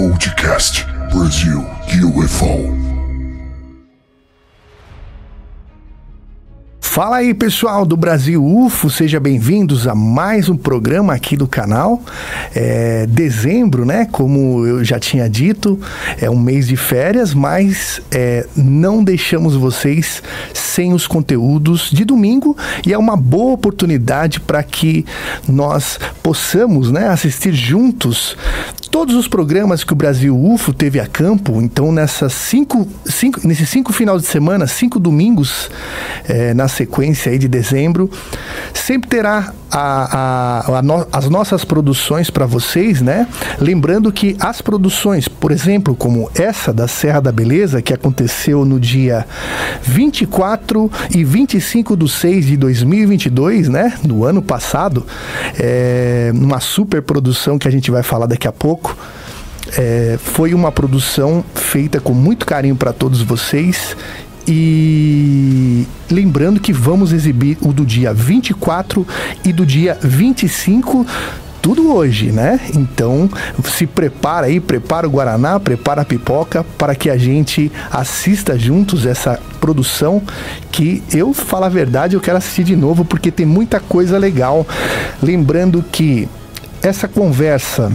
Podcast Brasil UFO. Fala aí pessoal do Brasil UFO, sejam bem-vindos a mais um programa aqui do canal. É, dezembro, né? Como eu já tinha dito, é um mês de férias, mas é, não deixamos vocês sem os conteúdos de domingo e é uma boa oportunidade para que nós possamos né, assistir juntos todos os programas que o Brasil UFO teve a campo. Então, nessas cinco, cinco, nesses cinco finais de semana, cinco domingos é, na sequência aí de dezembro, sempre terá a, a, a no, as nossas produções para vocês, né? Lembrando que as produções, por exemplo, como essa da Serra da Beleza, que aconteceu no dia 24 e 25 de 6 de 2022, né? No ano passado, é uma super produção que a gente vai falar daqui a pouco. É, foi uma produção feita com muito carinho para todos vocês. E lembrando que vamos exibir o do dia 24 e do dia 25 tudo hoje, né? Então se prepara aí, prepara o Guaraná, prepara a pipoca para que a gente assista juntos essa produção que eu falo a verdade, eu quero assistir de novo porque tem muita coisa legal. Lembrando que essa conversa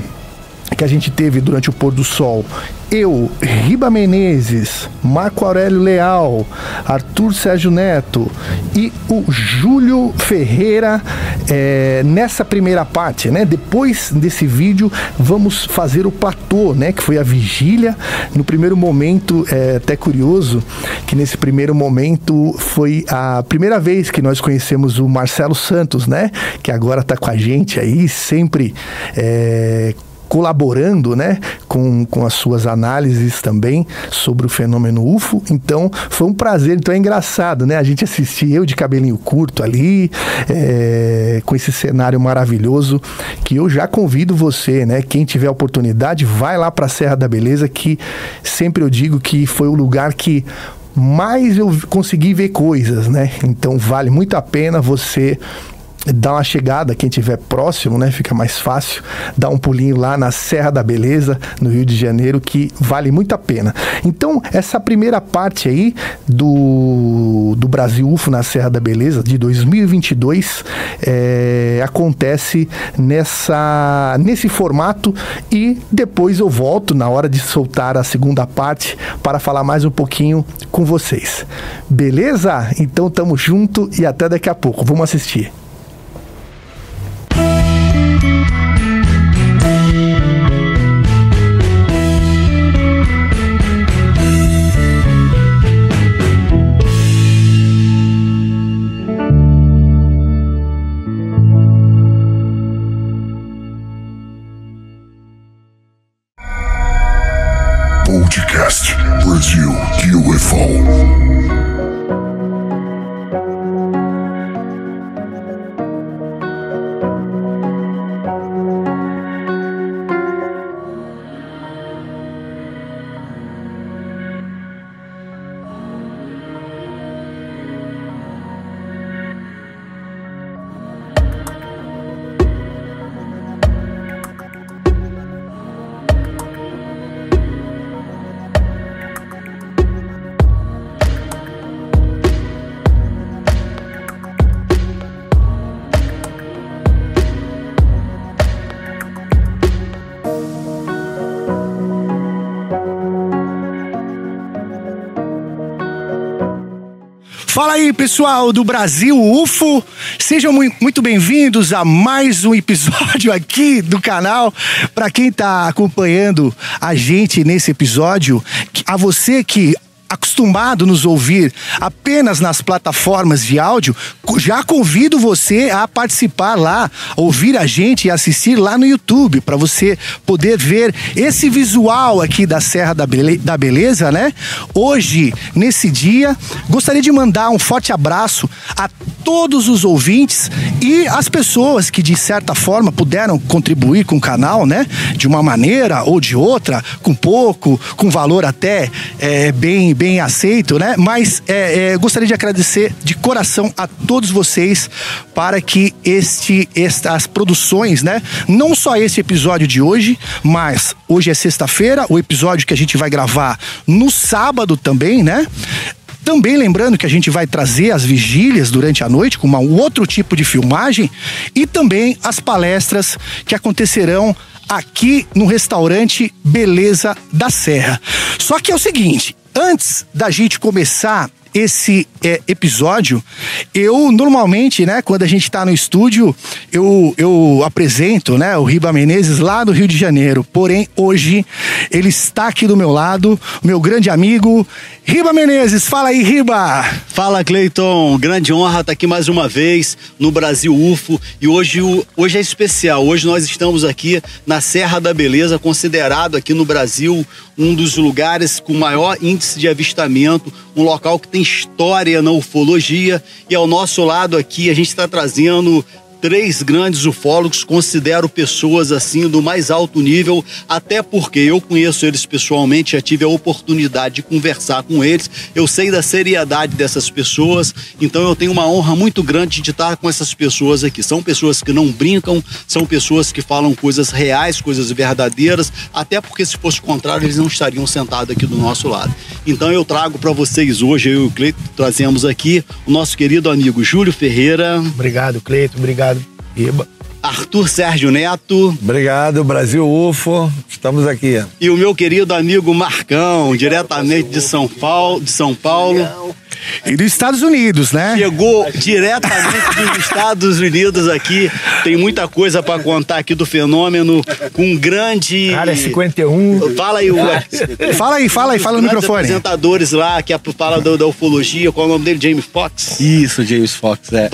que a gente teve durante o pôr do sol. Eu, Riba Menezes, Marco Aurélio Leal, Arthur Sérgio Neto e o Júlio Ferreira é, nessa primeira parte, né? Depois desse vídeo vamos fazer o platô, né? Que foi a vigília. No primeiro momento, é até curioso que nesse primeiro momento foi a primeira vez que nós conhecemos o Marcelo Santos, né? Que agora está com a gente aí, sempre é, colaborando né, com, com as suas análises também sobre o fenômeno UFO. Então, foi um prazer. Então, é engraçado, né? A gente assistir eu de cabelinho curto ali, é, com esse cenário maravilhoso, que eu já convido você, né? Quem tiver oportunidade, vai lá para a Serra da Beleza, que sempre eu digo que foi o lugar que mais eu consegui ver coisas, né? Então, vale muito a pena você dá uma chegada, quem estiver próximo, né? Fica mais fácil, dá um pulinho lá na Serra da Beleza, no Rio de Janeiro, que vale muito a pena. Então, essa primeira parte aí do, do Brasil UFO na Serra da Beleza, de 2022, é, acontece nessa, nesse formato e depois eu volto na hora de soltar a segunda parte para falar mais um pouquinho com vocês. Beleza? Então, tamo junto e até daqui a pouco. Vamos assistir. Pessoal do Brasil UFO. Sejam muito bem-vindos a mais um episódio aqui do canal. Para quem está acompanhando a gente nesse episódio, a você que acostumado nos ouvir apenas nas plataformas de áudio, já convido você a participar lá, ouvir a gente e assistir lá no YouTube, para você poder ver esse visual aqui da Serra da Beleza, né? Hoje, nesse dia, gostaria de mandar um forte abraço a todos os ouvintes e as pessoas que de certa forma puderam contribuir com o canal, né? De uma maneira ou de outra, com pouco, com valor até é, bem bem aceito, né? Mas é, é, gostaria de agradecer de coração a todos vocês para que este, estas produções, né? Não só esse episódio de hoje, mas hoje é sexta-feira, o episódio que a gente vai gravar no sábado também, né? Também lembrando que a gente vai trazer as vigílias durante a noite com um outro tipo de filmagem e também as palestras que acontecerão aqui no restaurante Beleza da Serra. Só que é o seguinte, antes da gente começar esse é, episódio, eu normalmente, né, quando a gente está no estúdio, eu, eu apresento, né, o Riba Menezes lá do Rio de Janeiro. Porém, hoje ele está aqui do meu lado, meu grande amigo Riba Menezes. Fala aí, Riba! Fala, Cleiton. Grande honra estar aqui mais uma vez no Brasil UFO. E hoje, hoje é especial. Hoje nós estamos aqui na Serra da Beleza, considerado aqui no Brasil um dos lugares com maior índice de avistamento, um local que tem história na ufologia. E ao nosso lado aqui a gente está trazendo três grandes ufólogos, considero pessoas assim do mais alto nível, até porque eu conheço eles pessoalmente, já tive a oportunidade de conversar com eles, eu sei da seriedade dessas pessoas, então eu tenho uma honra muito grande de estar com essas pessoas aqui. São pessoas que não brincam, são pessoas que falam coisas reais, coisas verdadeiras, até porque se fosse o contrário, eles não estariam sentados aqui do nosso lado. Então eu trago para vocês hoje, eu e o Cleito trazemos aqui o nosso querido amigo Júlio Ferreira. Obrigado, Cleito, obrigado Iba. Arthur Sérgio Neto. Obrigado, Brasil UFO. Estamos aqui. E o meu querido amigo Marcão, diretamente de São Paulo, de São Paulo. E dos Estados Unidos, né? Chegou diretamente dos Estados Unidos aqui. Tem muita coisa para contar aqui do fenômeno com um grande. Área 51. Fala aí, Ué. Fala aí, fala aí, fala no microfone. apresentadores lá que fala do, da ufologia. Qual é o nome dele? James Fox? Isso, James Fox, é.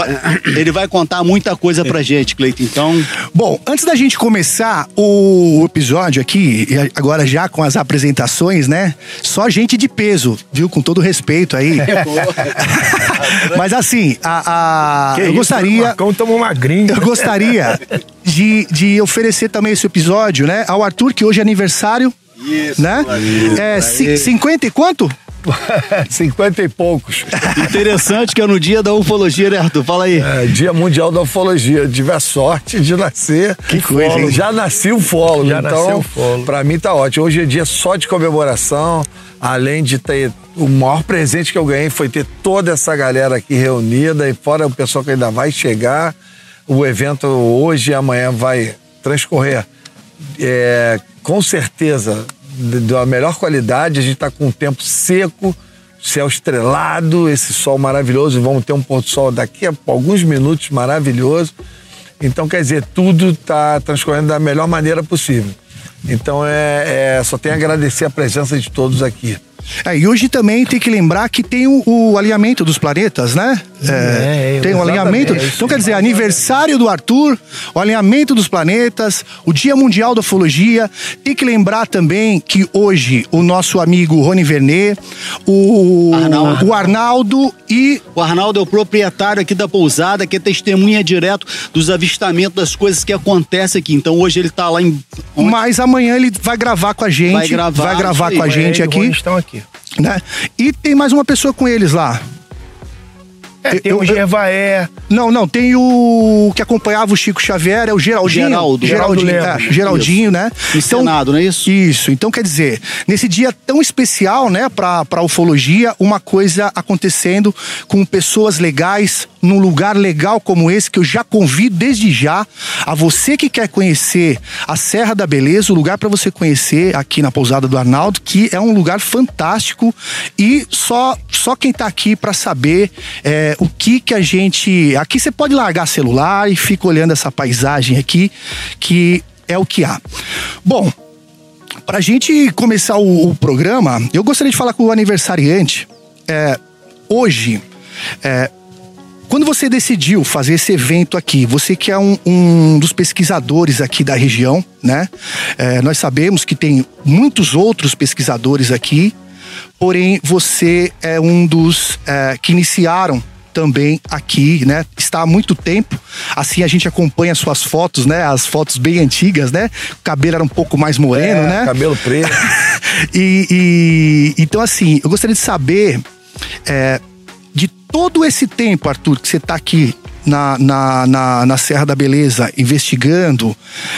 Ele vai contar muita coisa pra gente, Cleiton. Então. Bom, antes da gente começar o episódio aqui, agora já com as apresentações, né? Só gente de peso, viu? Com todo respeito aí. Mas assim, a, a eu gostaria. Marcão tamo magrinho. Eu gostaria de, de oferecer também esse episódio, né? Ao Arthur, que hoje é aniversário. Isso, né? é, 50 e quanto? 50 e poucos. Interessante que é no dia da ufologia, né, Arthur? Fala aí. É, dia Mundial da Ufologia. Eu tive a sorte de nascer. Que coisa, hein? Já nasci ufólogo. Já então, nasci ufólogo. Pra mim tá ótimo. Hoje é dia só de comemoração. Além de ter. O maior presente que eu ganhei foi ter toda essa galera aqui reunida e fora o pessoal que ainda vai chegar. O evento hoje e amanhã vai transcorrer é, com certeza da melhor qualidade, a gente está com um tempo seco, céu estrelado, esse sol maravilhoso, vamos ter um pôr do sol daqui a alguns minutos maravilhoso. Então, quer dizer, tudo está transcorrendo da melhor maneira possível. Então, é, é, só tenho a agradecer a presença de todos aqui. É, e hoje também tem que lembrar que tem o, o alinhamento dos planetas, né? É, é, tem um alinhamento. Então, quer dizer, aniversário do Arthur, o alinhamento dos planetas, o Dia Mundial da Ufologia. Tem que lembrar também que hoje o nosso amigo Rony Vernet, o Arnaldo. o Arnaldo e. O Arnaldo é o proprietário aqui da pousada, que é testemunha direto dos avistamentos das coisas que acontecem aqui. Então hoje ele está lá em. Mas amanhã ele vai gravar com a gente. Vai gravar, vai gravar com a gente aqui. Estão aqui. Né? E tem mais uma pessoa com eles lá. É, tem eu, o Gervaé. Não, não, tem o que acompanhava o Chico Xavier, é o Geraldinho. Geraldo. Geraldinho, Geraldo é, Geraldinho, isso. né? Então, Senado, não é isso? Isso. Então, quer dizer, nesse dia tão especial, né, pra, pra ufologia, uma coisa acontecendo com pessoas legais, num lugar legal como esse, que eu já convido desde já a você que quer conhecer a Serra da Beleza, o lugar para você conhecer aqui na Pousada do Arnaldo, que é um lugar fantástico e só, só quem tá aqui para saber. É, o que que a gente. Aqui você pode largar celular e fica olhando essa paisagem aqui, que é o que há. Bom, para a gente começar o, o, programa, eu gostaria de falar com o aniversariante. É, hoje, é, quando você decidiu fazer esse evento aqui, você que é um, um dos pesquisadores aqui da região, né? É, nós sabemos que tem muitos outros pesquisadores aqui, porém você é um dos é, que iniciaram também aqui, né? Está há muito tempo. Assim a gente acompanha suas fotos, né? As fotos bem antigas, né? O cabelo era um pouco mais moreno, é, né? Cabelo preto. E, e, então, assim, eu gostaria de saber é, todo esse tempo, Arthur, que você está aqui na, na, na, na, Serra da Beleza, investigando,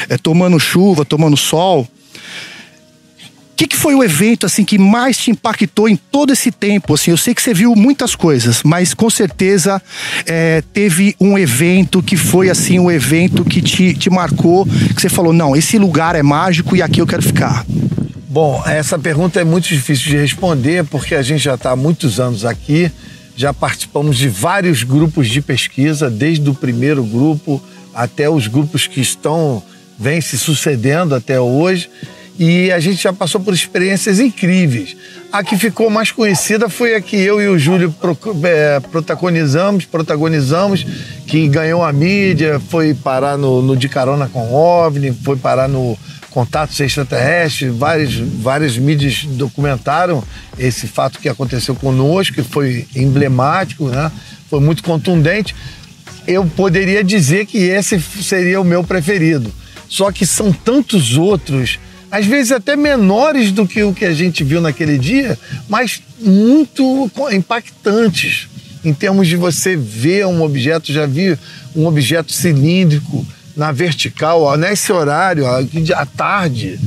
é, tomando chuva, tomando sol. O que, que, foi o evento assim que mais te impactou em todo esse tempo? Assim, eu sei que você viu muitas coisas, mas com certeza é, teve um evento que foi assim um evento que te, te marcou, que você falou não, esse lugar é mágico e aqui eu quero ficar. Bom, essa pergunta é muito difícil de responder porque a gente já está há muitos anos aqui, já participamos de vários grupos de pesquisa, desde o primeiro grupo até os grupos que estão vêm se sucedendo até hoje e a gente já passou por experiências incríveis. A que ficou mais conhecida foi a que eu e o Júlio é, protagonizamos, protagonizamos, que ganhou a mídia, foi parar no, no De Carona com OVNI, foi parar no Contatos Extraterrestres, várias, várias mídias documentaram esse fato que aconteceu conosco, que foi emblemático, né? foi muito contundente. Eu poderia dizer que esse seria o meu preferido. Só que são tantos outros às vezes até menores do que o que a gente viu naquele dia, mas muito impactantes em termos de você ver um objeto, já vi um objeto cilíndrico na vertical, ó, nesse horário, à tarde,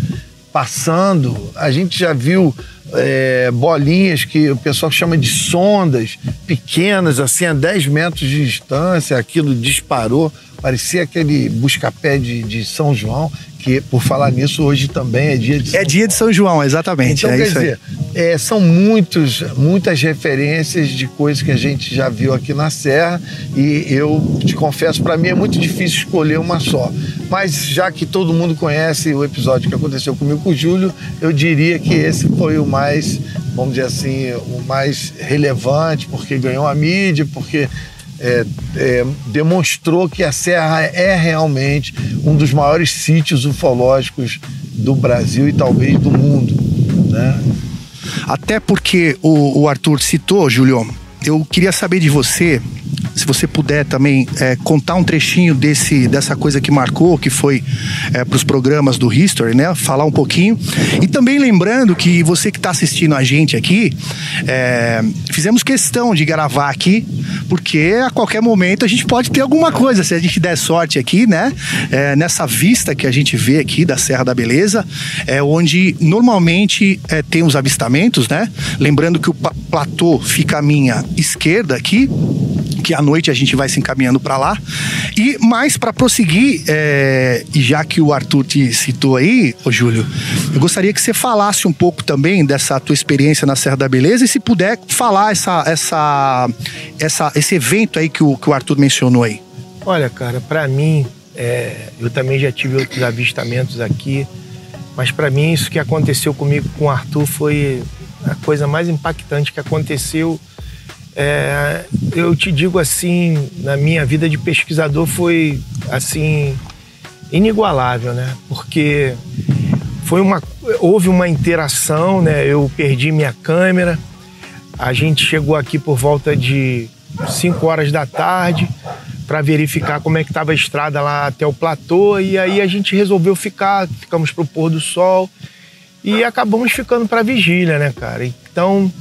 passando, a gente já viu é, bolinhas que o pessoal chama de sondas, pequenas, assim, a 10 metros de distância, aquilo disparou, parecia aquele busca-pé de, de São João porque, por falar nisso, hoje também é dia de São É dia de São João, exatamente. Então, é quer dizer, é, são muitos, muitas referências de coisas que a gente já viu aqui na Serra e eu te confesso, para mim é muito difícil escolher uma só. Mas já que todo mundo conhece o episódio que aconteceu comigo com o Júlio, eu diria que esse foi o mais, vamos dizer assim, o mais relevante, porque ganhou a mídia, porque é, é, demonstrou que a Serra é realmente um dos maiores sítios ufológicos do Brasil e talvez do mundo. Né? Até porque o, o Arthur citou, Júlio, eu queria saber de você se você puder também é, contar um trechinho desse, dessa coisa que marcou, que foi é, para os programas do History, né? Falar um pouquinho. E também lembrando que você que está assistindo a gente aqui, é, fizemos questão de gravar aqui, porque a qualquer momento a gente pode ter alguma coisa, se a gente der sorte aqui, né? É, nessa vista que a gente vê aqui da Serra da Beleza, é onde normalmente é, tem os avistamentos, né? Lembrando que o platô fica à minha esquerda aqui, que à noite a gente vai se encaminhando para lá. E mais para prosseguir, é, já que o Arthur te citou aí, ô Júlio, eu gostaria que você falasse um pouco também dessa tua experiência na Serra da Beleza e se puder falar essa, essa, essa, esse evento aí que o, que o Arthur mencionou aí. Olha, cara, para mim, é, eu também já tive outros avistamentos aqui, mas para mim isso que aconteceu comigo com o Arthur foi a coisa mais impactante que aconteceu é, eu te digo assim, na minha vida de pesquisador foi assim inigualável, né? Porque foi uma houve uma interação, né? Eu perdi minha câmera. A gente chegou aqui por volta de 5 horas da tarde para verificar como é que estava a estrada lá até o platô e aí a gente resolveu ficar, ficamos pro pôr do sol e acabamos ficando para vigília, né, cara? Então,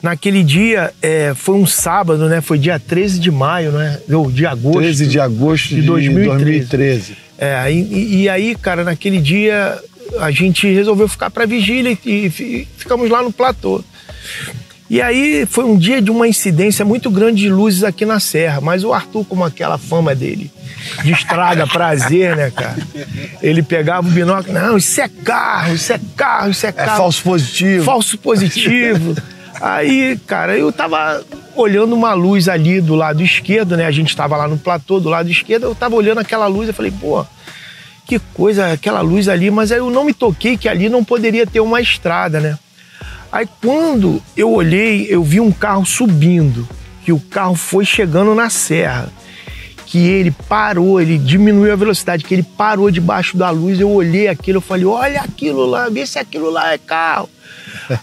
Naquele dia, é, foi um sábado, né? Foi dia 13 de maio, né? Ou de agosto. 13 de agosto de, 2013. 2013. É, e, e, aí, cara, naquele dia a gente resolveu ficar para vigília e, e, ficamos lá no platô. E aí foi um dia de uma incidência muito grande de luzes aqui na serra, mas o Arthur, como aquela fama dele, de estrada, prazer, né, cara? Ele pegava o binóculo, não, isso é carro, isso é carro, isso é, é carro. É falso positivo. Falso positivo. Aí, cara, eu tava olhando uma luz ali do lado esquerdo, né? A gente tava lá no platô do lado esquerdo, eu tava olhando aquela luz, eu falei, pô, que coisa, aquela luz ali, mas aí eu não me toquei que ali não poderia ter uma estrada, né? Aí quando eu olhei, eu vi um carro subindo, que o carro foi chegando na serra, que ele parou, ele diminuiu a velocidade, que ele parou debaixo da luz, eu olhei aquilo, eu falei, olha aquilo lá, vê se aquilo lá é carro.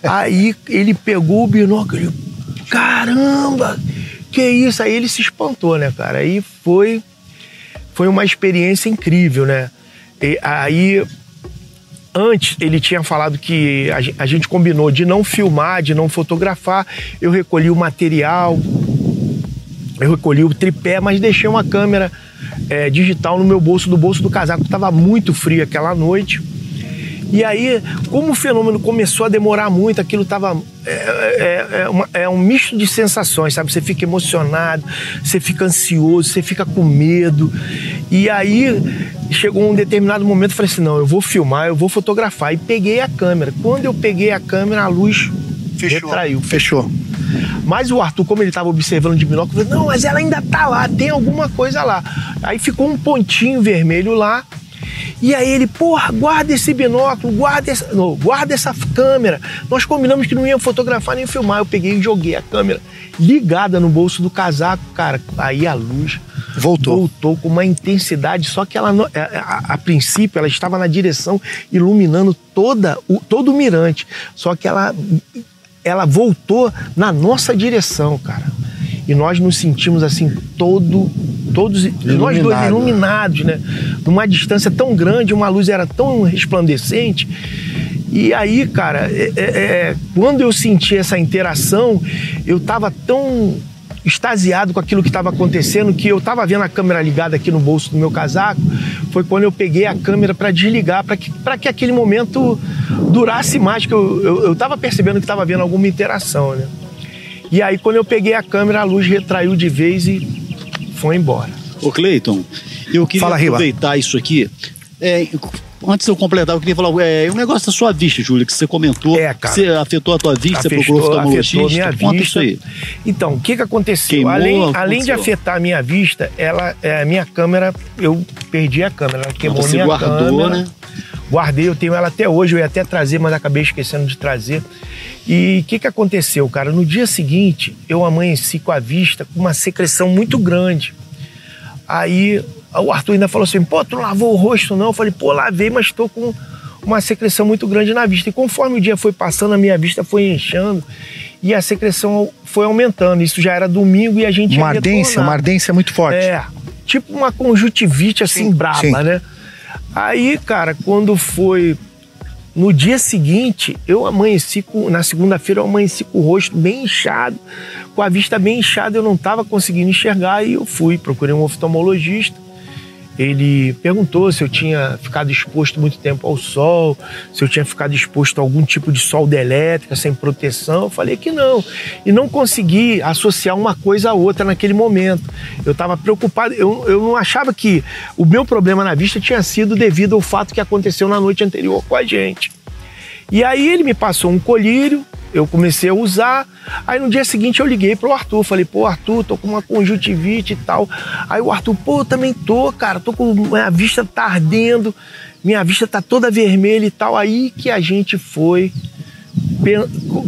Aí ele pegou o binóculo, caramba, que isso? Aí ele se espantou, né, cara? Aí foi, foi uma experiência incrível, né? E aí antes ele tinha falado que a gente combinou de não filmar, de não fotografar. Eu recolhi o material, eu recolhi o tripé, mas deixei uma câmera é, digital no meu bolso, do bolso do casaco. Estava muito frio aquela noite. E aí, como o fenômeno começou a demorar muito, aquilo estava. É, é, é, uma, é, um misto de sensações, sabe? Você fica emocionado, você fica ansioso, você fica com medo. E aí, chegou um determinado momento, eu falei assim: não, eu vou filmar, eu vou fotografar. E peguei a câmera. Quando eu peguei a câmera, a luz Fechou. retraiu. Fechou. Mas o Arthur, como ele estava observando de binóculo, falou: não, mas ela ainda tá lá, tem alguma coisa lá. Aí ficou um pontinho vermelho lá. E aí ele, porra, guarda esse binóculo, guarda essa, não, guarda essa câmera. Nós combinamos que não ia fotografar nem filmar. Eu peguei e joguei a câmera ligada no bolso do casaco, cara. Aí a luz voltou, voltou com uma intensidade, só que ela a, é, a, a princípio ela estava na direção iluminando toda o, todo o mirante. Só que ela ela voltou na nossa direção, cara. E nós nos sentimos assim todo todos Iluminado. nós dois iluminados, né? Numa distância tão grande, uma luz era tão resplandecente. E aí, cara, é, é, é quando eu senti essa interação, eu tava tão extasiado com aquilo que estava acontecendo que eu estava vendo a câmera ligada aqui no bolso do meu casaco. Foi quando eu peguei a câmera para desligar, para que, que aquele momento durasse mais, que eu estava percebendo que estava vendo alguma interação, né? E aí, quando eu peguei a câmera, a luz retraiu de vez e foi embora. Ô Cleiton, eu queria Fala, aproveitar Riva. isso aqui. É, antes de eu completar, eu queria falar é, um negócio da sua vista, Júlia, que você comentou. É, cara. Você afetou a tua vista, afetou, você procurou oftalmologista. Afetou minha Conta vista. isso aí. Então, o que que aconteceu? Queimou, além, além de afetar a minha vista, ela, é, a minha câmera, eu perdi a câmera, ela queimou você minha guardou, câmera. né? Guardei, eu tenho ela até hoje, eu ia até trazer, mas acabei esquecendo de trazer. E o que, que aconteceu, cara? No dia seguinte, eu amanheci com a vista com uma secreção muito grande. Aí o Arthur ainda falou assim: pô, tu não lavou o rosto não? Eu falei: pô, lavei, mas estou com uma secreção muito grande na vista. E conforme o dia foi passando, a minha vista foi enchendo e a secreção foi aumentando. Isso já era domingo e a gente Uma ardência, uma ardência muito forte. É, tipo uma conjuntivite assim, sim, braba, sim. né? Aí, cara, quando foi no dia seguinte, eu amanheci com, na segunda-feira eu amanheci com o rosto bem inchado, com a vista bem inchada, eu não estava conseguindo enxergar e eu fui, procurei um oftalmologista ele perguntou se eu tinha ficado exposto muito tempo ao sol, se eu tinha ficado exposto a algum tipo de solda elétrica sem proteção. Eu falei que não. E não consegui associar uma coisa a outra naquele momento. Eu estava preocupado, eu, eu não achava que o meu problema na vista tinha sido devido ao fato que aconteceu na noite anterior com a gente. E aí ele me passou um colírio, eu comecei a usar. Aí no dia seguinte eu liguei pro Arthur, falei, pô, Arthur, tô com uma conjuntivite e tal. Aí o Arthur, pô, também tô, cara, tô com. Minha vista tá ardendo, minha vista tá toda vermelha e tal. Aí que a gente foi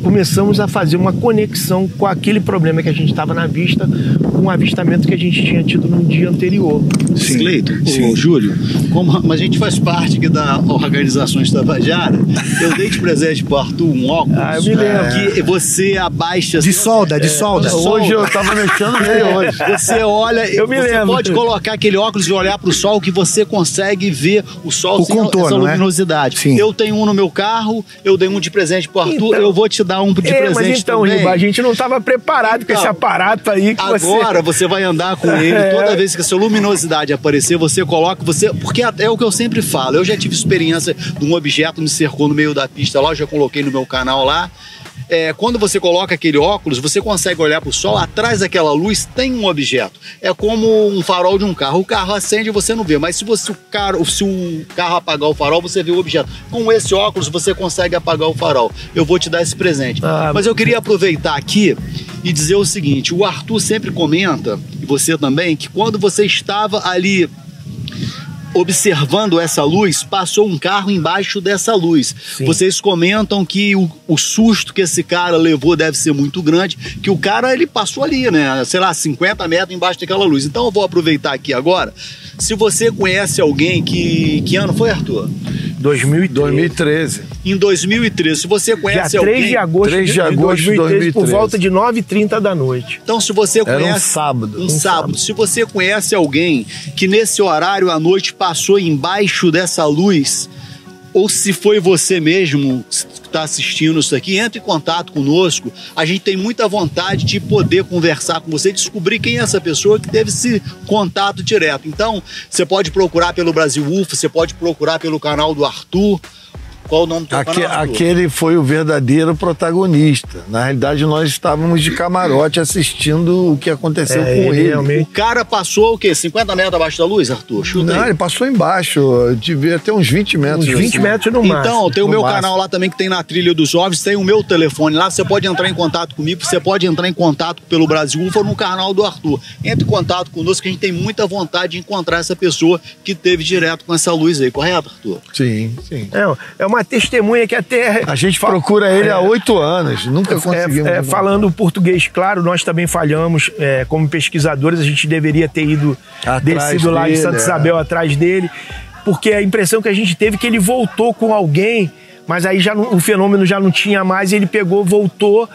começamos a fazer uma conexão com aquele problema que a gente estava na vista, com o avistamento que a gente tinha tido no dia anterior. Sim, Cleito, Sim. Júlio, como a gente faz parte aqui da organização Tabajara, eu dei de presente pro Arthur um óculos. Ah, eu me lembro. Que você abaixa... De solda, de é, solda. Hoje eu tava mexendo nele hoje. Você olha, eu me você lembro. pode colocar aquele óculos e olhar pro sol que você consegue ver o sol o sem contorno, essa né? luminosidade. Né? Sim. Eu tenho um no meu carro, eu dei um de presente pro Arthur, então, eu vou te dar um de é, presente mas então, também. Riba, a gente não estava preparado então, com esse aparato aí que Agora você... você vai andar com ele, é. toda vez que a sua luminosidade aparecer, você coloca, você... Porque é o que eu sempre falo, eu já tive experiência de um objeto me cercou no meio da pista lá, eu já coloquei no meu canal lá, é, quando você coloca aquele óculos, você consegue olhar para o sol, atrás daquela luz tem um objeto. É como um farol de um carro. O carro acende e você não vê, mas se, você, o, carro, se o carro apagar o farol, você vê o objeto. Com esse óculos, você consegue apagar o farol. Eu vou te dar esse presente. Ah, mas eu queria aproveitar aqui e dizer o seguinte: o Arthur sempre comenta, e você também, que quando você estava ali observando essa luz, passou um carro embaixo dessa luz. Sim. Vocês comentam que o, o, susto que esse cara levou deve ser muito grande, que o cara ele passou ali, né? Sei lá, 50 metros embaixo daquela luz. Então eu vou aproveitar aqui agora. Se você conhece alguém que. Que ano foi, Arthur? 2013. 2013. Em 2013, se você conhece Dia 3 alguém... de agosto 3 de agosto de 2013, 2013, por volta de 9h30 da noite. Então, se você conhece... Era um sábado. Um, um sábado. sábado. Se você conhece alguém que nesse horário à noite passou embaixo dessa luz ou se foi você mesmo que está assistindo isso aqui, entre em contato conosco. A gente tem muita vontade de poder conversar com você, descobrir quem é essa pessoa que teve esse contato direto. Então, você pode procurar pelo Brasil UFO, você pode procurar pelo canal do Arthur. Qual o nome do Aque? Aquele foi o verdadeiro protagonista. Na realidade, nós estávamos de camarote assistindo o que aconteceu É, com ele ele. realmente- O cara passou o quê? 50 metros abaixo da luz, Arthur? Chuta Não, aí. ele passou embaixo, devia ter uns 20 metros. Uns 20 assim. metros no máximo. Então, tem o no meu máximo. canal lá também que tem na trilha dos OVNIs, tem o meu telefone lá, você pode entrar em contato comigo, você pode entrar em contato pelo Brasil UFO ou no canal do Arthur. Entre em contato conosco que a gente tem muita vontade de encontrar essa pessoa que teve direto com essa luz aí, correto, Arthur? Sim, sim. É, é uma testemunha que até. A gente procura ele há oito anos, nunca conseguimos. É, é, falando português, claro, nós também falhamos é, como pesquisadores. A gente deveria ter ido descido lá em Santa é. Isabel atrás dele, porque a impressão que a gente teve é que ele voltou com alguém, mas aí já o fenômeno já não tinha mais. Ele pegou, voltou.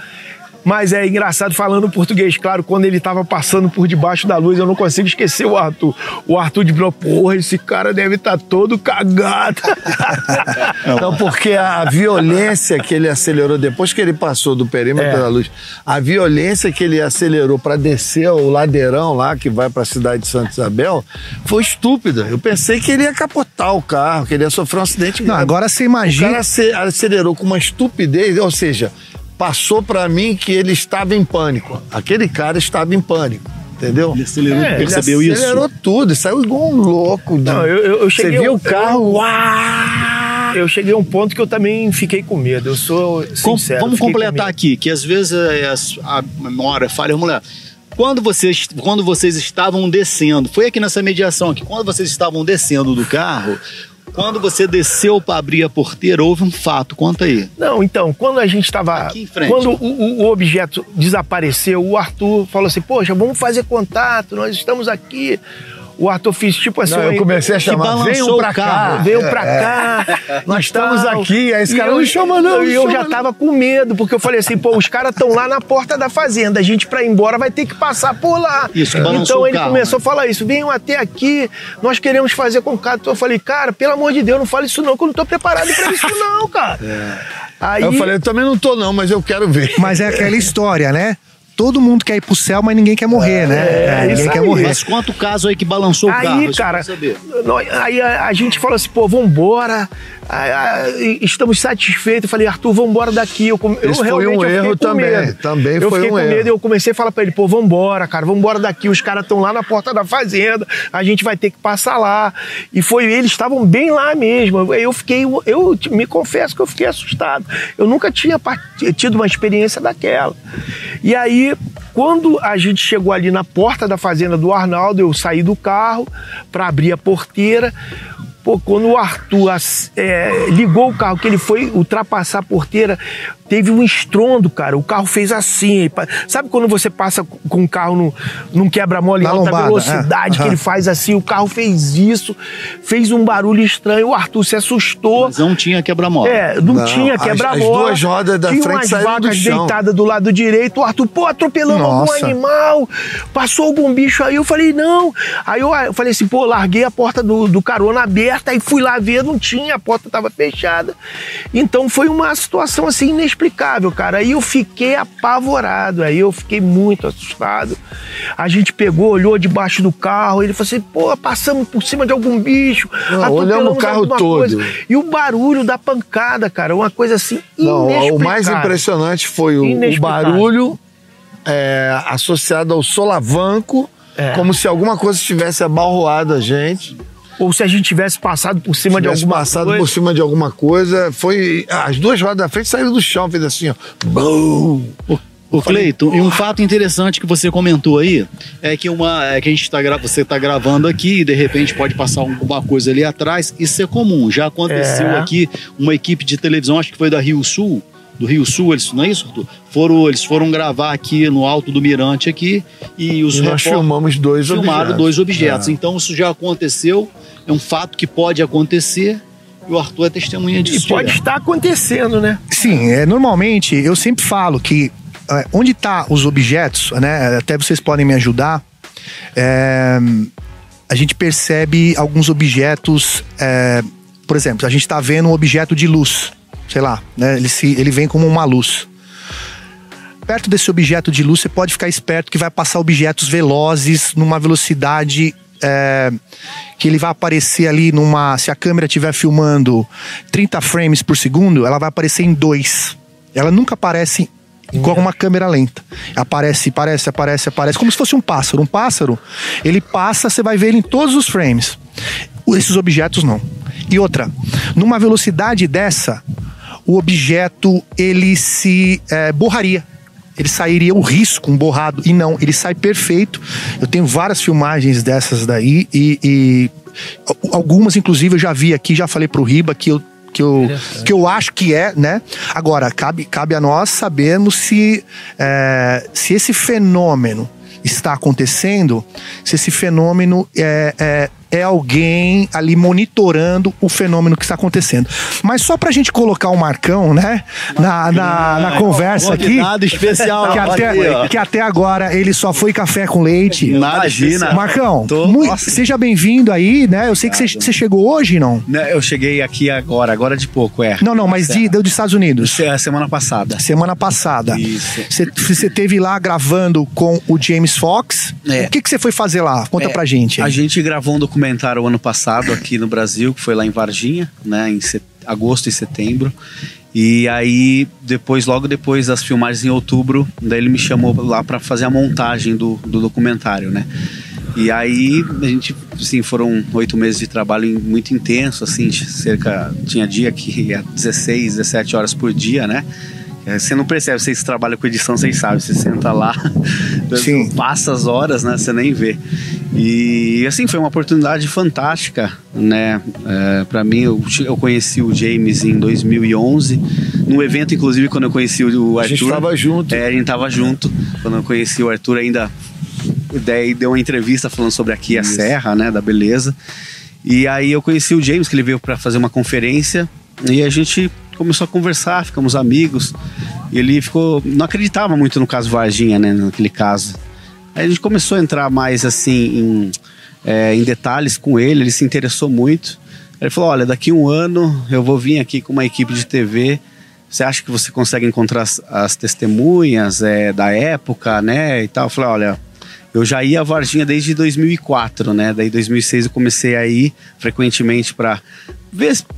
Mas é engraçado falando português, claro, quando ele tava passando por debaixo da luz, eu não consigo esquecer o Arthur. O Arthur de porra, esse cara deve estar todo cagado. Não, porque a violência que ele acelerou depois que ele passou do perímetro É. da luz, a violência que ele acelerou para descer o ladeirão lá que vai para a cidade de Santa Isabel foi estúpida. Eu pensei que ele ia capotar o carro, que ele ia sofrer um acidente Não, agora você O imagina. cara ace- acelerou com uma estupidez, ou seja, passou para mim que ele estava em pânico. Aquele cara estava em pânico, entendeu? Ele acelerou, É, percebeu ele isso? acelerou tudo, saiu igual um louco. de- Não, eu, eu, eu cheguei. Você viu eu- o carro? Eu cheguei a um ponto que eu também fiquei com medo. Eu sou Com- sincero. vamos com completar medo. aqui, que às vezes é, as- a memória falha. Vamos lá. Quando vocês, quando vocês estavam descendo, foi aqui nessa mediação aqui, quando vocês estavam descendo do carro, quando você desceu para abrir a porteira, houve um fato, conta aí. Não, então, quando a gente estava. Aqui em frente. Quando o, o- o objeto desapareceu, o Arthur falou assim: Poxa, vamos fazer contato, nós estamos aqui. O Arthur fez tipo assim. Não, eu comecei a chamar, venham pra o cá. Veio pra cá. Nós estamos aqui, aí esse cara eu- não chama não, E eu já não. tava com medo, porque eu falei assim, pô, os caras estão lá na porta da fazenda, a gente pra ir embora vai ter que passar por lá. Isso, que então o ele carro, começou né? a falar isso, venham até aqui, nós queremos fazer contato. Então eu falei, cara, pelo amor de Deus, não fale isso não, que eu não tô preparado pra isso não, cara. Aí, Eu falei, eu também não tô não, mas eu quero ver. Mas é aquela história, né? Todo mundo quer ir pro céu, mas ninguém quer morrer, né? é ninguém isso quer aí. morrer. Mas conta o caso aí que balançou o carro. Aí, eu cara, nós- aí a, a gente falou assim, pô, vambora. Ah, e- estamos satisfeitos. Eu falei, Arthur, vambora daqui. Eu, eu Esse foi realmente um eu fiquei erro com também. medo. Também eu foi fiquei um com erro. medo e eu comecei a falar pra ele, pô, vambora, cara, vambora daqui. Os caras estão lá na porta da fazenda, a gente vai ter que passar lá. E foi, eles estavam bem lá mesmo. Eu fiquei, eu me confesso que eu fiquei assustado. Eu nunca tinha tido uma experiência daquela. E aí, quando a gente chegou ali na porta da fazenda do Arnaldo, eu saí do carro para abrir a porteira. Pô, quando o Arthur é, ligou o carro, que ele foi ultrapassar a porteira, teve um estrondo, cara. O carro fez assim. Sabe quando você passa com o carro num, num quebra-mola em Na alta lombada, velocidade, é, que ele faz assim? O carro fez isso, fez um barulho estranho. O Arthur se assustou. Mas não tinha quebra-mola. É, não, Não, tinha as- quebra-mola. as duas rodas da tinha frente umas saíram do vacas chão. deitadas do lado direito. O Arthur, pô, atropelando algum Nossa. animal. Passou algum bicho aí. Eu falei, não. Aí eu, eu falei assim, pô, larguei a porta do, do carona aberta. Aí fui lá ver, não tinha, a porta estava fechada. Então foi uma situação assim inexplicável, cara. Aí eu fiquei apavorado. Aí eu fiquei muito assustado. A gente pegou, olhou debaixo do carro. Ele falou assim, pô, passamos por cima de algum bicho. Não, olhamos o carro todo. coisa. E o barulho da pancada, cara, uma coisa assim Não, inexplicável. o mais impressionante foi o, o barulho é, associado ao solavanco, É. como se alguma coisa tivesse abalroado a gente. Ou se a gente tivesse passado por cima de tivesse alguma passado coisa. por cima de alguma coisa. Foi. As duas rodas da frente saíram do chão, fez assim, ó. Bum! Ô Cleiton, e um fato interessante que você comentou aí é que uma é que a gente tá você está gravando aqui e de repente pode passar alguma coisa ali atrás. Isso é comum. Já aconteceu É. aqui uma equipe de televisão, acho que foi da Rio Sul, do Rio Sul, eles, não é isso, Arthur? Foram, eles foram gravar aqui no alto do Mirante aqui e os E nós filmamos dois filmaram objetos. dois objetos. É. Então isso já aconteceu, é um fato que pode acontecer e o Arthur é testemunha E disso. pode direto. estar acontecendo, né? Sim, é, normalmente eu sempre falo que é, onde tá os objetos, né? Até vocês podem me ajudar. é, a gente percebe alguns objetos é, por exemplo, a gente está vendo um objeto de luz, sei lá, né? Ele, se, ele vem como uma luz. Perto desse objeto de luz, você pode ficar esperto que vai passar objetos velozes numa velocidade é, que ele vai aparecer ali numa. Se a câmera estiver filmando 30 frames por segundo, ela vai aparecer em dois. Ela nunca aparece igual uma câmera lenta. Aparece, aparece, aparece, aparece, como se fosse um pássaro. Um pássaro, ele passa, você vai ver ele em todos os frames. Esses objetos não. E outra, numa velocidade dessa, o objeto ele se é, borraria. Ele sairia o risco, um borrado. E não, ele sai perfeito. Eu tenho várias filmagens dessas daí e, e algumas, inclusive, eu já vi aqui, já falei pro Riba que eu que eu, que eu acho que é, né? Agora, cabe, cabe a nós sabermos se, é, se esse fenômeno está acontecendo, se esse fenômeno é, é é alguém ali monitorando o fenômeno que está acontecendo. Mas só para a gente colocar o Marcão, né, na, na, na conversa aqui. especial. Que até, que até agora ele só foi café com leite. Imagina. Marcão, muito, seja bem-vindo aí, né? Eu sei que você, você chegou hoje, não? Eu cheguei aqui agora, agora de pouco, é. Não, não, mas de, de, dos Estados Unidos. Semana passada. Semana passada. Isso. Você, teve lá gravando com o James Fox. É. O que, que você foi fazer lá? Conta é, pra gente. Aí. A gente gravou um documento documentário ano passado aqui no Brasil, que foi lá em Varginha, né, em set... agosto e setembro. E aí, depois, logo depois das filmagens em outubro, daí ele me chamou lá para fazer a montagem do, do documentário, né? E aí, a gente, assim, foram oito meses de trabalho muito intenso, assim, cerca, tinha dia que ia 16, 17 horas por dia, né? É, você não percebe, vocês trabalham com edição, vocês sabem. Você senta lá, Sim. passa as horas, né? Você nem vê. E assim, foi uma oportunidade fantástica, né? É, para mim, eu, eu, conheci o James em 2011, no evento, inclusive, quando eu conheci o Arthur. A gente estava junto. É, a gente tava junto. Quando eu conheci o Arthur, ainda daí deu uma entrevista falando sobre aqui a Isso. Serra, né? Da beleza. E aí eu conheci o James, que ele veio para fazer uma conferência. E a gente começou a conversar, ficamos amigos. Ele ficou. Não acreditava muito no caso Varginha, né? Naquele caso. Aí a gente começou a entrar mais assim em, é, em detalhes com ele, ele se interessou muito. Ele falou: olha, daqui um ano eu vou vir aqui com uma equipe de TV. Você acha que você consegue encontrar as, as testemunhas é, da época, né? E tal. Eu falei: olha, eu já ia a Varginha desde 2004, né? Daí 2006 eu comecei a ir frequentemente para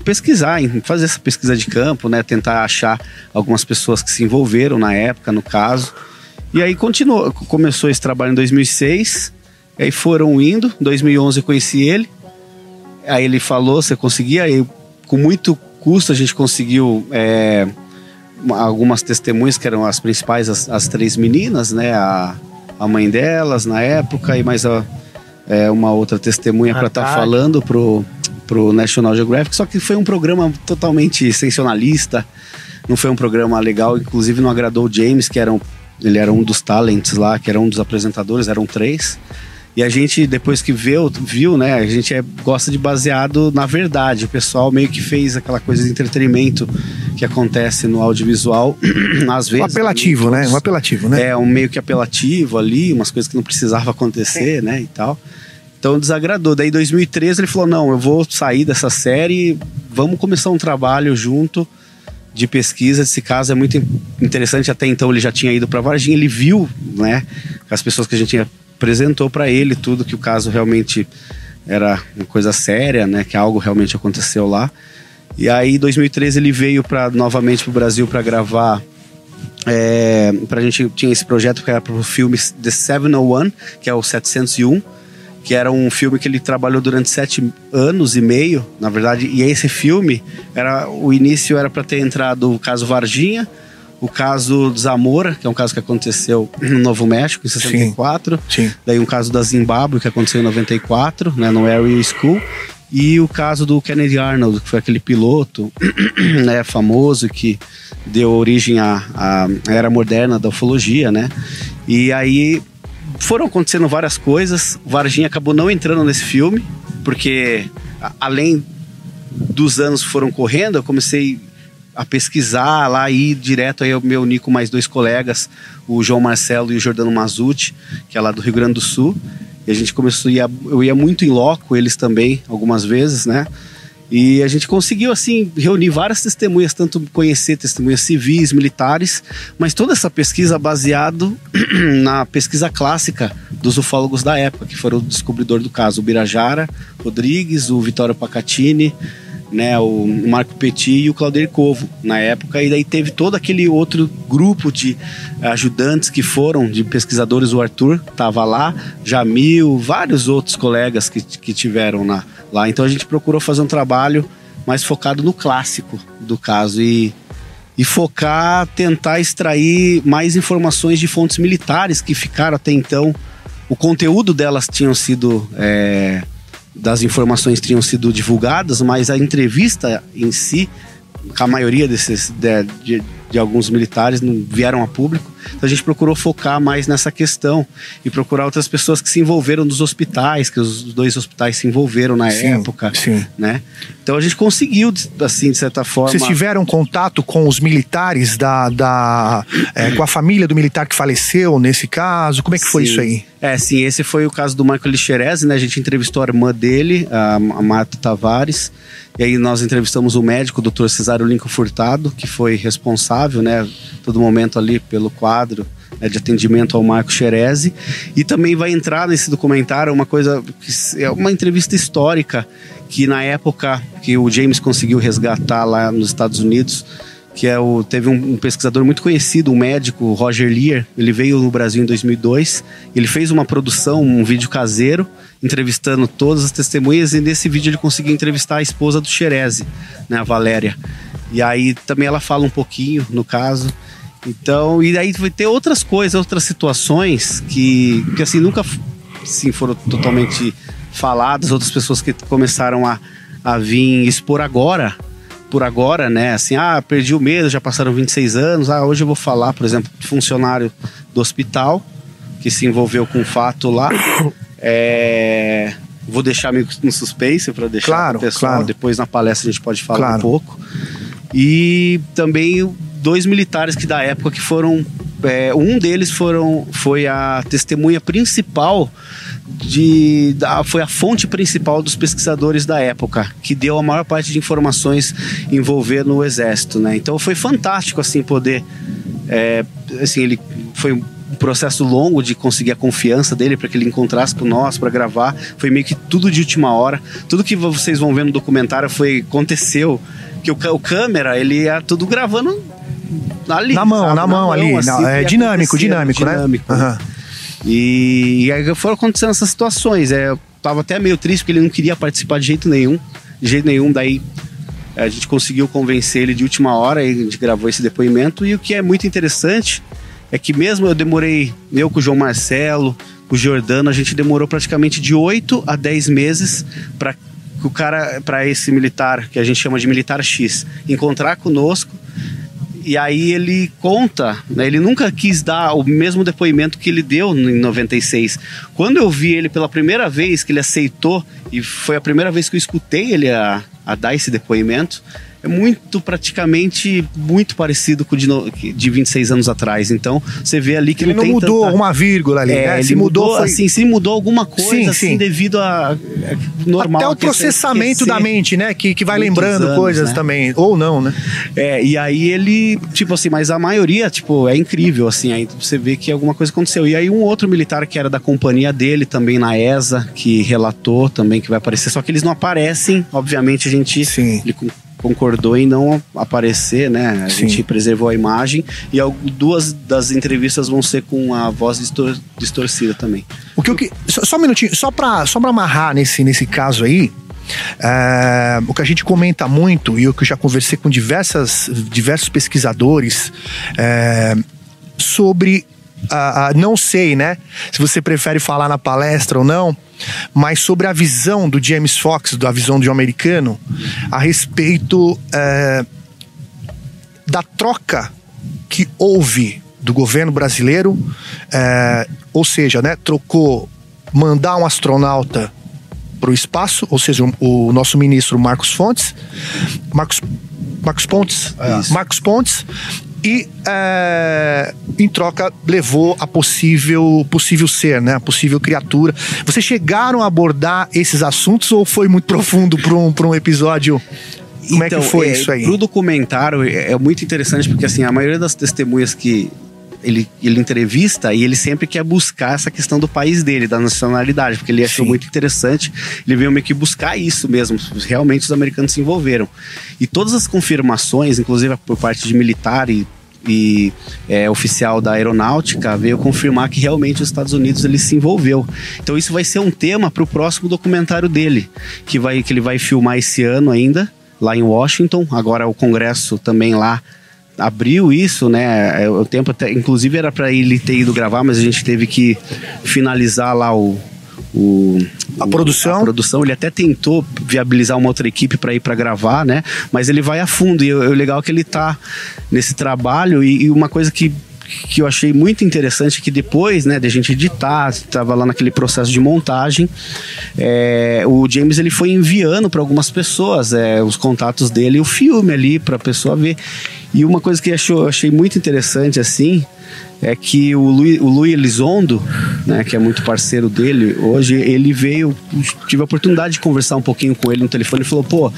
pesquisar, fazer essa pesquisa de campo, né? Tentar achar algumas pessoas que se envolveram na época, no caso. E aí continuou, começou esse trabalho em 2006. Aí foram indo. Em 2011 eu conheci ele. Aí ele falou, você conseguia. Aí com muito custo a gente conseguiu é, algumas testemunhas que eram as principais, as, as três meninas, né? A, a mãe delas na época e mais a, é, uma outra testemunha para estar tá falando pro pro National Geographic, só que foi um programa totalmente sensacionalista, não foi um programa legal, inclusive não agradou o James, que era um, ele era um dos talents lá, que era um dos apresentadores, eram três. E a gente, depois que viu, viu né, a gente é, gosta de baseado na verdade. O pessoal meio que fez aquela coisa de entretenimento que acontece no audiovisual, às vezes. Um apelativo, né? Um apelativo, né? É, um meio que apelativo ali, umas coisas que não precisava acontecer, né, e tal. Então desagradou. Daí em 2013 ele falou: não, eu vou sair dessa série, vamos começar um trabalho junto de pesquisa. Esse caso é muito interessante. Até então ele já tinha ido para Varginha, ele viu, né, as pessoas que a gente apresentou para ele tudo que o caso realmente era uma coisa séria, né, que algo realmente aconteceu lá. E aí, em 2013, ele veio para novamente para o Brasil para gravar. É, para a gente tinha esse projeto que era para o filme The 701, que é o 701 que era um filme que ele trabalhou durante sete anos e meio, na verdade. E esse filme era o início era para ter entrado o caso Varginha, o caso Zamora, que é um caso que aconteceu no Novo México em 64, sim, sim. daí um caso da Zimbábue que aconteceu em 94, né, no Area School. E o caso do Kennedy Arnold, que foi aquele piloto né, famoso que deu origem à, à era moderna da ufologia, né? E aí foram acontecendo várias coisas. Varginha acabou não entrando nesse filme, porque além dos anos que foram correndo, eu comecei a pesquisar lá e ir direto aí eu me uni com mais dois colegas, o João Marcelo e o Jordano Mazuti, que é lá do Rio Grande do Sul. E a gente começou, eu ia muito em loco, eles também, algumas vezes, né? E a gente conseguiu, assim, reunir várias testemunhas, tanto conhecer testemunhas civis, militares, mas toda essa pesquisa baseado na pesquisa clássica dos ufólogos da época, que foram o descobridor do caso, o Birajara Rodrigues, o Vitório Pacatini, né, o Marco Petit e o Claudir Covo na época, e daí teve todo aquele outro grupo de ajudantes que foram, de pesquisadores, o Arthur estava lá, Jamil, vários outros colegas que, que tiveram na, lá. Então a gente procurou fazer um trabalho mais focado no clássico do caso e, e focar, tentar extrair mais informações de fontes militares que ficaram até então. O conteúdo delas tinham sido. É, das informações tinham sido divulgadas, mas a entrevista em si, a maioria desses de, de, de alguns militares não vieram a público. Então a gente procurou focar mais nessa questão e procurar outras pessoas que se envolveram nos hospitais, que os dois hospitais se envolveram na sim, época, sim. né? Então a gente conseguiu, assim, de certa forma. Vocês tiveram contato com os militares da, da é, com a família do militar que faleceu nesse caso? Como é que sim. foi isso aí? É, sim, esse foi o caso do Michael Lixerese, né? A gente entrevistou a irmã dele, a, a Marta Tavares. E aí nós entrevistamos o médico, o doutor Cesário Lincoln Furtado, que foi responsável, né, todo momento ali pelo quadro né, de atendimento ao Marco Xerezi. E também vai entrar nesse documentário uma coisa, é uma entrevista histórica que na época que o James conseguiu resgatar lá nos Estados Unidos, que é o teve um, um, pesquisador muito conhecido, um médico, Roger Lear. Ele veio no Brasil em 2002. Ele fez uma produção, um vídeo caseiro, entrevistando todas as testemunhas. E nesse vídeo ele conseguiu entrevistar a esposa do Xerezi, né, a Valéria. E aí também ela fala um pouquinho, no caso. Então, e aí vai ter outras coisas, outras situações que, que assim nunca assim, foram totalmente faladas, outras pessoas que começaram a, a vir expor agora por agora, né? Assim, ah, perdi o medo, já passaram 26 anos. Ah, hoje eu vou falar, por exemplo, de funcionário do hospital que se envolveu com o fato lá. É... Vou deixar meio no suspense para deixar claro, o pessoal. Claro. Depois na palestra a gente pode falar claro. um pouco. E também dois militares que da época que foram. É, um deles foram, foi a testemunha principal de da, foi a fonte principal dos pesquisadores da época que deu a maior parte de informações envolvendo o exército, né? Então foi fantástico assim poder, é, assim ele foi um processo longo de conseguir a confiança dele para que ele encontrasse com nós para gravar. Foi meio que tudo de última hora. Tudo que vocês vão ver no documentário foi aconteceu que o, o câmera ele ia tudo gravando ali, na mão, sabe? na, mão, ali, assim, é dinâmico, dinâmico, né? Dinâmico. Uhum. E, e aí foram acontecendo essas situações. É, eu tava até meio triste porque ele não queria participar de jeito nenhum. De jeito nenhum, daí a gente conseguiu convencer ele de última hora e a gente gravou esse depoimento. E o que é muito interessante é que mesmo eu demorei, eu com o João Marcelo, com o Jordano, a gente demorou praticamente de 8 a 10 meses para o cara, para esse militar, que a gente chama de militar X, encontrar conosco e aí ele conta, né, ele nunca quis dar o mesmo depoimento que ele deu em 96. Quando eu vi ele pela primeira vez, que ele aceitou, e foi a primeira vez que eu escutei ele a, a dar esse depoimento, é muito praticamente muito parecido com o de, de 26 anos atrás. Então, você vê ali que ele não, não mudou tanta... uma vírgula ali, é, né? Se mudou, mudou foi... assim, se mudou alguma coisa sim, assim sim. devido a é, normal Até o processamento da mente, né, que, que vai lembrando anos, coisas né? também, ou não, né? É, e aí ele, tipo assim, mas a maioria, tipo, é incrível assim, aí você vê que alguma coisa aconteceu. E aí um outro militar que era da companhia dele também na ESA, que relatou também que vai aparecer, só que eles não aparecem, obviamente a gente Sim. Ele concordou em não aparecer, né? A Sim. gente preservou a imagem e duas das entrevistas vão ser com a voz distor distorcida também. O que, o que só, só um minutinho, só para só pra amarrar nesse, nesse caso aí, é, o que a gente comenta muito, e eu que já conversei com diversas, diversos pesquisadores, é, sobre uh, não sei, né? Se você prefere falar na palestra ou não, mas sobre a visão do James Fox, da visão de um americano, a respeito uh, da troca que houve do governo brasileiro, uh, ou seja, né, trocou mandar um astronauta para o espaço, ou seja, o, o, nosso ministro Marcos Fontes, Marcos, Marcos Pontes, é. Marcos Pontes, e é, em troca levou a possível possível ser, né? A possível criatura. Vocês chegaram a abordar esses assuntos ou foi muito profundo para um, um episódio? Como então, é que então, foi é, isso aí? Pro documentário é, é muito interessante porque assim a maioria das testemunhas que ele, ele entrevista e ele sempre quer buscar essa questão do país dele, da nacionalidade, porque ele achou Sim. muito interessante. Ele veio meio que buscar isso mesmo. Realmente os americanos se envolveram. E todas as confirmações, inclusive por parte de militar e e é, oficial da aeronáutica veio confirmar que realmente os Estados Unidos ele se envolveu. Então isso vai ser um tema para o próximo documentário dele, que vai que ele vai filmar esse ano ainda lá em Washington. Agora o Congresso também lá abriu isso, né? É, o tempo até, inclusive era para ele ter ido gravar, mas a gente teve que finalizar lá o, o, a produção. A produção, ele até tentou viabilizar uma outra equipe para ir para gravar, né? Mas ele vai a fundo e o legal é que ele tá nesse trabalho e, e uma coisa que que eu achei muito interessante que depois, né, de a gente editar, estava lá naquele processo de montagem, é, o James ele foi enviando para algumas pessoas é, os contatos dele, o filme ali para a pessoa ver. E uma coisa que eu achei muito interessante assim é que o Luiz, o Luiz Elizondo, né, que é muito parceiro dele, hoje ele veio, tive a oportunidade de conversar um pouquinho com ele no telefone e falou: pô,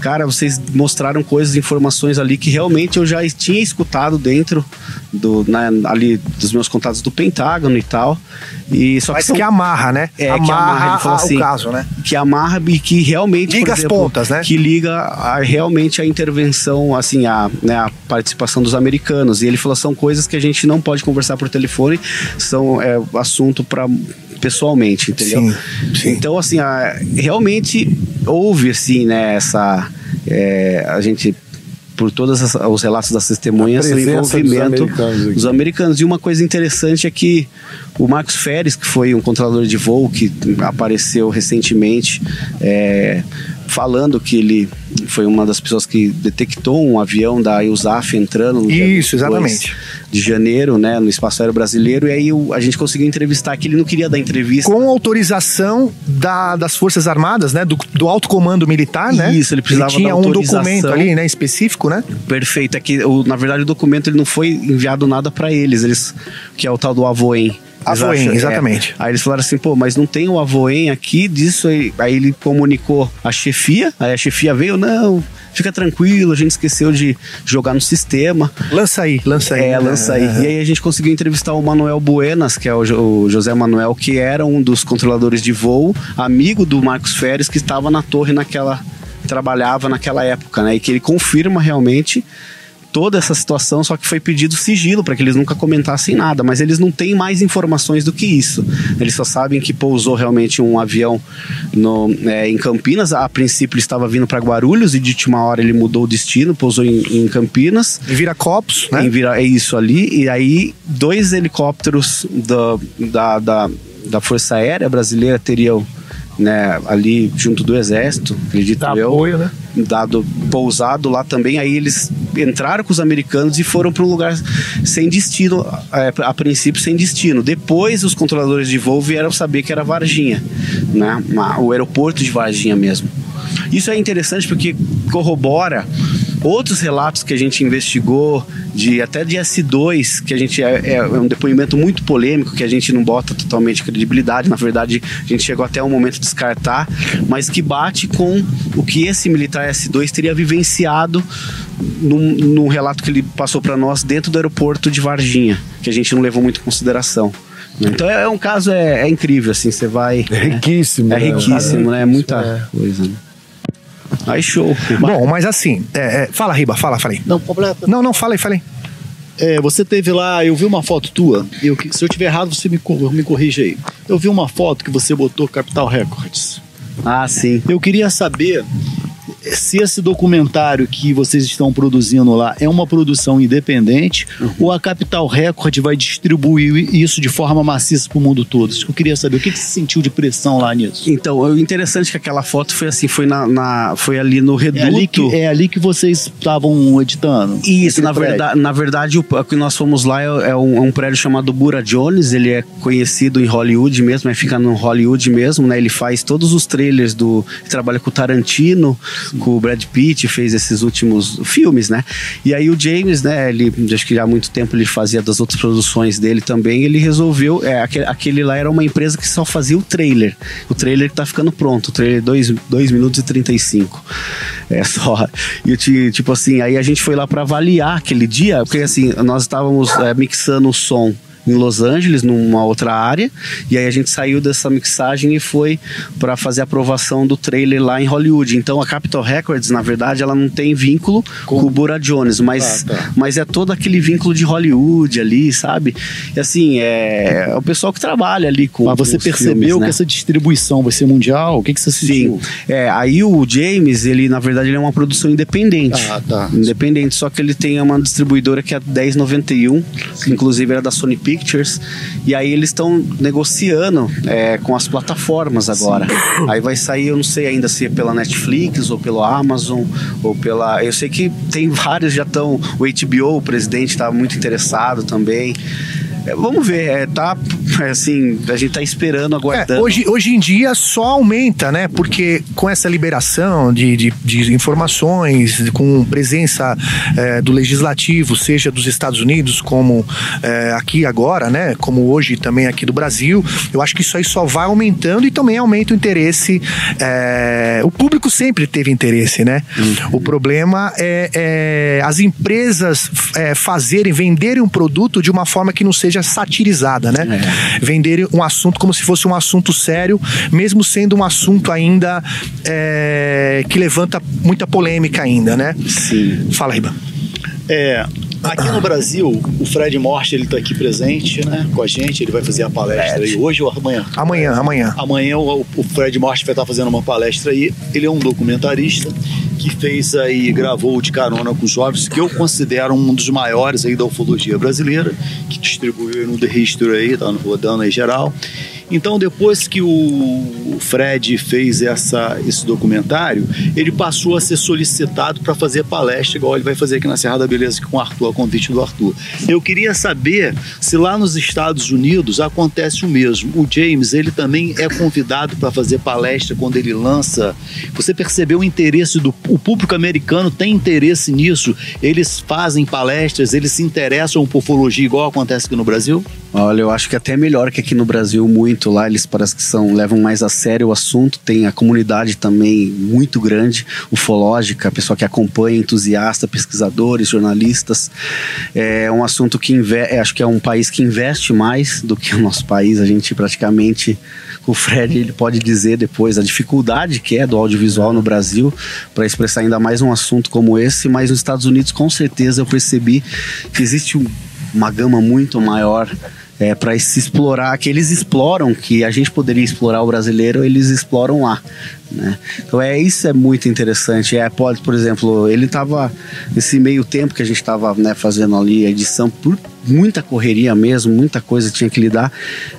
cara, vocês mostraram coisas, informações ali que realmente eu já tinha escutado dentro do, ali dos meus contatos do Pentágono e tal. E só Mas que, são, que amarra, né? É, amarra que amarra, ele falou assim, o caso, né? Que amarra e que realmente. Liga exemplo, as pontas, né? Que liga a, realmente a intervenção, assim, a, né, a participação dos americanos. E ele falou: são coisas que a gente não pode conversar por telefone, são é, assunto para pessoalmente, entendeu? Sim, sim. Então, assim, a, realmente houve, assim, né, essa... É, a gente por todos os relatos das testemunhas, o envolvimento dos americanos, dos americanos. E uma coisa interessante é que o Marcos Feres, que foi um controlador de voo que apareceu recentemente, é, falando que ele foi uma das pessoas que detectou um avião da USAF entrando no Isso, exatamente. de janeiro, né, no espaço aéreo brasileiro, e aí a gente conseguiu entrevistar que ele não queria dar entrevista. Com autorização da, das Forças Armadas, né, do, do alto comando militar, né? Isso, ele precisava ele tinha um documento ali, né, específico, né? Perfeito, é que o, na verdade o documento ele não foi enviado nada para eles, eles que é o tal do Avoen. Avoen, é. exatamente. É. Aí eles falaram assim, pô, mas não tem o Avoen aqui disso aí. Aí ele comunicou a chefia, aí a chefia veio, não, fica tranquilo, a gente esqueceu de jogar no sistema. Lança aí, lança aí. É, lança aí. E aí a gente conseguiu entrevistar o Manuel Buenas, que é o, o José Manuel, que era um dos controladores de voo, amigo do Marcos Férez, que estava na torre naquela trabalhava naquela época, né? E que ele confirma realmente toda essa situação, só que foi pedido sigilo para que eles nunca comentassem nada, mas eles não têm mais informações do que isso. Eles só sabem que pousou realmente um avião no, é, em Campinas. A princípio ele estava vindo para Guarulhos e de última hora ele mudou o destino, pousou em, em Campinas. Em Viracopos, né? Em Vira, é isso ali. E aí dois helicópteros da, da, da, da Força Aérea Brasileira teriam né, ali junto do exército, acredito Dá eu. Apoio, né? Dado pousado lá também, aí eles entraram com os americanos e foram para um lugar sem destino, é, a princípio sem destino. Depois os controladores de voo vieram saber que era Varginha, né, o aeroporto de Varginha mesmo. Isso é interessante porque corrobora outros relatos que a gente investigou, de até de S2, que a gente é, é, é, um depoimento muito polêmico, que a gente não bota totalmente credibilidade, na verdade a gente chegou até um momento de descartar, mas que bate com o que esse militar S2 teria vivenciado num, num relato que ele passou para nós dentro do aeroporto de Varginha, que a gente não levou muito em consideração. Então é, é um caso é, é incrível, assim, você vai. É riquíssimo. É, né? riquíssimo, né? É muita é. coisa. Né? Aí show. Bom, mas assim, é, é, fala, Riba, fala, falei. Não, completa. Não, não, fala aí, fala aí. É, você teve lá, eu vi uma foto tua, eu, se eu tiver errado, você me, me corrige aí. Eu vi uma foto que você botou Capital Records. Ah, sim. Eu queria saber se esse documentário que vocês estão produzindo lá é uma produção independente uhum. ou a Capital Record vai distribuir isso de forma maciça para o mundo todo? Eu queria saber. O que, que você sentiu de pressão lá nisso? Então, o interessante é que aquela foto foi assim, foi, na, na foi ali no Reduto. É ali que, é ali que vocês estavam editando? Isso, na verdade, na verdade, o que nós fomos lá é, é, um, é, um, prédio chamado Bura Jones, ele é conhecido em Hollywood mesmo, é, fica no Hollywood mesmo, né? Ele faz todos os trailers do... trabalha com o Tarantino, com o Brad Pitt, fez esses últimos filmes, né? E aí o James, né, ele, acho que já há muito tempo ele fazia das outras produções dele também, ele resolveu, é, aquele, aquele lá era uma empresa que só fazia o trailer. O trailer que tá ficando pronto, o trailer 2 minutos e 35. É só. E tipo assim, aí a gente foi lá para avaliar aquele dia, porque assim, nós estávamos é, mixando o som em Los Angeles, numa outra área. E aí a gente saiu dessa mixagem e foi para fazer a aprovação do trailer lá em Hollywood. Então a Capitol Records, na verdade, ela não tem vínculo com, com o Bura Jones, mas, ah, tá. mas é todo aquele vínculo de Hollywood ali, sabe? E assim, é, é o pessoal que trabalha ali com. Mas você percebeu filmes, que né? essa distribuição vai ser mundial? O que, que você sentiu? Sim. É, aí o James, ele na verdade ele é uma produção independente. Ah, tá. Independente, só que ele tem uma distribuidora que é a 1091, que inclusive era da Sony Pictures Pictures. E aí eles estão negociando é, com as plataformas agora. Sim. Aí vai sair, eu não sei ainda se é pela Netflix ou pelo Amazon ou pela. Eu sei que tem vários já estão. O HBO, o presidente, está muito interessado também. É, vamos ver, é, tá assim, a gente tá esperando, aguardando. É, hoje, hoje em dia só aumenta, né? Porque com essa liberação de, de, de informações, com presença é, do legislativo, seja dos Estados Unidos, como é, aqui agora, né? Como hoje também aqui do Brasil, eu acho que isso aí só vai aumentando e também aumenta o interesse. É, o público sempre teve interesse, né? Uhum. O problema é, é as empresas fazerem, venderem um produto de uma forma que não seja seja satirizada, né? É. Vender um assunto como se fosse um assunto sério, mesmo sendo um assunto ainda é, que levanta muita polêmica ainda, né? Sim. Fala, Riba. É, Aqui no Brasil, o Fred Morte ele está aqui presente, né, com a gente. Ele vai fazer a palestra aí hoje ou amanhã? Amanhã, amanhã. Amanhã o, o Fred Morte vai estar fazendo uma palestra aí. Ele é um documentarista que fez aí, gravou de carona com os jovens, que eu considero um dos maiores aí da ufologia brasileira, que distribuiu no The History aí, tá rodando aí geral. Então, depois que o Fred fez essa, esse documentário, ele passou a ser solicitado para fazer palestra, igual ele vai fazer aqui na Serra da Beleza com o Arthur, a convite do Arthur. Eu queria saber se lá nos Estados Unidos acontece o mesmo. O James, ele também é convidado para fazer palestra quando ele lança. Você percebeu o interesse do o público americano tem interesse nisso? Eles fazem palestras, eles se interessam por ufologia igual acontece aqui no Brasil? Olha, eu acho que até melhor que aqui no Brasil muito lá, eles parece que são, levam mais a sério o assunto, tem a comunidade também muito grande, ufológica, pessoal que acompanha, entusiasta, pesquisadores, jornalistas. É um assunto que é, acho que é um país que investe mais do que o nosso país, a gente praticamente o Fred ele pode dizer depois a dificuldade que é do audiovisual no Brasil para expressar ainda mais um assunto como esse, mas nos Estados Unidos com certeza eu percebi que existe um, uma gama muito maior é, para se explorar, que eles exploram, que a gente poderia explorar o brasileiro, eles exploram lá. Né? Então é isso é muito interessante. É, pode, por exemplo, ele estava nesse meio tempo que a gente estava né, fazendo ali a edição por muita correria mesmo, muita coisa tinha que lidar.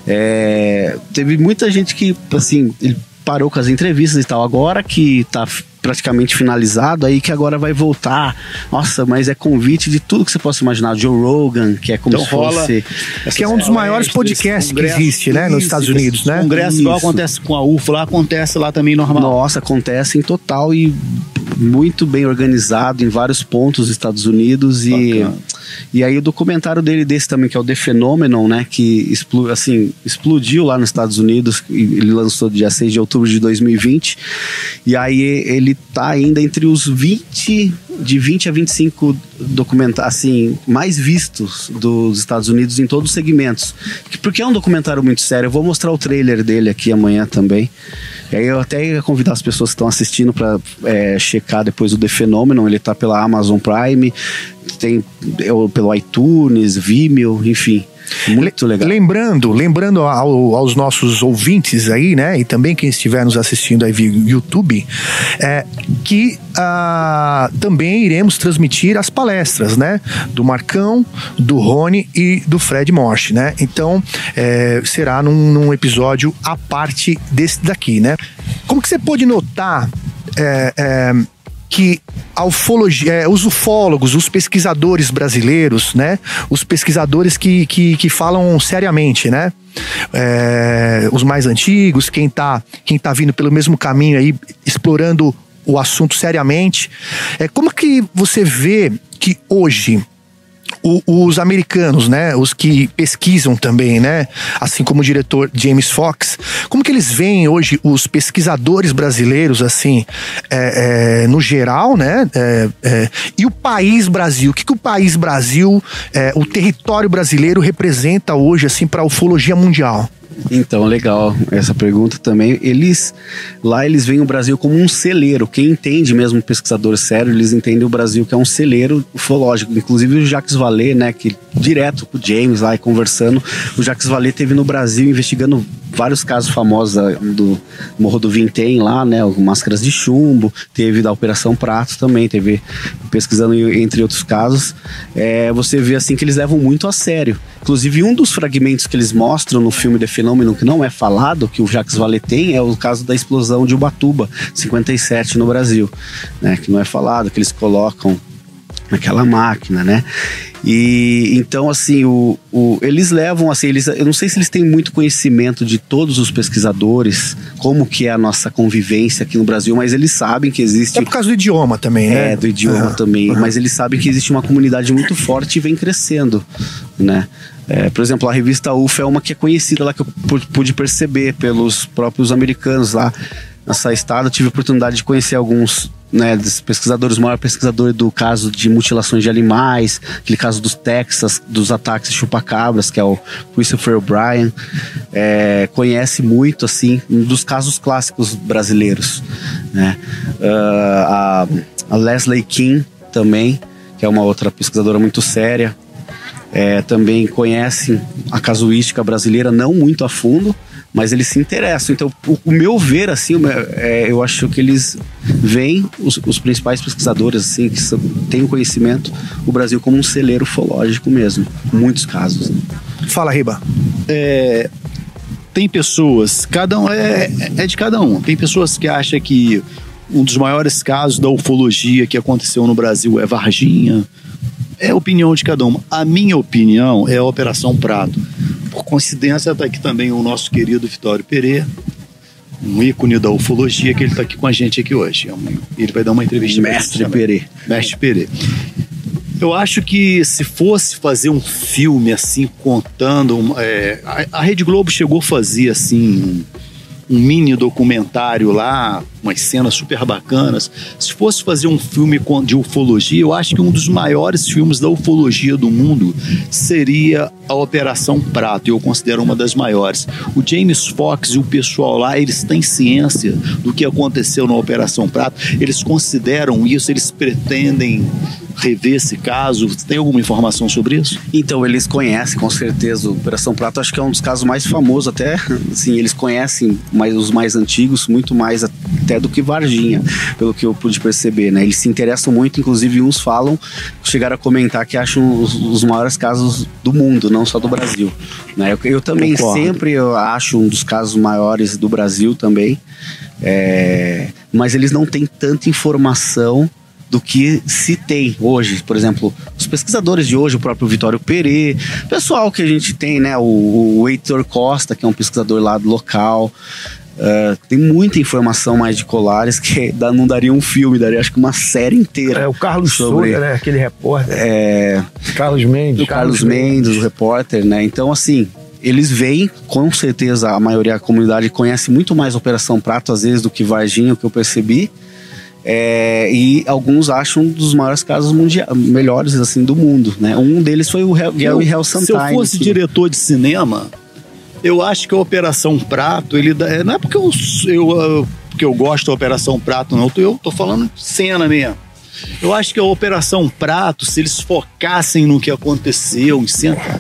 É, teve muita gente que assim ele parou com as entrevistas e tal. Agora que está praticamente finalizado, aí que agora vai voltar. Nossa, mas é convite de tudo que você possa imaginar. Joe Rogan, que é como então, se fosse. Que é um dos maiores podcasts que existe, né? Nos Estados Unidos, né? Congresso igual acontece com a UFO, lá acontece lá também normal. Nossa, acontece em total e muito bem organizado em vários pontos dos Estados Unidos e e aí o documentário dele desse também que é o The Phenomenon, né, que assim, explodiu lá nos Estados Unidos, ele lançou dia 6 de outubro de 2020. E aí ele tá ainda entre os 20 de 20 a 25 documentários assim mais vistos dos Estados Unidos em todos os segmentos. Porque é um documentário muito sério. Eu vou mostrar o trailer dele aqui amanhã também. E aí eu até ia convidar as pessoas que estão assistindo para é, checar depois o The Phenomenon. Ele tá pela Amazon Prime, tem pelo iTunes, Vimeo, enfim. Muito legal. Lembrando, lembrando ao, aos nossos ouvintes aí, né, e também quem estiver nos assistindo aí via YouTube, é, que ah, também iremos transmitir as palestras, né, do Marcão, do Rony e do Fred Morse, né. Então é, será num, num, episódio à parte desse daqui, né. Como que você pode notar é, é que a ufologia, é, os ufólogos, os pesquisadores brasileiros, né? Os pesquisadores que, que, que falam seriamente, né? É, os mais antigos, quem tá, quem tá vindo pelo mesmo caminho aí, explorando o assunto seriamente. É, como que você vê que hoje o, os americanos, né, os que pesquisam também, né, assim como o diretor James Fox, como que eles veem hoje os pesquisadores brasileiros, assim, é, é, no geral, né, é, é e o país Brasil, o que, que o país Brasil, é, o território brasileiro representa hoje, assim, para a ufologia mundial? Então, legal essa pergunta também. Eles lá eles veem o Brasil como um celeiro. Quem entende mesmo pesquisador sério, eles entendem o Brasil que é um celeiro ufológico. Inclusive o Jacques Vallée, né, que direto com o James lá e conversando, o Jacques Vallée teve no Brasil investigando vários casos famosos do Morro do Vintém lá, né? Máscaras de chumbo, teve da Operação Prato também, teve pesquisando entre outros casos. É, você vê assim que eles levam muito a sério. Inclusive, um dos fragmentos que eles mostram no filme The Fenômeno, que não é falado, que o Jacques Vallée tem, é o caso da explosão de Ubatuba, 57, no Brasil, né? Que não é falado, que eles colocam naquela máquina, né? E então, assim, o, o, eles levam, assim, eles, eu não sei se eles têm muito conhecimento de todos os pesquisadores, como que é a nossa convivência aqui no Brasil, mas eles sabem que existe. É por causa do idioma também, né? É, do idioma uhum. também. Uhum. Mas eles sabem que existe uma comunidade muito forte e vem crescendo, né? É, por exemplo, a revista UF é uma que é conhecida lá que eu pude perceber pelos próprios americanos lá nessa estada. Eu tive a oportunidade de conhecer alguns né, dos pesquisadores, o maior pesquisador do caso de mutilações de animais, aquele caso dos Texas, dos ataques chupacabras, que é o Christopher O'Brien, é, conhece muito, assim, um dos casos clássicos brasileiros, né? Uh, a, a, Leslie King também, que é uma outra pesquisadora muito séria, é, também conhece a casuística brasileira não muito a fundo, mas eles se interessam. Então, o, o meu ver, assim, é, eu acho que eles veem os, os principais pesquisadores, assim, que são, têm o conhecimento, o Brasil como um celeiro ufológico mesmo, muitos casos. Né? Fala, Riba. É, tem pessoas, cada um é, é de cada um. Tem pessoas que acham que um dos maiores casos da ufologia que aconteceu no Brasil é Varginha. É a opinião de cada um. A minha opinião é a Operação Prato. Por coincidência, está aqui também o nosso querido Vitório Pereira, um ícone da ufologia, que ele está aqui com a gente aqui hoje. É ele vai dar uma entrevista. Mestre Pereira. Mestre Pereira. Eu acho que se fosse fazer um filme assim, contando. É, a, a Rede Globo chegou a fazer assim um mini documentário lá, umas cenas super bacanas. Se fosse fazer um filme de ufologia, eu acho que um dos maiores filmes da ufologia do mundo seria a Operação Prato, eu considero uma das maiores. O James Fox e o pessoal lá, eles têm ciência do que aconteceu na Operação Prato, eles consideram isso, eles pretendem rever esse caso? Tem alguma informação sobre isso? Então, eles conhecem com certeza o Operação Prato, acho que é um dos casos mais famosos até, assim, eles conhecem mais, os mais antigos, muito mais até do que Varginha, pelo que eu pude perceber, né? Eles se interessam muito, inclusive uns falam, chegaram a comentar que acham os, os maiores casos do mundo, não só do Brasil, né? Eu, eu também Concordo. sempre eu acho um dos casos maiores do Brasil também, é, mas eles não têm tanta informação do que se tem hoje. Por exemplo, os pesquisadores de hoje, o próprio Vitório Perê, pessoal que a gente tem, né? O, o Heitor Costa, que é um pesquisador lá do local. Uh, tem muita informação mais de colares que dá, não daria um filme, daria acho que uma série inteira. É, o Carlos sobre, Souza, né? Aquele repórter. É, Carlos Mendes. O Carlos, Carlos Mendes, Mendes, o repórter, né? Então, assim, eles veem, com certeza a maioria da comunidade conhece muito mais Operação Prato, às vezes, do que Varginha, o que eu percebi. É, e alguns acham um dos maiores casos mundiais, melhores assim do mundo, né? Um deles foi o Gary Helsantine. Se eu fosse que... diretor de cinema, eu acho que a Operação Prato, ele é, não é porque eu, eu, porque eu gosto da Operação Prato, não. Eu tô falando de cena mesmo. Eu acho que a Operação Prato, se eles focassem no que aconteceu,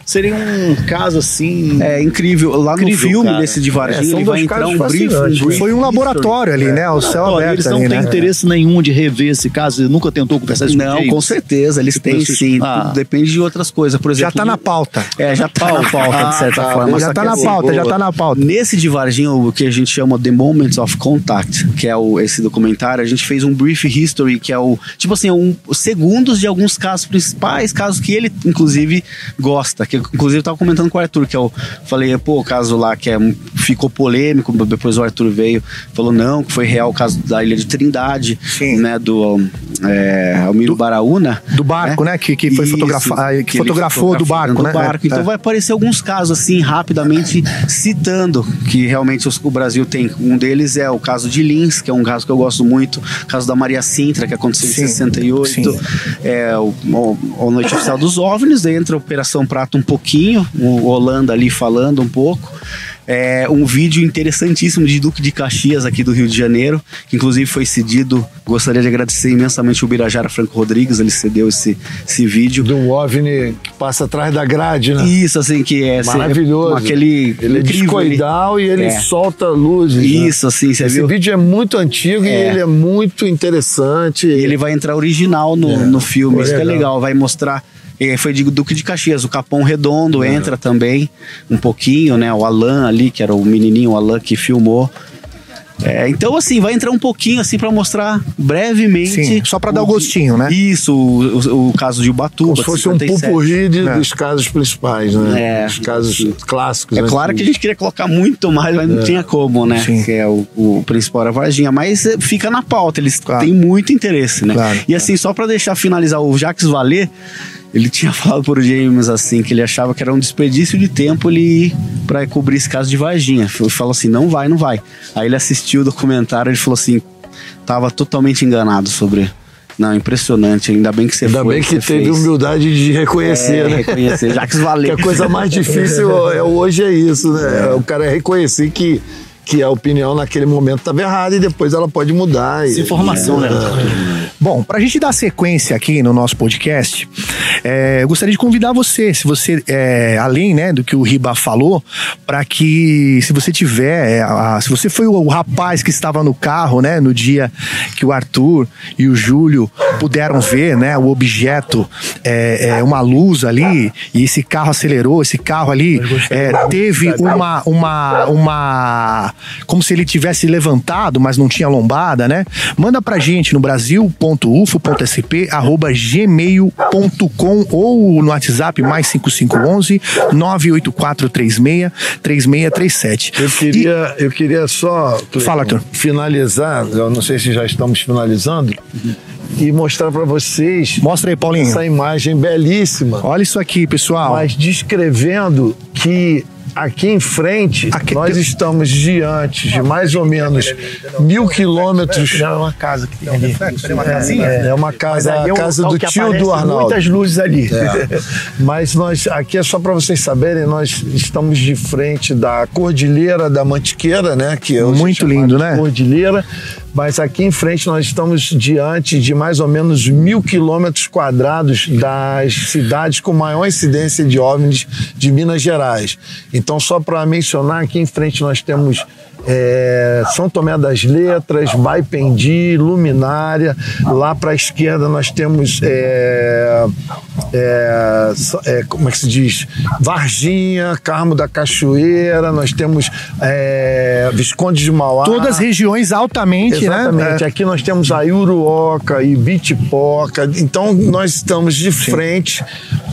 seria um caso assim. É incrível. Lá incrível, no filme cara. desse de Varginha, é, ele vai entrar um briefing. Um Foi um laboratório ali, né? O céu aberto. Eles não ali, têm né? interesse nenhum de rever esse caso. Ele nunca tentou conversar isso Não, com, com certeza. Eles têm sim. Ah. Depende de outras coisas. Por exemplo. Já tá na pauta. É, já tá na pauta, de certa ah, forma. Já tá na pauta, já tá na pauta. Nesse de Varginha, o que a gente chama The Moments of Contact, que é o, esse documentário, a gente fez um brief history, que é o. Tipo assim, um segundos de alguns casos principais, casos que ele, inclusive, gosta. Que inclusive eu tava comentando com o Arthur, que eu falei, pô, o caso lá que é ficou polêmico, depois o Arthur veio, falou não, que foi real o caso da Ilha de Trindade, Sim. né, do é, Almiro do, Baraúna. Do barco, né, né que, que foi fotografado, que, que fotografou do barco, do né? Barco. Então é. vai aparecer alguns casos assim, rapidamente, citando que realmente o Brasil tem. Um deles é o caso de Lins, que é um caso que eu gosto muito, o caso da Maria Sintra, que aconteceu Sim. em 68, Sim. é o, o, o Noite Oficial dos OVNIs, daí entra a Operação Prato um pouquinho, o Holanda ali falando um pouco é, um vídeo interessantíssimo de Duque de Caxias aqui do Rio de Janeiro, que inclusive foi cedido. Gostaria de agradecer imensamente o Birajara Franco Rodrigues, ele cedeu esse, esse vídeo. Do OVNI que passa atrás da grade, né? Isso, assim, que é maravilhoso. aquele ele é discoidal e ele é. solta luzes. Né? Isso, né? assim, você esse viu? Esse vídeo é muito antigo é. e ele é muito interessante. E ele vai entrar original no, é. no filme, isso que é legal, vai mostrar e foi de Duque de Caxias. O Capão Redondo uhum. entra também um pouquinho, né? O Alan ali, que era o menininho, o Alan que filmou. É, então, assim, vai entrar um pouquinho assim para mostrar brevemente. Sim, só para dar o gostinho, né? Isso, o, o, caso de Ubatuba. Como se fosse 57. um pupurri de, é. dos casos principais, né? É, Os casos clássicos. É né? claro que a gente queria colocar muito mais, mas não é. tinha como, né? Sim. Que é o, o principal era Varginha. Mas eh, fica na pauta, eles claro. têm muito interesse, né? Claro, e assim, só para deixar finalizar o Jacques Valer ele tinha falado pro James assim que ele achava que era um desperdício de tempo ele ir para cobrir esse caso de Varginha. Ele falou assim: "Não vai, não vai". Aí ele assistiu o documentário, ele falou assim: "Tava totalmente enganado sobre não, impressionante. Ainda bem que você Ainda foi, bem que, que teve fez. humildade de reconhecer, é, né? Reconhecer, já que valeu. que a coisa mais difícil é, hoje é isso, né? É. O cara reconhecer que que a opinião naquele momento estava errada e depois ela pode mudar. E, informação, né? Bom, para a gente dar sequência aqui no nosso podcast, é, eu gostaria de convidar você, se você, é, além né, do que o Riba falou, para que, se você tiver, é, a, se você foi o, o, rapaz que estava no carro, né, no dia que o Arthur e o Júlio puderam ver, né, o objeto, é, é, uma luz ali, e esse carro acelerou, esse carro ali é, teve uma, uma, uma, como se ele tivesse levantado, mas não tinha lombada, né? Manda pra gente no brasil.ufo.sp@gmail.com ou no WhatsApp mais 5511 98436 3637. Eu queria, e... eu queria só Fala, Arthur. finalizar, eu não sei se já estamos finalizando. Uhum e mostrar para vocês. Mostra aí, Paulinho. Essa imagem belíssima. Olha isso aqui, pessoal. Mas descrevendo que Aqui em frente, Aqui nós tem... estamos diante de mais ou menos mil quilômetros. Não, é uma casa que tem ali. É uma casinha? É, é uma casa, a casa do tio do Arnaldo. Muitas luzes ali. É. Mas nós, aqui é só para vocês saberem, nós estamos de frente da Cordilheira da Mantiqueira, né? Que é Muito lindo, né? Cordilheira mas aqui em frente nós estamos diante de mais ou menos mil quilômetros quadrados das cidades com maior incidência de OVNIs de Minas Gerais. Então, só para mencionar, aqui em frente nós temos é, São Tomé das Letras, Baipendi, Luminária. Lá para a esquerda nós temos é, é, é, como é que se diz? Varginha, Carmo da Cachoeira, nós temos é, Visconde de Mauá. Todas regiões altamente, né? Exatamente. né? Aqui nós temos a Iuruoca e Bitipoca. Então nós estamos de frente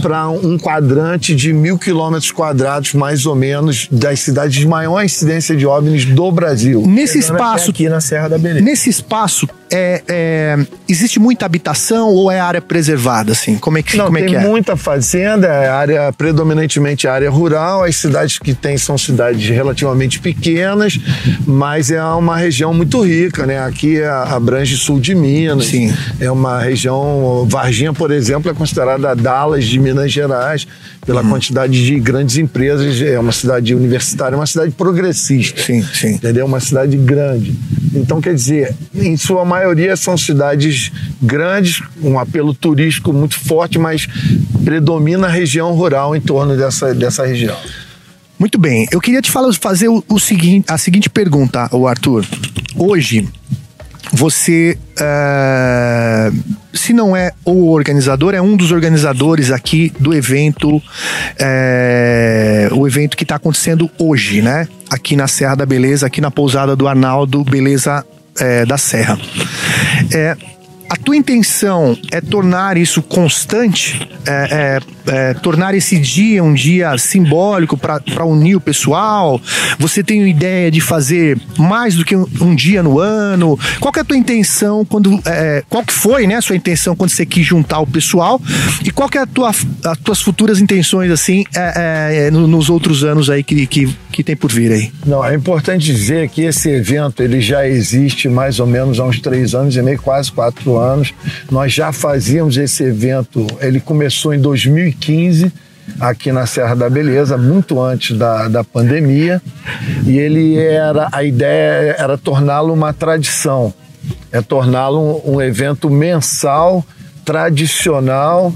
para um quadrante de mil quilômetros quadrados, mais ou menos, das cidades de maior incidência de OVNIs do Brasil. Nesse espaço. Aqui na Serra da Beleza. Nesse espaço, é, é, existe muita habitação ou é área preservada, assim? Como é que, Não, como é, tem que é? muita fazenda, é área predominantemente área rural. As cidades que tem são cidades relativamente pequenas, mas é uma região muito rica, né? Aqui é, abrange sul de Minas. Sim. É uma região. Varginha, por exemplo, é considerada Dallas de Minas Gerais pela uhum. quantidade de grandes empresas. É uma cidade universitária, uma cidade progressista. Sim, sim. Entendeu? Uma cidade grande. Então, quer dizer, em sua maioria são cidades grandes, um apelo turístico muito forte, mas predomina a região rural em torno dessa, dessa região. Muito bem, eu queria te falar, fazer o, o seguinte, a seguinte pergunta, o Arthur. Hoje, você, uh, se não é o organizador, é um dos organizadores aqui do evento, uh, o evento que está acontecendo hoje, né? Aqui na Serra da Beleza, aqui na pousada do Arnaldo Beleza uh, da Serra. a tua intenção é tornar isso constante, é, é, é, tornar esse dia um dia simbólico para unir o pessoal? Você tem ideia de fazer mais do que um, um dia no ano? Qual é a tua intenção quando, é, qual que foi, né, a sua intenção quando você quis juntar o pessoal? E qual que é a tua, as tuas futuras intenções assim é, é, nos outros anos aí que, que, que tem por vir aí? Não, é importante dizer que esse evento ele já existe mais ou menos há uns três anos e meio, quase quatro anos. Nós já fazíamos esse evento, ele começou em 2015 aqui na Serra da Beleza, muito antes da, da pandemia, e ele era a ideia era torná-lo uma tradição, é torná-lo um, um evento mensal, tradicional.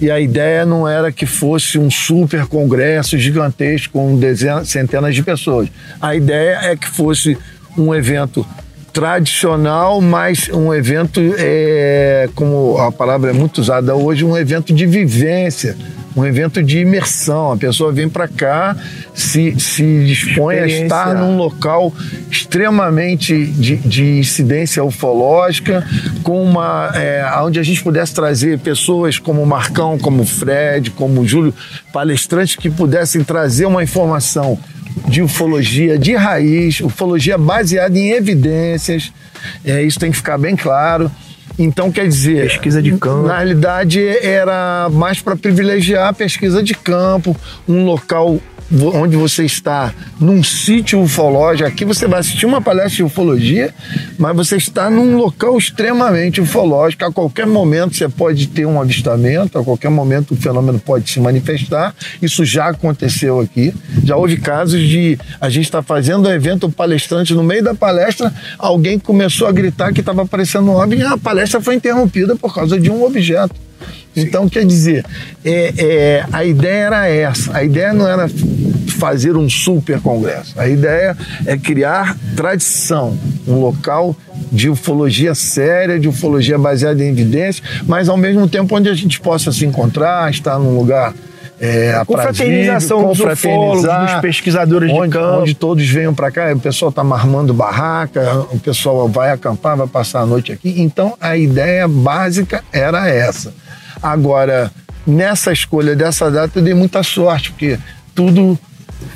E a ideia não era que fosse um super congresso gigantesco com dezenas, centenas de pessoas. A ideia é que fosse um evento tradicional, mas um evento, é, como a palavra é muito usada hoje, um evento de vivência, um evento de imersão. A pessoa vem para cá, se, se dispõe a estar num local extremamente de, de incidência ufológica, com uma, é, onde a gente pudesse trazer pessoas como Marcão, como Fred, como Júlio, palestrantes que pudessem trazer uma informação de ufologia de raiz, ufologia baseada em evidências. É, isso tem que ficar bem claro. Então, quer dizer. Pesquisa de campo. Na realidade, era mais para privilegiar a pesquisa de campo, um local onde você está num sítio ufológico, aqui você vai assistir uma palestra de ufologia, mas você está num local extremamente ufológico. A qualquer momento você pode ter um avistamento, a qualquer momento o fenômeno pode se manifestar. Isso já aconteceu aqui. Já houve casos de a gente estar tá fazendo um evento, um palestrante, no meio da palestra, alguém começou a gritar que estava aparecendo um OVNI e a palestra foi interrompida por causa de um objeto. Então, quer dizer, é, é, a ideia era essa. A ideia não era fazer um super congresso. A ideia é criar tradição, um local de ufologia séria, de ufologia baseada em evidências, mas ao mesmo tempo onde a gente possa se encontrar, estar num lugar é, a confraternização dos ufólogos, dos pesquisadores onde, de campo. Onde todos venham para cá, o pessoal está armando barraca, o pessoal vai acampar, vai passar a noite aqui. Então a ideia básica era essa. Agora, nessa escolha dessa data, eu dei muita sorte, porque tudo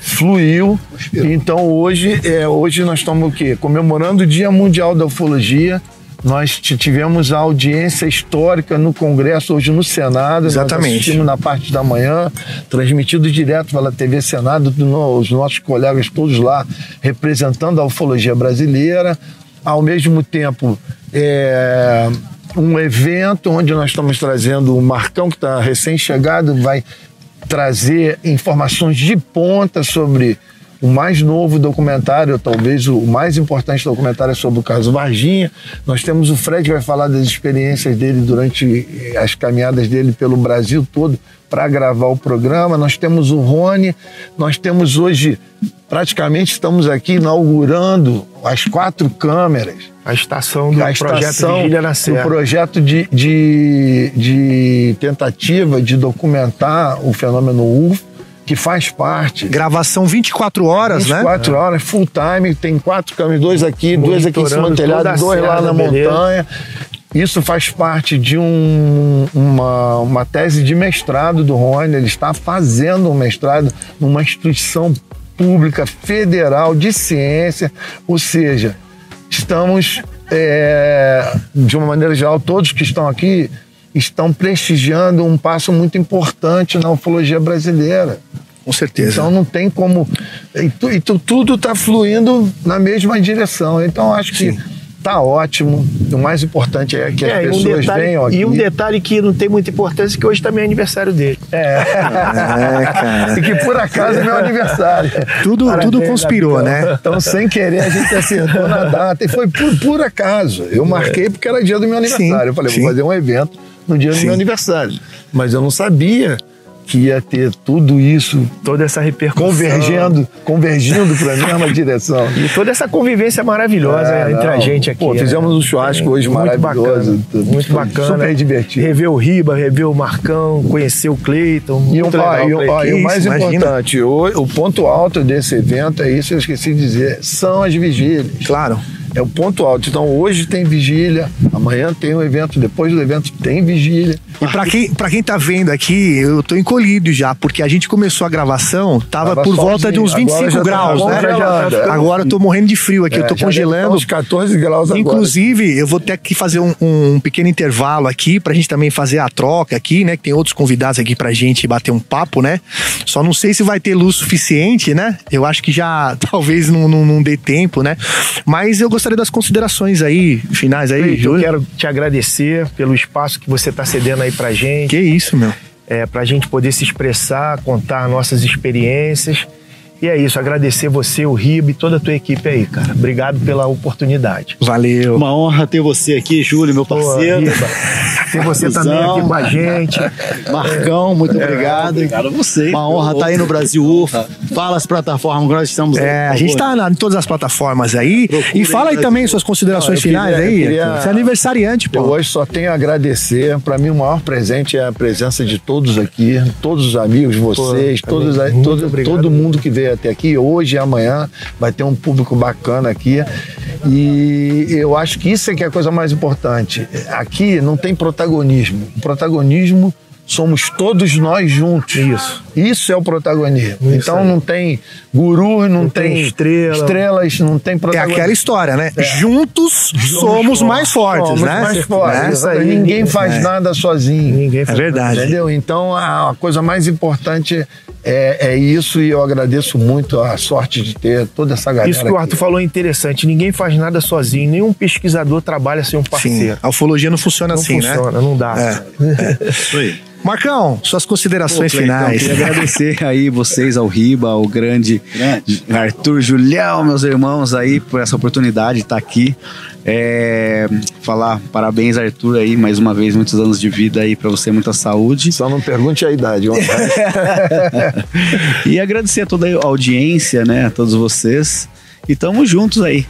fluiu. Então hoje, é, hoje nós estamos o quê? Comemorando o Dia Mundial da Ufologia. Nós tivemos a audiência histórica no Congresso, hoje no Senado. Exatamente. Nós na parte da manhã, transmitido direto pela TV Senado, os nossos colegas todos lá representando a ufologia brasileira. Ao mesmo tempo, é, um evento onde nós estamos trazendo o Marcão, que está recém-chegado, vai trazer informações de ponta sobre o mais novo documentário, talvez o mais importante documentário é sobre o caso Varginha. Nós temos o Fred que vai falar das experiências dele durante as caminhadas dele pelo Brasil todo para gravar o programa. Nós temos o Rony, nós temos hoje, praticamente estamos aqui inaugurando as quatro câmeras. A estação do a projeto estação Vigília na Serra. do projeto de, de, de tentativa de documentar o fenômeno UFO, que faz parte. Gravação 24 horas, 24 né? 24 horas, full time, tem quatro câmeras, dois aqui, dois aqui em cima do telhado, dois lá na montanha. Isso faz parte de um, uma, uma tese de mestrado do Rony. Ele está fazendo um mestrado numa instituição pública federal de ciência, ou seja, estamos, é, de uma maneira geral, todos que estão aqui estão prestigiando um passo muito importante na ufologia brasileira. Com certeza. Então não tem como. E, tu, e tu, tudo está fluindo na mesma direção. Então acho que. Sim tá ótimo. O mais importante é que é, as pessoas um detalhe, venham aqui. E um detalhe que não tem muita importância, que hoje também é aniversário dele. É. é cara. E que por acaso é meu aniversário. Tudo, tudo conspirou, né? Então, sem querer, a gente acertou na data. E foi por, por acaso. Eu marquei porque era dia do meu aniversário. Sim, eu falei, sim. vou fazer um evento no dia do sim. meu aniversário. Mas eu não sabia que ia ter tudo isso, toda essa repercussão, convergendo, convergindo para a mesma direção. E toda essa convivência maravilhosa é, entre não. a gente aqui. Pô, fizemos né? um churrasco é, hoje muito maravilhoso, bacana, muito bacana, super divertido. Rever o Riba, rever o Marcão, conhecer o Cleiton. E, o, legal, e, e o mais imagina. importante, o, o ponto alto desse evento é isso, eu esqueci de dizer, são as vigílias. Claro é o ponto alto. Então hoje tem vigília, amanhã tem um evento, depois do evento tem vigília. E para quem, pra quem tá vendo aqui, eu tô encolhido já, porque a gente começou a gravação, tava, tava por volta de uns 25 tá graus, tá né? Já, agora eu tô morrendo de frio aqui, é, eu tô congelando. Uns 14 graus agora. Inclusive, eu vou ter que fazer um, um pequeno intervalo aqui pra gente também fazer a troca aqui, né? Que tem outros convidados aqui pra gente bater um papo, né? Só não sei se vai ter luz suficiente, né? Eu acho que já talvez não, não, não dê tempo, né? Mas eu gostaria das considerações aí, finais aí, Júlio. Eu quero te agradecer pelo espaço que você tá cedendo aí pra gente. Que isso, meu. É, pra gente poder se expressar, contar nossas experiências e é isso, agradecer você, o Ribe e toda a tua equipe aí, cara. Obrigado pela oportunidade. Valeu. Uma honra ter você aqui, Júlio, meu parceiro. Pô, ter você também aqui com a gente. Marcão, muito é, obrigado. Obrigado a você. Uma honra estar tá aí no Brasil UFA. Fala as plataformas que nós estamos É, a gente está em todas as plataformas aí. Procure e fala aí também suas considerações Não, finais queria, aí. Queria... Você é aniversariante, pô. Eu hoje só tenho a agradecer. Para mim, o maior presente é a presença de todos aqui, todos os amigos, vocês, pô, todos, todo, todo mundo que veio até aqui, hoje e amanhã vai ter um público bacana aqui. E eu acho que isso é que é a coisa mais importante. Aqui não tem protagonismo. O protagonismo somos todos nós juntos. Isso. Isso é o protagonismo. Isso então aí. não tem guru, não, não tem, tem estrela. estrelas, não tem protagonismo. É aquela história, né? É. Juntos, Juntos somos mais fortes, somos né? mais fortes. Né? Ninguém, ninguém faz é. nada sozinho. Ninguém faz é verdade. Nada, entendeu? Então a, a coisa mais importante é, é, isso e eu agradeço muito a sorte de ter toda essa galera. Isso que o Arthur aqui. falou é interessante. Ninguém faz nada sozinho. Nenhum pesquisador trabalha sem um parceiro. Sim. A ufologia não funciona não assim, funciona, né? Não dá. É. é. Isso aí. Marcão, suas considerações Pô, finais. Então, queria agradecer aí vocês, ao Riba, ao grande, grande. Arthur Julião, meus irmãos aí, por essa oportunidade de estar aqui. É, falar parabéns, Arthur, aí, mais uma vez, muitos anos de vida aí para você, muita saúde. Só não pergunte a idade, E agradecer a toda a audiência, né, a todos vocês. E tamo juntos aí.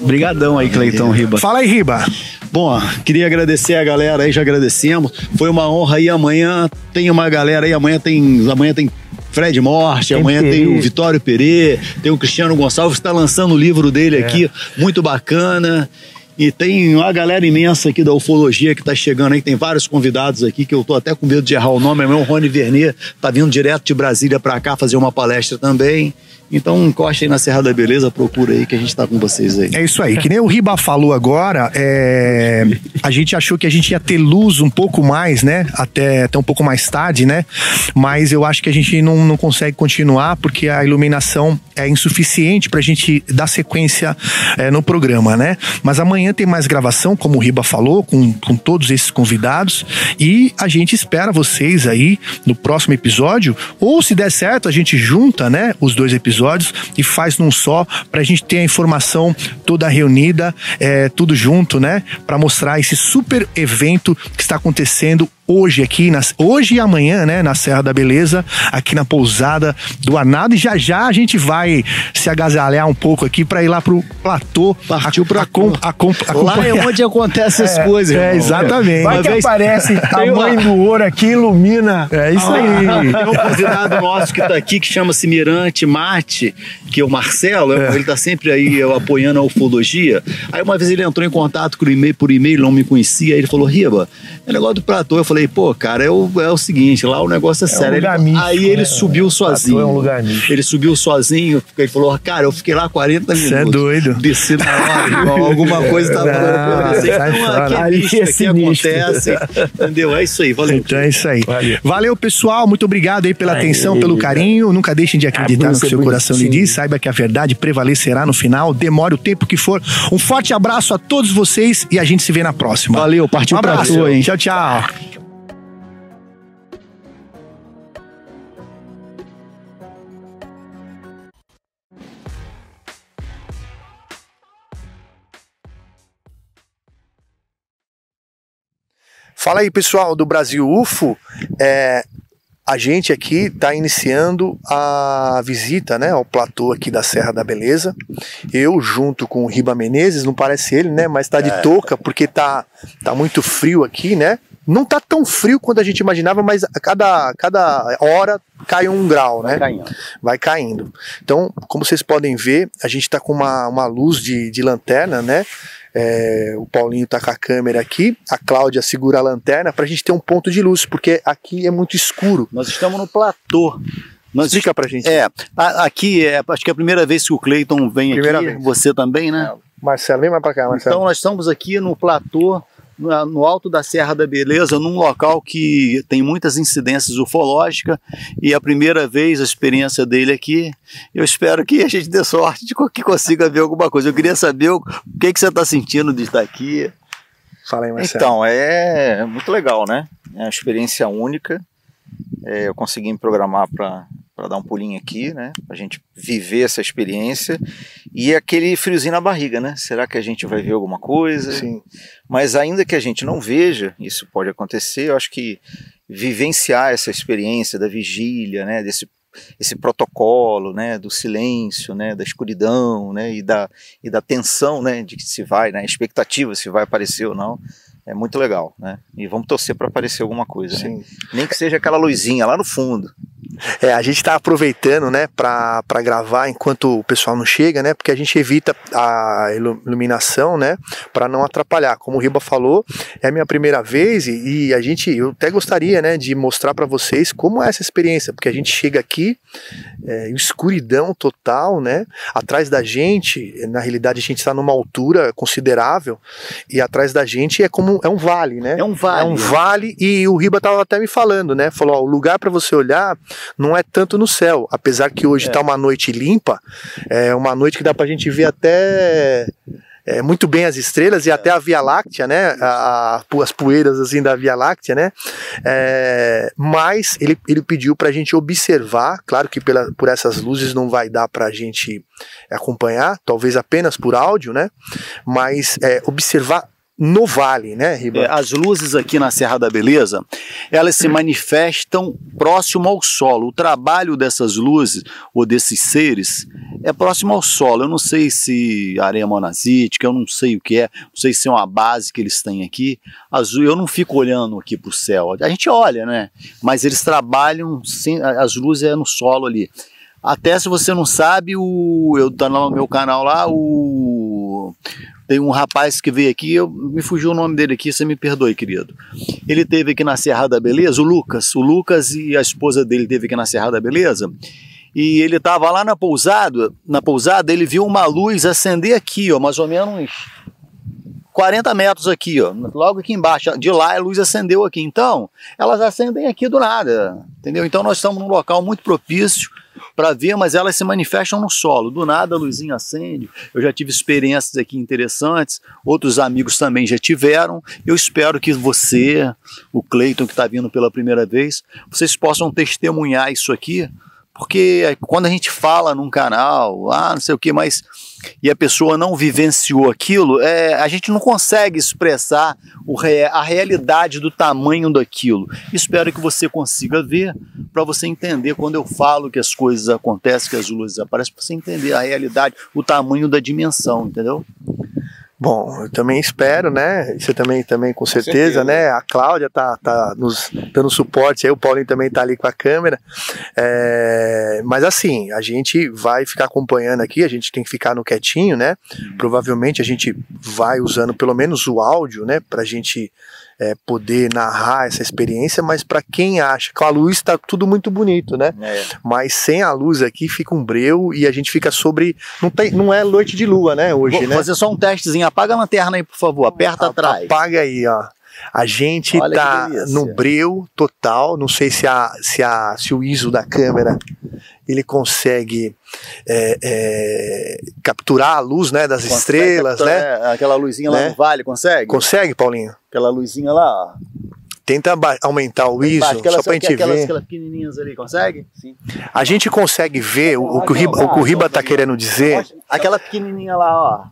Obrigadão aí, Cleiton Riba. Fala aí, Riba. Bom, queria agradecer a galera aí, já agradecemos. Foi uma honra aí. Amanhã tem uma galera aí, amanhã tem. Amanhã tem Fred Morte, tem amanhã Perê. tem o Vitório Perê, tem o Cristiano Gonçalves, está lançando o livro dele é. aqui, muito bacana. E tem uma galera imensa aqui da ufologia que está chegando aí, tem vários convidados aqui que eu tô até com medo de errar o nome. É meu Rony Vernier, tá vindo direto de Brasília para cá fazer uma palestra também. Então encosta aí na Serra da Beleza, procura aí que a gente tá com vocês aí. É isso aí. Que nem o Riba falou agora, é... a gente achou que a gente ia ter luz um pouco mais, né? Até, até um pouco mais tarde, né? Mas eu acho que a gente não, não consegue continuar porque a iluminação é insuficiente pra gente dar sequência é, no programa, né? Mas amanhã tem mais gravação, como o Riba falou, com, com todos esses convidados. E a gente espera vocês aí no próximo episódio. Ou se der certo, a gente junta, né? Os dois episódios episódios e faz num só para a gente ter a informação toda reunida, é, tudo junto, né? Para mostrar esse super evento que está acontecendo hoje aqui, nas, hoje e amanhã, né, na Serra da Beleza, aqui na pousada do Arnado. E já já a gente vai se agasalhar um pouco aqui para ir lá pro platô. Partiu pra a, a, a, Lá é onde acontecem as é, coisas. É, exatamente. Vai que vez... aparece tamanho do ouro aqui, ilumina. É isso ah, aí. Tem um convidado nosso que tá aqui que chama-se Mirante Marte, que é o Marcelo, é. ele tá sempre aí eu, apoiando a ufologia. Aí uma vez ele entrou em contato por e-mail, por e-mail, não me conhecia, aí ele falou: Riba, é negócio do platô. Eu falei, falei, pô, cara, é o, é o seguinte, lá o negócio é, é sério. Um ele, místico, aí ele né? subiu sozinho. É um lugar místico. Ele subiu sozinho, ele falou, cara, eu fiquei lá 40 minutos. Você é doido. Desci na hora, alguma coisa tava acontecendo. Então, aqui, é bicho, aqui acontece. Entendeu? É isso aí, valeu. Então é isso aí. Valeu, valeu pessoal. Muito obrigado aí pela aí, atenção, pelo carinho. Nunca deixem de acreditar no que seu coração lhe diz. Saiba que a verdade prevalecerá no final. Demore o tempo que for. Um forte abraço a todos vocês e a gente se vê na próxima. Valeu, partiu um pra tua, hein? Tchau, tchau. Fala aí, pessoal do Brasil UFO. É, a gente aqui está iniciando a visita né, ao platô aqui da Serra da Beleza. Eu, junto com o Riba Menezes, não parece ele, né? Mas está de é. touca porque tá, tá muito frio aqui, né? não tá tão frio quanto a gente imaginava, mas a cada, cada hora cai um grau, Vai né? caindo. Vai caindo. Então, como vocês podem ver, a gente tá com uma, uma luz de, de lanterna, né? É, o Paulinho tá com a câmera aqui, a Cláudia segura a lanterna pra gente ter um ponto de luz, porque aqui é muito escuro. Nós estamos no platô. Nós Explica pra gente. É, a- aqui é, acho que é a primeira vez que o Cleiton vem Primeira aqui, vez. você também, né? Marcelo, vem mais pra cá, Marcelo. Então nós estamos aqui no platô, no alto da Serra da Beleza, num local que tem muitas incidências ufológicas e é a primeira vez a experiência dele aqui. Eu espero que a gente dê sorte de que consiga ver alguma coisa. Eu queria saber o, o que, que você está sentindo de estar aqui. Fala aí, Marcelo. Então, é muito legal, né? É uma experiência única. É, eu consegui me programar para dar um pulinho aqui, né? Pra gente viver essa experiência. E aquele friozinho na barriga, né? Será que a gente vai ver alguma coisa? Sim. Mas ainda que a gente não veja, isso pode acontecer, eu acho que vivenciar essa experiência da vigília, né, desse esse protocolo, né, do silêncio, né, da escuridão, né, e da, e da tensão, né, de que se vai, né, a expectativa se vai aparecer ou não, é muito legal, né, e vamos torcer para aparecer alguma coisa, né? Sim. nem que seja aquela luzinha lá no fundo. É, a gente tá aproveitando, né, pra gravar enquanto o pessoal não chega, né, porque a gente evita a ilu- iluminação, né, pra não atrapalhar. Como o Riba falou, é a minha primeira vez e, e a gente, eu até gostaria, né, de mostrar pra vocês como é essa experiência, porque a gente chega aqui, é, escuridão total, né, atrás da gente, na realidade a gente tá numa altura considerável e atrás da gente é como, é um vale, né. É um vale. É um vale e o Riba tava até me falando, né? Falou, ó, o lugar para você olhar não é tanto no céu, apesar que hoje tá uma noite limpa, é uma noite que dá pra gente ver até é, muito bem as estrelas e até a Via Láctea, né? A, a- as poeiras assim da Via Láctea, né? É, mas ele, ele pediu pra gente observar, claro que pela, por essas luzes não vai dar pra gente acompanhar, talvez apenas por áudio, né? Mas é, observar no vale, né, Riba? É, as luzes aqui na Serra da Beleza, elas se manifestam próximo ao solo. O trabalho dessas luzes ou desses seres é próximo ao solo. Eu não sei se areia monazítica, eu não sei o que é, não sei se é uma base que eles têm aqui. Eu não fico olhando aqui para o céu. A gente olha, né? Mas eles trabalham, sem, as luzes é no solo ali. Até se você não sabe, o, eu tá no meu canal lá, o tem um rapaz que veio aqui, eu, me fugiu o nome dele aqui, você me perdoe, querido. Ele teve aqui na Serra da Beleza, o Lucas. O Lucas e a esposa dele teve aqui na Serra da Beleza. E ele estava lá na pousada, na pousada, ele viu uma luz acender aqui, ó, mais ou menos 40 metros aqui, ó, logo aqui embaixo. De lá a luz acendeu aqui. Então, elas acendem aqui do nada, entendeu? Então nós estamos num local muito propício para ver, mas elas se manifestam no solo. Do nada a luzinha acende. Eu já tive experiências aqui interessantes, outros amigos também já tiveram. Eu espero que você, o Cleiton que está vindo pela primeira vez, vocês possam testemunhar isso aqui, porque quando a gente fala num canal, ah, não sei o que, mas e a pessoa não vivenciou aquilo, é, a gente não consegue expressar o a realidade do tamanho daquilo. Espero que você consiga ver para você entender quando eu falo que as coisas acontecem, que as luzes aparecem, para você entender a realidade, o tamanho da dimensão, entendeu? Bom, eu também espero, né? Você também, também com certeza, certeza. né? A Cláudia tá, tá nos dando suporte aí, o Paulinho também tá ali com a câmera. É, mas assim, a gente vai ficar acompanhando aqui, a gente tem que ficar no quietinho, né? Provavelmente a gente vai usando pelo menos o áudio, né? Pra gente é, poder narrar essa experiência, mas para quem acha que com a luz tá tudo muito bonito, né? É, Mas sem a luz aqui fica um breu e a gente fica sobre. Não, tem, não é noite de lua, né? Hoje, Vou né? fazer só um testezinho. Apaga a lanterna aí, por favor. Aperta atrás. Apaga aí, ó. A gente Olha tá no breu total. Não sei se, a, se, a, se o ISO da câmera ele consegue é, é, capturar a luz né, das Consegue estrelas, né? capturar, é, Aquela luzinha lá Né? no vale, consegue? Consegue, Paulinho? Aquela luzinha lá, ó. Tenta aumentar o ISO, Embaixo, aquelas, só pra gente aquelas, ver. aquelas pequenininhas ali, consegue? Sim. A gente consegue ver o, o que o Riba, o que o Riba tá querendo dizer. Aquela pequenininha lá, ó.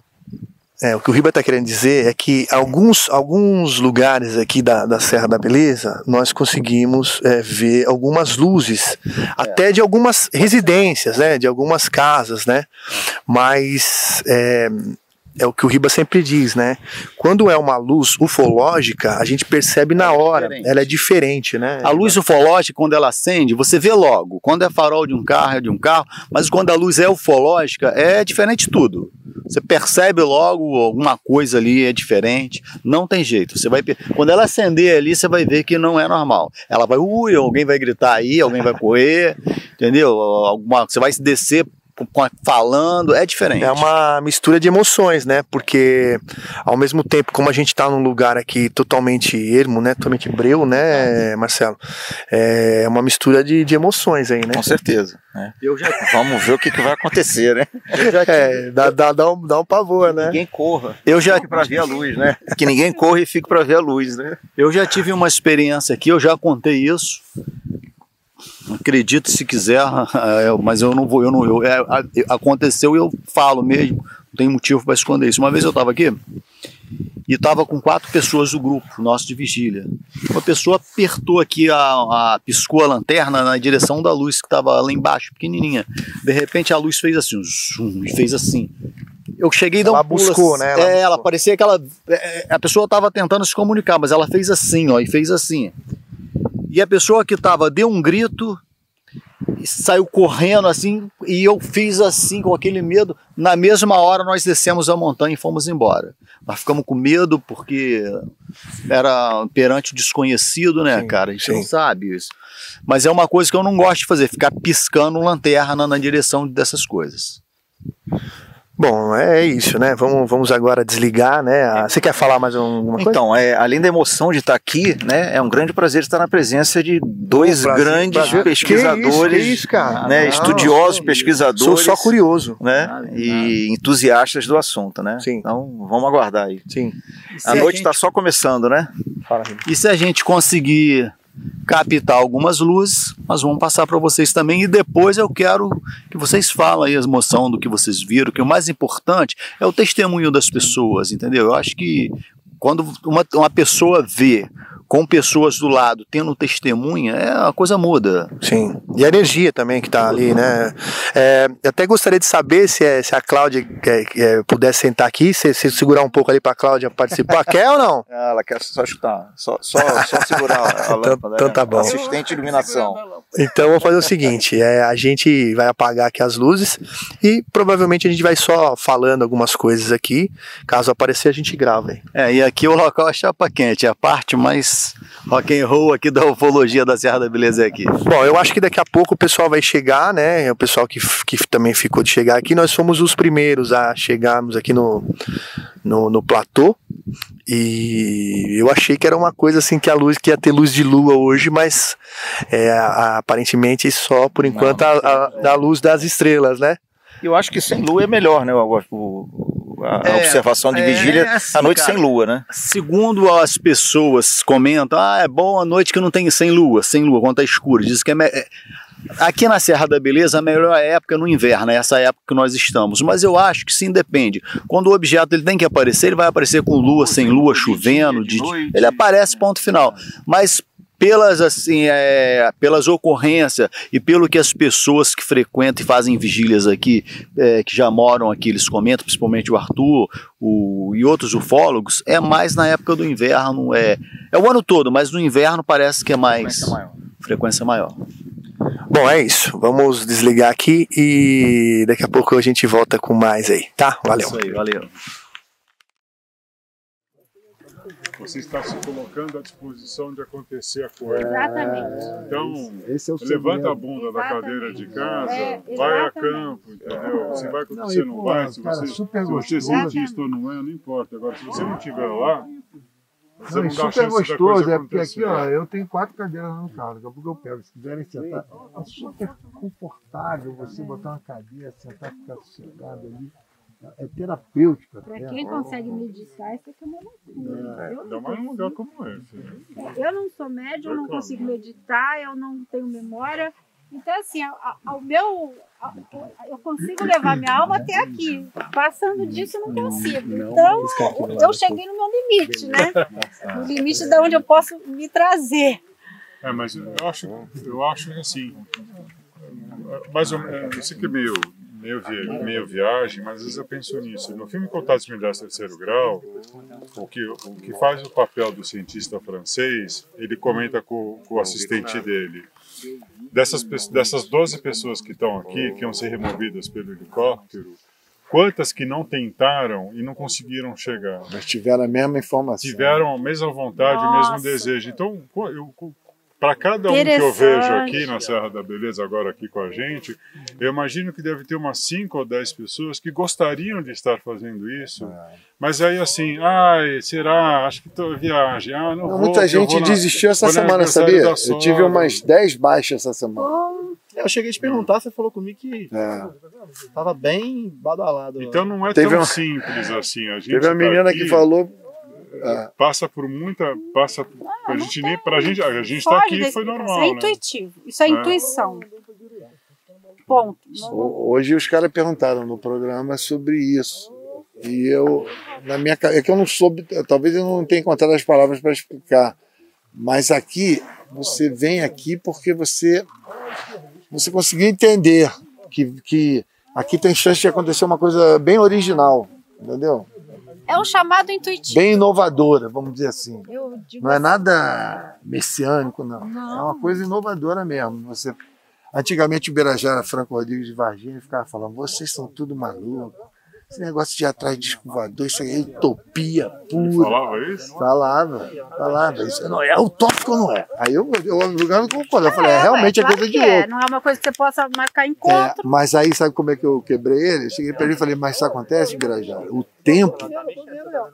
É, o que o Riba está querendo dizer é que alguns, alguns lugares aqui da, da Serra da Beleza nós conseguimos é, ver algumas luzes, até de algumas residências, né, de algumas casas, né, mas é, é o que o Riba sempre diz, né? Quando é uma luz ufológica, a gente percebe na hora, diferente. ela é diferente, né? A luz ufológica, quando ela acende, você vê logo. Quando é farol de um carro, é de um carro, mas quando a luz é ufológica, é diferente de tudo. Você percebe logo alguma coisa ali é diferente, não tem jeito. Você vai quando ela acender ali, você vai ver que não é normal. Ela vai, ui, alguém vai gritar aí, alguém vai correr, entendeu? Alguma, você vai descer falando, é diferente. É uma mistura de emoções, né? Porque ao mesmo tempo, como a gente está num lugar aqui totalmente ermo, né? Totalmente breu, né, Marcelo? É uma mistura de, de emoções aí, né? Com certeza. Né? Eu já... Vamos ver o que, que vai acontecer, né? Já... É, dá, dá, dá, um, dá um pavor, né? Ninguém corra. Eu já para ver a luz, né? Que ninguém corra e fique para ver a luz, né? Eu já tive uma experiência aqui, eu já contei isso acredito se quiser, é, mas eu não vou, eu não, eu, é, aconteceu e eu falo mesmo, não tem motivo para esconder isso. Uma vez eu estava aqui e estava com quatro pessoas do grupo nosso de vigília. Uma pessoa apertou aqui a, a piscou a lanterna na direção da luz que estava lá embaixo, pequenininha. De repente a luz fez assim, zoom, e fez assim. Eu cheguei e dei um pulo, buscou, né? Ela, é, ela parecia que ela, é, a pessoa estava tentando se comunicar, mas ela fez assim, ó, e fez assim. E a pessoa que estava deu um grito, saiu correndo assim, e eu fiz assim com aquele medo. Na mesma hora nós descemos a montanha e fomos embora. Nós ficamos com medo porque era perante o desconhecido, né, sim, cara? A gente sim. não sabe isso. Mas é uma coisa que eu não gosto de fazer, ficar piscando lanterna na direção dessas coisas. Bom, é isso, né? Vamos, vamos agora desligar, né? Você quer falar mais alguma coisa? Então, é, além da emoção de estar aqui, né? É um grande prazer estar na presença de dois Prazer, grandes prazer. pesquisadores, que isso, que isso, né? Não, estudiosos, não, pesquisadores. Sou só curioso, né? e entusiastas do assunto, né? Sim. Então, vamos aguardar aí. Sim. A noite está gente... só começando, né? Fala, e se a gente conseguir captar algumas luzes, nós vamos passar para vocês também e depois eu quero que vocês falem a emoção do que vocês viram, que o mais importante é o testemunho das pessoas, entendeu? Eu acho que quando uma, uma pessoa vê com pessoas do lado, tendo testemunha, é, a coisa muda. Sim. E a energia também que está ali, né? É, até gostaria de saber se, é, se a Cláudia é, é, pudesse sentar aqui, se, se segurar um pouco ali para a Cláudia participar. quer ou não? Ela quer só chutar, só, só, só segurar a então, lâmpada. Então, tá bom. Assistente de iluminação. Então vou fazer o seguinte: é, a gente vai apagar aqui as luzes e provavelmente a gente vai só falando algumas coisas aqui. Caso aparecer, a gente grava. Hein? É, e aqui o local é chapa quente, é a parte mais rock and roll aqui da ufologia da Serra da Beleza aqui. Bom, eu acho que daqui a pouco o pessoal vai chegar, né? O pessoal que, que também ficou de chegar aqui, nós fomos os primeiros a chegarmos aqui no, no, no platô. E eu achei que era uma coisa assim que a luz que ia ter luz de lua hoje, mas é, aparentemente só por enquanto Não, a, a, a, luz das estrelas, né? Eu acho que sem lua é melhor, né? O, o, a, é, observação de é, vigília é assim, à noite cara, sem lua, né? Segundo as pessoas comentam, ah, é bom a noite que não tem sem lua, sem lua, quando tá escuro. Diz que é, é Aqui na Serra da Beleza, a melhor época é no inverno, é essa época que nós estamos. Mas eu acho que sim, depende. Quando o objeto ele tem que aparecer, ele vai aparecer com lua, sem lua, chovendo. De, ele aparece, ponto final. Mas pelas assim é, pelas ocorrências e pelo que as pessoas que frequentam e fazem vigílias aqui é, que já moram aqui eles comentam principalmente o Arthur o, e outros ufólogos é mais na época do inverno é é o ano todo mas no inverno parece que é mais frequência maior, frequência maior. Bom, é isso. Vamos desligar aqui e daqui a pouco a gente volta com mais aí, tá? Valeu. Isso aí, valeu. Você está se colocando à disposição de acontecer a coisa. Exatamente. Então, é levanta a bunda exatamente. da cadeira de casa, é, vai a campo, entendeu? Você vai quando você não vai, se você, se você é cientista ou não é, não importa. Agora, se você não estiver lá, você não, não super gostoso, é porque aqui, ó, eu tenho quatro cadeiras no carro, daqui a pouco eu pego. Se quiserem sentar, é super confortável você botar uma cadeira, sentar, ficar sossegado ali é terapêutica. Para quem consegue meditar, isso aqui é uma loucura. É, ainda mais num lugar como esse. Né? Eu não sou médium, eu não consigo meditar, eu não tenho memória. Então, assim, ao meu. eu consigo levar minha alma até aqui. Passando disso, eu não consigo. Então, eu cheguei no meu limite, né? No limite de onde eu posso me trazer. É, mas eu acho, eu acho assim. Mais ou menos, você que é meio meio, vi, meio viagem, mas às vezes eu penso nisso. No filme Contatos Milhares Terceiro Grau, o que, o que faz o papel do cientista francês, ele comenta com, com o assistente dele. Dessas, dessas 12 pessoas que estão aqui, que iam ser removidas pelo helicóptero, quantas que não tentaram e não conseguiram chegar? Mas tiveram a mesma informação. Tiveram a mesma vontade, o mesmo desejo. Então, eu, para cada um que eu vejo aqui na Serra da Beleza, agora aqui com a gente, eu imagino que deve ter umas 5 ou 10 pessoas que gostariam de estar fazendo isso, é. mas aí assim, ai, será? Acho que estou viagem. Ah, não, não Muita vou, gente desistiu essa semana, sabia? Eu tive umas 10 baixas essa semana. Eu cheguei a te perguntar, você falou comigo que estava é. bem badalado. Então não é teve tão uma... simples assim. A gente teve uma tá menina aqui... que falou é. passa por muita. Passa, ah, a gente nem. Pra gente, a gente está aqui foi normal. Isso é né? intuitivo, isso é, é, intuição. Ponto. Hoje os caras perguntaram no programa sobre isso. E eu, na minha é que eu não soube, talvez eu não tenha encontrado as palavras para explicar. Mas aqui, você vem aqui porque você, você conseguiu entender que, que aqui tem chance de acontecer uma coisa bem original, entendeu? É um chamado intuitivo. Bem inovadora, vamos dizer assim. não é assim. nada messiânico, não. não. É uma coisa inovadora mesmo. Você... Antigamente o Birajara Franco Rodrigues de Varginha ficava falando, vocês são tudo malucos. Esse negócio de ir atrás de escovador, isso aí é utopia pura. Ele falava isso? Falava, falava. Isso não é utópico ou não é? Aí eu, eu, eu não concordo. Eu falei, é, realmente é, coisa de é. louco. Não é uma coisa que você possa marcar encontro. É, mas aí, sabe como é que eu quebrei ele? Eu cheguei para ele e falei, mas isso acontece, Birajara? O tempo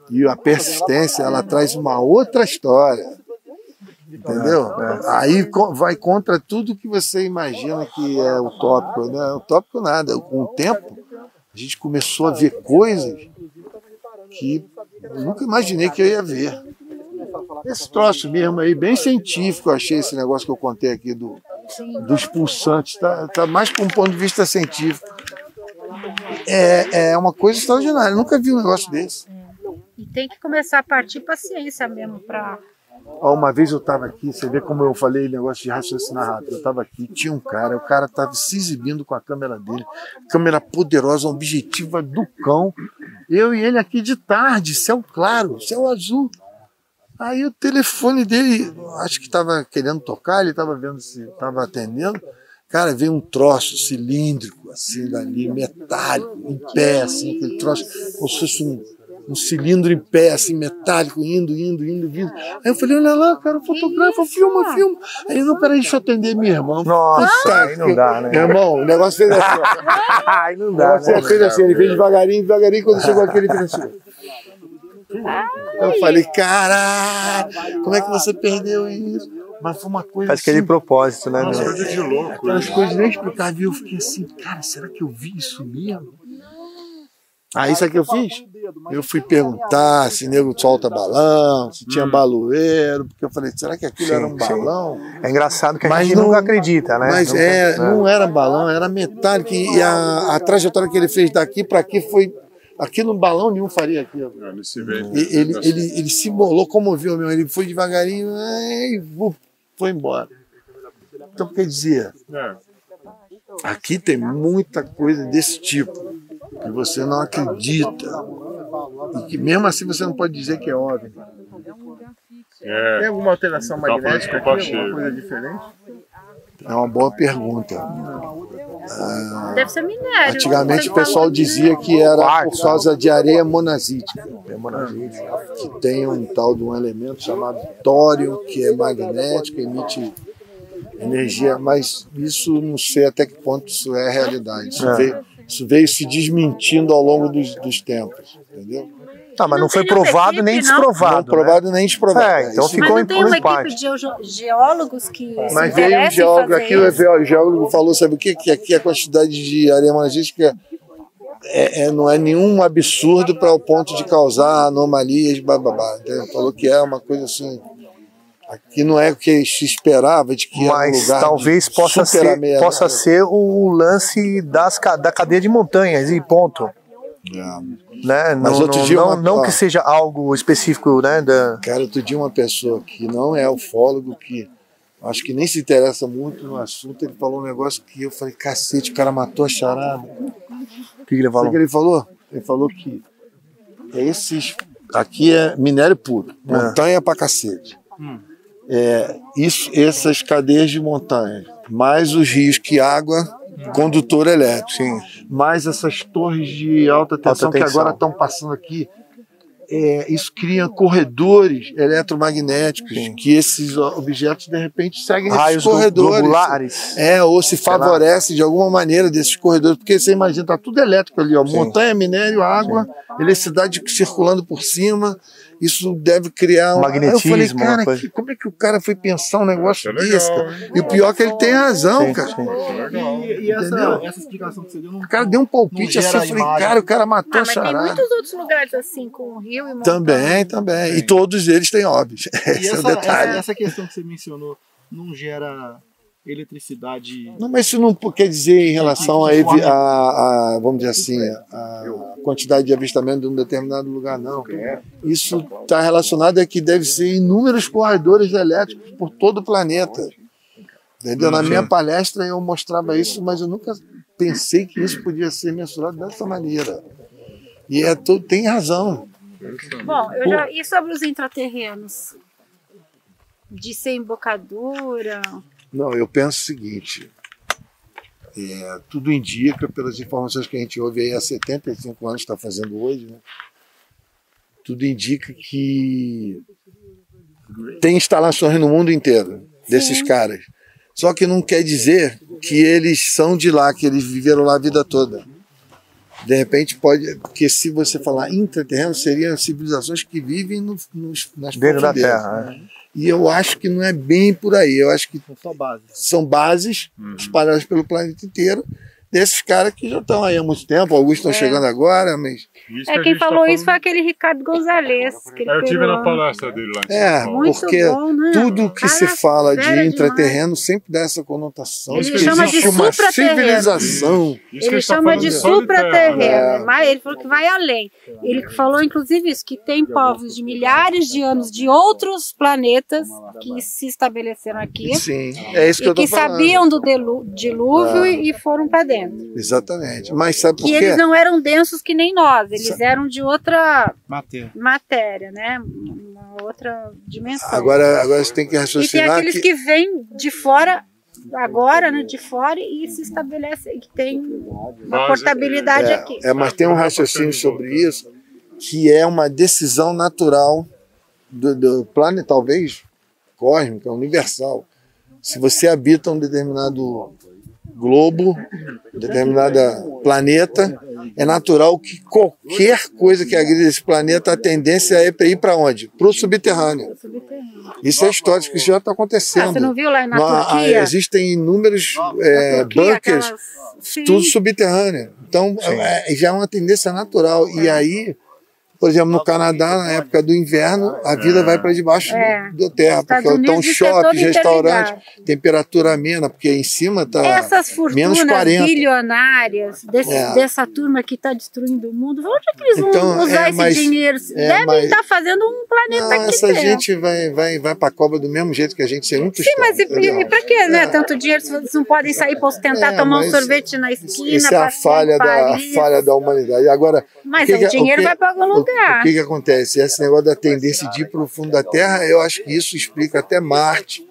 e a persistência, ela traz uma outra história. Entendeu? É. Aí vai contra tudo que você imagina que é utópico. Não é utópico nada. Com o tempo, a gente começou a ver coisas que nunca imaginei que eu ia ver. Esse troço mesmo aí, bem científico, eu achei esse negócio que eu contei aqui do, dos pulsantes, tá, tá mais com um ponto de vista científico. É, é uma coisa extraordinária, eu nunca vi um negócio desse. E tem que começar a partir para a ciência mesmo, para uma vez eu estava aqui, você vê como eu falei negócio de raciocinar rápido. Eu estava aqui, tinha um cara, o cara estava se exibindo com a câmera dele, câmera poderosa, objetiva do cão. Eu e ele aqui de tarde, céu claro, céu azul. Aí o telefone dele, acho que estava querendo tocar, ele estava vendo se estava atendendo. Cara, veio um troço cilíndrico, assim, dali, metálico, em pé, assim, aquele troço, como se fosse um um cilindro em pé, assim, metálico, indo, indo, indo, vindo. Aí eu falei, olha lá, cara, fotografa, filma, filma. Aí, não, peraí, deixa eu atender minha irmã. Nossa, aí não dá, né? Meu irmão, o negócio fez assim. aí não dá, o né? fez assim, ele fez devagarinho, devagarinho, quando chegou aqui, ele fez assim. Eu falei, caralho, como é que você perdeu isso? Mas foi uma coisa. Faz aquele assim, propósito, né? Umas coisas de louco. Aquelas né? coisas nem explicáveis. E eu fiquei assim, cara, será que eu vi isso mesmo? Aí sabe o que eu fiz? Eu fui perguntar se nego solta balão, se tinha hum. baloeiro, porque eu falei, será que aquilo sim, era um balão? É engraçado que a mas gente não, nunca acredita, né? Mas nunca, é, não era balão, era metálico. E a, a trajetória que ele fez daqui para aqui foi. Aquilo um balão nenhum faria aquilo. É, ele, ele, ele, ele se locomoveu mesmo, ele foi devagarinho e foi embora. Então quer dizer, é. aqui tem muita coisa desse tipo que você não acredita. E que mesmo assim você não pode dizer que é óbvio. É, Tem alguma alteração magnética aqui, alguma coisa diferente? É uma boa pergunta. Ah, Deve ser minério. Antigamente o pessoal dizia que era por causa de areia monazítica. Que tem um tal de um elemento chamado tório, que é magnético, emite energia, mas isso não sei até que ponto isso é realidade. Isso é. veio isso veio se desmentindo ao longo dos, dos tempos, entendeu? Tá, mas não, não foi provado equipe, nem desprovado. Não, né? provado nem desprovado. É, então Isso ficou mas não tem uma equipe de geólogos que Mas veio um geólogo aqui, o geólogo falou, sabe o que? Que aqui a quantidade de areia monagística é, é, não é nenhum absurdo para o ponto de causar anomalias, bababá. Entendeu? Falou que é uma coisa assim Aqui não é o que se esperava de que Mas um lugar talvez possa ser, possa ser o lance das, da cadeia de montanhas e ponto. É. Né? Mas não, outro dia não, uma, não que seja algo específico, né? Da... Cara, outro dia uma pessoa que não é ufólogo, que acho que nem se interessa muito no assunto, ele falou um negócio que eu falei, cacete, o cara matou a charada. O que, que ele falou? O que ele falou? Ele falou que esses. Aqui é minério puro, é. montanha é. pra cacete. Hum. É, isso, essas cadeias de montanha, mais os rios que água, hum. condutor elétrico, Sim. mais essas torres de alta tensão, alta tensão. que agora estão passando aqui, é, isso cria corredores eletromagnéticos Sim. que esses objetos de repente seguem Raios esses corredores. Globulares. É, ou se favorece de alguma maneira desses corredores, porque você imagina, tá tudo elétrico ali, ó, montanha, minério, água, Sim. eletricidade circulando por cima isso deve criar um magnetismo. eu falei, cara, que, como é que o cara foi pensar um negócio é desse, cara? E o pior é que ele tem razão, sim, cara. Sim. E, e essa, essa, explicação que você deu não. O cara deu um palpite assim, eu falei, cara, o cara matou ah, a charada. Tem muitos outros lugares assim, com o rio e montanha. Também, também. E todos eles têm óbvios. Esse essa, é o detalhe. Essa, essa questão que você mencionou não gera eletricidade. Não, mas isso não quer dizer em relação a, a, a, vamos dizer assim, a quantidade de avistamento de um determinado lugar, não. Isso está relacionado a que deve ser inúmeros corredores elétricos por todo o planeta. Entendeu? Na minha palestra eu mostrava isso, mas eu nunca pensei que isso podia ser mensurado dessa maneira. E é todo, tem razão. Bom, eu já, e sobre os intraterrenos? De ser embocadura? Não, eu penso o seguinte. É, tudo indica, pelas informações que a gente ouve aí há 75 anos, está fazendo hoje, né? tudo indica que tem instalações no mundo inteiro desses Sim. caras. Só que não quer dizer que eles são de lá, que eles viveram lá a vida toda. De repente pode, porque se você falar intraterreno, seriam civilizações que vivem no, nos, nas Dentro da Terra. Né? E eu acho que não é bem por aí. Eu acho que são bases, são bases uhum. espalhadas pelo planeta inteiro desses caras que já estão aí há muito tempo, alguns estão é. chegando agora, mas. Isso é, quem tá falou tá isso foi aquele Ricardo Gonzalez. Que eu tive na palestra dele lá. É, porque bom, né? tudo que se fala de intraterreno demais. sempre dá essa conotação. Ele chama de uma civilização. Ele tá chama de supraterreno, é. mas ele falou que vai além. Ele falou, inclusive, isso, que tem povos de milhares de anos de outros planetas que se estabeleceram aqui. Sim, é isso que eu tô que falando. sabiam do dilúvio ah. e foram para dentro dentro. Exatamente. Mas sabe por quê? Que eles não eram densos que nem nós, eles sabe. eram de outra matéria. matéria, né? Uma outra dimensão. Agora, agora você tem que raciocinar. E tem aqueles que, que vêm de fora agora, né, de fora e se estabelece que tem uma portabilidade é, aqui. É, mas tem um raciocínio sobre isso que é uma decisão natural do, do planeta, talvez cósmica, universal. Se você habita um determinado globo, determinada planeta, é natural que qualquer coisa que agride esse planeta, a tendência é ir para onde? Para o subterrâneo. Isso é histórico, isso já está acontecendo. Ah, você não viu lá na Turquia? Existem inúmeros é, bunkers, aquelas... tudo subterrâneo. Então, é, já é uma tendência natural. E aí por exemplo, no Canadá, na época do inverno, a vida vai para debaixo é. da terra, porque estão shoppings, restaurantes, temperatura amena, porque em cima está menos 40. bilionárias desse, é. dessa turma que está destruindo o mundo, onde é que eles então, vão usar é, mas, esse dinheiro? É, Devem estar tá fazendo um planeta não, aqui Essa dentro. gente vai, vai, vai para a cobra do mesmo jeito que a gente sem muito Sim, mas e, e para que né, tanto dinheiro se vocês não podem sair para tentar tomar um sorvete na esquina? Isso é a falha, da, a falha da humanidade. Agora, mas o, que o dinheiro que, vai para algum lugar. O, o que, que acontece? Esse negócio da tendência de ir para o fundo da Terra, eu acho que isso explica até Marte.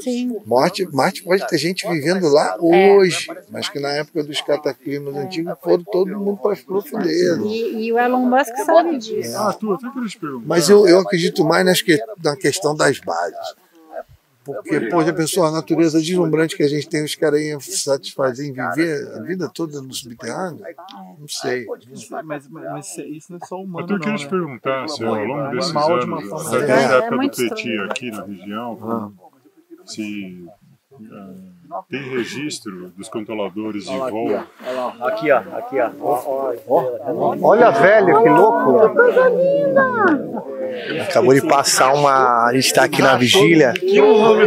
Sim. Marte, Marte pode ter gente vivendo lá hoje, é. mas que na época dos cataclismos antigos foram todo mundo para as profundezas. E, e, o Elon Musk sabe disso. Ah, tu, até mas eu, eu acredito mais nas que, na questão das bases. Porque, pô, já pensou, a natureza deslumbrante que a gente tem, os caras iam satisfazer em viver a vida toda no subterrâneo? Não sei. Mas, mas, mas isso não é só humano. Eu queria te perguntar, se ao longo desses anos, até é, da época do Petit aqui na região, ah. se uh, tem registro dos controladores de voo. Aqui, ó. Aqui, ó. Olha a velha, que louco! Coisa linda! Acabou de passar uma. A gente está aqui na vigília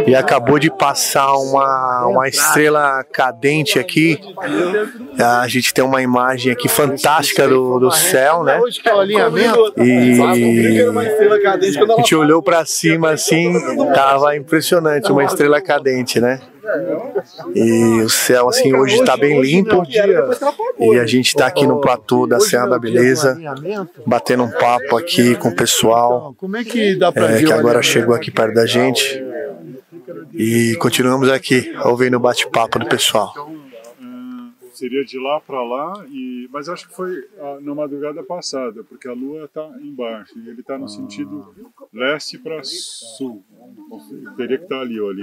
e acabou de passar uma, uma estrela cadente aqui. A gente tem uma imagem aqui fantástica do, do céu, né? E a gente olhou para cima assim, tava impressionante, uma estrela cadente, né? E o céu, assim, hoje está bem limpo. E a gente está aqui no platô da Serra da Beleza, batendo um papo aqui com o pessoal é, que agora chegou aqui perto da gente. E continuamos aqui, ouvindo o bate-papo do pessoal seria de lá para lá, e, mas acho que foi a, na madrugada passada, porque a Lua está embaixo e ele está no sentido leste para sul. Teria que estar tá ali, ó, ali.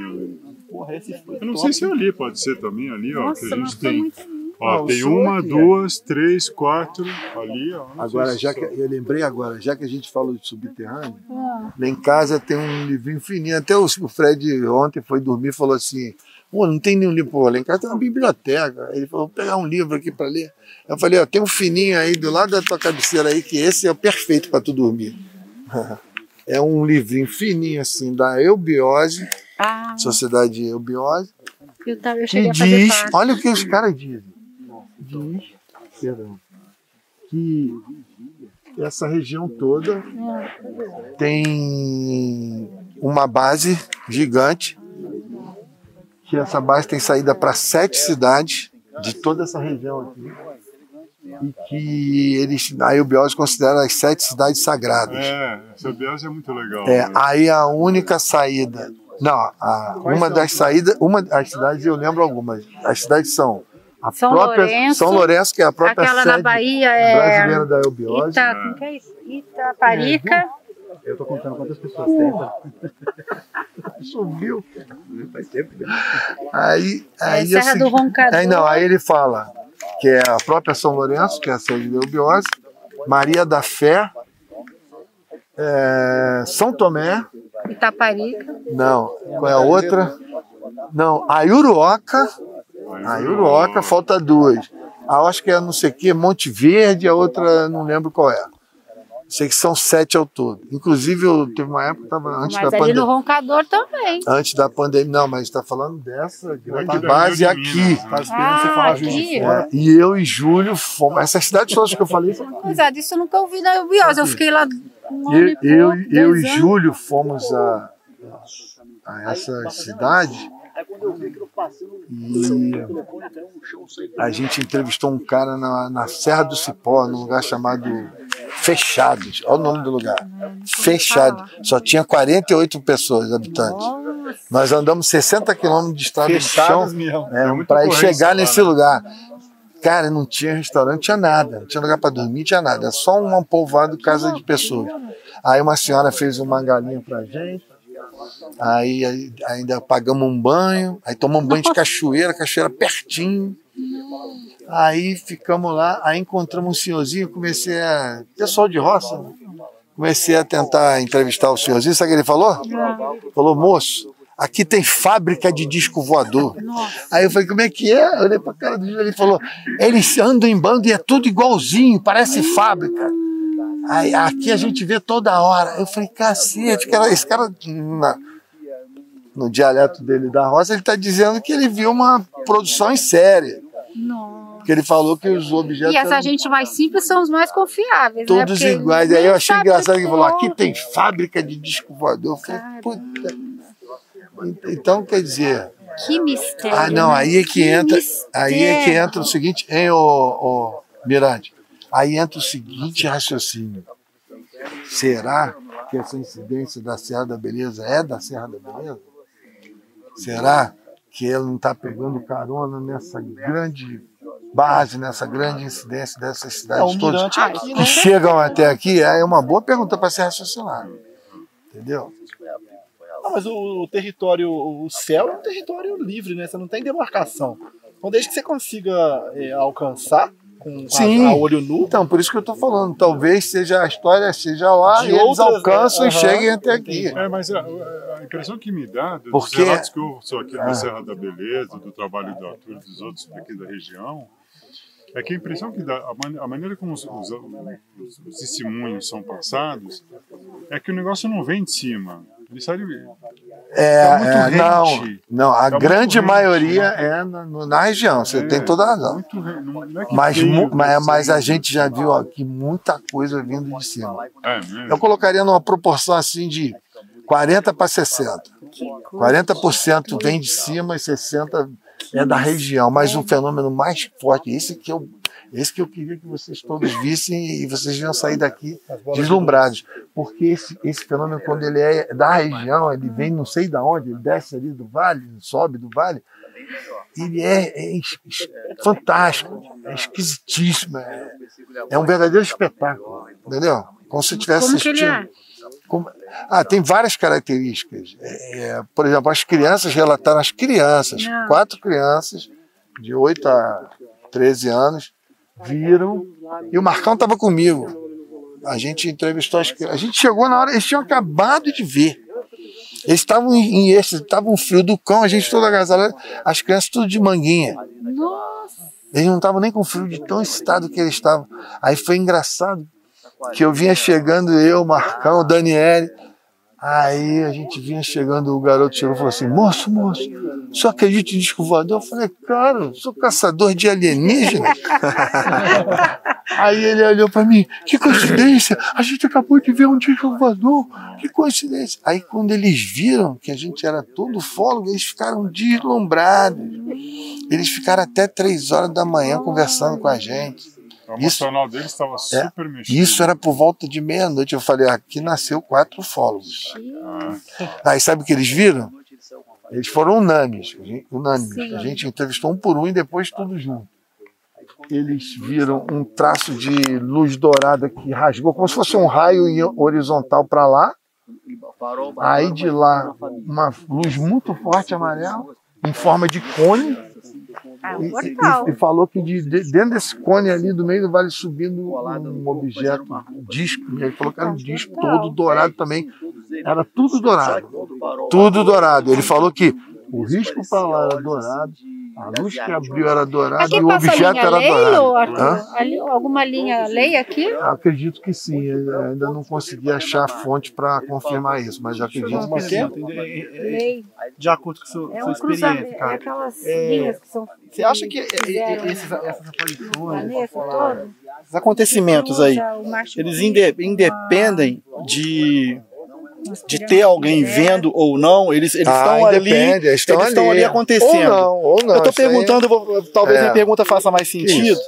Eu não sei se é ali, pode ser também ali, ó, que a gente tem. Ó, tem uma, duas, três, quatro ali, ó. Agora, já que eu lembrei agora, já que a gente falou de subterrâneo, ah. lá em casa tem um livrinho fininho. Até o Fred ontem foi dormir e falou assim: Pô, não tem nenhum livro. Pô, lá em casa tem uma biblioteca. Ele falou, vou pegar um livro aqui para ler. Eu falei, ó, tem um fininho aí do lado da tua cabeceira aí, que esse é o perfeito para tu dormir. é um livrinho fininho assim, da Eubiose, ah. Sociedade Eubiose. Eu, tava, eu que diz, olha o que os caras dizem. Diz, perdão, que essa região toda é. tem uma base gigante que essa base tem saída para sete cidades de toda essa região aqui. E que eles, a Eubiose considera as sete cidades sagradas. É, essa Eubiose é muito legal. É, né? aí a única saída. Não, a, uma das saídas, uma das cidades eu lembro algumas. As cidades são a São própria Lourenço, São Lourenço, que é a própria aquela sede na Bahia é brasileira da Eubiose. Ita, como que é isso? Itaparica. Eu tô contando quantas pessoas tem. Subiu. Faz tempo. Aí, aí é Serra do Roncador. Aí, não, aí ele fala que é a própria São Lourenço, que é a sede da Eubiose, Maria da Fé, é, São Tomé. Itaparica. Não, qual é a outra? Não, a Uruoca. A Uruoca, falta duas. A, acho que é não sei o que, Monte Verde, a outra não lembro qual é. Sei que são sete ao todo. Inclusive, eu teve uma época estava antes mas da pandemia. Mas ali no Roncador também. Antes da pandemia, não, mas está falando dessa grande base aqui. Tá ah, você falar aqui. É, e eu e Júlio fomos. Essas cidades todas que eu falei. Pois é, disso eu nunca ouvi na Eubiose. Eu fiquei lá. Um eu, eu, eu e Júlio fomos a, a essa cidade e a gente entrevistou um cara na, na Serra do Cipó, num lugar chamado Fechados. Olha o nome do lugar. Fechado. Só tinha 48 pessoas, habitantes. Nós andamos 60 quilômetros de estrada de chão é, para chegar nesse lugar. Cara, não tinha restaurante, não tinha nada. Não tinha lugar para dormir, não tinha nada. Só um povoado casa de pessoas. Aí uma senhora fez uma galinha pra gente Aí ainda pagamos um banho, aí tomamos um banho de cachoeira, cachoeira pertinho. Aí ficamos lá, aí encontramos um senhorzinho, comecei a. Pessoal de roça, né? comecei a tentar entrevistar o senhorzinho, sabe o que ele falou? Falou, moço, aqui tem fábrica de disco voador. Aí eu falei, como é que é? Eu olhei pra cara do ele falou, eles andam em bando e é tudo igualzinho, parece fábrica. Aí, aqui a gente vê toda hora. Eu falei, cacete, cara, esse cara, na, no dialeto dele da roça, ele está dizendo que ele viu uma produção em série. Nossa. Porque ele falou que os objetos. E essa gente mais simples são os mais confiáveis. Né? Todos né? iguais. Aí eu achei engraçado que ele falou: aqui tem fábrica de disco voador. Eu falei, puta. Então, quer dizer. Que mistério. Ah, não, aí é que, que entra. Mistério. Aí é que entra o seguinte, hein, ô, ô Mirante? Aí entra o seguinte raciocínio. Será que essa incidência da Serra da Beleza é da Serra da Beleza? Será que ele não está pegando carona nessa grande base, nessa grande incidência dessas cidades é, todas aqui, né? que chegam até aqui? É uma boa pergunta para ser raciocinado. Entendeu? Não, mas o, o, território, o céu é um território livre, né? Você não tem demarcação. Então, desde que você consiga é, alcançar com Sim. A, a, olho nu. Então, por isso que eu estou falando. Talvez seja a história seja lá de e outras, eles alcançam e cheguem até aqui. É, mas a, a, impressão que me dá dos Porque... relatos que eu sou aqui na ah. Serra da Beleza, do trabalho do Arthur e dos outros aqui da região, É que a impressão que dá, a, man, a maneira como os, os, os, os, testemunhos são passados, é que o negócio não vem de cima. É, tá é não, não, a tá grande maioria é na, na região, você é, tem toda a razão. Muito, não, é mas, mas, mas, a gente já viu aqui muita coisa vindo de cima. É Eu colocaria numa proporção assim de 40 para 60. 40% vem de cima e 60% é da região, mas um fenômeno mais forte, esse que eu, esse que eu queria que vocês todos vissem e vocês iam sair daqui deslumbrados, porque esse, esse fenômeno quando ele é da região, ele vem não sei de onde, ele desce ali do vale, sobe do vale, ele é, é, é fantástico, é esquisitíssimo, é, é, um verdadeiro espetáculo, entendeu? Como se tivesse assistindo. Como... Ah, tem várias características. É, é, por exemplo, as crianças relataram, as crianças, quatro crianças de 8 a 13 anos, viram, e o Marcão estava comigo. A gente entrevistou as crianças. A gente chegou na hora, eles tinham acabado de ver. Eles estavam em esse, estavam um frio do cão, a gente toda agasalhada, as crianças tudo de manguinha. Nossa! Eles não estavam nem com frio de tão excitado que eles estavam. Aí foi engraçado, que eu vinha chegando, eu, Marcão, Daniele. Aí a gente vinha chegando, o garoto chegou e falou assim: Moço, moço, só acredita em disco voador? Eu falei: Cara, sou caçador de alienígenas. Aí ele olhou para mim: Que coincidência, a gente acabou de ver um disco voador, que coincidência. Aí quando eles viram que a gente era todo fólogo, eles ficaram deslumbrados. Eles ficaram até três horas da manhã conversando com a gente. O emocional isso, estava é, super é, mexido. Isso era por volta de meia-noite. Eu falei, aqui nasceu quatro ufólogos. Ah. Aí sabe o que eles viram? Eles foram unânimes. unânimes. A gente entrevistou um por um e depois tudo junto. Eles viram um traço de luz dourada que rasgou, como se fosse um raio horizontal para lá. Aí de lá, uma luz muito forte amarela, em forma de cone ah, um portal. E, e, falou que de, de, dentro desse cone ali do meio do vale subindo um objeto, um disco. E ele falou que era um disco todo dourado também. Era tudo dourado. Tudo dourado. Ele falou que o risco para lá era dourado, a luz que abriu era dourada e o objeto era dourado. Ali, alguma linha lei aqui? Acredito que sim. Eu ainda não consegui achar fonte para confirmar isso, mas acredito que sim. Lei. De acordo com a sua, é um sua experiência, cara. É aquelas é, linhas que são. Você acha que esses, essas aparições, esses acontecimentos aí, eles independem de de ter alguém vendo ou não, eles, eles ah, estão ali. Eles estão, eles estão ali. ali. acontecendo. Ou não, ou não. Eu estou perguntando, vou, talvez é. minha pergunta faça mais sentido.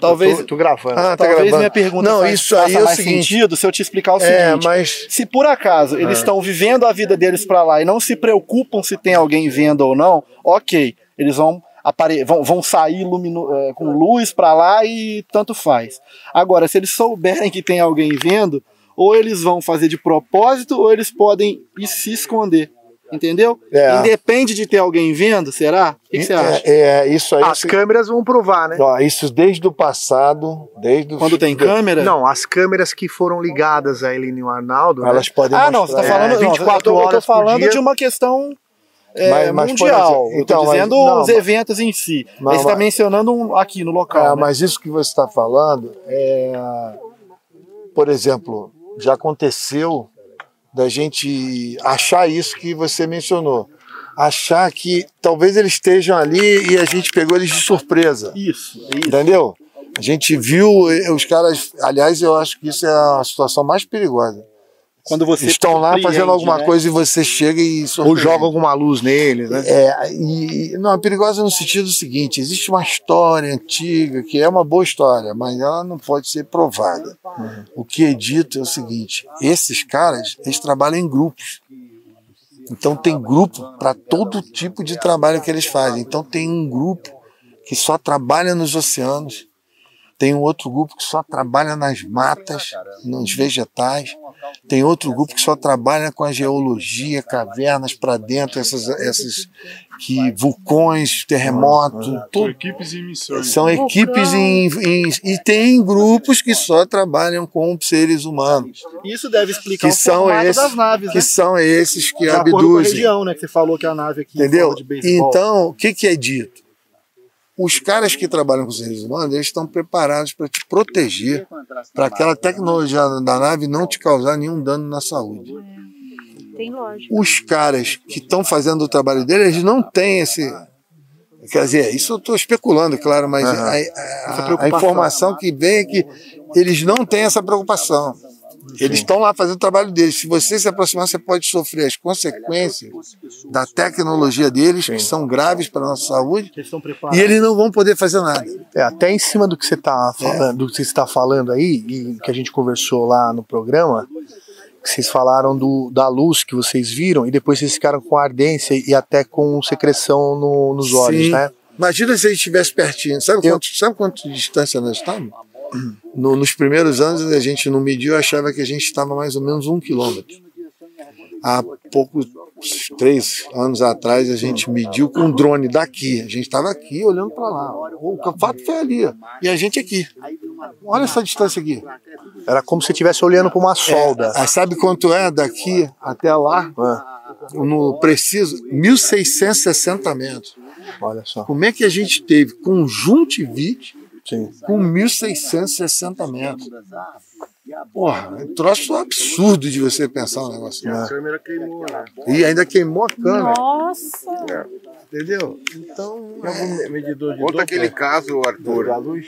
Talvez, tô, tô gravando. Ah, tá talvez gravando. minha pergunta não, faz, isso faça é mais seguinte, sentido se eu te explicar o é, seguinte. Mas... Se por acaso eles ah. estão vivendo a vida deles para lá e não se preocupam se tem alguém vendo ou não, ok, eles vão apare vão, vão sair lumino, é, com luz para lá e tanto faz. Agora, se eles souberem que tem alguém vendo, ou eles vão fazer de propósito, ou eles podem ir se esconder. Entendeu? É. Independe de ter alguém vendo, será? O que, que você é, acha? É, é, isso aí. As câmeras vão provar, né? Ó, isso desde o passado, desde Quando tem câmera? Não, as câmeras que foram ligadas a ele e o Arnaldo. Né? Elas né? podem. Ah, não, você está falando. 24 não, eu tô, horas. Eu tô falando de uma questão é, mas, mas mundial. Ser, então, dizendo mas, não, os eventos em si. Não, você está mencionando um, aqui no local. É, né? Mas isso que você está falando é. Por exemplo, já aconteceu da gente achar isso que você mencionou. Achar que talvez eles estejam ali e a gente pegou eles de surpresa. Isso, é isso. Entendeu? A gente viu eh, os caras. Aliás, eu acho que isso é a situação mais perigosa quando você estão lá fazendo alguma né? coisa e você chega e ou joga alguma luz neles, né? É, e não, é perigosa no sentido seguinte: existe uma história antiga que é uma boa história, mas ela não pode ser provada. Uhum. O que é dito é o seguinte: esses caras eles trabalham em grupos. Então tem grupo para todo tipo de trabalho que eles fazem. Então tem um grupo que só trabalha nos oceanos, tem um outro grupo que só trabalha nas matas, nos vegetais, tem outro grupo que só trabalha com a geologia, cavernas para dentro, essas, essas que vulcões, terremotos. São equipes em missões. São equipes em, em, e tem grupos que só trabalham com seres humanos. Isso deve explicar que o são esses, das naves, que né? são esses que De abduzem. Com a região, né? Que você falou que a nave aqui Entendeu? Então, o que, que é dito? Os caras que trabalham com seres humanos, eles estão preparados para te proteger, para aquela tecnologia da nave não te causar nenhum dano na saúde. Tem lógica. Os caras que estão fazendo o trabalho deles, eles não têm esse. Quer dizer, isso eu estou especulando, claro, mas uhum. a, a, a, informação que vem é que eles não têm essa preocupação. Eles estão lá fazendo o trabalho deles. Se você se aproximar, você pode sofrer as consequências da tecnologia deles, Sim. que são graves para a nossa saúde, e eles não vão poder fazer nada. É, até em cima do que você está falando, é. que você está falando aí, e que a gente conversou lá no programa, vocês falaram do, da luz que vocês viram, e depois vocês ficaram com ardência e até com secreção no, nos olhos, Sim. né? Imagina se a gente estivesse pertinho. Sabe, Eu... quanto, sabe quanto de distância nós estamos? No, nos primeiros anos a gente não mediu, achava que a gente estava mais ou menos um quilômetro. Há poucos três anos atrás a gente mediu com um drone daqui. A gente estava aqui olhando para lá. O fato foi ali. E a gente aqui. Olha essa distância aqui. Era como se estivesse olhando para uma solda. É, sabe quanto é daqui até lá? É. No preciso, 1.660 metros. Olha só. Como é que a gente teve conjuntivite Sim. com 1.660 metros. Porra, é um troço absurdo de você pensar um negócio. Né? A câmera queimou, né? E ainda queimou a câmera. Nossa! É. Entendeu? Então. É... medidor de Conta aquele caso, Arthur. Da luz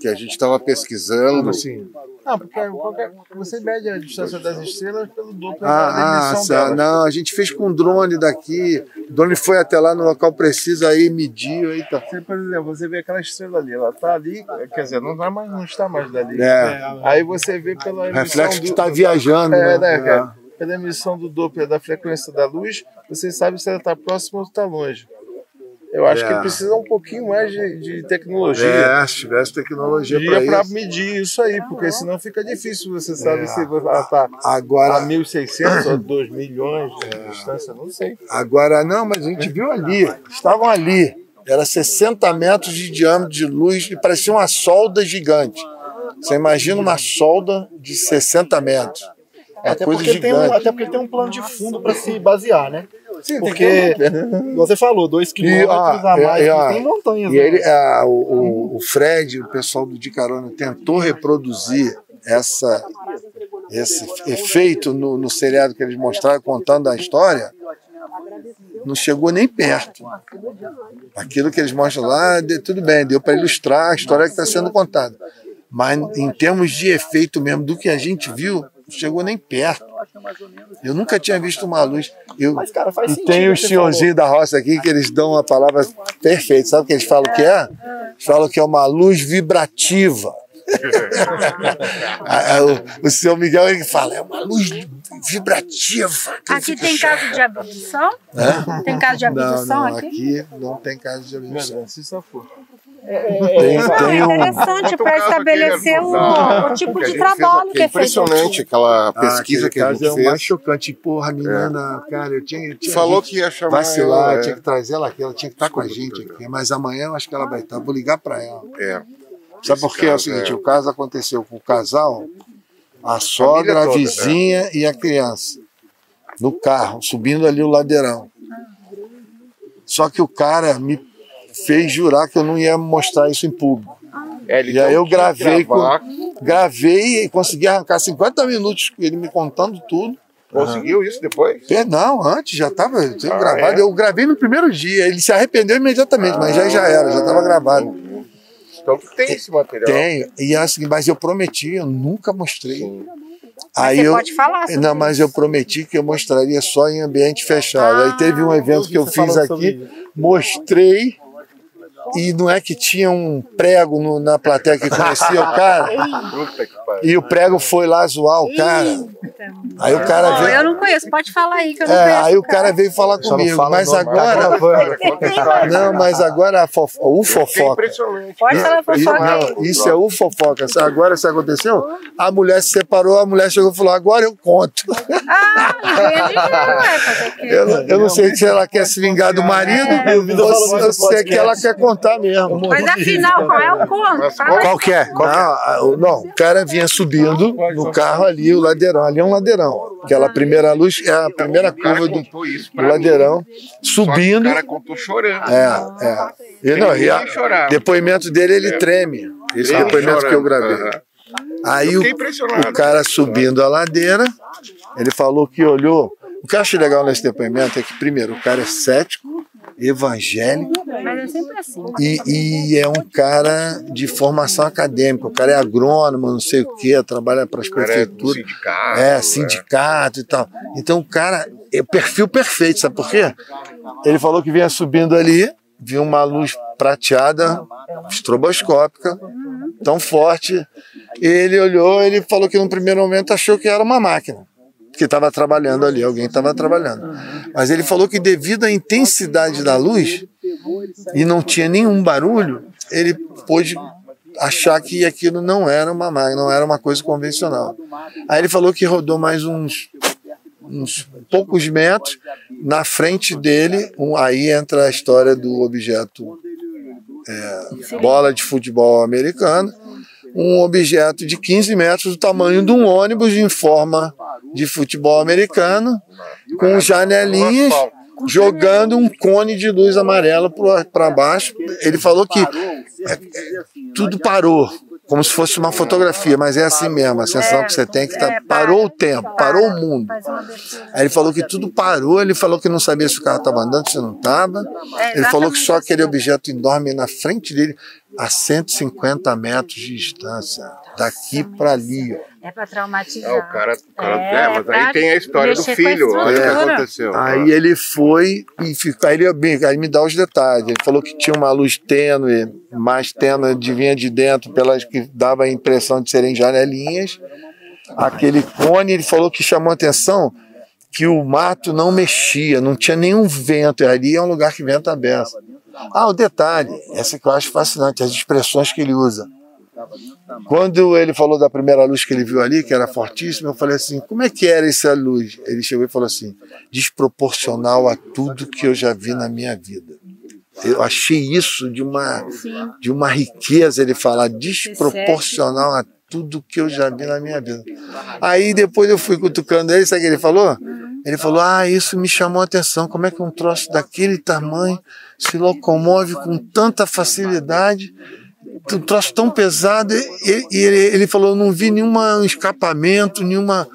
que a gente estava pesquisando. Assim. Não, porque qualquer, você mede a distância das estrelas pelo duplo ah, da emissão ah, Não, a gente fez com um drone daqui. O drone foi até lá no local preciso, aí mediu. Aí tá. Você, por exemplo, você vê aquela estrela ali, ela tá ali, quer dizer, não, tá mais, não está mais dali. É. Aí você vê pela emissão. Reflexo do, que está viajando. É, né? né é. Pela emissão do Doppler da frequência da luz, você sabe se ela está próxima ou está longe. Eu acho é. que precisa um pouquinho mais de, de tecnologia. É, se tivesse tecnologia para medir isso aí, porque senão fica difícil você sabe é. se ela está agora, a 1.600 ou 2 milhões de é. distância, não sei. Agora, não, mas a gente viu ali, estavam ali. Era 60 metros de diâmetro de luz e parecia uma solda gigante. Você imagina uma solda de 60 metros. É, até, porque tem um, até porque tem um plano de fundo para se basear, né? Sim, porque você falou, dois quilômetros ah, a mais, é, tem montanhas. E né? ele, ah, o, o, Fred, o pessoal do De Carona, tentou reproduzir essa, esse efeito no, no seriado que eles mostraram, contando a história, não chegou nem perto. Aquilo que eles mostram lá, tudo bem, deu para ilustrar a história que está sendo contada. Mas em termos de efeito mesmo, do que a gente viu, chegou nem perto. Eu nunca tinha visto uma luz. Eu, Mas, cara, faz e tem os senhorzinhos da roça aqui que eles dão uma palavra perfeita. Sabe o que eles falam que é? Eles falam que é uma luz vibrativa. o, o senhor Miguel ele fala, é uma luz vibrativa. Aqui tem caso de abdução? É? Tem caso de abdução não, não, aqui? Aqui não tem caso de abdução. Se só for. É, tem, tem um... interessante para estabelecer o, o, tipo de trabalho que é feito. Impressionante aquela ah, pesquisa ah, que a gente é fez. É mais chocante. Porra, a menina, é. cara, eu tinha, eu tinha Falou que ia chamar vacilar, ela, é. tinha que trazer ela aqui, ela tinha que estar com a gente aqui. Mas amanhã eu acho que ela vai estar. Vou ligar para ela. É. Sabe por quê? É o seguinte, o caso aconteceu com o casal, a sogra, a, a vizinha e a criança. No carro, subindo ali o ladeirão. Só que o cara me fez jurar que eu não ia mostrar isso em público. É, e aí eu gravei, com, gravei e consegui arrancar 50 minutos ele me contando tudo. Conseguiu isso depois? Não, antes já estava ah, gravado. É? Eu gravei no primeiro dia. Ele se arrependeu imediatamente, ah, mas já, já era, já estava gravado. Então tem esse material? Tenho. E é assim, mas eu prometi, eu nunca mostrei. Sim. Aí eu, pode falar. Não, mas eu prometi que eu mostraria só em ambiente fechado. Ah, Aí teve um evento que eu fiz aqui, mostrei e não é que tinha um prego no, na plateia que conhecia o cara? e o prego foi lá zoar o cara. Aí o cara veio. Eu não conheço, pode falar aí que eu não é, conheço. Aí o cara veio falar comigo. Mas agora. não, mas agora a fofo... o fofoca. Pode falar fofoca. Não, isso é o fofoca. Agora se aconteceu, a mulher se separou, a mulher chegou e falou: agora eu conto. Ah, é, eu, eu não sei se ela quer se vingar do marido ou se é que ela quer contar mesmo. Mas afinal, qual é o conto? Qual que é? Não, não, o cara vinha subindo no carro ali, o ladeirão. Ali é um ladeirão. Aquela primeira luz é a primeira curva do, do ladeirão. Subindo. O cara contou chorando. É, é. E, não, e a, depoimento dele, ele treme. Esse é depoimento que eu gravei. Aí o, o cara subindo a ladeira, ele falou que olhou. O que eu acho legal nesse depoimento é que, primeiro, o cara é cético, evangélico. Mas é sempre assim. E, e, é um cara de formação acadêmica. O cara é agrônomo, não sei o quê, trabalha para as prefeituras. É, sindicato, é, sindicato é. e tal. Então o cara é o perfil perfeito, sabe por quê? Ele falou que vinha subindo ali, viu uma luz prateada, estroboscópica, tão forte. Ele olhou, ele falou que no primeiro momento achou que era uma máquina que estava trabalhando ali, alguém estava trabalhando. Mas ele falou que devido à intensidade da luz e não tinha nenhum barulho, ele pôde achar que aquilo não era uma máquina, não era uma coisa convencional. Aí ele falou que rodou mais uns, uns poucos metros, na frente dele, um, aí entra a história do objeto é, bola de futebol americano, um objeto de 15 metros do tamanho de um ônibus em forma de futebol americano, com janelinhas, jogando um cone de luz amarela para baixo. Ele falou que é, tudo parou como se fosse uma fotografia, mas é assim mesmo, a sensação que você tem que tá, parou o tempo, parou o mundo. Aí ele falou que tudo parou, ele falou que não sabia se o carro estava andando, se não estava. Ele falou que só aquele objeto enorme na frente dele, a 150 metros de distância, daqui para ali. Ó. É para traumatizar. É, o cara, o cara é, é, mas aí tem a história do filho, olha o que aconteceu. Aí ele foi e ficou, aí, ele, aí me dá os detalhes. Ele falou que tinha uma luz tênue, mais tênue de vinha de dentro, pelas que dava a impressão de serem janelinhas. Aquele cone, ele falou que chamou atenção que o mato não mexia, não tinha nenhum vento. E ali é um lugar que venta aberto. Ah, o detalhe, essa que eu acho fascinante, as expressões que ele usa. Quando ele falou da primeira luz que ele viu ali, que era fortíssima, eu falei assim: como é que era essa luz? Ele chegou e falou assim: desproporcional a tudo que eu já vi na minha vida. Eu achei isso de uma, de uma riqueza ele falar desproporcional a tudo que eu já vi na minha vida. Aí depois eu fui cutucando ele, sabe o que ele falou? Ele falou: Ah, isso me chamou a atenção. Como é que um troço daquele tamanho se locomove com tanta facilidade um troço tão pesado, e, e ele, ele, falou, não vi nenhum escapamento, nenhuma...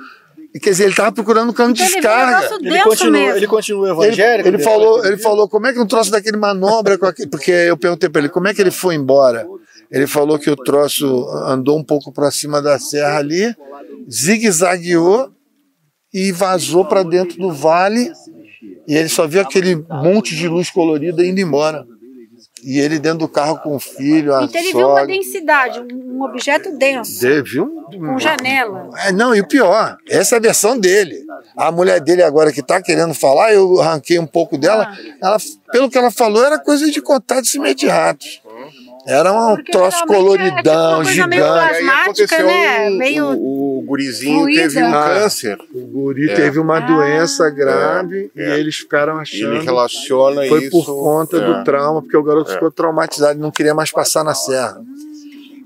Quer dizer, ele estava procurando um cano de então descarga. Ele, ele, continua, ele continua evangélico? Ele, ele falou, ele falou, como é que um troço daquele manobra com aquele... Porque eu perguntei para ele, como é que ele foi embora? Ele falou que o troço andou um pouco para cima da serra ali, zigue-zagueou e vazou para dentro do vale e ele só viu aquele monte de luz colorida indo embora. E ele dentro do carro com o filho, a Então ele sogra. viu uma densidade, um objeto denso. Ele viu um, com janela. É, não, e o pior, essa é a versão dele. A mulher dele agora que está querendo falar, eu arranquei um pouco dela, ah. ela, pelo que ela falou, era coisa de contato de ratos. Era um Porque troço coloridão, é gigante. Meio plasmática, né? Meio o, o gurizinho fluida. teve um câncer. O guri é. teve uma ah, doença grave é. e eles ficaram achando. Ele relaciona foi isso. Foi por conta do é. trauma, porque o garoto é. ficou traumatizado, não queria mais passar na serra.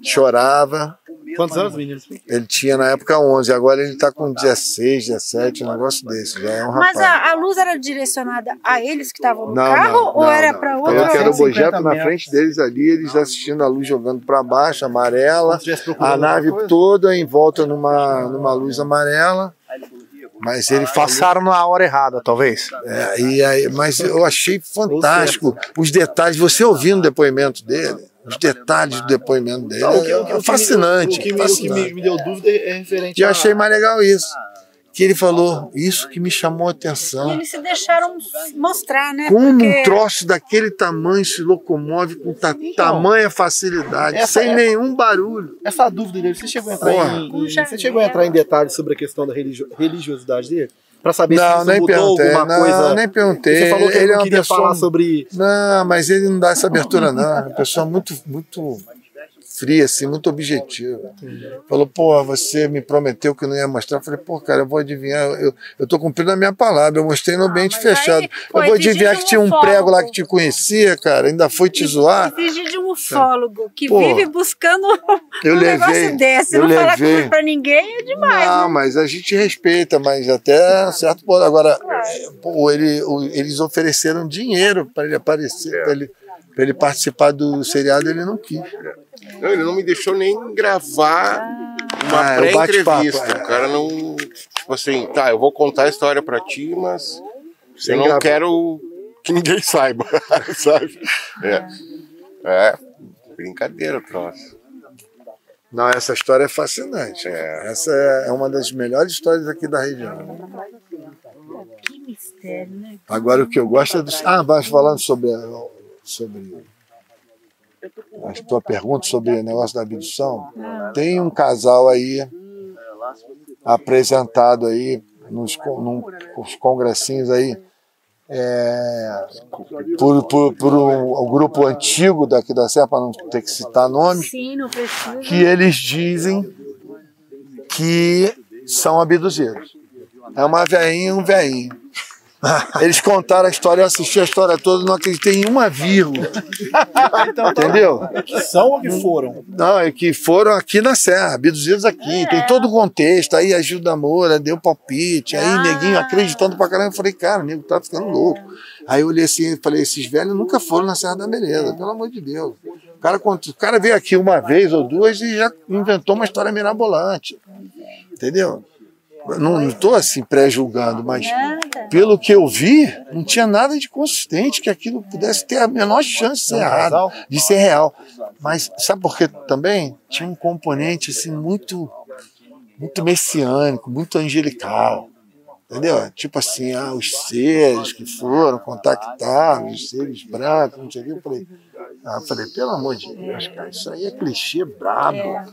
Chorava, Quantos anos, menino? Ele tinha na época 11, agora ele está com 16, 17, um negócio desse. Já é um Mas a, a, luz era direcionada a eles que estavam no não, carro não, ou não, era para outro? Eu quero o objeto na frente deles ali, eles assistindo a luz jogando para baixo, amarela, a nave toda em volta numa, numa luz amarela. Mas ele passaram na hora errada, talvez. É, e aí, mas eu achei fantástico os detalhes. Você ouvindo o depoimento dele, os detalhes do depoimento dele. Não, o que, o que, é fascinante. O que, me, fascinante. O que me, me, deu dúvida é referente. E eu achei mais legal isso. Que ele falou, isso que me chamou a atenção. E eles se deixaram mostrar, né? Como Porque... um troço daquele tamanho se locomove com ta então, tamanha facilidade, essa, sem nenhum barulho. Essa dúvida dele, você chegou a entrar, em, em, você chegou a entrar em detalhes sobre a questão da religiosidade dele? para saber não, se isso mudou perguntei, alguma não, coisa. nem perguntei. Você falou que ele, ele não é queria pessoa... falar sobre. Não, mas ele não dá essa abertura, não. É uma pessoa muito, muito fria, assim, muito objetiva. Falou, pô, você me prometeu que não ia mostrar. Eu falei, pô, cara, eu vou adivinhar, eu, eu tô cumprindo a minha palavra, eu mostrei no ambiente ah, fechado. Aí, pô, eu vou adivinhar que tinha um prego lá que te conhecia, cara, ainda foi te zoar. Exige de um ufólogo que pô, vive buscando eu um levei, negócio desse. Eu não levei. falar pra ninguém é demais. Não, né? mas a gente respeita, mas até certo ponto. Agora, pô, ele, eles ofereceram dinheiro para ele aparecer, para ele Para ele participar do seriado, ele não quis. Não, ele não me deixou nem gravar uma ah, pré-entrevista. É. O cara não. Tipo assim, tá, eu vou contar a história pra ti, mas Sem eu não gravar. quero que ninguém saiba, sabe? É. é. Brincadeira, troço. Não, essa história é fascinante. É. Essa é uma das melhores histórias aqui da região. Que mistério, né? Agora o que eu gosto é dos. Ah, mas falando sobre, sobre a tua pergunta sobre o negócio da abdução. Tem um casal aí apresentado aí nos, nos congressinhos aí é, por, por, por um, um, grupo antigo daqui da Serra, para não ter que citar nome, Sim, que eles dizem que são abduzidos. É uma veinha e um veinho. Eles contaram a história, eu assisti a história toda, não acreditei em uma vírgula. então, Entendeu? Que são ou que foram? Não, é que foram aqui na Serra, abduzidos aqui. É. Tem todo o contexto. Aí a Gilda Moura deu palpite. Aí ah. neguinho acreditando pra caramba. Eu falei, cara, o nego tá ficando louco. Aí eu olhei assim e falei, esses velhos nunca foram na Serra da Beleza, pelo amor de Deus. O cara, o cara veio aqui uma vez ou duas e já inventou uma história mirabolante. Entendeu? Não estou assim pré-julgando, mas pelo que eu vi, não tinha nada de consistente que aquilo pudesse ter a menor chance de ser errado, de ser real. Mas sabe por que também? Tinha um componente assim muito, muito messiânico, muito angelical. Entendeu? Tipo assim, ah, os seres que foram contactados, os seres brancos, não sei o que. Eu falei, ah, eu falei, pelo amor de Deus, cara, isso aí é clichê brabo. É.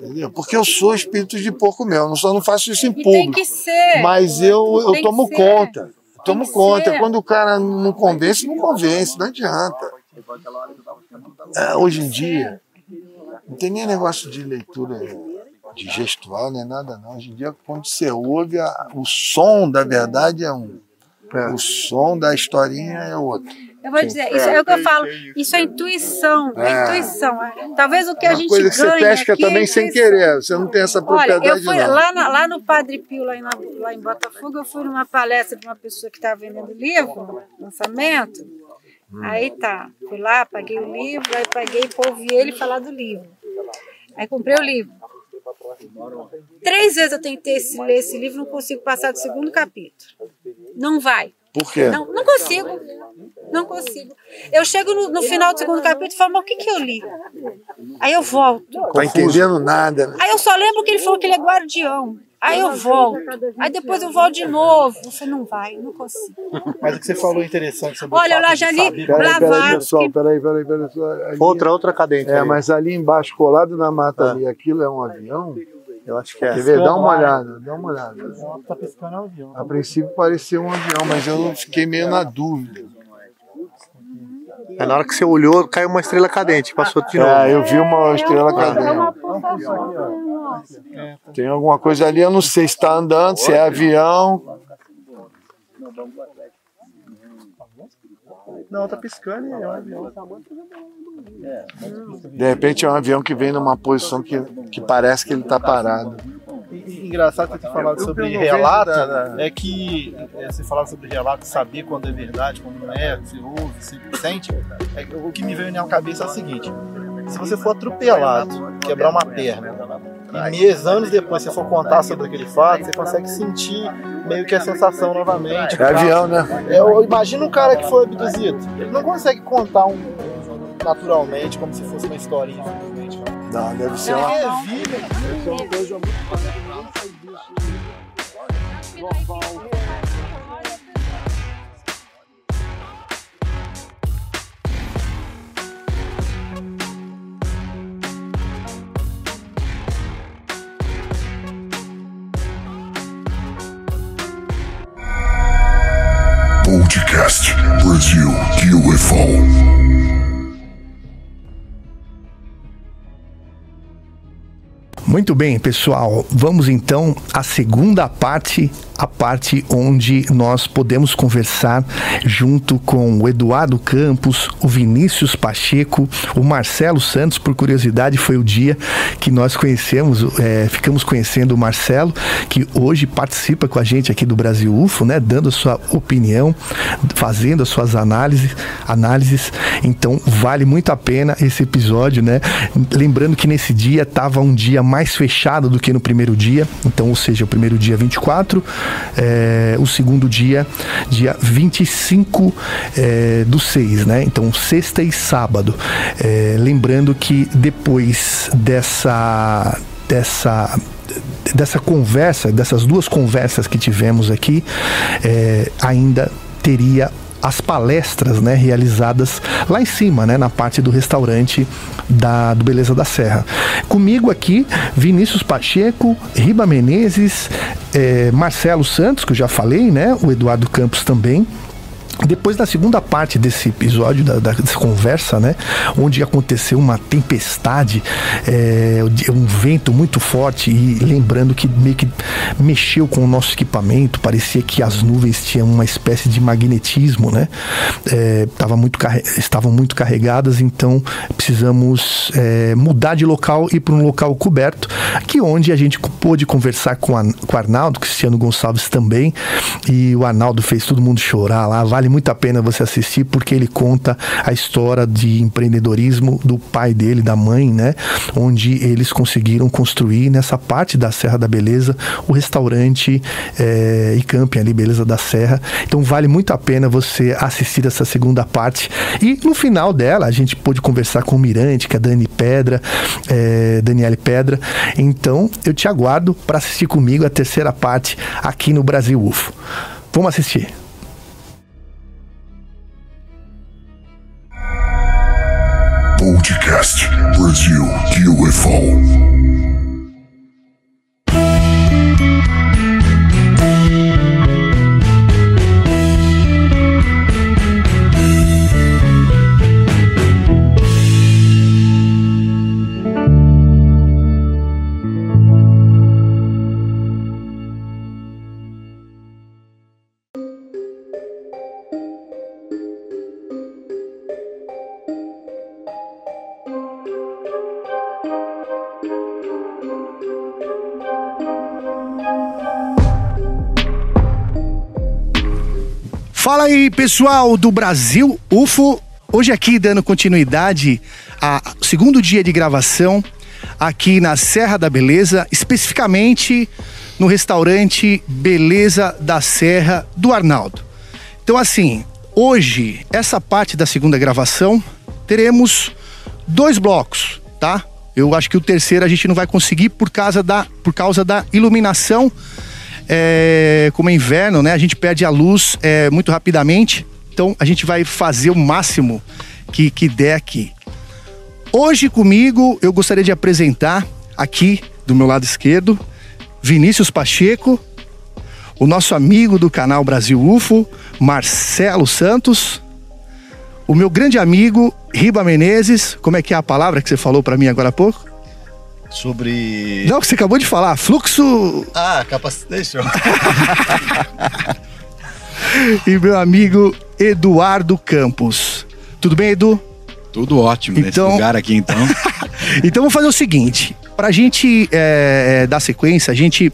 Entendeu? Porque eu sou espírito de porco mesmo, eu só não faço isso em público. Tem que ser. Mas eu, eu tomo conta. Eu tomo conta. Ser. Quando o cara não convence, não convence, não adianta. É, hoje em dia, não tem nem negócio de leitura de gestual, nem nada não. Hoje em dia, quando você ouve, a, o som da verdade é um. É. O som da historinha é outro. Eu vou dizer, isso é, o que eu falo, isso é intuição, é, é intuição. Talvez o que a gente coisa que você pesca aqui, também sem querer, você não tem essa propriedade Olha, eu fui. Lá, na, lá no Padre Pio, lá em, lá em Botafogo, eu fui numa palestra de uma pessoa que estava vendendo livro, lançamento, hum. aí tá, fui lá, paguei o livro, aí paguei para ouvir ele falar do livro. Aí comprei o livro. Três vezes eu tentei ler esse livro, não consigo passar do segundo capítulo. Não vai. Por quê? Não, não consigo. Não consigo. Eu chego no, no final do segundo capítulo e falo, mas o que, que eu li? Aí eu volto. Tá entendendo nada. Né? Aí eu só lembro que ele falou que ele é guardião. Aí eu volto. Aí depois eu volto de novo. Você não vai, não consigo. Mas o que você falou é interessante sobre Olha, eu lá já li Blavatsky. Peraí, peraí, peraí, peraí. Outra, outra cadente. É, mas ali embaixo, colado na mata ah. ali, aquilo é um avião? Eu acho que é. Quer ver? Dá uma olhada, dá uma olhada. Tá pescando um avião. A princípio parecia um avião, mas eu fiquei meio na dúvida. É na hora que você olhou, caiu uma estrela cadente, passou de novo. É, eu vi uma estrela cadente. Tem alguma coisa ali, eu não sei se está andando, se é avião. Não, tá piscando e é um avião. De repente é um avião que vem numa posição que, que parece que ele está parado. E, engraçado ter falado sobre relato, é que é, você falava sobre relato, saber quando é verdade, quando não é, se ouve, se sente. É, o que me veio na cabeça é o seguinte: se você for atropelado, quebrar uma perna, e meses, anos depois, você for contar sobre aquele fato, você consegue sentir meio que a sensação novamente. É avião, né? É, imagina um cara que foi abduzido. Ele não consegue contar um, naturalmente, como se fosse uma historinha, simplesmente. Não, deve ser uma. É vida, deve ser uma coisa muito. Podcast Brasil UFO. Muito bem, pessoal. Vamos então à segunda parte a parte onde nós podemos conversar junto com o Eduardo Campos, o Vinícius Pacheco, o Marcelo Santos. Por curiosidade, foi o dia que nós conhecemos, é, ficamos conhecendo o Marcelo, que hoje participa com a gente aqui do Brasil UFO, né, dando a sua opinião, fazendo as suas análises, análises. Então, vale muito a pena esse episódio, né? Lembrando que nesse dia estava um dia mais fechado do que no primeiro dia, então, ou seja, o primeiro dia 24 é, o segundo dia, dia 25 é, do 6, né? Então, sexta e sábado. É, lembrando que depois dessa dessa dessa conversa, dessas duas conversas que tivemos aqui, é, ainda teria as palestras né, realizadas lá em cima, né, na parte do restaurante da, do Beleza da Serra. Comigo aqui, Vinícius Pacheco, Riba Menezes, é, Marcelo Santos, que eu já falei, né, o Eduardo Campos também. Depois da segunda parte desse episódio, da, da dessa conversa, né? Onde aconteceu uma tempestade, é, um vento muito forte e lembrando que meio que mexeu com o nosso equipamento, parecia que as nuvens tinham uma espécie de magnetismo, né? É, tava muito, estavam muito carregadas, então precisamos é, mudar de local e para um local coberto, aqui onde a gente pôde conversar com, a, com o Arnaldo, Cristiano Gonçalves também, e o Arnaldo fez todo mundo chorar lá, vale muito a pena você assistir porque ele conta a história de empreendedorismo do pai dele, da mãe, né? Onde eles conseguiram construir nessa parte da Serra da Beleza o restaurante é, e camping ali, Beleza da Serra. Então vale muito a pena você assistir essa segunda parte. E no final dela a gente pôde conversar com o Mirante, que é Dani Pedra, é, Daniele Pedra. Então eu te aguardo para assistir comigo a terceira parte aqui no Brasil UFO. Vamos assistir. Podcast Brasil UFO. Fala aí, pessoal do Brasil UFO. Hoje aqui dando continuidade ao segundo dia de gravação aqui na Serra da Beleza, especificamente no restaurante Beleza da Serra do Arnaldo. Então assim, hoje essa parte da segunda gravação teremos dois blocos, tá? Eu acho que o terceiro a gente não vai conseguir por causa da, por causa da iluminação é, como é inverno, né? A gente perde a luz é, muito rapidamente. Então a gente vai fazer o máximo que, que der aqui. Hoje comigo eu gostaria de apresentar aqui do meu lado esquerdo Vinícius Pacheco, o nosso amigo do canal Brasil UFO, Marcelo Santos, o meu grande amigo Riba Menezes. Como é que é a palavra que você falou para mim agora há pouco? Sobre. Não, que você acabou de falar, fluxo. Ah, capacitation. e meu amigo Eduardo Campos. Tudo bem, Edu? Tudo ótimo então... nesse lugar aqui, então. então vamos fazer o seguinte: para a gente é, é, dar sequência, a gente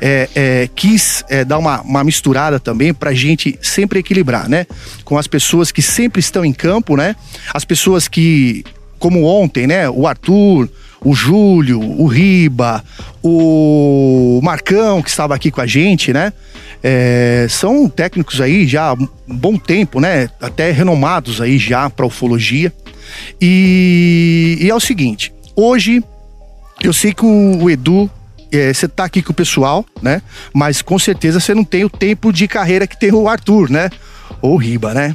é, é, quis é, dar uma, uma misturada também para a gente sempre equilibrar, né? Com as pessoas que sempre estão em campo, né? As pessoas que, como ontem, né? O Arthur, o Júlio, o Riba, o Marcão, que estava aqui com a gente, né? É, são técnicos aí já há um bom tempo, né? Até renomados aí já para ufologia. E, e, é o seguinte, hoje eu sei que o, o Edu é, você tá aqui com o pessoal, né? Mas com certeza você não tem o tempo de carreira que tem o Arthur, né? Ou o Riba, né?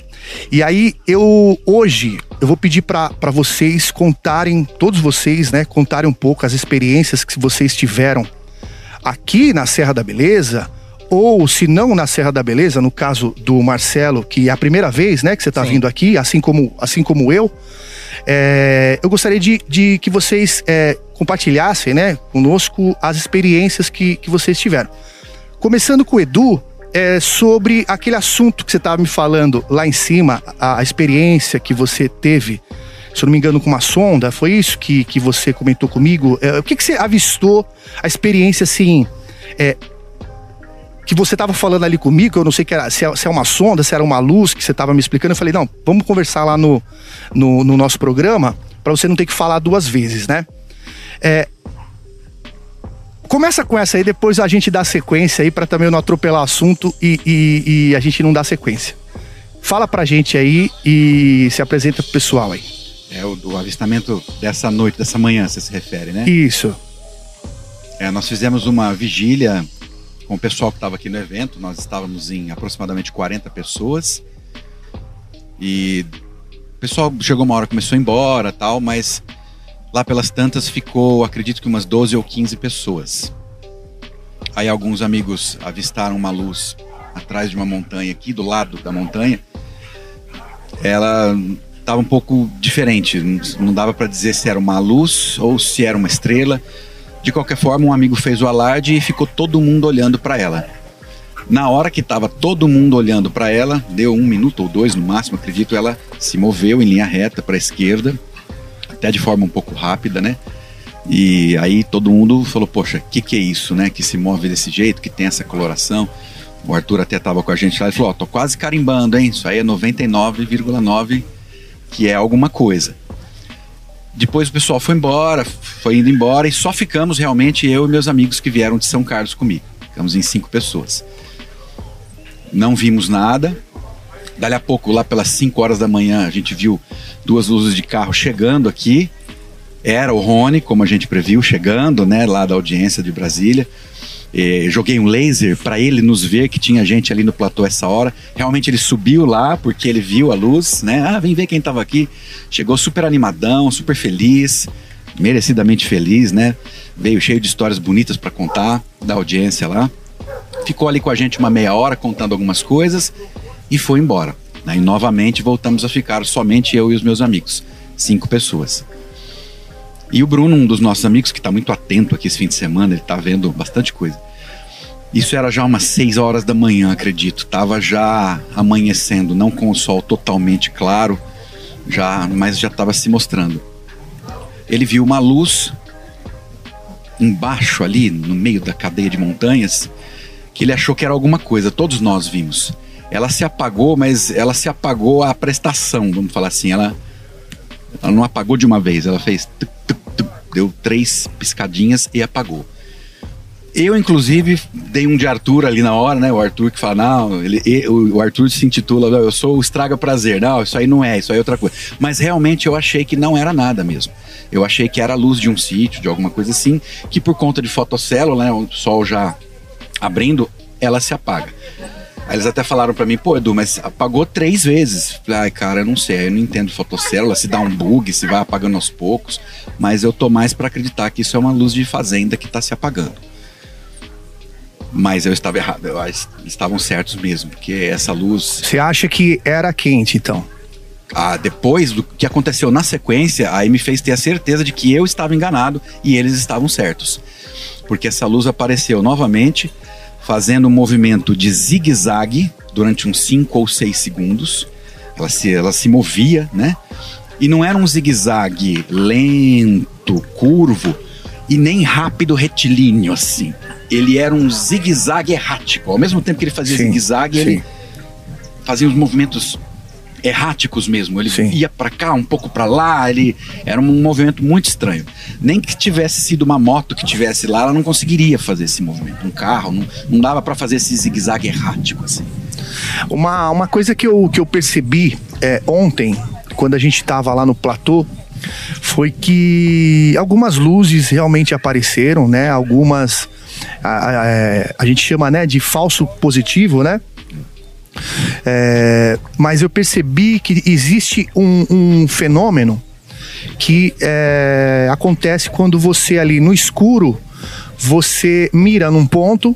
E aí eu hoje eu vou pedir para vocês contarem, todos vocês, né, contarem um pouco as experiências que vocês tiveram aqui na Serra da Beleza, ou se não na Serra da Beleza, no caso do Marcelo, que é a primeira vez, né, que você está vindo aqui, assim como, assim como eu. É, eu gostaria de, de que vocês é, compartilhassem, né, conosco as experiências que, que vocês tiveram. Começando com o Edu, é, sobre aquele assunto que você estava me falando lá em cima, a, a, experiência que você teve, se eu não me engano, com uma sonda, foi isso que, que você comentou comigo? É, o que, que você avistou, a experiência assim, é, que você estava falando ali comigo, eu não sei que era, se, é, se é uma sonda, se era uma luz que você estava me explicando. Eu falei, não, vamos conversar lá no, no, no nosso programa para você não ter que falar duas vezes, né? É, começa com essa aí, depois a gente dá sequência aí para também não atropelar o assunto e, e, e, a gente não dá sequência. Fala pra gente aí e se apresenta pro pessoal aí. É o do avistamento dessa noite, dessa manhã, você se refere, né? Isso. É, nós fizemos uma vigília com o pessoal que estava aqui no evento. Nós estávamos em aproximadamente 40 pessoas. E o pessoal chegou uma hora, começou a ir embora tal, mas lá pelas tantas ficou, acredito que umas 12 ou 15 pessoas. Aí alguns amigos avistaram uma luz atrás de uma montanha aqui, do lado da montanha. Ela estava um pouco diferente, não dava para dizer se era uma luz ou se era uma estrela de qualquer forma, um amigo fez o alarde e ficou todo mundo olhando para ela. Na hora que estava todo mundo olhando para ela, deu um minuto ou dois no máximo, acredito, ela se moveu em linha reta para a esquerda, até de forma um pouco rápida, né? E aí todo mundo falou: Poxa, o que, que é isso, né? Que se move desse jeito, que tem essa coloração. O Arthur até estava com a gente lá e falou: Ó, oh, tô quase carimbando, hein? Isso aí é 99,9 que é alguma coisa. Depois o pessoal foi embora, foi indo embora e só ficamos realmente eu e meus amigos que vieram de São Carlos comigo. Ficamos em cinco pessoas. Não vimos nada. Dali a pouco, lá pelas 5 horas da manhã, a gente viu duas luzes de carro chegando aqui. Era o Rony, como a gente previu, chegando, né, lá da audiência de Brasília. Eh, joguei um laser para ele nos ver que tinha gente ali no platô essa hora. Realmente ele subiu lá porque ele viu a luz, né? Ah, vem ver quem estava aqui. Chegou super animadão, super feliz, merecidamente feliz, né? Veio cheio de histórias bonitas para contar da audiência lá. Ficou ali com a gente uma meia hora contando algumas coisas e foi embora. Aí novamente voltamos a ficar somente eu e os meus amigos, cinco pessoas. E o Bruno, um dos nossos amigos, que está muito atento aqui esse fim de semana, ele está vendo bastante coisa. Isso era já umas 6 horas da manhã, acredito. Tava já amanhecendo, não com o sol totalmente claro, já, mas já estava se mostrando. Ele viu uma luz embaixo ali, no meio da cadeia de montanhas, que ele achou que era alguma coisa. Todos nós vimos. Ela se apagou, mas ela se apagou a prestação, vamos falar assim. Ela, ela não apagou de uma vez, ela fez tuc, deu três piscadinhas e apagou. Eu, inclusive, dei um de Arthur ali na hora, né? O Arthur que fala, não, ele, o Arthur se intitula, eu sou o estraga prazer. Não, isso aí não é, isso aí é outra coisa. Mas realmente eu achei que não era nada mesmo. Eu achei que era a luz de um sítio, de alguma coisa assim, que por conta de fotocélula, né? O sol já abrindo, ela se apaga. Aí eles até falaram para mim, pô, Edu, mas apagou três vezes. Ai, cara, eu não sei, eu não entendo fotocélula, se dá um bug, se vai apagando aos poucos, mas eu tô mais para acreditar que isso é uma luz de fazenda que tá se apagando. Mas eu estava errado, eu, estavam certos mesmo, porque essa luz. Você acha que era quente, então? Ah, depois do que aconteceu na sequência, aí me fez ter a certeza de que eu estava enganado e eles estavam certos. Porque essa luz apareceu novamente fazendo um movimento de zigue-zague durante uns 5 ou 6 segundos. Ela se, ela se movia, né? E não era um zigue-zague lento, curvo e nem rápido retilíneo assim. Ele era um zigue-zague errático. Ao mesmo tempo que ele fazia zigue-zague, ele fazia os movimentos erráticos mesmo. Ele Sim. ia para cá, um pouco para lá, ele era um movimento muito estranho. Nem que tivesse sido uma moto que tivesse lá, ela não conseguiria fazer esse movimento. Um carro, não, não dava para fazer esse zigue-zague errático assim. Uma, uma coisa que eu, que eu percebi é, ontem, quando a gente estava lá no platô, foi que algumas luzes realmente apareceram, né? Algumas a, a, a, gente chama né, de falso positivo, né? É, mas eu percebi que existe um, um fenômeno que é, acontece quando você ali no escuro você mira num ponto,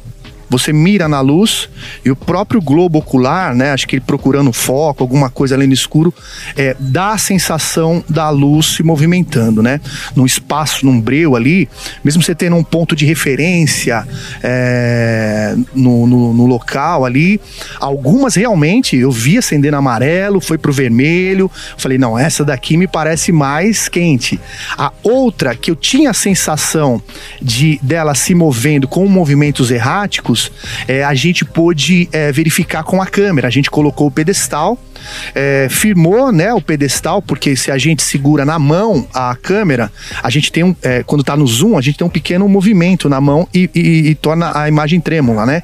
você mira na luz e o próprio globo ocular, né? Acho que ele procurando foco, alguma coisa ali no escuro, é, dá a sensação da luz se movimentando, né? Num espaço, num breu ali, mesmo você tendo um ponto de referência é, no, no, no, local ali, algumas realmente eu vi acendendo amarelo, foi pro vermelho, falei, não, essa daqui me parece mais quente. A outra que eu tinha a sensação de dela se movendo com movimentos erráticos, é, a gente pôde é, verificar com a câmera. A gente colocou o pedestal, é, firmou né, o pedestal, porque se a gente segura na mão a câmera, a gente tem um. É, quando está no zoom, a gente tem um pequeno movimento na mão e, e, e torna a imagem trêmula, né?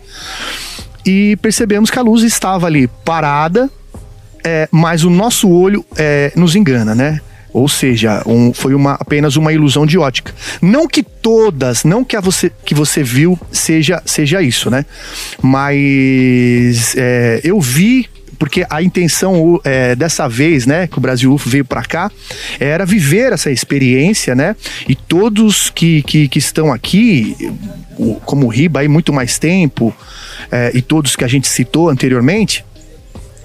E percebemos que a luz estava ali parada, é, mas o nosso olho é, nos engana, né? Ou seja, um, foi uma, apenas uma ilusão de ótica. Não que todas, não que a você que você viu seja, seja isso, né? Mas é, eu vi porque a intenção é, dessa vez, né, que o Brasil UFO veio para cá, era viver essa experiência, né? E todos que, que, que estão aqui, como o Riba aí muito mais tempo, é, e todos que a gente citou anteriormente,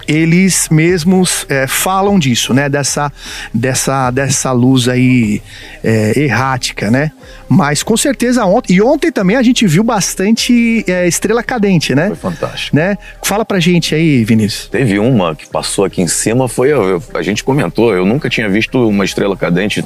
eles mesmos é, falam disso, né? Dessa, dessa, dessa luz aí é, errática, né? Mas com certeza ontem. E ontem também a gente viu bastante é, estrela cadente, né? Foi fantástico. Né? Fala pra gente aí, Vinícius. Teve uma que passou aqui em cima, foi. Eu, a gente comentou, eu nunca tinha visto uma estrela cadente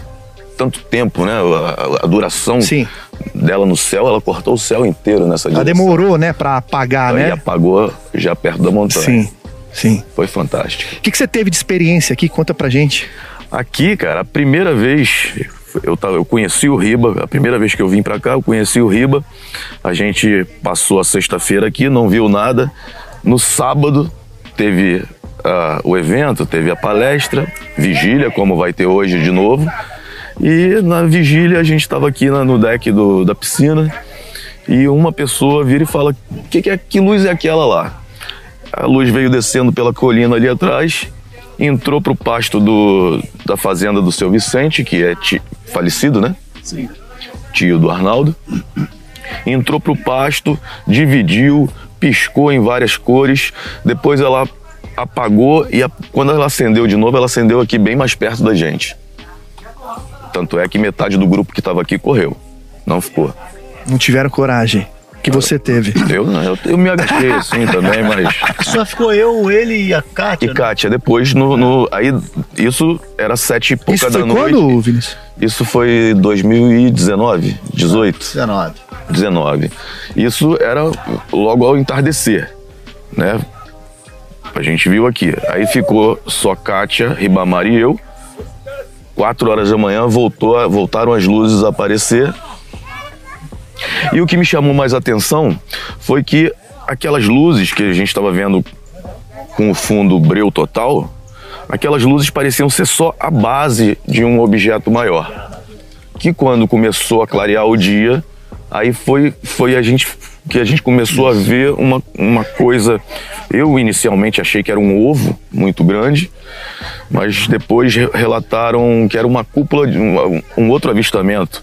tanto tempo, né? A, a, duração Sim. dela no céu, ela cortou o céu inteiro nessa direção. Ela demorou, né, para apagar, né? E apagou já perto da montanha. Sim. Sim. Foi fantástico. O que, que você teve de experiência aqui? Conta pra gente. Aqui, cara, a primeira vez eu, tava, eu conheci o Riba, a primeira vez que eu vim para cá, eu conheci o Riba. A gente passou a sexta-feira aqui, não viu nada. No sábado teve uh, o evento, teve a palestra, vigília, como vai ter hoje de novo. E na vigília a gente estava aqui no deck do, da piscina e uma pessoa vira e fala: que, que, é, que luz é aquela lá? A luz veio descendo pela colina ali atrás, entrou para o pasto do, da fazenda do seu Vicente, que é ti, falecido, né? Sim. Tio do Arnaldo. Entrou para o pasto, dividiu, piscou em várias cores. Depois ela apagou e a, quando ela acendeu de novo, ela acendeu aqui bem mais perto da gente. Tanto é que metade do grupo que estava aqui correu. Não ficou. Não tiveram coragem que você teve? Eu não, eu, eu me agachei assim também, mas. Só ficou eu, ele e a Kátia. E né? Kátia, depois no, no. Aí isso era sete e pouca isso da foi noite. Quando, Vinícius? Isso foi 2019, 18. 19. 19. Isso era logo ao entardecer, né? A gente viu aqui. Aí ficou só Kátia, Ribamar e eu. Quatro horas da manhã voltou, voltaram as luzes a aparecer e o que me chamou mais atenção foi que aquelas luzes que a gente estava vendo com o fundo breu total, aquelas luzes pareciam ser só a base de um objeto maior. Que quando começou a clarear o dia, aí foi, foi a gente que a gente começou a ver uma, uma coisa. Eu inicialmente achei que era um ovo muito grande, mas depois relataram que era uma cúpula de um, um outro avistamento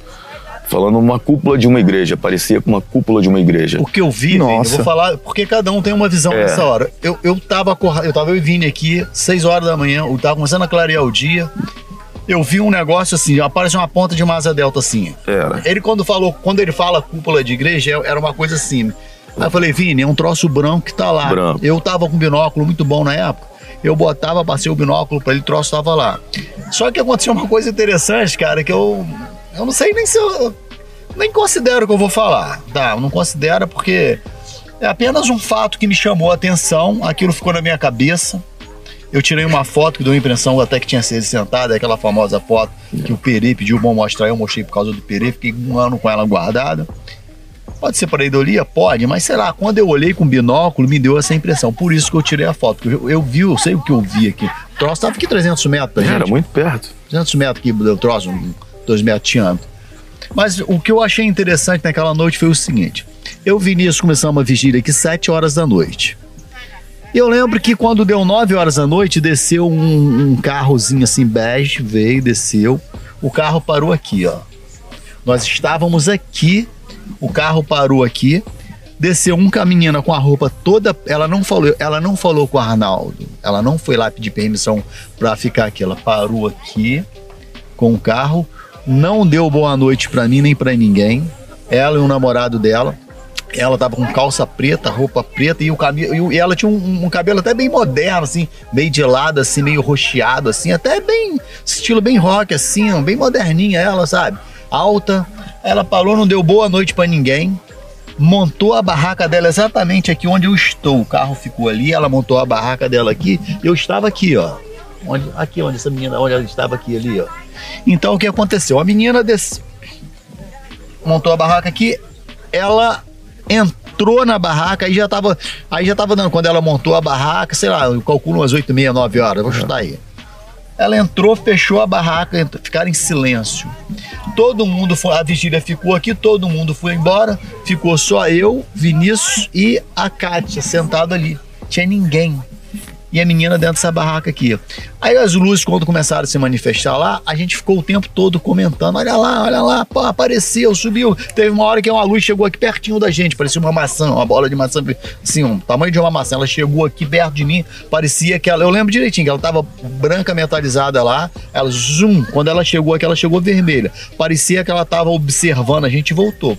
falando uma cúpula de uma igreja, parecia com uma cúpula de uma igreja. O que eu vi, Nossa. eu vou falar, porque cada um tem uma visão é. nessa hora. Eu, eu tava eu tava eu e Vini aqui, 6 horas da manhã, eu tava começando a clarear o dia. Eu vi um negócio assim, aparece uma ponta de uma asa delta assim. Era. Ele quando falou, quando ele fala cúpula de igreja, é, era uma coisa assim. Aí eu falei, Vini, é um troço branco que tá lá. Branco. Eu tava com um binóculo muito bom na época. Eu botava, passei o binóculo para ele, o troço tava lá. Só que aconteceu uma coisa interessante, cara, que eu eu não sei nem se eu. Nem considero que eu vou falar, tá? Eu não considero porque é apenas um fato que me chamou a atenção, aquilo ficou na minha cabeça. Eu tirei uma foto que deu a impressão até que tinha sido sentada, é aquela famosa foto que o Peri pediu pra eu mostrar, eu mostrei por causa do Peri, fiquei um ano com ela guardada. Pode ser para? Pode, mas sei lá, quando eu olhei com binóculo, me deu essa impressão. Por isso que eu tirei a foto. Eu, eu vi, eu sei o que eu vi aqui. O troço tava aqui 300 metros, gente. Era muito perto. 300 metros aqui, o troço. 2020 ano, Mas o que eu achei interessante naquela noite foi o seguinte: eu e Vinícius começamos uma vigília aqui 7 horas da noite. Eu lembro que quando deu 9 horas da noite, desceu um, um carrozinho assim, bege, veio, desceu. O carro parou aqui, ó. Nós estávamos aqui, o carro parou aqui, desceu um caminhando com a roupa toda. Ela não falou, ela não falou com o Arnaldo. Ela não foi lá pedir permissão para ficar aqui. Ela parou aqui com o carro não deu boa noite para mim nem para ninguém. Ela e o namorado dela. Ela tava com calça preta, roupa preta e o cabelo. E ela tinha um, um, cabelo até bem moderno, assim, meio de lado, assim, meio rocheado, assim, até bem. estilo bem rock, assim, bem moderninha ela, sabe? Alta. Ela parou, não deu boa noite para ninguém. Montou a barraca dela exatamente aqui onde eu estou. O carro ficou ali, ela montou a barraca dela aqui. Eu estava aqui, ó. Onde, aqui onde essa menina, onde ela estava aqui ali, ó. Então o que aconteceu? A menina desse, montou a barraca aqui, ela entrou na barraca, aí já tava, aí já tava dando, quando ela montou a barraca, sei lá, eu calculo umas 8, meia, 9 horas, vou chutar aí. Ela entrou, fechou a barraca, ficaram em silêncio. Todo mundo foi, a vigília ficou aqui, todo mundo foi embora, ficou só eu, Vinícius e a Kátia sentado ali. Tinha ninguém e a menina dentro dessa barraca aqui. Aí as luzes, quando começaram a se manifestar lá, a gente ficou o tempo todo comentando: olha lá, olha lá, pô, apareceu, subiu. Teve uma hora que uma luz chegou aqui pertinho da gente, parecia uma maçã, uma bola de maçã, assim, um tamanho de uma maçã. Ela chegou aqui perto de mim, parecia que ela, eu lembro direitinho, que ela tava branca metalizada lá, ela, zoom, quando ela chegou aqui, ela chegou vermelha. Parecia que ela tava observando, a gente voltou,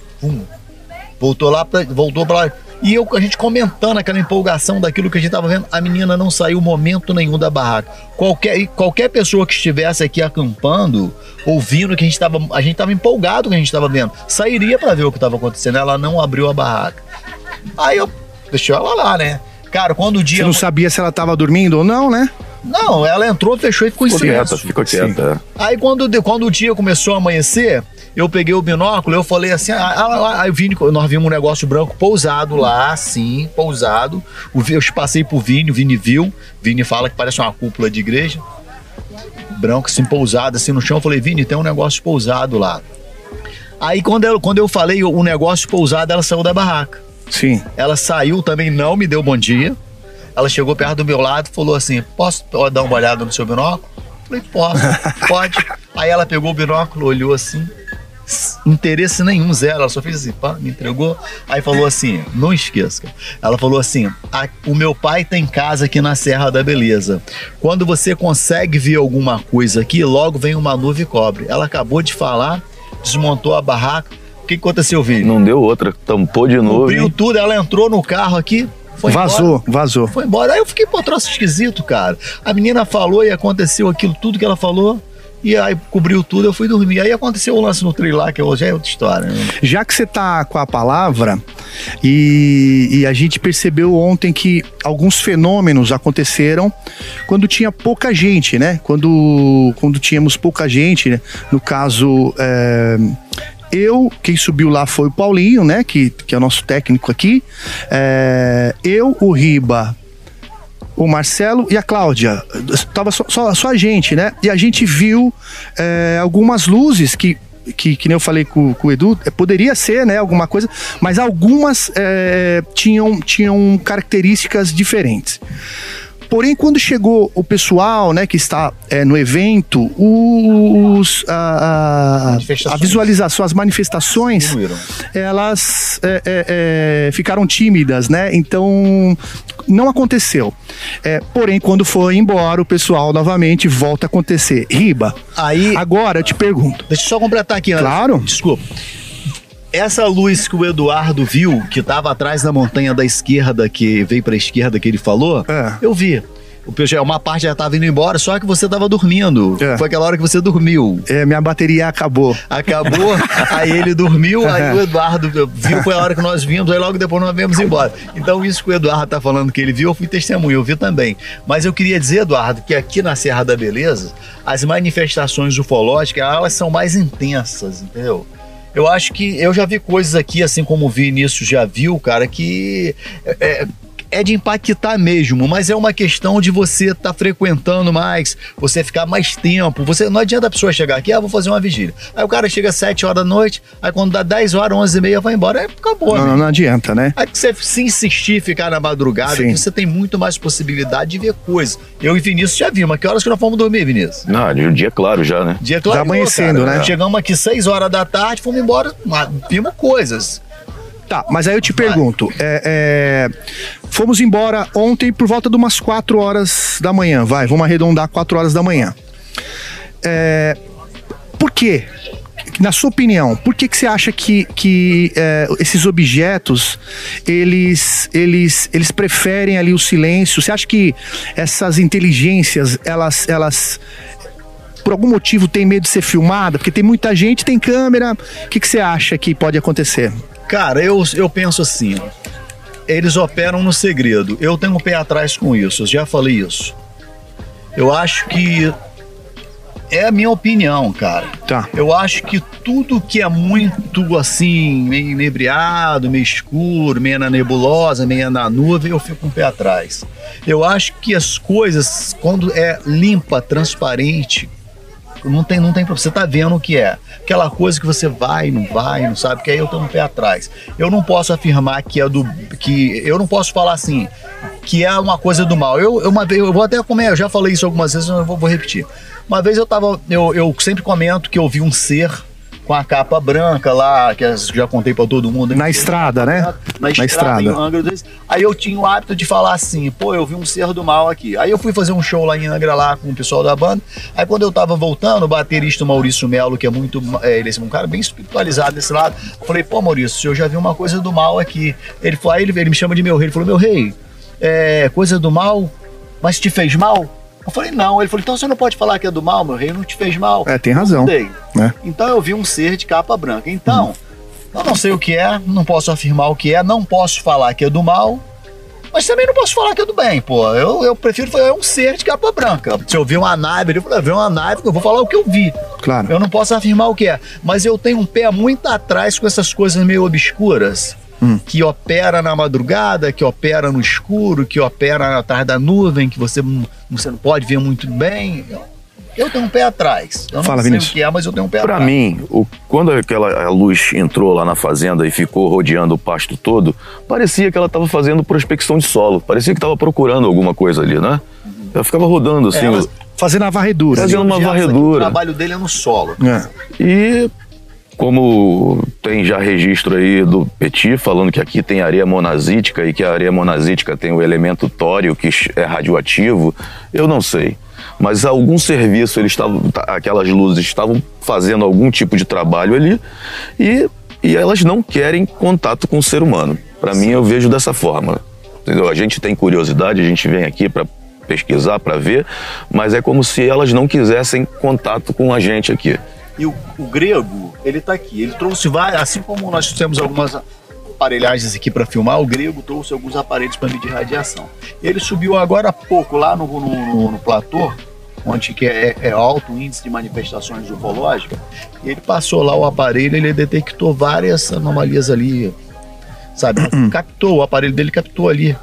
voltou lá, pra, voltou pra e eu, a gente comentando aquela empolgação daquilo que a gente estava vendo, a menina não saiu momento nenhum da barraca. Qualquer, qualquer pessoa que estivesse aqui acampando, ouvindo que a gente estava, a gente estava empolgado com o que a gente estava vendo, sairia para ver o que estava acontecendo. Ela não abriu a barraca. Aí eu deixei ela lá, né? Cara, quando o dia. Você não sabia se ela estava dormindo ou não, né? Não, ela entrou, fechou e ficou, ficou em silêncio. Quieta, ficou quieta. Aí quando, quando o dia começou a amanhecer, eu peguei o binóculo, eu falei assim, ah, ah, ah, Vini, nós vimos um negócio branco pousado lá, assim, pousado. Eu passei pro Vini, o Vini viu. Vini fala que parece uma cúpula de igreja. Branco, assim, pousado, assim, no chão. Eu falei, Vini, tem um negócio pousado lá. Aí quando eu, quando eu falei o negócio pousado, ela saiu da barraca. Sim. Ela saiu também, não me deu bom dia. Ela chegou perto do meu lado e falou assim: Posso dar uma olhada no seu binóculo? Falei, posso, pode. Aí ela pegou o binóculo, olhou assim, interesse nenhum, zero. Ela só fez assim, pá, me entregou. Aí falou assim: não esqueça. Ela falou assim: o meu pai tem casa aqui na Serra da Beleza. Quando você consegue ver alguma coisa aqui, logo vem uma nuvem e cobre. Ela acabou de falar, desmontou a barraca. O que aconteceu, Vini? Não deu outra, tampou de novo. Cobriu tudo, ela entrou no carro aqui, foi vazou, embora. vazou. Foi embora. Aí eu fiquei, pô, troço esquisito, cara. A menina falou e aconteceu aquilo tudo que ela falou. E aí cobriu tudo, eu fui dormir. Aí aconteceu o lance no trilho lá, que hoje é outra história. Né? Já que você tá com a palavra, e, e, a gente percebeu ontem que alguns fenômenos aconteceram quando tinha pouca gente, né? Quando, quando tínhamos pouca gente, né? no caso. É, eu, quem subiu lá foi o Paulinho, né? Que, que é o nosso técnico aqui. É, eu, o Riba, o Marcelo e a Cláudia. Tava só, só, só a gente, né? E a gente viu é, algumas luzes que que, que nem eu falei com, com o Edu, é, poderia ser, né, alguma coisa, mas algumas é, tinham, tinham características diferentes. Porém, quando chegou o pessoal, né, que está é, no evento, os, a, a, a, visualização, as manifestações, elas é, é, ficaram tímidas, né? Então, não aconteceu. Porém, quando foi embora, o pessoal novamente volta a acontecer. Riba, aí agora eu te pergunto. Deixa eu só completar aqui, Claro. Desculpa. Essa luz que o Eduardo viu, que estava atrás da montanha da esquerda, que veio para a esquerda que ele falou, é. eu vi. O uma parte já estava indo embora, só que você estava dormindo. É. Foi aquela hora que você dormiu. É, minha bateria acabou. Acabou, aí ele dormiu, aí o Eduardo viu, foi a hora que nós vimos, aí logo depois nós viemos embora. Então, isso que o Eduardo está falando que ele viu, eu fui testemunha, eu vi também. Mas eu queria dizer, Eduardo, que aqui na Serra da Beleza, as manifestações ufológicas, elas são mais intensas, entendeu? Eu acho que eu já vi coisas aqui, assim como o Vinícius já viu, cara, que é, é de impactar mesmo, mas é uma questão de você estar tá frequentando mais, você ficar mais tempo. Você Não adianta a pessoa chegar aqui, ah, vou fazer uma vigília. Aí o cara chega às 7 horas da noite, aí quando dá 10 horas, 11 e meia, vai embora, aí acabou. Não, não, não adianta, né? Aí você se insistir, ficar na madrugada, você tem muito mais possibilidade de ver coisas. Eu e Vinícius já vimos, mas que horas que nós fomos dormir, Vinícius? Não, de um dia claro já, né? Dia claro. Já amanhecendo, cara. né? Chegamos aqui 6 horas da tarde, fomos embora, vimos coisas. Tá, mas aí eu te pergunto, é, é, fomos embora ontem por volta de umas 4 horas da manhã, vai, vamos arredondar 4 horas da manhã. É, por quê? Na sua opinião, por que, que você acha que, que é, esses objetos eles, eles, eles preferem ali o silêncio? Você acha que essas inteligências elas, elas por algum motivo tem medo de ser filmada? Porque tem muita gente, tem câmera. O que, que você acha que pode acontecer? Cara, eu, eu penso assim. Eles operam no segredo. Eu tenho um pé atrás com isso, eu já falei isso. Eu acho que é a minha opinião, cara. Tá. Eu acho que tudo que é muito assim, meio inebriado, meio escuro, meio na nebulosa, meio na nuvem, eu fico com um o pé atrás. Eu acho que as coisas, quando é limpa, transparente, não tem, não tem problema. Você tá vendo o que é. Aquela coisa que você vai, não vai, não sabe, que aí eu tô no pé atrás. Eu não posso afirmar que é do. que Eu não posso falar assim, que é uma coisa do mal. Eu, eu uma eu vou até comer, eu já falei isso algumas vezes, eu vou, vou repetir. Uma vez eu tava. Eu, eu sempre comento que eu vi um ser com a capa branca lá, que já contei para todo mundo. Na estrada, né? Na, na estrada. Angra. Aí eu tinha o hábito de falar assim, pô, eu vi um ser do mal aqui. Aí eu fui fazer um show lá em Angra lá com o pessoal da banda. Aí quando eu tava voltando, o baterista Maurício Melo, que é muito, é, ele é um cara bem espiritualizado desse lado, eu falei, pô, Maurício, eu já vi uma coisa do mal aqui. Ele falou, aí ele, ele me chama de meu rei, ele falou, meu rei, é coisa do mal, mas te fez mal? Eu falei, não. Ele falou, então você não pode falar que é do mal, meu rei não te fez mal. É, tem razão. Né? Então eu vi um ser de capa branca. Então, hum. eu não sei o que é, não posso afirmar o que é, não posso falar que é do mal, mas também não posso falar que é do bem, pô. Eu, eu prefiro falar, é um ser de capa branca. Se eu vi uma nave, eu falei, vi uma nave, eu vou falar o que eu vi. Claro. Eu não posso afirmar o que é. Mas eu tenho um pé muito atrás com essas coisas meio obscuras hum. que opera na madrugada, que opera no escuro, que opera atrás da nuvem, que você, você não pode ver muito bem. Eu tenho um pé atrás. Eu não Fala, sei Vinícius. o que é, mas eu tenho um pé pra atrás. Para mim, o, quando aquela luz entrou lá na fazenda e ficou rodeando o pasto todo, parecia que ela estava fazendo prospecção de solo. Parecia que estava procurando alguma coisa ali, né? Ela ficava rodando assim. É, fazendo a varredura. Fazendo uma varredura. O trabalho dele é no solo. É. E como tem já registro aí do Petit falando que aqui tem areia monazítica e que a areia monazítica tem o elemento tório que é radioativo, eu não sei. Mas algum serviço eles estavam, aquelas luzes estavam fazendo algum tipo de trabalho ali e, e elas não querem contato com o ser humano. Para mim eu vejo dessa forma. Entendeu? A gente tem curiosidade, a gente vem aqui para pesquisar, para ver, mas é como se elas não quisessem contato com a gente aqui. E o, o grego, ele está aqui. Ele trouxe várias, assim como nós temos algumas aparelhagens aqui para filmar, o grego trouxe alguns aparelhos para medir radiação. Ele subiu agora há pouco lá no, no, no, no platô, onde que é, é, alto índice de manifestações ufológicas, e ele passou lá o aparelho, ele detectou várias anomalias ali, sabe? captou, o aparelho dele captou ali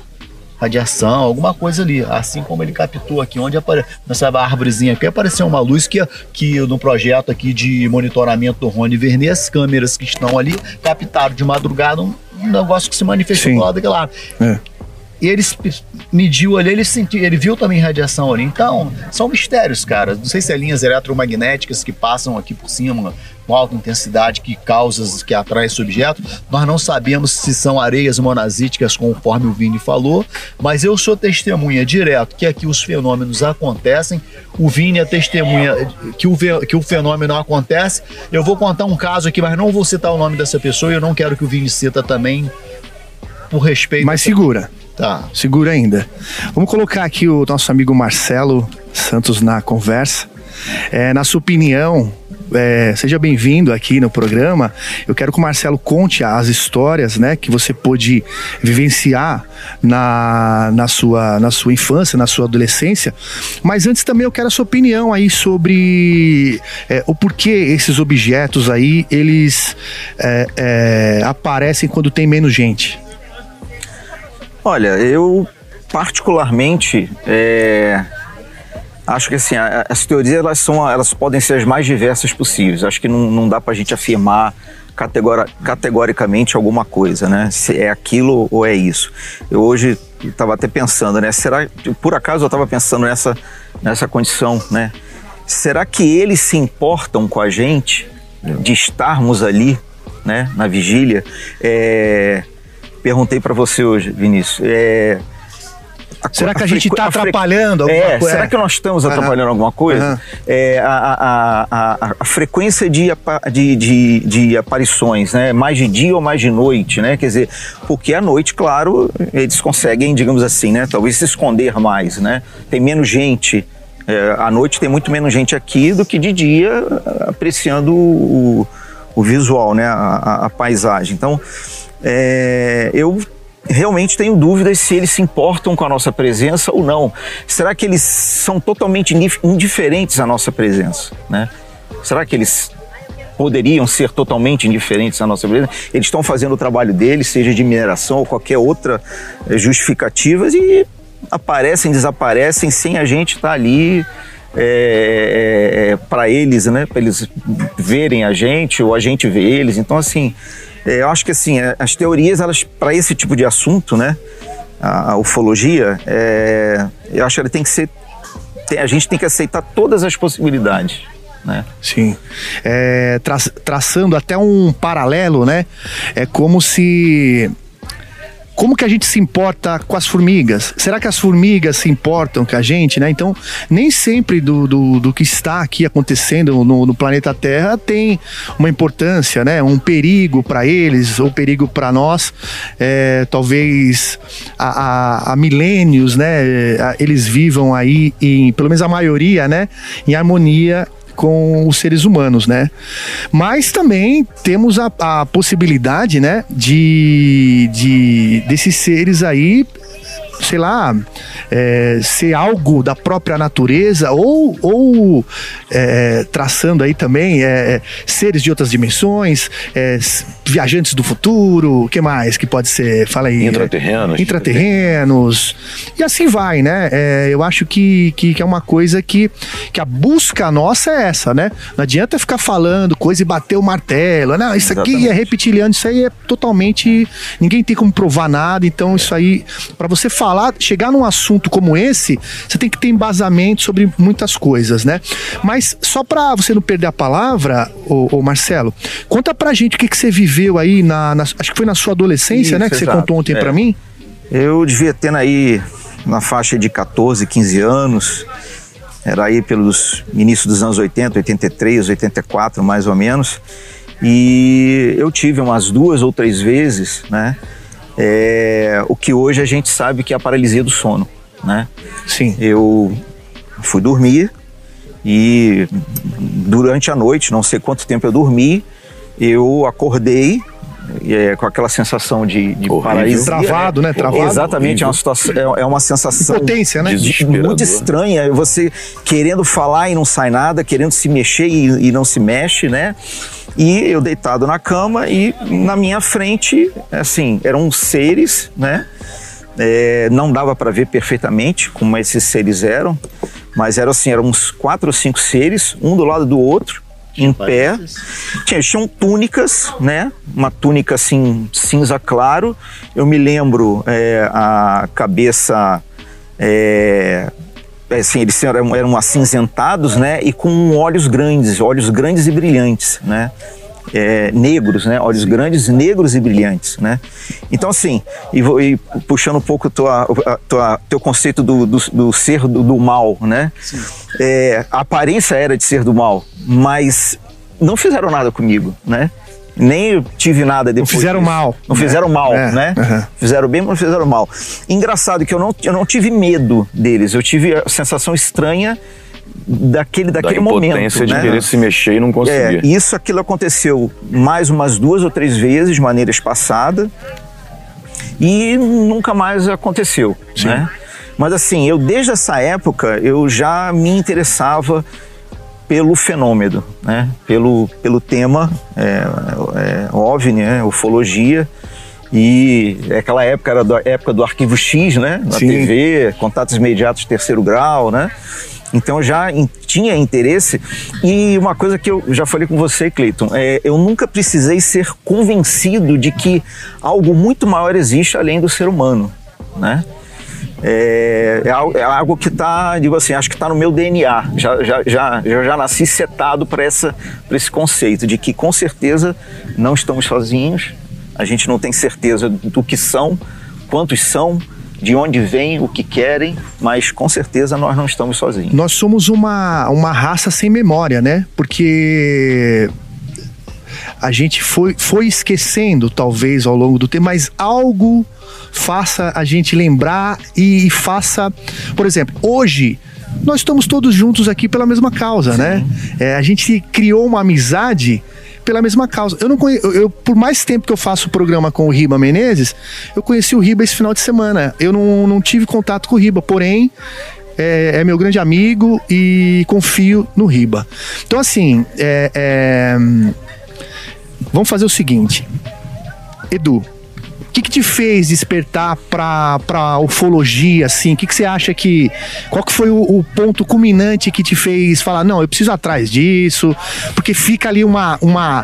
radiação, alguma coisa ali. Assim como ele captou aqui, onde apareceu nessa árvorezinha aqui, apareceu uma luz que, que no projeto aqui de monitoramento do Rony Vernet, as câmeras que estão ali captaram de madrugada um, um negócio que se manifestou Sim. do lado daquele lado. É. E ele mediu ali, ele sentiu, ele viu também radiação ali. Então, são mistérios, cara. Não sei se é linhas eletromagnéticas que passam aqui por cima com alta intensidade que causas que atrai esse objeto. Nós não sabemos se são areias monazíticas, conforme o Vini falou, mas eu sou testemunha direto que aqui os fenômenos acontecem. O Vini é testemunha que o, que o fenômeno acontece. Eu vou contar um caso aqui, mas não vou citar o nome dessa pessoa e eu não quero que o Vini cita também por respeito. Mas segura. Tá. Segura ainda. Vamos colocar aqui o nosso amigo Marcelo Santos na conversa. É, na sua opinião, é, seja bem-vindo aqui no programa. Eu quero que o Marcelo conte as histórias, né, que você pôde vivenciar na, na, sua, na sua infância, na sua adolescência. Mas antes também eu quero a sua opinião aí sobre é, o porquê esses objetos aí eles é, é aparecem quando tem menos gente. Olha, eu particularmente é, acho que assim, as teorias elas, são, elas podem ser as mais diversas possíveis. Acho que não, não dá para a gente afirmar categori categoricamente alguma coisa, né? Se é aquilo ou é isso. Eu hoje estava até pensando, né? Será, por acaso eu estava pensando nessa, nessa condição, né? Será que eles se importam com a gente de estarmos ali né, na vigília. É, perguntei para você hoje, Vinícius. É, será que a, a gente está atrapalhando alguma é, coisa? Será que nós estamos atrapalhando uhum. alguma coisa? Uhum. É, a, a, a, a, frequência de, de, de, de, aparições, né? Mais de dia ou mais de noite, né? Quer dizer, porque à noite, claro, eles conseguem, digamos assim, né? Talvez se esconder mais, né? Tem menos gente. É, à noite tem muito menos gente aqui do que de dia apreciando o, o visual, né? A, a paisagem. Então, é, eu realmente tenho dúvidas se eles se importam com a nossa presença ou não. Será que eles são totalmente indiferentes à nossa presença? Né? Será que eles poderiam ser totalmente indiferentes à nossa presença? Eles estão fazendo o trabalho deles, seja de mineração ou qualquer outra eh, justificativa, e aparecem, desaparecem sem a gente estar tá ali é, é, para eles, né? Para eles verem a gente ou a gente ver eles. Então, assim, eu acho que assim, é, as teorias, elas para esse tipo de assunto, né, a, ufologia, é, eu acho que tem que ser, a gente tem que aceitar todas as possibilidades. Né? Sim. É, tra traçando até um paralelo, né? É como se como que a gente se importa com as formigas? Será que as formigas se importam com a gente, né? Então, nem sempre do, do, do que está aqui acontecendo no, no, planeta Terra tem uma importância, né? Um perigo para eles ou perigo para nós. É, talvez há, milênios, né? Eles vivam aí, em, pelo menos a maioria, né? Em harmonia com os seres humanos, né? Mas também temos a, a possibilidade, né, de, de desses seres aí sei lá, é, ser algo da própria natureza ou, ou é, traçando aí também é, seres de outras dimensões, é, viajantes do futuro, o que mais que pode ser? Fala aí. Intraterrenos. Intraterrenos. E assim vai, né? É, eu acho que, que, que, é uma coisa que, que a busca nossa é essa, né? Não adianta ficar falando coisa e bater o martelo. Não, isso Exatamente. aqui é reptiliano, isso aí é totalmente. Ninguém tem como provar nada, então isso aí, para você falar falar, chegar num assunto como esse, você tem que ter embasamento sobre muitas coisas, né? Mas só para você não perder a palavra, ô, ô, Marcelo, conta pra gente o que, que você viveu aí na, na acho que foi na sua adolescência, Isso, né? Que exato. você contou ontem é. para mim. Eu devia ter aí na faixa de 14, 15 anos. Era aí pelos início dos anos 80, 83, 84, mais ou menos. E eu tive umas duas ou três vezes, né? É, o que hoje a gente sabe que é a paralisia do sono, né? Sim. Eu fui dormir e durante a noite, não sei quanto tempo eu dormi, eu acordei é, com aquela sensação de, de paralisia. Travado, né? Travado. Exatamente, é uma, situação, é, é uma sensação. Potência, né? Muito estranha. Você querendo falar e não sai nada, querendo se mexer e, e não se mexe, né? E eu deitado na cama e na minha frente, assim, eram seres, né? É, não dava para ver perfeitamente como esses seres eram, mas eram assim, eram uns quatro ou cinco seres, um do lado do outro, em pé. Tinha, tinham túnicas, né? Uma túnica assim cinza claro. Eu me lembro é, a cabeça é, é, assim, eles eram, eram acinzentados, né? E com olhos grandes, olhos grandes e brilhantes, né? É, negros, né? Olhos grandes, negros e brilhantes, né? Então, assim, e, e puxando um pouco tua, tua, teu conceito do, do, do ser do, do, mal, né? É, a aparência era de ser do mal, mas não fizeram nada comigo, né? Nem tive nada depois. Não fizeram disso. mal. Não fizeram mal, é, né? Uhum. Fizeram bem, mas não fizeram mal. Engraçado que eu não, eu não tive medo deles, eu tive a sensação estranha daquele, daquele da momento. de né? querer se mexer e não conseguir. É, isso, aquilo aconteceu mais umas duas ou três vezes de maneira espaçada e nunca mais aconteceu, Sim. né? Mas assim, eu desde essa época eu já me interessava pelo fenômeno, né? pelo, pelo tema é, é, OVNI, né? ufologia. E aquela época era da época do arquivo X, né? Na Sim. TV, contatos imediatos terceiro grau, né? Então já in, tinha interesse. E uma coisa que eu já falei com você, Cleiton, é, eu nunca precisei ser convencido de que algo muito maior existe além do ser humano, né? É, é, algo, é algo que está, digo assim, acho que está no meu DNA. Já, já, já, já, já nasci setado para esse conceito de que com certeza não estamos sozinhos, a gente não tem certeza do que são, quantos são, de onde vêm, o que querem, mas com certeza nós não estamos sozinhos. Nós somos uma, uma raça sem memória, né? Porque a gente foi, foi esquecendo, talvez, ao longo do tempo, mas algo faça a gente lembrar e faça. Por exemplo, hoje nós estamos todos juntos aqui pela mesma causa, né? Sim. né? É, a gente criou uma amizade pela mesma causa. Eu não conheço, eu, por mais tempo que eu faço o programa com o Riba Menezes, eu conheci o Riba esse final de semana. Eu não, não tive contato com o Riba, porém é, é, meu grande amigo e confio no Riba. Então, assim, é, é, vamos fazer o seguinte. Edu, que, que te fez despertar para pra ufologia, assim? O que, que você acha que. Qual que foi o, o, ponto culminante que te fez falar, não, eu preciso atrás disso? Porque fica ali uma. uma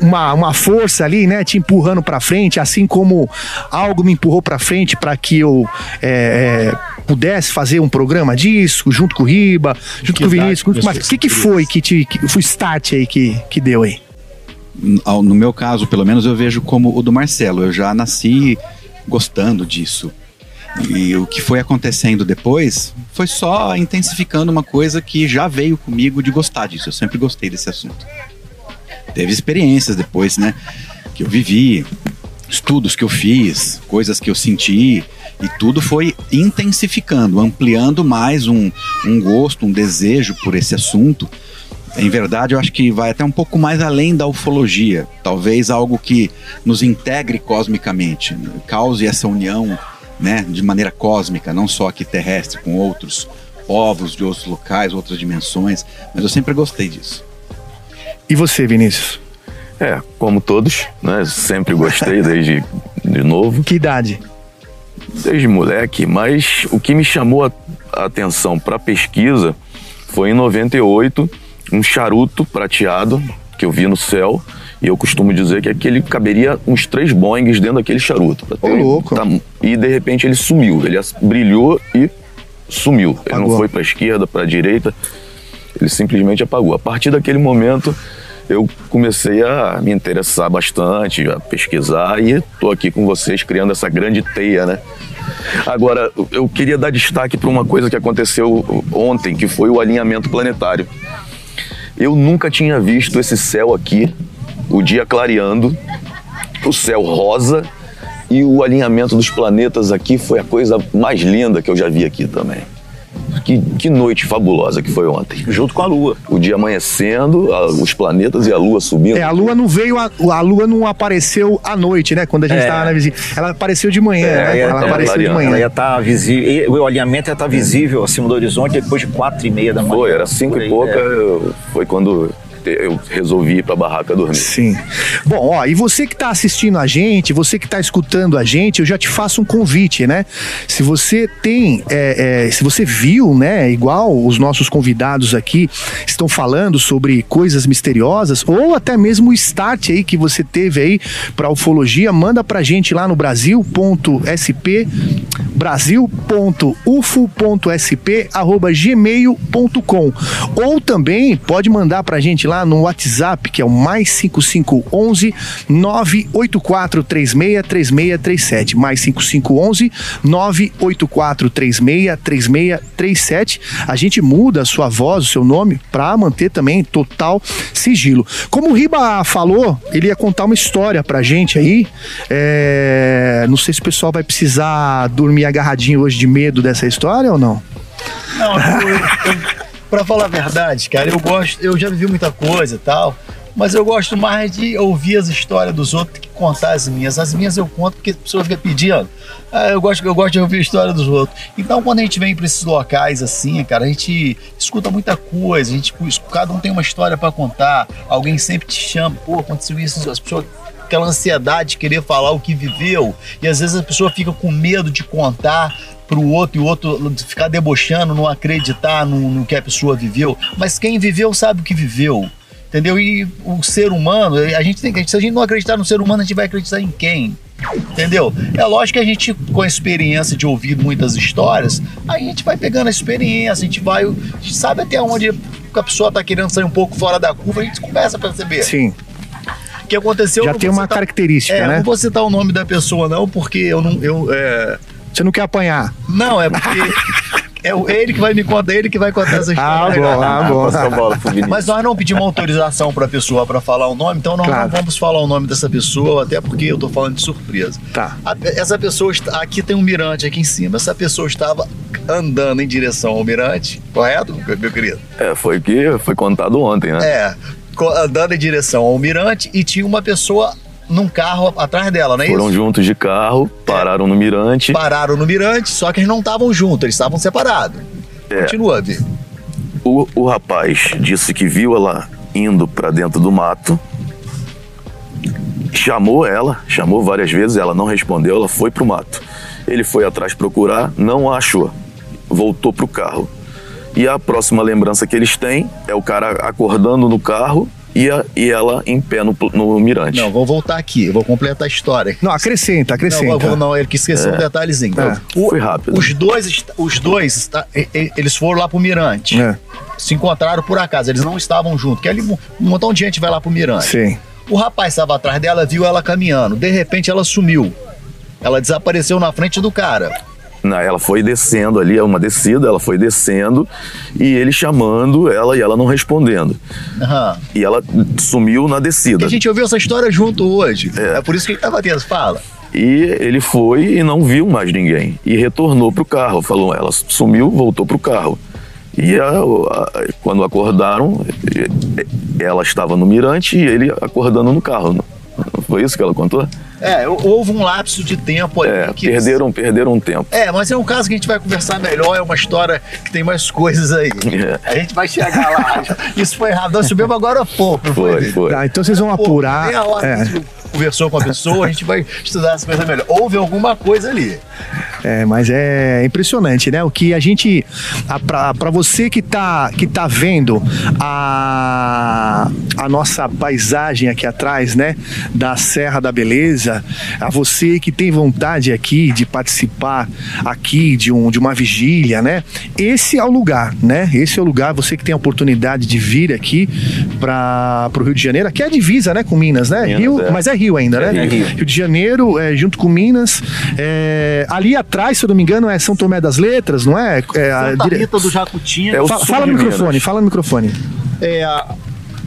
uma, uma força ali, né, te empurrando para frente, assim como algo me empurrou para frente para que eu é, é, pudesse fazer um programa disso, junto com o Riba, junto com o Vinícius. Mas o que, que foi que te que, foi o start aí que, que deu aí? No meu caso, pelo menos, eu vejo como o do Marcelo. Eu já nasci gostando disso. E o que foi acontecendo depois foi só intensificando uma coisa que já veio comigo de gostar disso. Eu sempre gostei desse assunto. Teve experiências depois, né? Que eu vivi, estudos que eu fiz, coisas que eu senti, e tudo foi intensificando, ampliando mais um, um gosto, um desejo por esse assunto em verdade, eu acho que vai até um pouco mais além da ufologia. Talvez algo que nos integre cosmicamente, cause essa união né, de maneira cósmica, não só aqui terrestre, com outros povos de outros locais, outras dimensões. Mas eu sempre gostei disso. E você, Vinícius? É, como todos, né? Sempre gostei desde de novo. Que idade? Desde moleque, mas o que me chamou a atenção para pesquisa foi em 98 um charuto prateado que eu vi no céu. E eu costumo dizer que aquele caberia uns três Boeings dentro daquele charuto. Ô, louco. Tá, e de repente ele sumiu. Ele brilhou e sumiu. Apagou. Ele não foi para a esquerda, para a direita. Ele simplesmente apagou. A partir daquele momento eu comecei a me interessar bastante, a pesquisar e estou aqui com vocês criando essa grande teia, né? Agora, eu queria dar destaque para uma coisa que aconteceu ontem, que foi o alinhamento planetário. Eu nunca tinha visto esse céu aqui, o dia clareando, o céu rosa e o alinhamento dos planetas aqui foi a coisa mais linda que eu já vi aqui também. Que, que noite fabulosa que foi ontem. Junto com a Lua. O dia amanhecendo, a, os planetas e a Lua subindo. É, a Lua não veio, a, a Lua não apareceu à noite, né? Quando a gente estava é. na visita. Ela apareceu de manhã, é, né? Ela, apareceu de manhã. Ela ia estar tá visível. O alinhamento ia estar tá visível acima do horizonte depois de quatro e meia da manhã. Foi, era cinco e pouca. É. Foi quando eu resolvi ir pra barraca dormir. Sim. Bom, ó, e você que tá assistindo a gente, você que tá escutando a gente, eu já te faço um convite, né? Se você tem, é, é, se você viu, né, igual os nossos convidados aqui estão falando sobre coisas misteriosas, ou até mesmo o start aí que você teve aí pra ufologia, manda pra gente lá no brasil.sp brasil.ufo.sp arroba gmail.com ou também pode mandar pra gente lá lá no WhatsApp, que é o mais 5511 984363637. Mais 5511 984363637. A gente muda a sua voz, o seu nome, para manter também total sigilo. Como o Riba falou, ele ia contar uma história pra gente aí. É... Não sei se o pessoal vai precisar dormir agarradinho hoje de medo dessa história ou não. Não, eu, eu, Pra falar a verdade, cara, eu gosto, eu já vivi muita coisa e tal, mas eu gosto mais de ouvir as histórias dos outros que contar as minhas. As minhas eu conto porque a pessoa fica pedindo. Ah, eu, gosto, eu gosto de ouvir a história dos outros. Então, quando a gente vem para esses locais assim, cara, a gente escuta muita coisa, a gente, cada um tem uma história para contar, alguém sempre te chama, pô, aconteceu isso, as pessoas aquela ansiedade de querer falar o que viveu, e às vezes a pessoa fica com medo de contar para o outro e o outro ficar debochando, não acreditar no, no, que a pessoa viveu. Mas quem viveu sabe o que viveu. Entendeu? E o ser humano, a gente tem que. Se a gente não acreditar no ser humano, a gente vai acreditar em quem? Entendeu? É lógico que a gente, com a experiência de ouvir muitas histórias, a gente vai pegando a experiência, a gente vai. A gente sabe até onde a pessoa está querendo sair um pouco fora da curva, a gente começa a perceber. Sim. Que aconteceu. Já tem uma citar, característica, é, né? Não vou citar o nome da pessoa, não, porque eu não. Eu, é... Você não quer apanhar? Não, é porque. É ele que vai me contar, ele que vai contar essa história. Ah, bom, ah, bom. Mas nós não pedimos autorização para a pessoa para falar o nome, então nós claro. não vamos falar o nome dessa pessoa, até porque eu tô falando de surpresa. Tá. A, essa pessoa está aqui tem um mirante aqui em cima. Essa pessoa estava andando em direção ao mirante, correto, meu querido? É, foi que foi contado ontem, né? É, andando em direção ao mirante e tinha uma pessoa num carro atrás dela, não é Foram isso? juntos de carro, pararam é. no mirante. Pararam no mirante, só que eles não estavam juntos, eles estavam separados. É. Continua, Vi. O, o rapaz disse que viu ela indo para dentro do mato, chamou ela, chamou várias vezes, ela não respondeu, ela foi pro mato. Ele foi atrás procurar, não a achou, voltou pro carro. E a próxima lembrança que eles têm é o cara acordando no carro e, a, e ela em pé no, no mirante. Não, vou voltar aqui, vou completar a história. Não, acrescenta, acrescenta. Não, vou, não ele que esqueceu é. um detalhezinho. É. O, Foi rápido. Os dois, os dois eles foram lá pro mirante. É. Se encontraram por acaso, eles não estavam juntos. Que ali um montão de gente vai lá pro mirante. Sim. O rapaz estava atrás dela, viu ela caminhando. De repente ela sumiu. Ela desapareceu na frente do cara. Ela foi descendo ali, é uma descida, ela foi descendo e ele chamando ela e ela não respondendo. Uhum. E ela sumiu na descida. A gente ouviu essa história junto hoje. É, é por isso que ele estava tendo. Fala. E ele foi e não viu mais ninguém. E retornou pro carro. Falou, ela sumiu, voltou pro carro. E a, a, quando acordaram, ela estava no mirante e ele acordando no carro. Foi isso que ela contou? É, houve um lapso de tempo aí. É, que... perderam, perderam um tempo. É, mas é um caso que a gente vai conversar melhor, é uma história que tem mais coisas aí. É. A gente vai chegar lá. Isso foi errado, nós subimos agora há pouco. Foi, foi. foi. Tá, então vocês vão apurar. Hora é. Conversou com a pessoa, a gente vai estudar essa coisa melhor. Houve alguma coisa ali. É, mas é impressionante, né? O que a gente. para você que tá, que tá vendo a, a nossa paisagem aqui atrás, né? Da Serra da Beleza, a você que tem vontade aqui de participar aqui de, um, de uma vigília, né? Esse é o lugar, né? Esse é o lugar, você que tem a oportunidade de vir aqui para o Rio de Janeiro, aqui é a divisa, né? Com Minas, né? Minas, Rio, é. Mas é Rio ainda, né? É Rio. Rio de Janeiro, é, junto com Minas. É, ali atrás se eu não me engano, é São Tomé das Letras, não é? é a Santa dire... Rita do Jacutinga. É fala, fala no microfone, fala no microfone. É, a,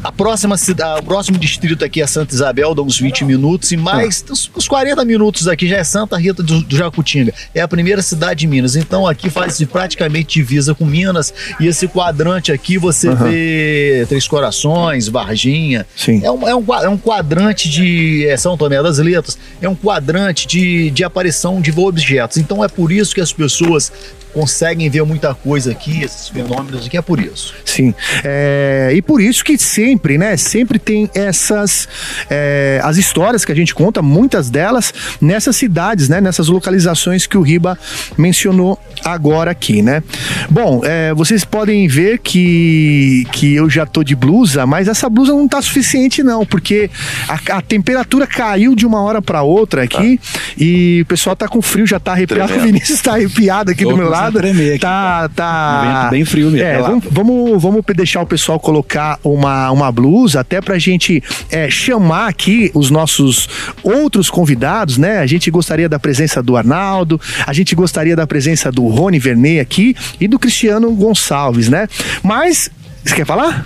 a próxima cidade, o próximo distrito aqui é Santa Isabel, dá uns 20 minutos, e mais ah. uns 40 minutos aqui já é Santa Rita do, do, Jacutinga. É a primeira cidade de Minas. Então aqui faz praticamente divisa com Minas. E esse quadrante aqui você uhum. vê Três Corações, Varginha. Sim. É um, é um, é um quadrante de é, São Tomé das Letras, é um quadrante de, de aparição de objetos. Então é por isso que as pessoas conseguem ver muita coisa aqui, esses fenômenos aqui, é por isso. Sim. É, e por isso que sempre, né? Sempre tem essas. É, as histórias que a gente conta, muitas delas, nessas cidades, né? Nessas localizações que o Riba mencionou agora aqui, né? Bom, é, vocês podem ver que, que eu já tô de blusa, mas essa blusa não tá suficiente, não, porque a, a temperatura caiu de uma hora para outra aqui ah. e o pessoal tá com frio, já tá arrepiado. O Vinícius tá arrepiado aqui Tô do meu lado nada. Aqui, tá, tá. Um vento bem frio mesmo. É, vamos, vamos, vamos, deixar o pessoal colocar uma, uma blusa, até pra gente é, chamar aqui os nossos outros convidados, né? A gente gostaria da presença do Arnaldo, a gente gostaria da presença do Rony Vernet aqui e do Cristiano Gonçalves, né? Mas, você quer falar?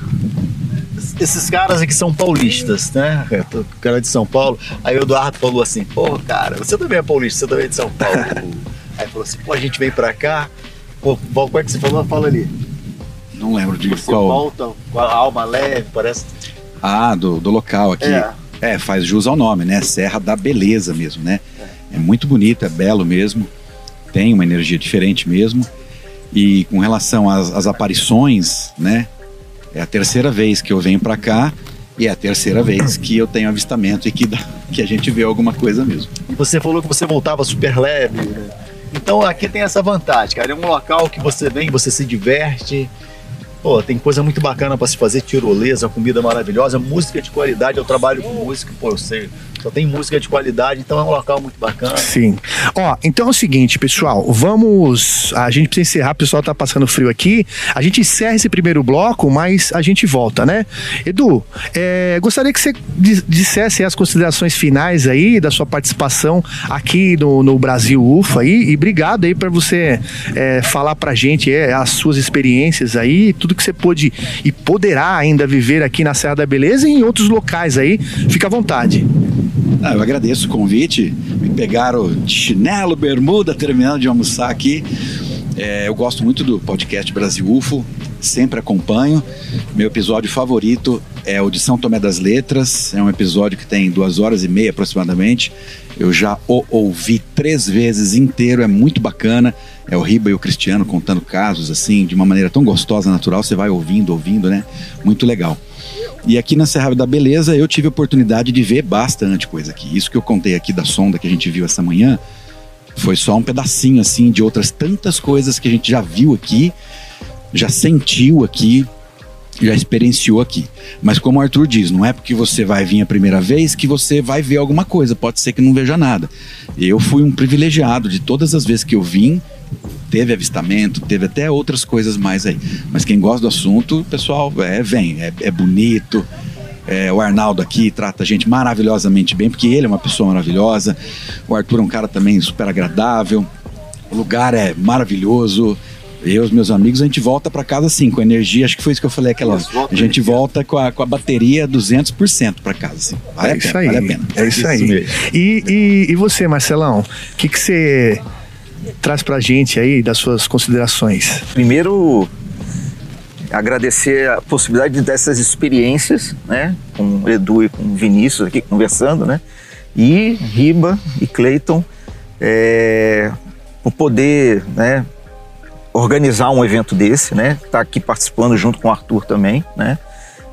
esses caras aqui são paulistas, né? O cara de São Paulo. Aí o Eduardo falou assim: pô, cara, você também é paulista, você também é de São Paulo. Aí falou assim, pô, a gente vem pra cá. Pô, qual é que você falou? Fala ali. Não lembro de você qual. volta com a alma leve, parece. Ah, do, do local aqui. É. é. faz jus ao nome, né? Serra da Beleza mesmo, né? É. é muito bonito, é belo mesmo. Tem uma energia diferente mesmo. E com relação às, às aparições, né? É a terceira vez que eu venho para cá e é a terceira vez que eu tenho avistamento e que, dá, que a gente vê alguma coisa mesmo. E você falou que você voltava super leve, né? Então aqui tem essa vantagem, cara. É um local que você vem, você se diverte. Pô, tem coisa muito bacana para se fazer, tirolesa, comida maravilhosa, música de qualidade. Eu trabalho com música, pô, eu sei. Só tem música de qualidade, então é um local muito bacana. Sim. Ó, então é o seguinte, pessoal, vamos. A gente precisa encerrar, o pessoal tá passando frio aqui. A gente encerra esse primeiro bloco, mas a gente volta, né? Edu, é, gostaria que você dissesse as considerações finais aí da sua participação aqui no, no Brasil UFA aí, e obrigado aí para você é, falar pra gente é, as suas experiências aí, tudo que você pôde e poderá ainda viver aqui na Serra da Beleza e em outros locais aí. Fica à vontade. Ah, eu agradeço o convite. Me pegaram de chinelo, bermuda, terminando de almoçar aqui. É, eu gosto muito do podcast Brasil UFO, sempre acompanho. Meu episódio favorito é o de São Tomé das Letras. É um episódio que tem duas horas e meia aproximadamente. Eu já o ouvi três vezes inteiro, é muito bacana. É o Riba e o Cristiano contando casos assim, de uma maneira tão gostosa, natural. Você vai ouvindo, ouvindo, né? Muito legal. E aqui na Serra da Beleza eu tive a oportunidade de ver bastante coisa aqui. Isso que eu contei aqui da sonda que a gente viu essa manhã foi só um pedacinho assim de outras tantas coisas que a gente já viu aqui, já sentiu aqui, já experienciou aqui. Mas como o Arthur diz, não é porque você vai vir a primeira vez que você vai ver alguma coisa, pode ser que não veja nada. Eu fui um privilegiado de todas as vezes que eu vim, teve avistamento, teve até outras coisas mais aí. Mas quem gosta do assunto, pessoal, é, vem, é, é bonito. É, o Arnaldo aqui trata a gente maravilhosamente bem, porque ele é uma pessoa maravilhosa. O Arthur é um cara também super agradável. O lugar é maravilhoso. Eu e os meus amigos, a gente volta para casa assim, com energia. Acho que foi isso que eu falei aquela hora. A gente volta com a, com a bateria 200% para casa. Assim. Vale é isso pena, aí. Vale a pena. É isso, isso aí. E, e, e, você, Marcelão? O que, que você traz pra gente aí das suas considerações. Primeiro, agradecer a possibilidade dessas experiências, né, com o Edu e com o Vinícius aqui conversando, né, e Riba e Cleiton, é, por poder, né, organizar um evento desse, né, tá aqui participando junto com o Arthur também, né,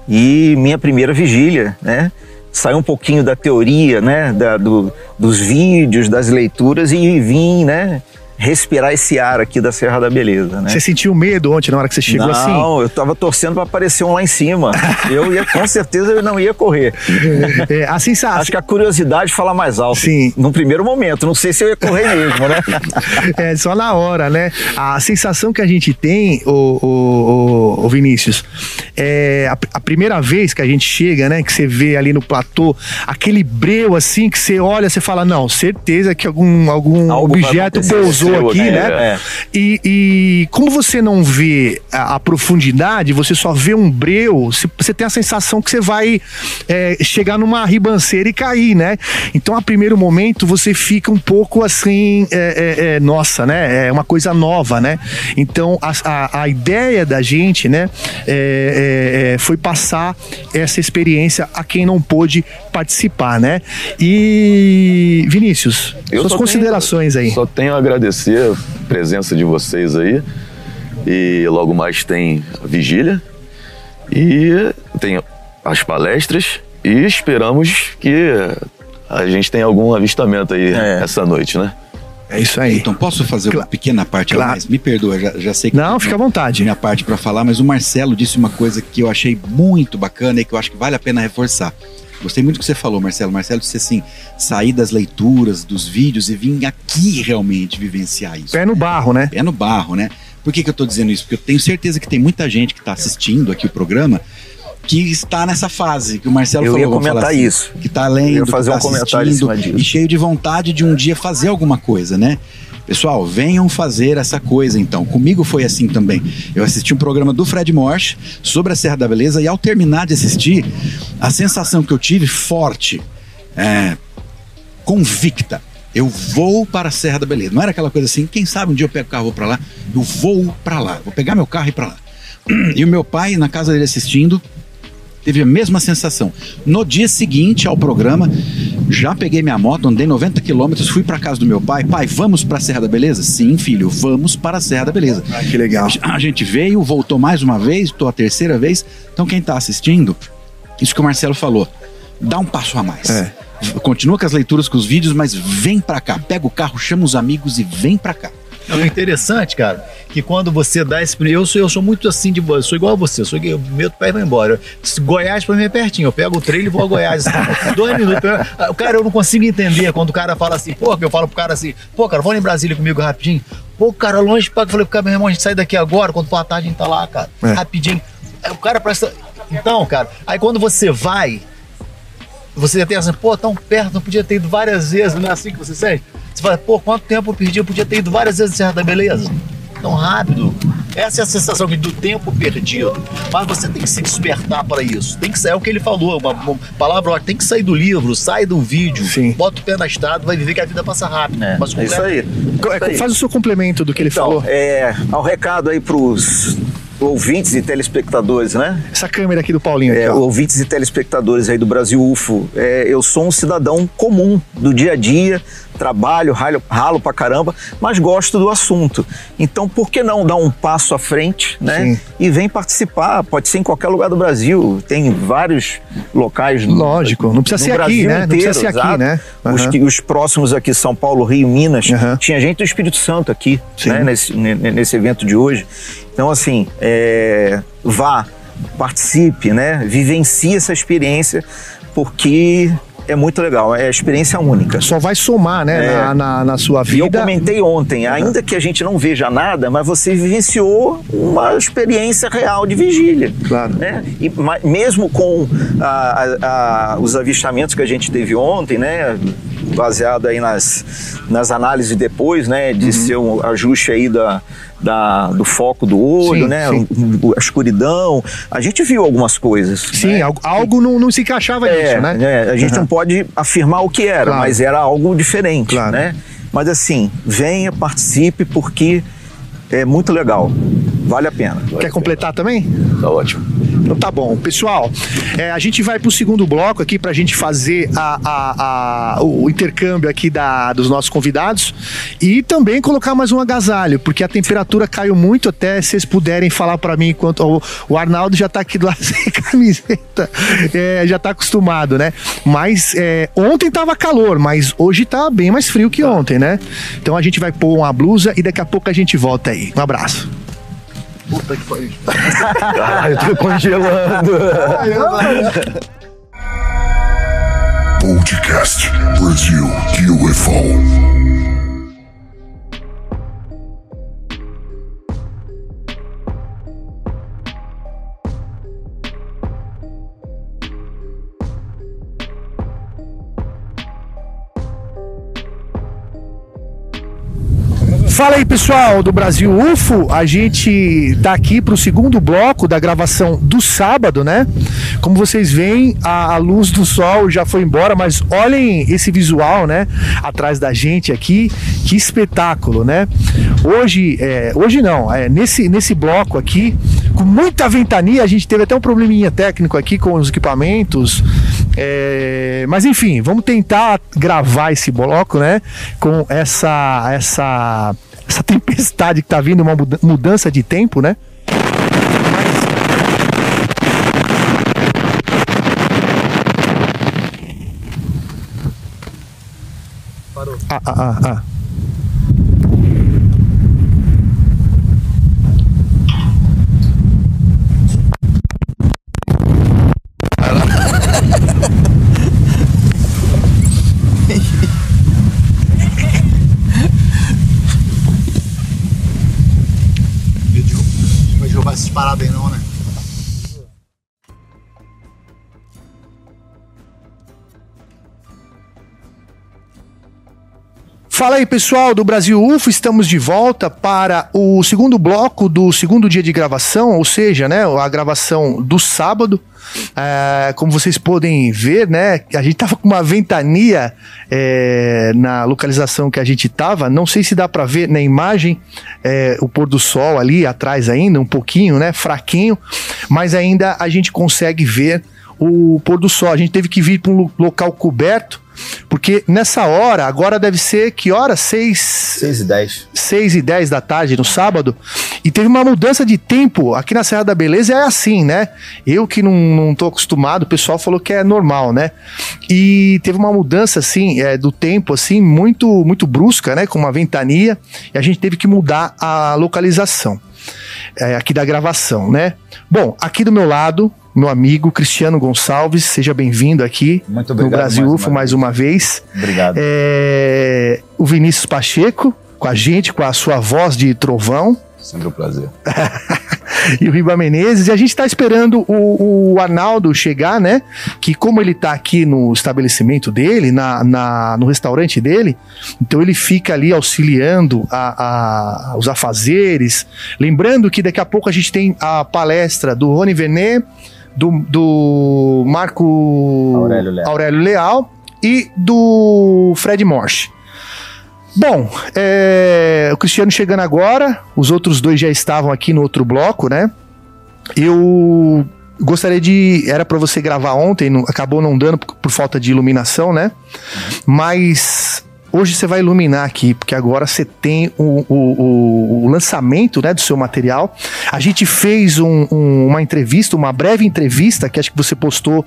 e minha primeira vigília, né, sair um pouquinho da teoria, né, da, do, dos vídeos, das leituras e vir, né, respirar esse ar aqui da Serra da Beleza, né? Você sentiu medo ontem na hora que você chegou não, assim? Não, eu tava torcendo para aparecer um lá em cima. eu ia, com certeza, eu não ia correr. É, a sensação... Acho que a curiosidade fala mais alto. Sim. No primeiro momento, não sei se eu ia correr mesmo, né? é, só na hora, né? A sensação que a gente tem, o, o, o Vinícius, é a, a, primeira vez que a gente chega, né? Que você vê ali no platô, aquele breu assim, que você olha, você fala, não, certeza que algum, algum objeto pousou aqui, né? né? É. E, e, como você não vê a, a, profundidade, você só vê um breu, você tem a sensação que você vai é, chegar numa ribanceira e cair, né? Então, a primeiro momento, você fica um pouco assim, é, é, é nossa, né? É uma coisa nova, né? Então, a, a, a ideia da gente, né? É, foi passar essa experiência a quem não pôde participar, né? E Vinícius, Eu suas considerações tenho, aí. Só tenho a agradecer agradecer a presença de vocês aí. E logo mais tem a vigília e tem as palestras e esperamos que a gente tenha algum avistamento aí é. essa noite, né? É isso aí. Então, posso fazer uma pequena parte claro. a mais? Me perdoa, já, já sei que. Não, fica à vontade. Minha parte para falar, mas o Marcelo disse uma coisa que eu achei muito bacana e que eu acho que vale a pena reforçar. Gostei muito do que você falou, Marcelo. Marcelo disse assim: sair das leituras, dos vídeos e vir aqui realmente vivenciar isso. Pé no barro, né? Pé no barro, né? Por que, que eu tô dizendo isso? Porque eu tenho certeza que tem muita gente que está assistindo aqui o programa que está nessa fase que o Marcelo eu falou. Eu ia comentar assim, isso. Que está lendo, eu ia fazer tá um comentário em cima disso. e cheio de vontade de um dia fazer alguma coisa, né? Pessoal, venham fazer essa coisa então. Comigo foi assim também. Eu assisti um programa do Fred Morsch sobre a Serra da Beleza e ao terminar de assistir, a sensação que eu tive forte, é, convicta, eu vou para a Serra da Beleza. Não era aquela coisa assim, quem sabe um dia eu pego o carro vou para lá. Eu vou para lá, vou pegar meu carro e ir para lá. E o meu pai na casa dele assistindo, teve a mesma sensação. No dia seguinte ao programa, já peguei minha moto, andei 90 quilômetros, fui para casa do meu pai. Pai, vamos para a Serra da Beleza? Sim, filho, vamos para a Serra da Beleza. Ah, que legal. A gente veio, voltou mais uma vez, estou a terceira vez. Então quem está assistindo, isso que o Marcelo falou, dá um passo a mais. É. Continua com as leituras, com os vídeos, mas vem para cá. Pega o carro, chama os amigos e vem para cá. É interessante, cara, que quando você dá esse. Eu sou, eu sou muito assim de boa, eu sou igual a você, eu sou eu meto o pé e vou embora. Goiás pra mim é pertinho, eu pego o trem e vou a Goiás. Assim, dois minutos. O cara, eu não consigo entender quando o cara fala assim, pô, eu falo pro cara assim, pô, cara, vamos em Brasília comigo rapidinho. Pô, cara, longe, pra... eu falei cara, meu irmão, a gente sai daqui agora, quando for a tarde a gente tá lá, cara, é. rapidinho. O cara presta. Então, cara, aí quando você vai, você tem assim, pô, tão perto, não podia ter ido várias vezes, não é assim que você sente? Você fala, pô, quanto tempo eu perdi? Eu podia ter ido várias vezes em Serra da Beleza. Tão rápido. Essa é a sensação do tempo perdido. Mas você tem que se despertar para isso. Tem que sair, é o que ele falou, uma, uma palavra, tem que sair do livro, sai do vídeo, Sim. bota o pé na estrada, vai viver que a vida passa rápido. É, Mas é isso aí. É, faz o seu complemento do que ele então, falou. É, ao recado aí pros ouvintes e telespectadores, né? Essa câmera aqui do Paulinho. Aqui, é, ouvintes e telespectadores aí do Brasil UFO. É, eu sou um cidadão comum do dia a dia, trabalho, ralo, ralo pra caramba, mas gosto do assunto. Então, por que não dar um passo à frente, né? Sim. E vem participar. Pode ser em qualquer lugar do Brasil. Tem vários locais. Lógico, não precisa ser Brasil aqui, né? Inteiro, não precisa ser aqui, né? Uhum. Os, os, próximos aqui, São Paulo, Rio, Minas, uhum. tinha gente do Espírito Santo aqui, né? Nesse, nesse evento de hoje. Então, assim, é, vá, participe, né? Vivencie essa experiência, porque é muito legal, é experiência única. Só vai somar, né, é. na, na, na, sua vida. E eu comentei ontem, ainda que a gente não veja nada, mas você vivenciou uma experiência real de vigília. Claro. Né? E mesmo com a, a, a, os avistamentos que a gente teve ontem, né, baseado aí nas, nas análises depois, né, de uhum. ser um ajuste aí da da, do foco do olho, sim, né? Sim. A escuridão. A gente viu algumas coisas. Sim, né? algo, algo não, não se encaixava é, nisso, né? É, a gente uhum. não pode afirmar o que era, claro. mas era algo diferente, claro. né? Mas assim, venha, participe, porque é muito legal. Vale a pena. Vale Quer completar pena. também? Tá ótimo. Então tá bom. Pessoal, é, a gente vai pro segundo bloco aqui pra gente fazer a, a, a, o intercâmbio aqui da, dos nossos convidados e também colocar mais um agasalho, porque a temperatura caiu muito até se vocês puderem falar para mim enquanto o, o, Arnaldo já tá aqui do lado sem camiseta, é, já tá acostumado, né? Mas é, ontem tava calor, mas hoje tá bem mais frio que ontem, né? Então a gente vai pôr uma blusa e daqui a pouco a gente volta aí. Um abraço. Puta que pariu. Caralho, eu tô congelando. Podcast Brasil UFO. Fala aí, pessoal do Brasil UFO. A gente tá aqui pro segundo bloco da gravação do sábado, né? Como vocês veem, a, a luz do sol já foi embora, mas olhem esse visual, né? Atrás da gente aqui. Que espetáculo, né? Hoje, é, hoje não, é, nesse, nesse bloco aqui, com muita ventania, a gente teve até um probleminha técnico aqui com os equipamentos. É, mas enfim, vamos tentar gravar esse bloco, né? Com essa essa essa tempestade que tá vindo, uma mudança de tempo, né? Parou. Ah, ah, ah, ah. Parada Fala aí pessoal do Brasil UFO, estamos de volta para o segundo bloco do segundo dia de gravação, ou seja, né, a gravação do sábado. É, como vocês podem ver, né, a gente tava com uma ventania é, na localização que a gente tava. Não sei se dá para ver na imagem é, o pôr do sol ali atrás ainda, um pouquinho, né, fraquinho, mas ainda a gente consegue ver o pôr do sol. A gente teve que vir para um local coberto porque nessa hora, agora deve ser que hora? 6 6 e 10. 6 e 10 da tarde no sábado. E teve uma mudança de tempo. Aqui na Serra da Beleza é assim, né? Eu que não, não tô acostumado, o pessoal falou que é normal, né? E teve uma mudança, assim, é, do tempo, assim, muito, muito brusca, né? Com uma ventania. E a gente teve que mudar a localização. É, aqui da gravação, né? Bom, aqui do meu lado, meu amigo Cristiano Gonçalves, seja bem-vindo aqui Muito obrigado, no Brasil mais UFO uma mais uma vez. Obrigado. É, o Vinícius Pacheco com a gente, com a sua voz de trovão. Sempre um prazer. e o Riba Menezes. E a gente está esperando o, o, Arnaldo chegar, né? Que como ele está aqui no estabelecimento dele, na, na, no restaurante dele, então ele fica ali auxiliando a, a, os afazeres. Lembrando que daqui a pouco a gente tem a palestra do Rony Venet, do, do Marco Aurélio Leal. Aurélio Leal e do Fred Morse. Bom, é, o Cristiano chegando agora, os outros dois já estavam aqui no outro bloco, né? Eu gostaria de. Era para você gravar ontem, não, acabou não dando por, por, falta de iluminação, né? Mas Hoje você vai iluminar aqui, porque agora você tem o, o, o lançamento né, do seu material. A gente fez um, um, uma entrevista, uma breve entrevista, que acho que você postou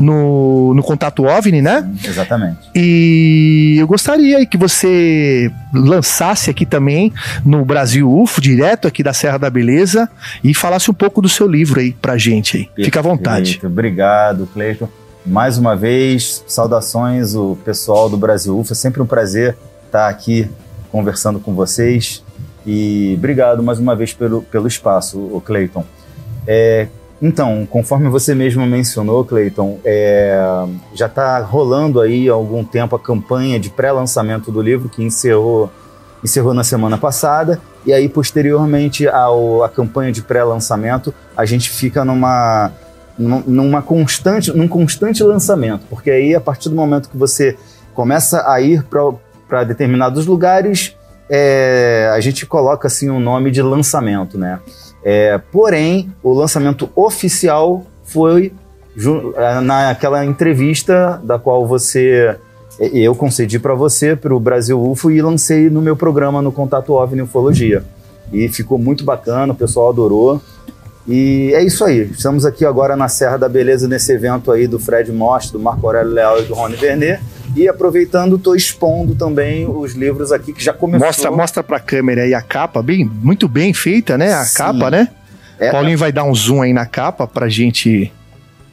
no, no Contato OVNI, né? Sim, exatamente. E eu gostaria que você lançasse aqui também no Brasil UFO, direto aqui da Serra da Beleza, e falasse um pouco do seu livro aí pra gente aí. Fica à vontade. Obrigado, Cleiton. Mais uma vez, saudações o pessoal do Brasil UFA. É sempre um prazer estar aqui conversando com vocês. E obrigado mais uma vez pelo, pelo espaço, o Cleiton. É, então, conforme você mesmo mencionou, Cleiton, é, já está rolando aí há algum tempo a campanha de pré-lançamento do livro que encerrou, encerrou na semana passada. E aí, posteriormente à campanha de pré-lançamento, a gente fica numa numa constante, num constante lançamento, porque aí a partir do momento que você começa a ir para determinados lugares, é, a gente coloca assim o um nome de lançamento, né? É, porém, o lançamento oficial foi é, naquela entrevista da qual você é, eu concedi para você para o Brasil UFO e lancei no meu programa no Contato OVNI Ufologia. E ficou muito bacana, o pessoal adorou. E é isso aí. Estamos aqui agora na Serra da Beleza, nesse evento aí do Fred Most, do Marco Aurélio Leal e do Rony Vernet. E aproveitando, estou expondo também os livros aqui que já começou. Mostra, mostra para a câmera aí a capa, bem, muito bem feita, né? A Sim. capa, né? É, Paulinho vai dar um zoom aí na capa pra gente.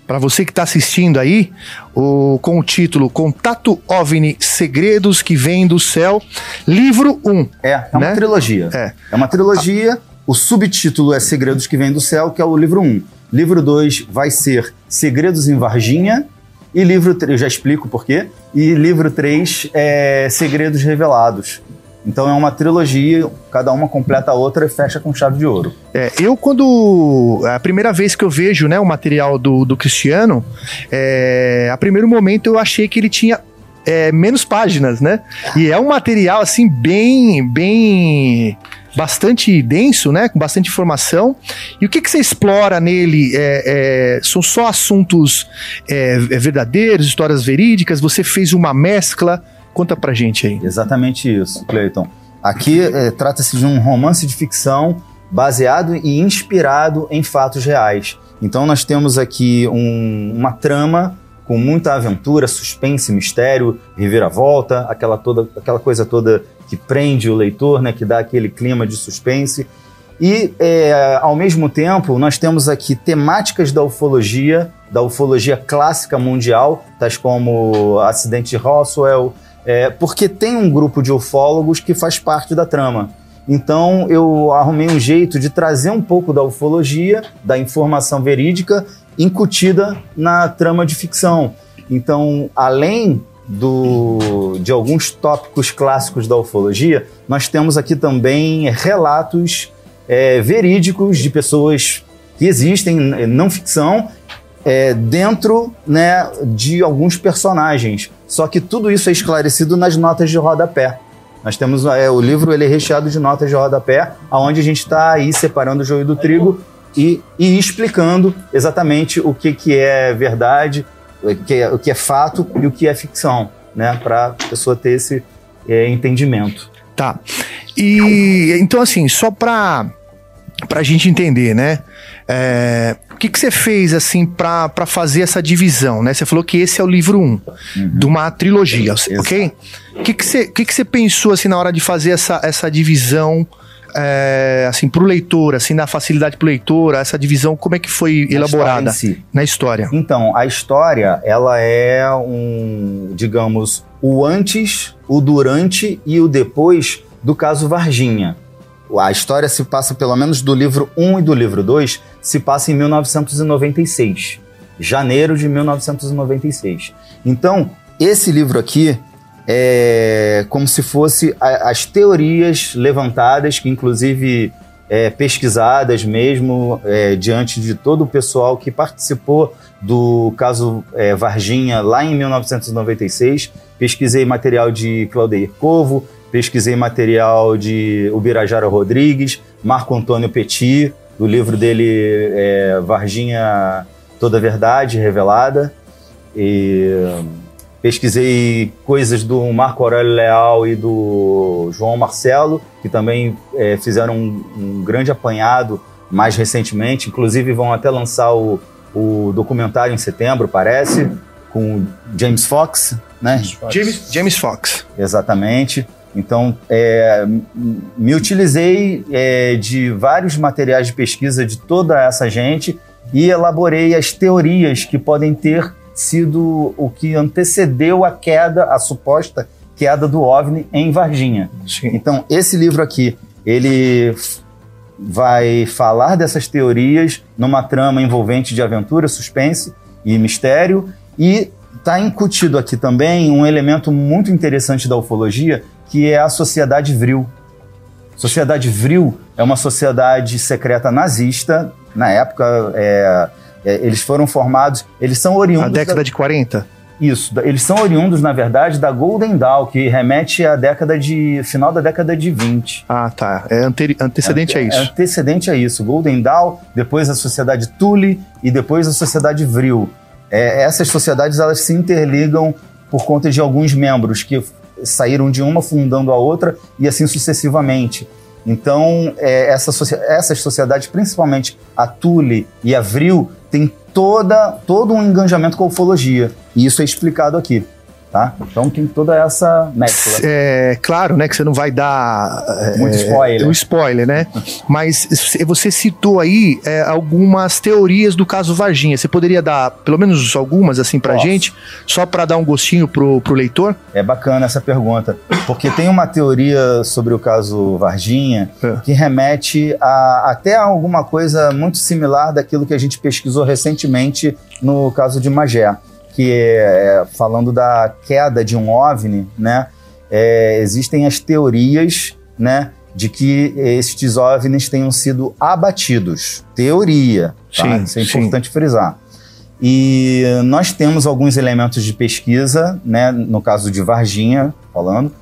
Para você que está assistindo aí, o, com o título Contato OVNI Segredos que Vêm do Céu, livro 1. É, é uma né? trilogia. É. é uma trilogia. O subtítulo é Segredos que Vêm do Céu, que é o livro 1. Livro 2 vai ser Segredos em Varginha. E livro 3, eu já explico por quê. E livro 3 é Segredos Revelados. Então é uma trilogia, cada uma completa a outra e fecha com chave de ouro. É, eu quando. A primeira vez que eu vejo né, o material do, do Cristiano, é, a primeiro momento eu achei que ele tinha é, menos páginas, né? E é um material assim bem, bem bastante denso, né? Com bastante informação. E o que, que você explora nele? É, é, são só assuntos é, é, verdadeiros, histórias verídicas? Você fez uma mescla? Conta pra gente aí. Exatamente isso, Cleiton. Aqui é, trata-se de um romance de ficção baseado e inspirado em fatos reais. Então nós temos aqui um, uma trama com muita aventura, suspense, mistério, reviravolta, aquela toda, aquela coisa toda que prende o leitor, né, que dá aquele clima de suspense. E, é, ao mesmo tempo, nós temos aqui temáticas da ufologia, da ufologia clássica mundial, tais como acidente de Roswell, é, porque tem um grupo de ufólogos que faz parte da trama. Então, eu arrumei um jeito de trazer um pouco da ufologia, da informação verídica, incutida na trama de ficção. Então, além do, de alguns tópicos clássicos da ufologia, nós temos aqui também relatos é, verídicos de pessoas que existem, não ficção, é, dentro né, de alguns personagens. Só que tudo isso é esclarecido nas notas de rodapé. Nós temos é, o livro ele é recheado de notas de rodapé, aonde a gente está aí separando o joio do trigo e, e explicando exatamente o que, que é verdade, o que é, o que é fato e o que é ficção, né? Para a pessoa ter esse é, entendimento. Tá. E então, assim, só para pra gente entender, né? É, o que, que você fez, assim, pra fazer essa divisão, né? Você falou que esse é o livro 1 um, uhum. de uma trilogia, ok? O que, que, você, que, que você pensou, assim, na hora de fazer essa, essa divisão é, assim, para o leitor, assim, na facilidade para o leitor, essa divisão, como é que foi na elaborada história si. na história? Então, a história, ela é um, digamos, o antes, o durante e o depois do caso Varginha. A história se passa, pelo menos do livro 1 e do livro 2, se passa em 1996. Janeiro de 1996. Então, esse livro aqui, é, como se fosse a, as teorias levantadas, que inclusive é, pesquisadas mesmo é, diante de todo o pessoal que participou do caso é, Varginha lá em 1996. Pesquisei material de Claudeir Covo, pesquisei material de Ubirajara Rodrigues, Marco Antônio Petit, do livro dele é, Varginha Toda Verdade Revelada. E Pesquisei coisas do Marco Aurélio Leal e do João Marcelo, que também é, fizeram um, um, grande apanhado mais recentemente. Inclusive, vão até lançar o, o documentário em setembro, parece, com James Fox, né? James, James Fox. Exatamente. Então, é, me utilizei é, de vários materiais de pesquisa de toda essa gente e elaborei as teorias que podem ter sido o que antecedeu a queda, a suposta queda do OVNI em Varginha. Sim. Então, esse livro aqui, ele vai falar dessas teorias numa trama envolvente de aventura, suspense e mistério e está incutido aqui também um elemento muito interessante da ufologia, que é a sociedade Vril. Sociedade Vril é uma sociedade secreta nazista, na época é, é, eles foram formados, eles são oriundos. Na década da... de 40? Isso, eles são oriundos, na verdade, da Golden Dawn, que remete à década de. final da década de 20. Ah, tá. É ante, antecedente é, a isso. É antecedente a isso. Golden Dawn, depois a Sociedade Tully e depois a Sociedade Vril. É, essas sociedades elas se interligam por conta de alguns membros que saíram de uma fundando a outra e assim sucessivamente. Então, é, essa, essas sociedades, principalmente a Tule e a Vril, tem toda, todo um engajamento com a ufologia. E isso é explicado aqui. Tá? Então tem toda essa mescla. É claro, né, que você não vai dar muito é, spoiler. Um spoiler, né? Mas você citou aí é, algumas teorias do caso Varginha. Você poderia dar pelo menos algumas assim pra Posso. gente, só para dar um gostinho pro, pro leitor? É bacana essa pergunta, porque tem uma teoria sobre o caso Varginha é. que remete a até a alguma coisa muito similar daquilo que a gente pesquisou recentemente no caso de Magé que é, falando da queda de um OVNI, né, é, existem as teorias, né, de que estes OVNIs tenham sido abatidos. Teoria, tá? sim, isso é importante sim. frisar. E nós temos alguns elementos de pesquisa, né, no caso de Varginha, falando,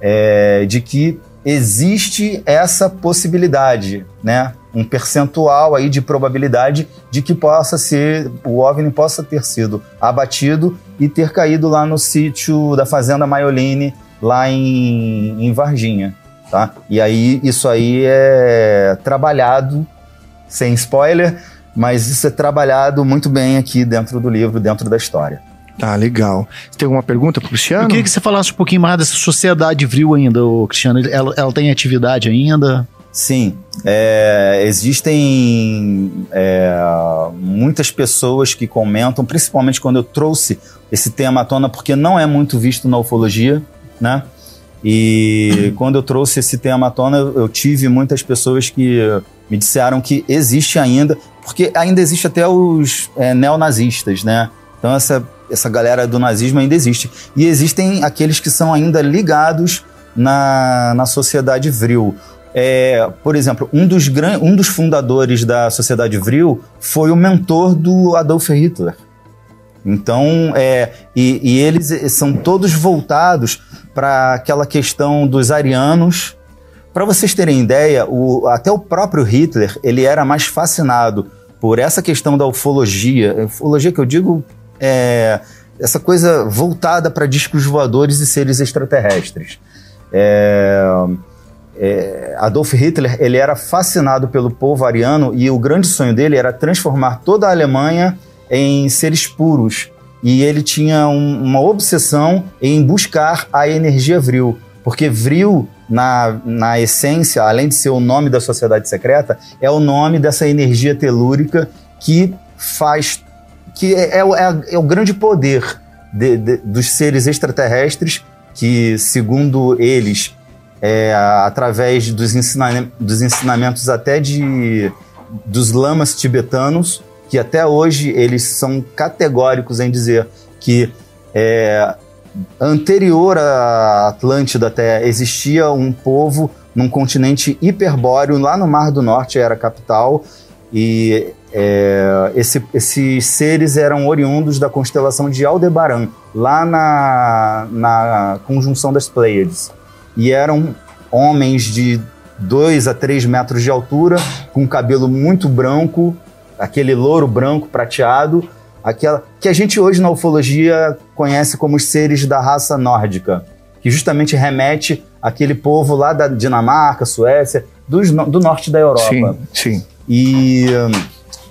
é, de que existe essa possibilidade, né? Um percentual aí de probabilidade de que possa ser, o OVNI possa ter sido abatido e ter caído lá no sítio da Fazenda Maioline, lá em, em Varginha, tá? E aí, isso aí é trabalhado, sem spoiler, mas isso é trabalhado muito bem aqui dentro do livro, dentro da história. Tá, legal. Você tem alguma pergunta pro Cristiano? Eu queria que você falasse um pouquinho mais dessa sociedade Vril ainda, o Cristiano. Ela, ela tem atividade ainda? Sim. É, existem é, muitas pessoas que comentam, principalmente quando eu trouxe esse tema à tona, porque não é muito visto na ufologia, né? E quando eu trouxe esse tema à tona, eu, tive muitas pessoas que me disseram que existe ainda, porque ainda existe até os é, neonazistas, né? Então essa essa galera do nazismo ainda existe. E existem aqueles que são ainda ligados na, na sociedade Vril. É, por exemplo, um dos, gran, um dos fundadores da sociedade Vril foi o mentor do Adolf Hitler. Então, é, e, e eles são todos voltados para aquela questão dos arianos. Para vocês terem ideia, o, até o próprio Hitler ele era mais fascinado por essa questão da ufologia. Ufologia que eu digo é, essa coisa voltada para discos voadores e seres extraterrestres. É, é, Adolf Hitler ele era fascinado pelo povo ariano e o grande sonho dele era transformar toda a Alemanha em seres puros. E ele tinha um, uma obsessão em buscar a energia vril, porque vril, na, na essência, além de ser o nome da sociedade secreta, é o nome dessa energia telúrica que faz. que é, é, é, é o grande poder de, de, dos seres extraterrestres que, segundo eles, é, através dos, ensina dos ensinamentos até de dos lamas tibetanos, que até hoje eles são categóricos em dizer que é, anterior à Atlântida até existia um povo num continente hiperbóreo, lá no Mar do Norte era a capital, e é, esse, esses seres eram oriundos da constelação de Aldebaran, lá na, na conjunção das Pleiades e eram homens de 2 a 3 metros de altura, com cabelo muito branco, aquele louro branco prateado, aquela que a gente hoje na ufologia conhece como os seres da raça nórdica, que justamente remete àquele povo lá da Dinamarca, Suécia, dos, do norte da Europa. Sim, sim. E,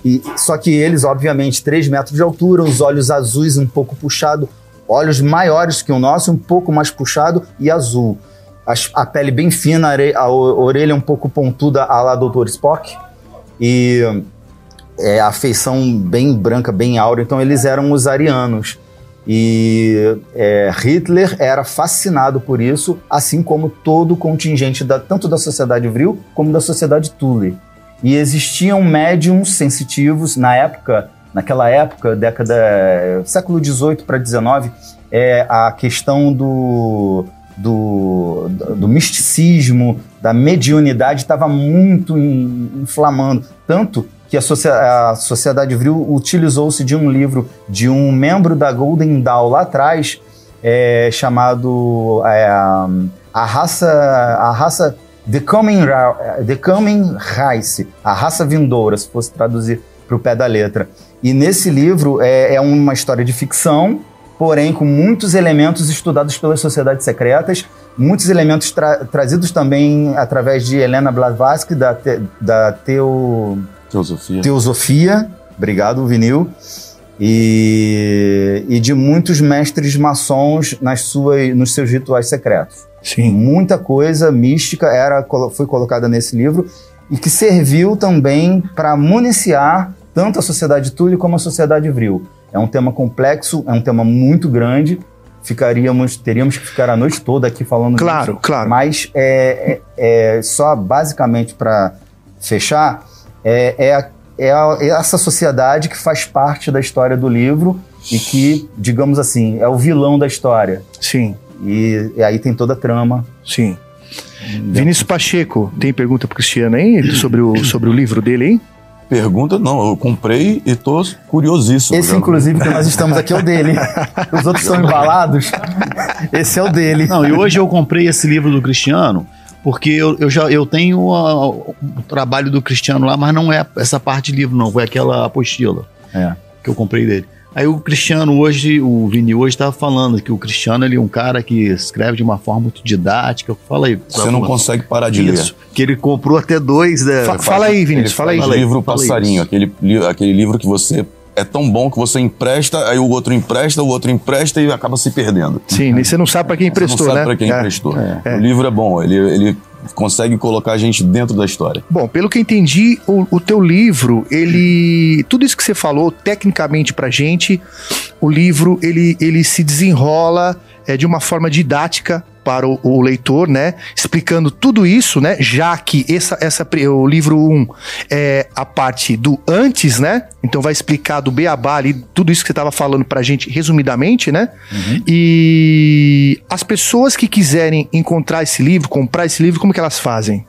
e só que eles, obviamente, 3 metros de altura, os olhos azuis um pouco puxado, olhos maiores que o nosso, um pouco mais puxado e azul a, pele bem fina, a orelha um pouco pontuda lá Dr. Spock. E é, a feição bem branca, bem áurea. Então eles eram os arianos. E é, Hitler era fascinado por isso, assim como todo o contingente, da, tanto da sociedade Vril como da sociedade Thule. E existiam médiums sensitivos na época, naquela época, década século 18 para 19, é, a questão do do, do, misticismo, da mediunidade estava muito inflamando. Tanto que a, a Sociedade Vril utilizou-se de um livro de um membro da Golden Dawn lá atrás, é, chamado é, a raça a raça The Coming, The Coming Race, a raça vindoura, se fosse traduzir para o pé da letra. E nesse livro é, é uma história de ficção porém com muitos elementos estudados pelas sociedades secretas, muitos elementos tra trazidos também através de Helena Blavatsky, da, te da teo... Teosofia. Teosofia, obrigado, Vinil, e, e de muitos mestres maçons nas suas, nos seus rituais secretos. Sim. Muita coisa mística era, foi colocada nesse livro e que serviu também para municiar tanto a sociedade Túlio como a sociedade Vril. É um tema complexo, é um tema muito grande. Ficaríamos, teríamos que ficar a noite toda aqui falando Claro, disso. claro. Mas é, é, é só basicamente para fechar, é, é, é, é essa sociedade que faz parte da história do livro e que, digamos assim, é o vilão da história. Sim. E, e aí tem toda a trama. Sim. Vinícius Pacheco, tem pergunta para Cristiano aí sobre o, sobre o livro dele, hein? Pergunta, não, eu comprei e tô curiosíssimo. Esse, inclusive, que nós estamos aqui é o dele. Os outros estão embalados. Esse é o dele. Não, e hoje eu comprei esse livro do Cristiano porque eu, eu já eu tenho o trabalho do Cristiano lá, mas não é essa parte de livro, não, foi aquela apostila é. que eu comprei dele. Aí o Cristiano hoje, o Vini hoje estava falando que o Cristiano ele é um cara que escreve de uma forma muito didática. Fala aí. Você não consegue parar de Isso, ler. Que ele comprou até dois, né? Fa fala aí, Vinícius, fala aí. Fala livro fala Passarinho, aquele, aquele livro que você é tão bom que você empresta, aí o outro empresta, o outro empresta e acaba se perdendo. Sim, e você não sabe para quem emprestou, você não sabe né? para quem é, emprestou. É, O livro é bom, ele, ele consegue colocar a gente dentro da história. Bom, pelo que entendi, o, o teu livro, ele. Tudo isso que você falou, tecnicamente pra gente, o livro ele, ele se desenrola é, de uma forma didática para o, o, leitor, né? Explicando tudo isso, né? Já que essa, essa, o livro 1 um é a parte do antes, né? Então vai explicar do beabá ali, tudo isso que você estava falando pra gente resumidamente, né? Uhum. E as pessoas que quiserem encontrar esse livro, comprar esse livro, como que elas fazem?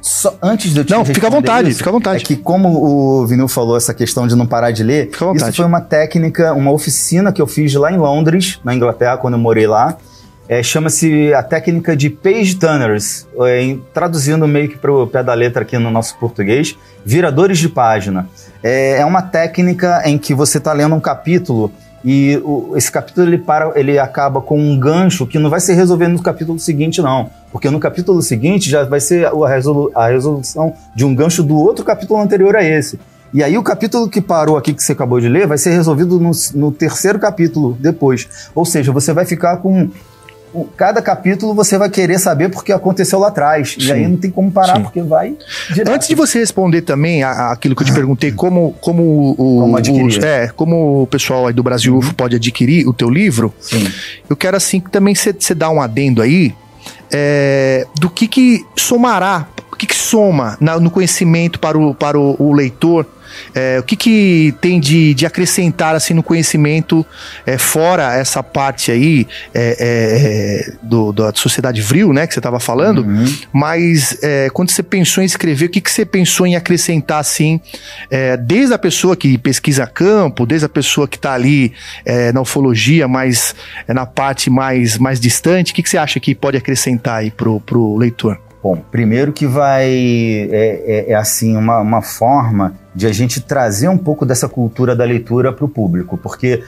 Só antes de eu te Não, fica à vontade, isso, fica à vontade. É que como o Vinil falou essa questão de não parar de ler, isso foi uma técnica, uma oficina que eu fiz lá em Londres, na Inglaterra, quando eu morei lá. É, Chama-se a técnica de page turners, é, traduzindo meio que para o pé da letra aqui no nosso português, viradores de página. É, é uma técnica em que você está lendo um capítulo e o, esse capítulo ele, para, ele acaba com um gancho que não vai ser resolvido no capítulo seguinte, não. Porque no capítulo seguinte já vai ser a, resolu a resolução de um gancho do outro capítulo anterior a esse. E aí o capítulo que parou aqui que você acabou de ler vai ser resolvido no, no terceiro capítulo depois. Ou seja, você vai ficar com cada capítulo você vai querer saber porque aconteceu lá atrás. Sim. E aí não tem como parar, Sim. porque vai. Direto. Antes de você responder também aquilo que eu te perguntei, como, como o. Como adquirir. é, como o pessoal aí do Brasil uhum. pode adquirir o teu livro, Sim. eu quero assim que também você dá um adendo aí é, do que, que somará, o que, que soma na, no conhecimento para o, para o, o leitor é, o que, que tem de, de acrescentar assim no conhecimento é, fora essa parte aí é, é do, da sociedade vril, né, que você estava falando, uhum. mas é, quando você pensou em escrever, o que, que você pensou em acrescentar assim, é, desde a pessoa que pesquisa campo, desde a pessoa que está ali na ufologia, mas na parte mais, mais distante, o que, que você acha que pode acrescentar aí pro, pro leitor? Bom, primeiro que vai é, é, é, assim uma, uma forma de a gente trazer um pouco dessa cultura da leitura para o público, porque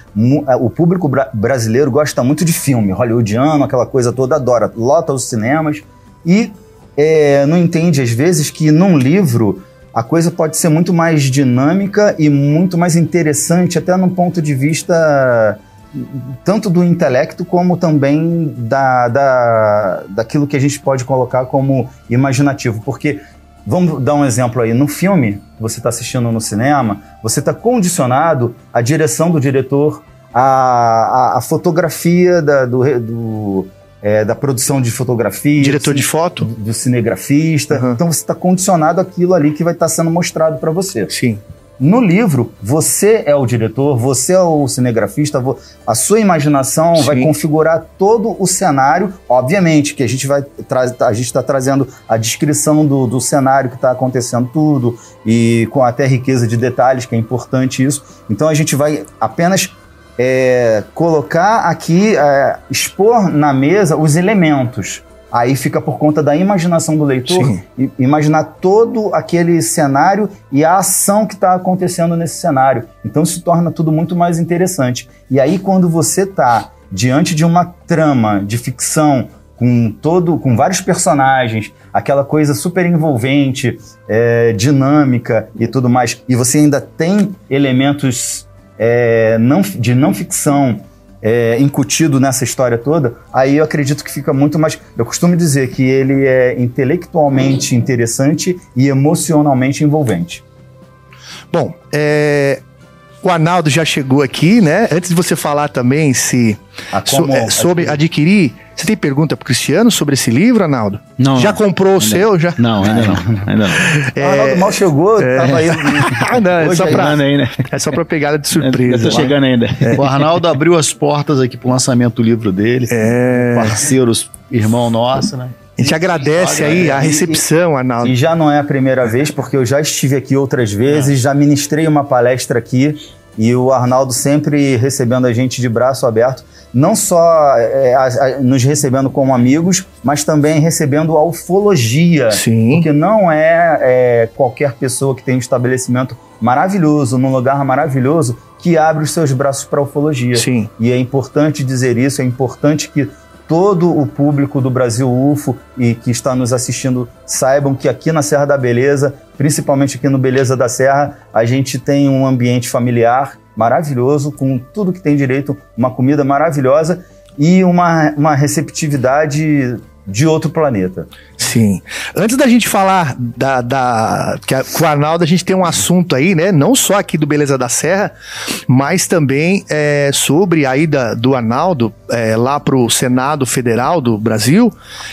o público bra brasileiro gosta muito de filme, hollywoodiano, aquela coisa toda, adora, lota os cinemas e é, não entende às vezes que num livro a coisa pode ser muito mais dinâmica e muito mais interessante, até num ponto de vista tanto do intelecto como também da, da, daquilo que a gente pode colocar como imaginativo. Porque, vamos dar um exemplo aí, no filme que você está assistindo no cinema, você está condicionado à direção do diretor, à, à, à fotografia da, do, do é, da produção de fotografia. Diretor de foto? Do, do cinegrafista. Uhum. Então você está condicionado àquilo ali que vai estar tá sendo mostrado para você. Sim. No livro, você é o diretor, você é o cinegrafista, a sua imaginação Sim. vai configurar todo o cenário. Obviamente que a gente vai a gente está trazendo a descrição do, do cenário que está acontecendo tudo e com até riqueza de detalhes, que é importante isso. Então a gente vai apenas é, colocar aqui, é, expor na mesa os elementos. Aí fica por conta da imaginação do leitor, Sim. imaginar todo aquele cenário e a ação que está acontecendo nesse cenário. Então se torna tudo muito mais interessante. E aí quando você está diante de uma trama de ficção com todo, com vários personagens, aquela coisa super envolvente, é, dinâmica e tudo mais, e você ainda tem elementos é, não, de não ficção é, incutido nessa história toda, aí eu acredito que fica muito mais. Eu costumo dizer que ele é intelectualmente interessante e emocionalmente envolvente. Bom, é, o Arnaldo já chegou aqui, né? Antes de você falar também se so, é, sobre adquirir, você tem pergunta pro Cristiano sobre esse livro, Arnaldo? Não. Já comprou o seu? Já? Não, ainda não. Ainda não. É... Arnaldo mal chegou, é... tava aí. ah, não, é só, pra, aí, né? é só pra pegada de surpresa. Eu tô chegando ainda. É. O Arnaldo abriu as portas aqui pro lançamento do livro dele. É. Parceiros, irmão nosso, né? A gente agradece aí a recepção, Arnaldo. E já não é a primeira vez, porque eu já estive aqui outras vezes, já ministrei uma palestra aqui e o Arnaldo sempre recebendo a gente de braço aberto, não só é, a, a, nos recebendo como amigos, mas também recebendo a ufologia. Sim. Porque não é, é qualquer pessoa que tem um estabelecimento maravilhoso, num lugar maravilhoso, que abre os seus braços para a ufologia. Sim. E é importante dizer isso, é importante que todo o público do Brasil UFO e que está nos assistindo saibam que aqui na Serra da Beleza, principalmente aqui no Beleza da Serra, a gente tem um ambiente familiar maravilhoso, com tudo que tem direito, uma comida maravilhosa e uma, uma receptividade de outro planeta. Sim. Antes da gente falar da, da que a, com o Arnaldo, a gente tem um assunto aí, né? Não só aqui do Beleza da Serra, mas também é, sobre a ida do Arnaldo é, lá pro Senado Federal do Brasil.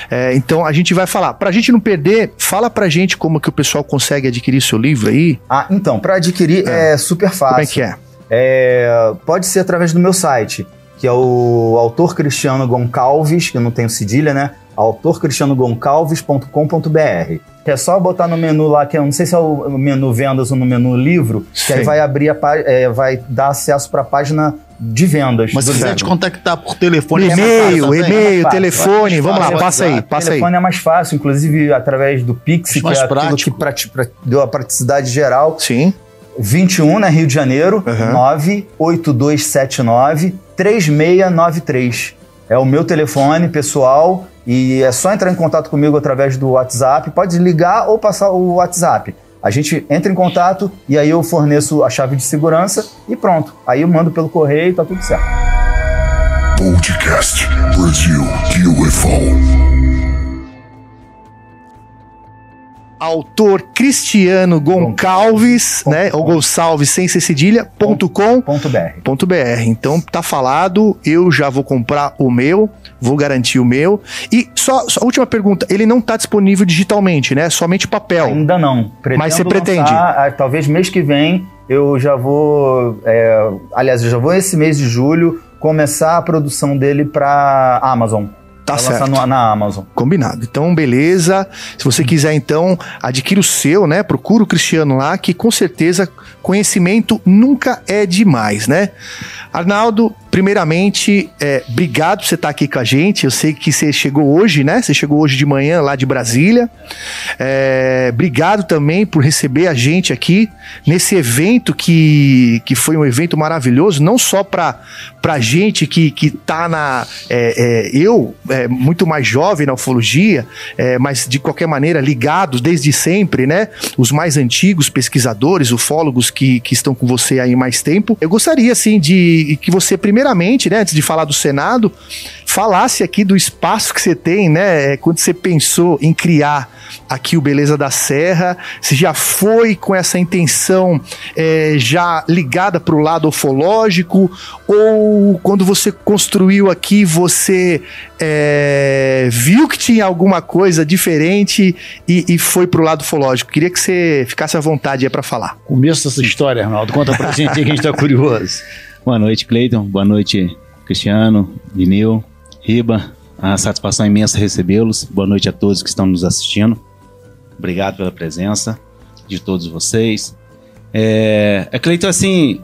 É, então a gente vai falar. Pra gente não perder, fala pra gente como que o pessoal consegue adquirir seu livro aí. Ah, então, para adquirir é. é super fácil. Como é que é? é? Pode ser através do meu site, que é o autor Cristiano Goncalves, que eu não tenho cedilha, né? autorcristianogoncalves.com.br. É só botar no menu lá, que eu não sei se é o menu vendas ou no menu livro, Sim. que aí vai abrir a é, vai dar acesso para a página de vendas. Mas se quiser te contactar por telefone, e-mail, é e-mail, telefone, é vamos lá, passa aí, passa aí. telefone é mais fácil, inclusive através do Pix, que é prático. que deu a praticidade geral. Sim. 21, né, Rio de Janeiro, uhum. 98279 3693. É o meu telefone pessoal e é só entrar em contato comigo através do WhatsApp. Pode ligar ou passar o WhatsApp. A gente entra em contato e aí eu forneço a chave de segurança e pronto. Aí eu mando pelo correio e tá tudo certo. Podcast Brasil UFO. Autor Cristiano Goncalves, né? Ou Gonçalves sem ser cedilha, ponto com, ponto br. Ponto br. Então tá falado, eu já vou comprar o meu, vou garantir o meu. E só, só última pergunta, ele não tá disponível digitalmente, né? Somente papel. Ainda não. Pretendo Mas você pretende? Lançar, ah, talvez mês que vem eu já vou, é, aliás, eu já vou esse mês de julho começar a produção dele para Amazon. Tá certo. No, na Amazon. Combinado. Então, beleza. Se você quiser, então, adquira o seu, né? Procura o Cristiano lá, que com certeza conhecimento nunca é demais, né? Arnaldo, primeiramente, é, obrigado por você estar aqui com a gente. Eu sei que você chegou hoje, né? Você chegou hoje de manhã lá de Brasília. É, obrigado também por receber a gente aqui nesse evento que, que foi um evento maravilhoso, não só para a gente que, que tá na. É, é eu, é, muito mais jovem na ufologia, é, mas de qualquer maneira ligados desde sempre, né? Os mais antigos pesquisadores, ufólogos que, que estão com você aí mais tempo. Eu gostaria, assim, de que você, primeiramente, né, antes de falar do Senado, falasse aqui do espaço que você tem, né, quando você pensou em criar aqui o Beleza da Serra, se já foi com essa intenção é, já ligada para o lado ufológico, ou quando você construiu aqui, você é, viu que tinha alguma coisa diferente e, e foi para o lado ufológico. Queria que você ficasse à vontade aí para falar. Começo dessa história, Arnaldo. Conta pra gente aí que a gente está curioso. Boa noite, Cleiton. Boa noite, Cristiano, Vinil, Riba. A satisfação imensa recebê-los. Boa noite a todos que estão nos assistindo. Obrigado pela presença de todos vocês. É, é Cleiton, assim,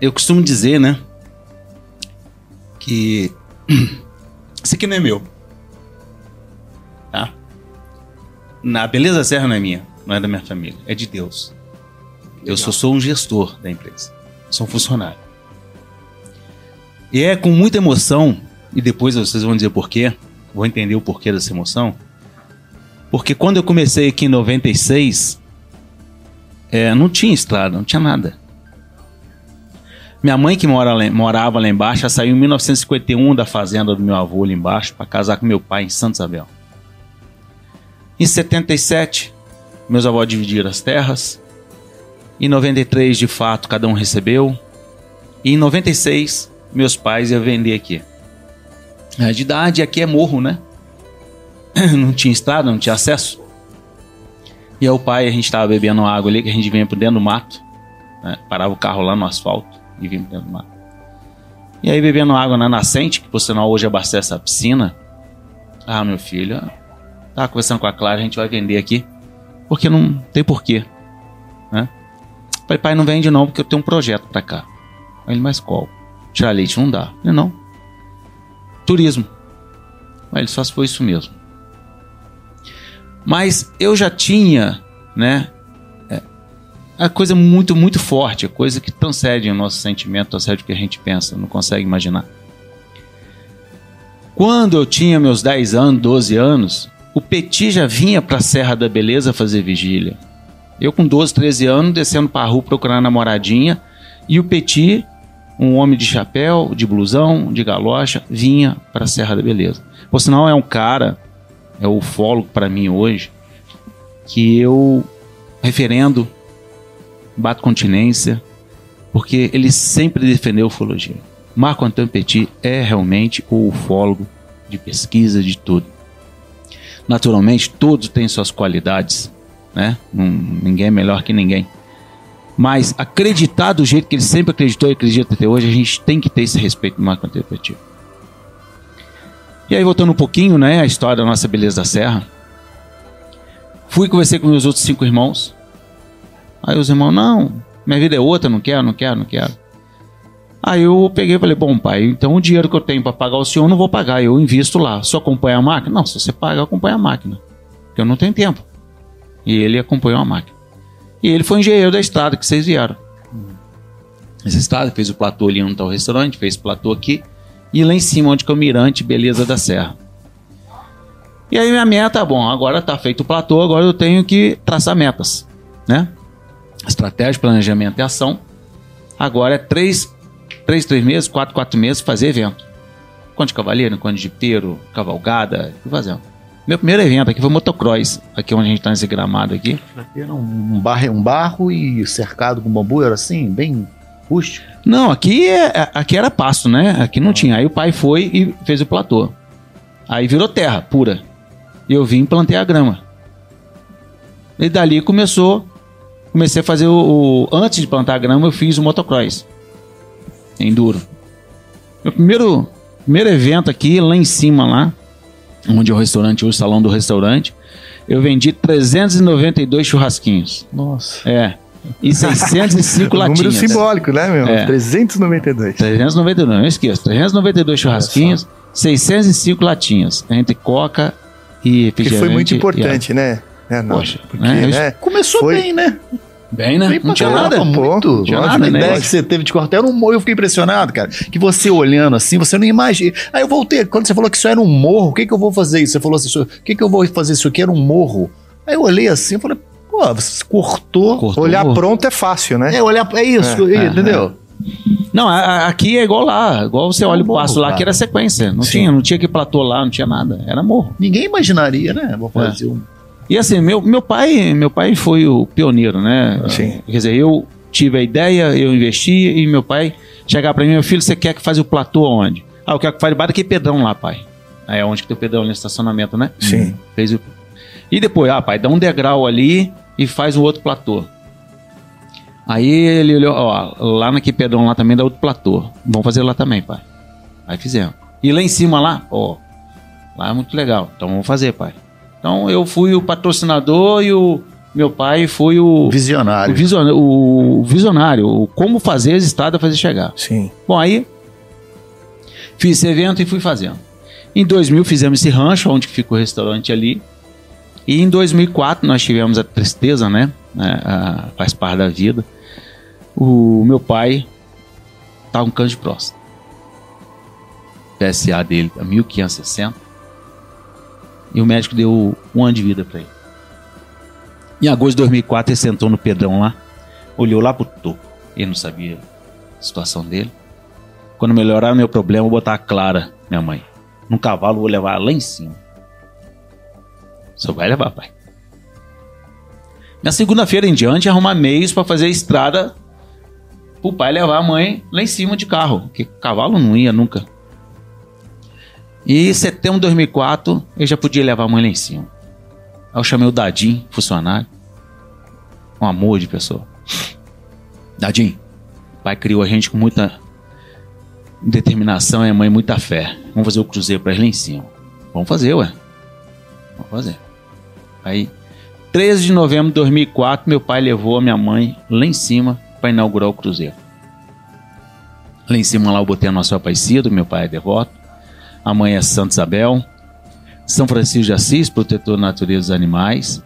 eu costumo dizer, né, que isso aqui não é meu. Tá? Na Beleza Serra não é minha, não é da minha família, é de Deus. Eu só sou um gestor da empresa, sou um funcionário. E é com muita emoção, e depois vocês vão dizer porquê, vou entender o porquê dessa emoção. Porque quando eu comecei aqui em 96, é, não tinha estrada, não tinha nada. Minha mãe, que mora lá, morava lá embaixo, saiu em 1951 da fazenda do meu avô ali embaixo para casar com meu pai em Santa Isabel. Em 77, meus avós dividiram as terras. Em 93, de fato, cada um recebeu. E em 96, meus pais iam vender aqui. A de idade aqui é morro, né? Não tinha estrada, não tinha acesso. E aí o pai, a gente estava bebendo água ali, que a gente vinha por dentro do mato. Né? Parava o carro lá no asfalto e vinha por dentro do mato. E aí bebendo água na nascente, que por sinal hoje abastece a piscina. Ah, meu filho, tava conversando com a Clara, a gente vai vender aqui. Porque não tem porquê. Né? Pai, pai, não vende não, porque eu tenho um projeto para cá. Aí ele, mas qual? Tirar leite não dá. Ele, não. Turismo. Aí ele só se foi isso mesmo. Mas eu já tinha, né? É, a coisa muito, muito forte, a coisa que transcende o nosso sentimento, transcende o que a gente pensa, não consegue imaginar. Quando eu tinha meus 10 anos, 12 anos, o Petit já vinha para a Serra da Beleza fazer vigília. Eu com 12, 13 anos, descendo para a rua procurando namoradinha, e o Petit um homem de chapéu, de blusão, de galocha, vinha para a Serra da Beleza. Por sinal, é um cara, é o ufólogo para mim hoje, que eu referendo, bato continência, porque ele sempre defendeu a ufologia. Marco Antônio Petit é realmente o ufólogo de pesquisa de tudo. Naturalmente, todos têm suas qualidades, né? ninguém é melhor que ninguém. Mas acreditar do jeito que ele sempre acreditou e acredita até hoje, a gente tem que ter esse respeito no marco interpretativo. E aí, voltando um pouquinho, né, a história da nossa beleza da serra. Fui conversar com meus outros cinco irmãos. Aí os irmãos, não, minha vida é outra, não quero, não quero, não quero. Aí eu peguei e falei, bom pai, então o dinheiro que eu tenho para pagar o senhor, eu não vou pagar, eu invisto lá. Só acompanha a máquina? Não, se você paga, acompanha a máquina. Porque eu não tenho tempo. E ele acompanhou a máquina. E ele foi engenheiro da estrada que vocês vieram. Essa estrada, fez o platô ali onde está o restaurante, fez o platô aqui. E lá em cima, onde que é o mirante, beleza da serra. E aí minha meta, bom, agora tá feito o platô, agora eu tenho que traçar metas, né? Estratégia, planejamento e ação. Agora é três, três, três meses, quatro, quatro meses fazer evento. Conde de cavaleiro, conde de peiro, cavalgada, fui fazendo. Meu primeiro evento aqui foi motocross, aqui onde a gente tá nesse gramado aqui. Era um barro, um barro e cercado com bambu, era assim, bem rústico? Não, aqui, é, aqui era pasto, né? Aqui não ah. tinha. Aí o pai foi e fez o platô. Aí virou terra pura eu vim e plantei a grama. E dali começou, comecei a fazer o, o, Antes de plantar a grama, eu fiz o motocross. Enduro. Meu primeiro, primeiro evento aqui, lá em cima, lá, onde é o restaurante, o salão do restaurante, eu vendi 392 churrasquinhos. Nossa. É. E 605 latinhas. Número simbólico, né, meu? É. 392. 392, não esqueça. 392 churrasquinhos, 605 latinhas. Entre coca e Que foi muito importante, né? É, não, Poxa, porque, né? né? Começou foi... bem, né? Bem, né? Bem não tinha nada. Muito. Não tinha nada, né? ideia que você teve de cortar era um morro. Eu fiquei impressionado, cara. Que você olhando assim, você não imagina. Aí eu voltei. Quando você falou que isso era um morro, o que, que eu vou fazer isso? Você falou assim, o que, que eu vou fazer isso aqui? Era um morro. Aí eu olhei assim e falei, pô, você cortou. cortou olhar pronto é fácil, né? É, olhar. É isso, é, entendeu? É. Não, aqui é igual lá. Igual você olha o passo lá, que era sequência. Não tinha, não tinha que platô lá, não tinha nada. Era morro. Ninguém imaginaria, né? Vou fazer é. um. E assim, meu, meu pai, meu pai foi o pioneiro, né? Sim. Quer dizer, eu tive a ideia, eu investi e meu pai chegar para mim, meu filho, você quer que faça o platô onde? Ah, eu quero que faça debaixo daquele pedrão lá, pai. Aí é onde que tem o pedrão no estacionamento, né? Sim. Fez o... E depois, ah, pai, dá um degrau ali e faz um outro platô. Aí ele olhou, ó, lá naquele pedrão lá também dá outro platô. Vamos fazer lá também, pai. Aí fizemos. E lá em cima lá, ó, lá é muito legal. Então vamos fazer, pai. Então eu fui o patrocinador e o meu pai foi o visionário. O visionário, o visionário, o como fazer as estradas fazer chegar. Sim. Bom, aí fiz esse evento e fui fazendo. Em 2000 fizemos esse rancho onde ficou o restaurante ali. E em 2004 nós tivemos a tristeza, né? É, a, faz parte da vida o meu pai tá com câncer de próstata. PSA dele a 1560. E o médico deu um ano de vida para ele. Em agosto de 2004, ele sentou no pedrão lá, olhou lá pro topo. Ele não sabia a situação dele. Quando melhorar meu problema, vou botar a Clara, minha mãe. Num cavalo, vou levar lá em cima. Só vai levar, pai. Na segunda-feira em diante, arrumar meios para fazer a estrada pro pai levar a mãe lá em cima de carro, que cavalo não ia nunca. E em setembro de 2004, eu já podia levar a mãe lá em cima. Aí eu chamei o Dadim, funcionário. Um amor de pessoa. Dadim, pai criou a gente com muita determinação e a mãe muita fé. Vamos fazer o cruzeiro para lá em cima. Vamos fazer, ué. Vamos fazer. Aí, 13 de novembro de 2004, meu pai levou a minha mãe lá em cima para inaugurar o cruzeiro. Lá em cima lá eu botei a Nossa Aparecida, meu pai é devoto. A mãe é Santa Isabel. São Francisco de Assis, protetor da natureza dos animais.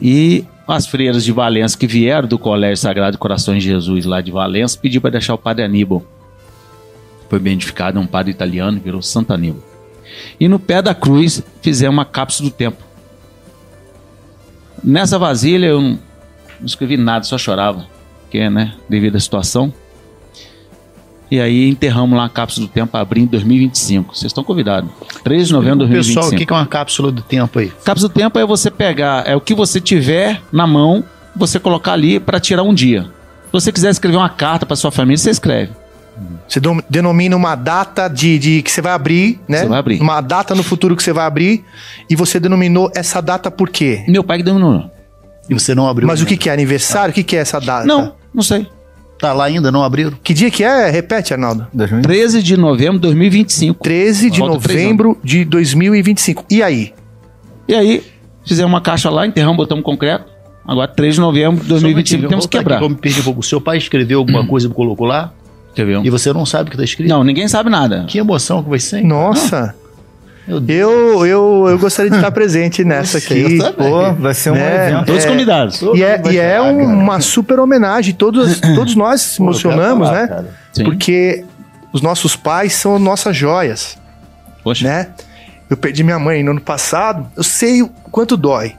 E as freiras de Valença que vieram do Colégio Sagrado Corações de Jesus lá de Valença, pediu para deixar o padre Aníbal. Foi bem edificado, é um padre italiano, virou Santo Aníbal. E no pé da cruz fizemos uma cápsula do tempo. Nessa vasilha eu não escrevi nada, só chorava porque, né, devido à situação. E aí enterramos lá a cápsula do tempo para abrir em 2025. Vocês estão convidados. 3 de novembro de 2025. Pessoal, o que é uma cápsula do tempo aí? Cápsula do tempo é você pegar, é o que você tiver na mão, você colocar ali para tirar um dia. Se você quiser escrever uma carta para sua família, você escreve. Você denomina uma data de, de que você vai abrir, né? Você vai abrir. Uma data no futuro que você vai abrir. E você denominou essa data por quê? Meu pai que denominou. E você não abriu. Mas o que, que é? Aniversário? O que, que é essa data? Não, não sei. Tá lá ainda, não abriram? Que dia que é? Repete, Arnaldo. 13 de novembro de 2025. 13 de Falta novembro de 2025. E aí? E aí, fizemos uma caixa lá, enterramos, botamos concreto. Agora, 3 de novembro de 2025, temos que quebrar. Aqui, me perdi um pouco. O seu pai escreveu alguma coisa e colocou lá? Escreveu. E você não sabe o que está escrito? Não, ninguém sabe nada. Que emoção que vai ser. Nossa! Eu, eu, eu gostaria de estar presente nessa aqui. Pô, vai ser um né? evento. Todos É, convidados. E é, e é um- uma super homenagem. Todos, todos nós se emocionamos, falar, né? Porque os nossos pais são nossas joias. Poxa. Né? Eu perdi minha mãe no ano passado, eu sei o quanto dói.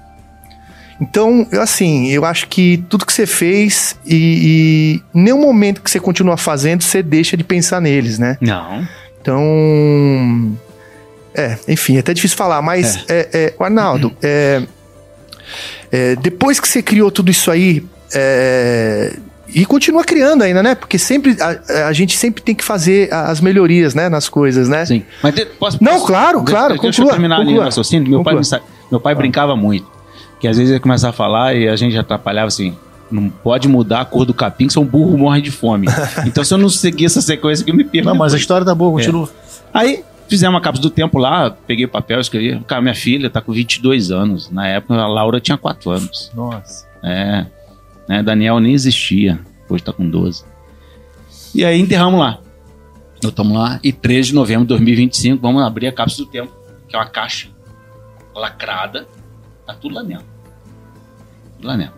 Então, eu, assim, eu acho que tudo que você fez e, e em nenhum momento que você continua fazendo, você deixa de pensar neles, né? Não. Então. É, enfim, é até difícil falar, mas, é. é, o Arnaldo, é, é, depois que você criou tudo isso aí, é, e continua criando ainda, né? Porque sempre a, a gente sempre tem que fazer as melhorias, né, nas coisas, né? Sim. Mas de- posso, Não, posso- claro, de- claro, Deixa conclua, eu terminar ali conclua. o raciocínio. Meu pai, Conclua. meu pai brincava muito. Que às vezes ele começava a falar e a gente atrapalhava assim. Não pode mudar a cor do capim, que são burro morre de fome. então, se eu não seguir essa sequência aqui, eu me perco. Não, mas a história tá boa, continua. É. Aí, fizemos uma cápsula do tempo lá, peguei o papel, escrevi. Cara, minha filha tá com 22 anos. Na época, a Laura tinha 4 anos. Nossa. É. Né, Daniel nem existia. Hoje tá com 12. E aí enterramos lá. Nós estamos lá. E 13 de novembro de 2025, vamos abrir a cápsula do tempo, que é uma caixa lacrada. Tá tudo lá dentro. Tudo lá dentro.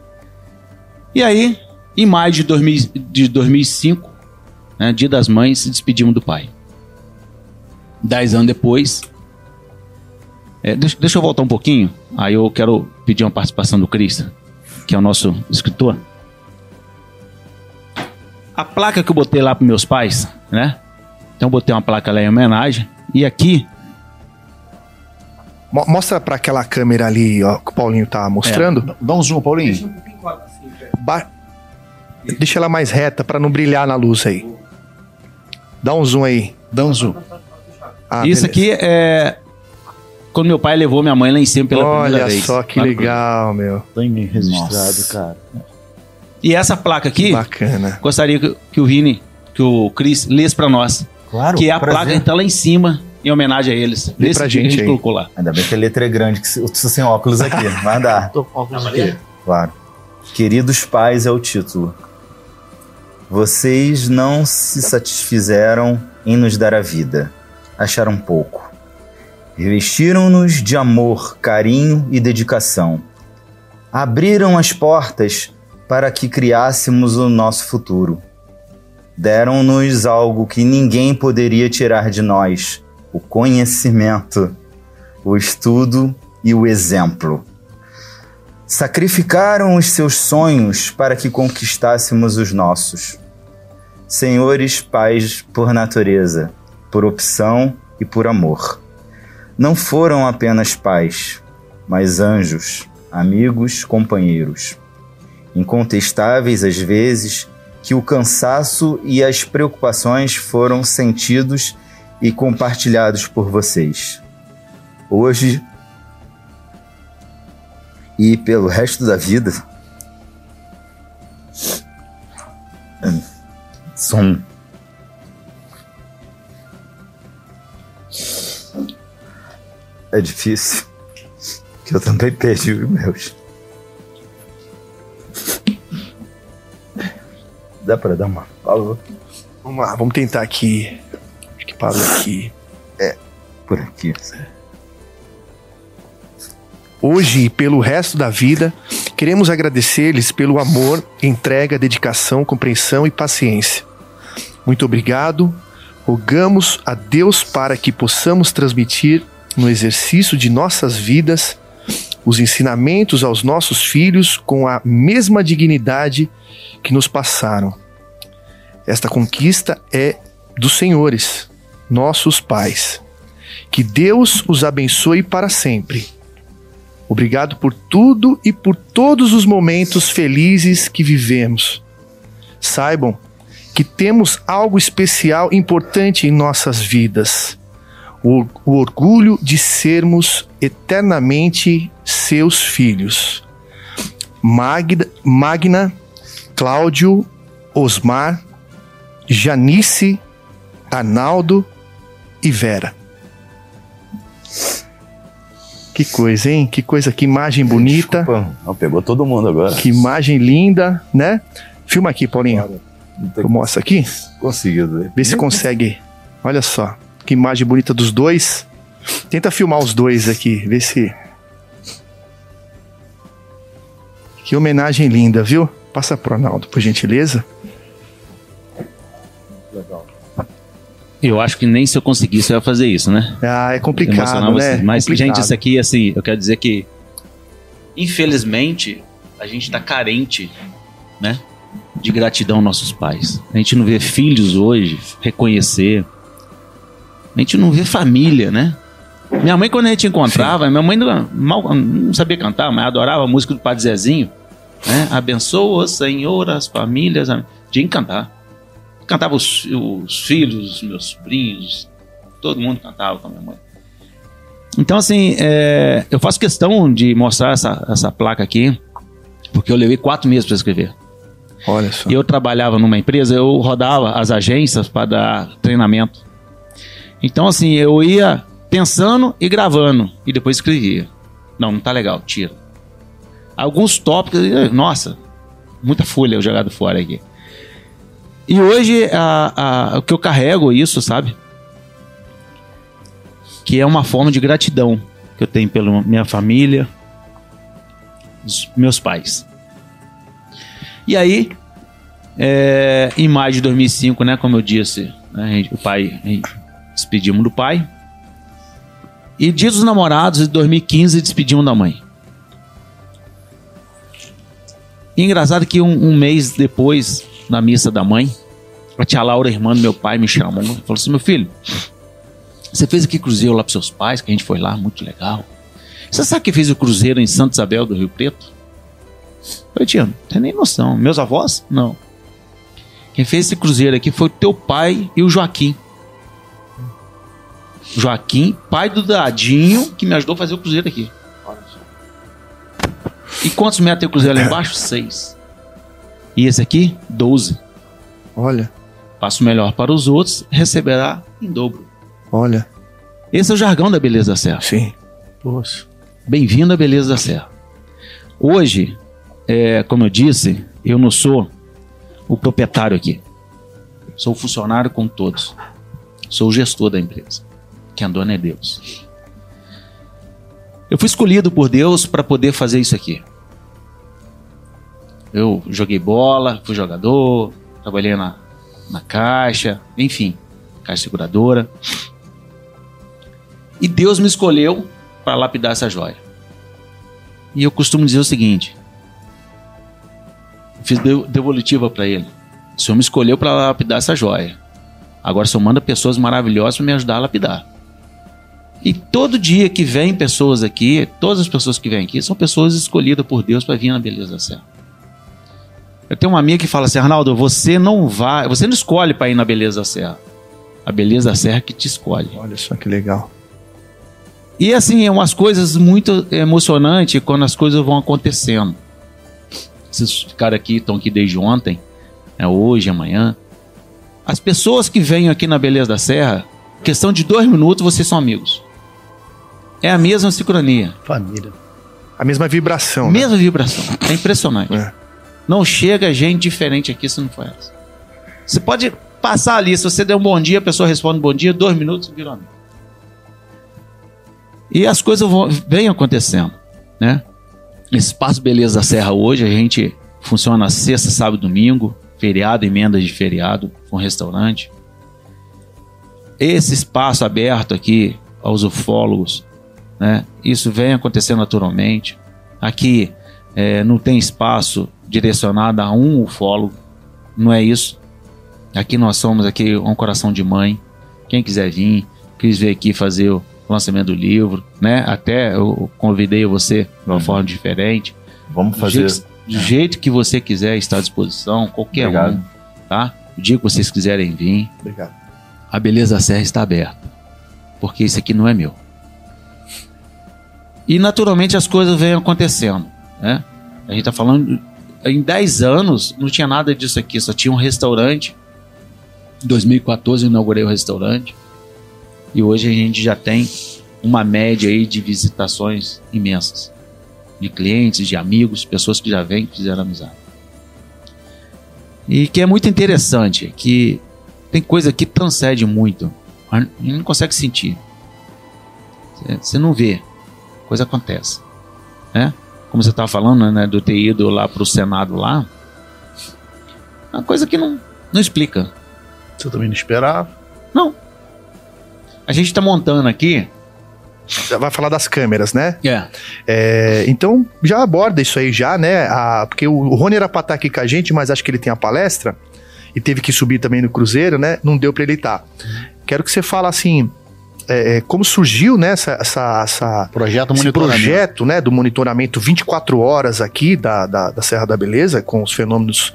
E aí, em maio de, 2000, de 2005, né, dia das mães, se despedimos do pai. Dez anos depois. é, deixa, deixa eu voltar um pouquinho. Aí eu quero pedir uma participação do Cris, que é o nosso escritor. A placa que eu botei lá para meus pais, né? Então eu botei uma placa lá em homenagem. E aqui, Mo- Mostra pra aquela câmera ali, ó, que o Paulinho tá mostrando. É, Dá um zoom, Paulinho. Ba- Deixa ela mais reta pra não brilhar na luz aí. Dá um zoom aí. Dá um zoom. Ah, isso beleza. aqui é quando meu pai levou minha mãe lá em cima pela primeira Olha vez. só que legal, meu. Bem registrado, Nossa. cara. E essa placa aqui, bacana. gostaria que, que o Vini, que o Cris lesse pra nós. Claro, Que é a prazer. placa que tá lá em cima, em homenagem a eles. Lê pra dia que a gente gente aí. colocou lá. Ainda bem que a letra é grande, que eu preciso sem óculos aqui. Vai dar. Tô com óculos aqui. Claro. Queridos pais é o título. Vocês não se satisfizeram em nos dar a vida. Acharam pouco. Revestiram-nos de amor, carinho e dedicação. Abriram as portas para que criássemos o nosso futuro. Deram-nos algo que ninguém poderia tirar de nós: o conhecimento, o estudo e o exemplo. Sacrificaram os seus sonhos para que conquistássemos os nossos. Senhores pais por natureza, por opção e por amor. Não foram apenas pais, mas anjos, amigos, companheiros. Incontestáveis às vezes que o cansaço e as preocupações foram sentidos e compartilhados por vocês. Hoje e pelo resto da vida. Som. É difícil. Que eu também perdi os meus. Dá pra dar uma pausa? Vamos lá, vamos tentar aqui. Acho que parou aqui. É, por aqui. Hoje e pelo resto da vida, queremos agradecer-lhes pelo amor, entrega, dedicação, compreensão e paciência. Muito obrigado. Rogamos a Deus para que possamos transmitir no exercício de nossas vidas os ensinamentos aos nossos filhos com a mesma dignidade que nos passaram. Esta conquista é dos senhores, nossos pais. Que Deus os abençoe para sempre. Obrigado por tudo e por todos os momentos felizes que vivemos. Saibam que temos algo especial importante em nossas vidas: o, o orgulho de sermos eternamente seus filhos. Magda, Magna, Cláudio, Osmar, Janice, Arnaldo e Vera. Que coisa, hein? Que coisa, que imagem bonita. Não, pegou todo mundo agora. Que imagem linda, né? Filma aqui, Paulinho. Eu mostro aqui. Conseguido. Vê se consegue. Olha só. Que imagem bonita dos dois. Tenta filmar os dois aqui, vê se. Que homenagem linda, viu? Passa pro Arnaldo, por gentileza. Legal. Eu acho que nem se eu conseguisse eu ia fazer isso, né? Ah, é complicado, né? Mas, complicado. gente, isso aqui, assim, eu quero dizer que, infelizmente, a gente tá carente, né? De gratidão aos nossos pais. A gente não vê filhos hoje reconhecer. A gente não vê família, né? Minha mãe, quando a gente encontrava, Sim. minha mãe não, mal, não sabia cantar, mas adorava a música do Padre Zezinho. Né? Abençoa, Senhor, as famílias. Tinha que cantar. Cantava os, os filhos, os meus sobrinhos, todo mundo cantava com a minha mãe. Então, assim, é, eu faço questão de mostrar essa, essa placa aqui, porque eu levei quatro meses para escrever. Olha só. E eu trabalhava numa empresa, eu rodava as agências para dar treinamento. Então, assim, eu ia pensando e gravando, e depois escrevia. Não, não tá legal, tira. Alguns tópicos, nossa, muita folha eu jogado fora aqui. E hoje a, a, o que eu carrego isso, sabe? Que é uma forma de gratidão que eu tenho pela minha família, os meus pais. E aí, é, em maio de 2005, né, como eu disse, né, o pai, despedimos do pai. E dia dos namorados, de 2015, despedimos da mãe. E engraçado que um, um mês depois, na missa da mãe, a tia Laura, irmã do meu pai, me chamou falou assim: meu filho, você fez aqui cruzeiro lá para seus pais, que a gente foi lá, muito legal. Você sabe que fez o cruzeiro em Santa Isabel do Rio Preto? Eu tia, não tem nem noção. Meus avós? Não. Quem fez esse cruzeiro aqui foi o teu pai e o Joaquim. Joaquim, pai do Dadinho, que me ajudou a fazer o cruzeiro aqui. E quantos metros tem o cruzeiro lá embaixo? Seis. E esse aqui? Doze. Olha. Passo melhor para os outros, receberá em dobro. Olha. Esse é o jargão da Beleza da Serra. Sim. Poxa. Bem-vindo à Beleza da Serra. Hoje, é, como eu disse, eu não sou o proprietário aqui. Sou funcionário com todos. Sou o gestor da empresa. Quem dona é Deus. Eu fui escolhido por Deus para poder fazer isso aqui. Eu joguei bola, fui jogador, trabalhei na, na caixa, enfim, caixa seguradora. E Deus me escolheu para lapidar essa joia. E eu costumo dizer o seguinte: fiz devolutiva para ele. O Senhor me escolheu para lapidar essa joia. Agora o Senhor manda pessoas maravilhosas para me ajudar a lapidar. E todo dia que vem pessoas aqui, todas as pessoas que vêm aqui são pessoas escolhidas por Deus para vir na beleza da serra. Eu tenho uma amiga que fala assim, Arnaldo, você não vai, você não escolhe para ir na beleza da serra. A beleza da serra que te escolhe. Olha só que legal. E assim, é umas coisas muito emocionantes quando as coisas vão acontecendo. Esses caras aqui estão aqui desde ontem, é hoje, amanhã. As pessoas que vêm aqui na Beleza da Serra, questão de dois minutos, vocês são amigos. É a mesma sincronia. Família. A mesma vibração. Né? Mesma né? vibração. É impressionante. É. Não chega gente diferente aqui se não for essa. Você pode passar ali, se você der um bom dia, a pessoa responde bom dia, dois minutos, virou amigo. E as coisas vão, vêm acontecendo, né? Espaço Beleza da Serra hoje, a gente funciona sexta, sábado domingo, feriado, emendas de feriado, com restaurante. Esse espaço aberto aqui aos ufólogos, né? Isso vem acontecendo naturalmente. Aqui é, não tem espaço direcionado a um ufólogo, não é isso. Aqui nós somos aqui um coração de mãe. Quem quiser vir, quis vir aqui fazer o lançamento do livro, né? Até eu convidei você de uma uhum. forma diferente. Vamos fazer. Do jeito, do jeito que você quiser, está à disposição, qualquer Obrigado. um, tá? O dia que vocês quiserem vir. Obrigado. A Beleza Serra está aberta. Porque isso aqui não é meu. E naturalmente as coisas vêm acontecendo, né? A gente está falando em 10 anos não tinha nada disso aqui, só tinha um restaurante. Em 2014 eu inaugurei o restaurante. E hoje a gente já tem uma média aí de visitações imensas. De clientes, de amigos, pessoas que já vêm, que fizeram amizade. E que é muito interessante, que tem coisa que transcende muito. A gente não consegue sentir. Você não vê. Coisa acontece. Né? Como você estava falando, né, do ter ido lá para o Senado lá. É uma coisa que não, não explica. Você também não esperava? Não. A gente está montando aqui. Vai falar das câmeras, né? É. é. Então, já aborda isso aí já, né? A, porque o Rony era pra estar aqui com a gente, mas acho que ele tem a palestra e teve que subir também no Cruzeiro, né? Não deu para ele estar. Quero que você fale assim, é, é, como surgiu né, essa, essa, essa projeto, esse projeto né, do monitoramento 24 horas aqui da, da, da, Serra da Beleza, com os fenômenos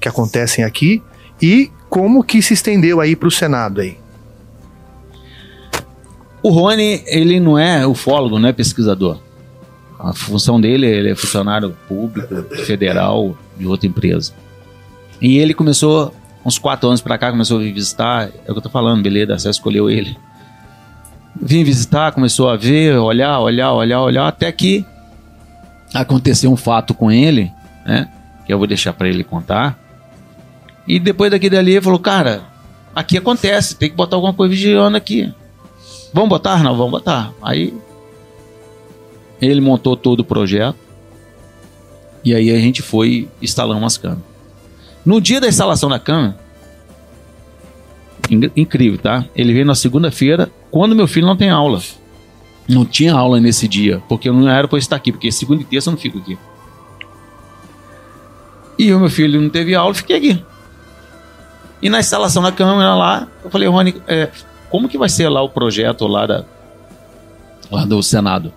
que acontecem aqui, e como que se estendeu aí para o Senado aí. O Rony, ele não é ufólogo, não é pesquisador. A função dele, ele é funcionário público, federal, de outra empresa. E ele começou, uns quatro anos para cá, começou a visitar, é o que eu tô falando, beleza, você escolheu ele vim visitar, começou a ver, olhar, olhar, olhar, olhar, até que aconteceu um fato com ele, né? Que eu vou deixar para ele contar. E depois daqui dali ele falou, cara, aqui acontece, tem que botar alguma coisa vigiando aqui. Vamos botar? Não, vamos botar. Aí ele montou todo o projeto. E aí a gente foi instalar umas câmeras. No dia da instalação da câmera, incrível, tá? Ele veio na segunda-feira, quando meu filho não tem aula. Não tinha aula nesse dia, porque eu não era para estar aqui, porque segunda e terça eu não fico aqui. E o meu filho não teve aula, fiquei aqui. E na instalação da câmera lá, eu falei, Rony, é, como que vai ser lá o projeto lá, da, lá do Senado?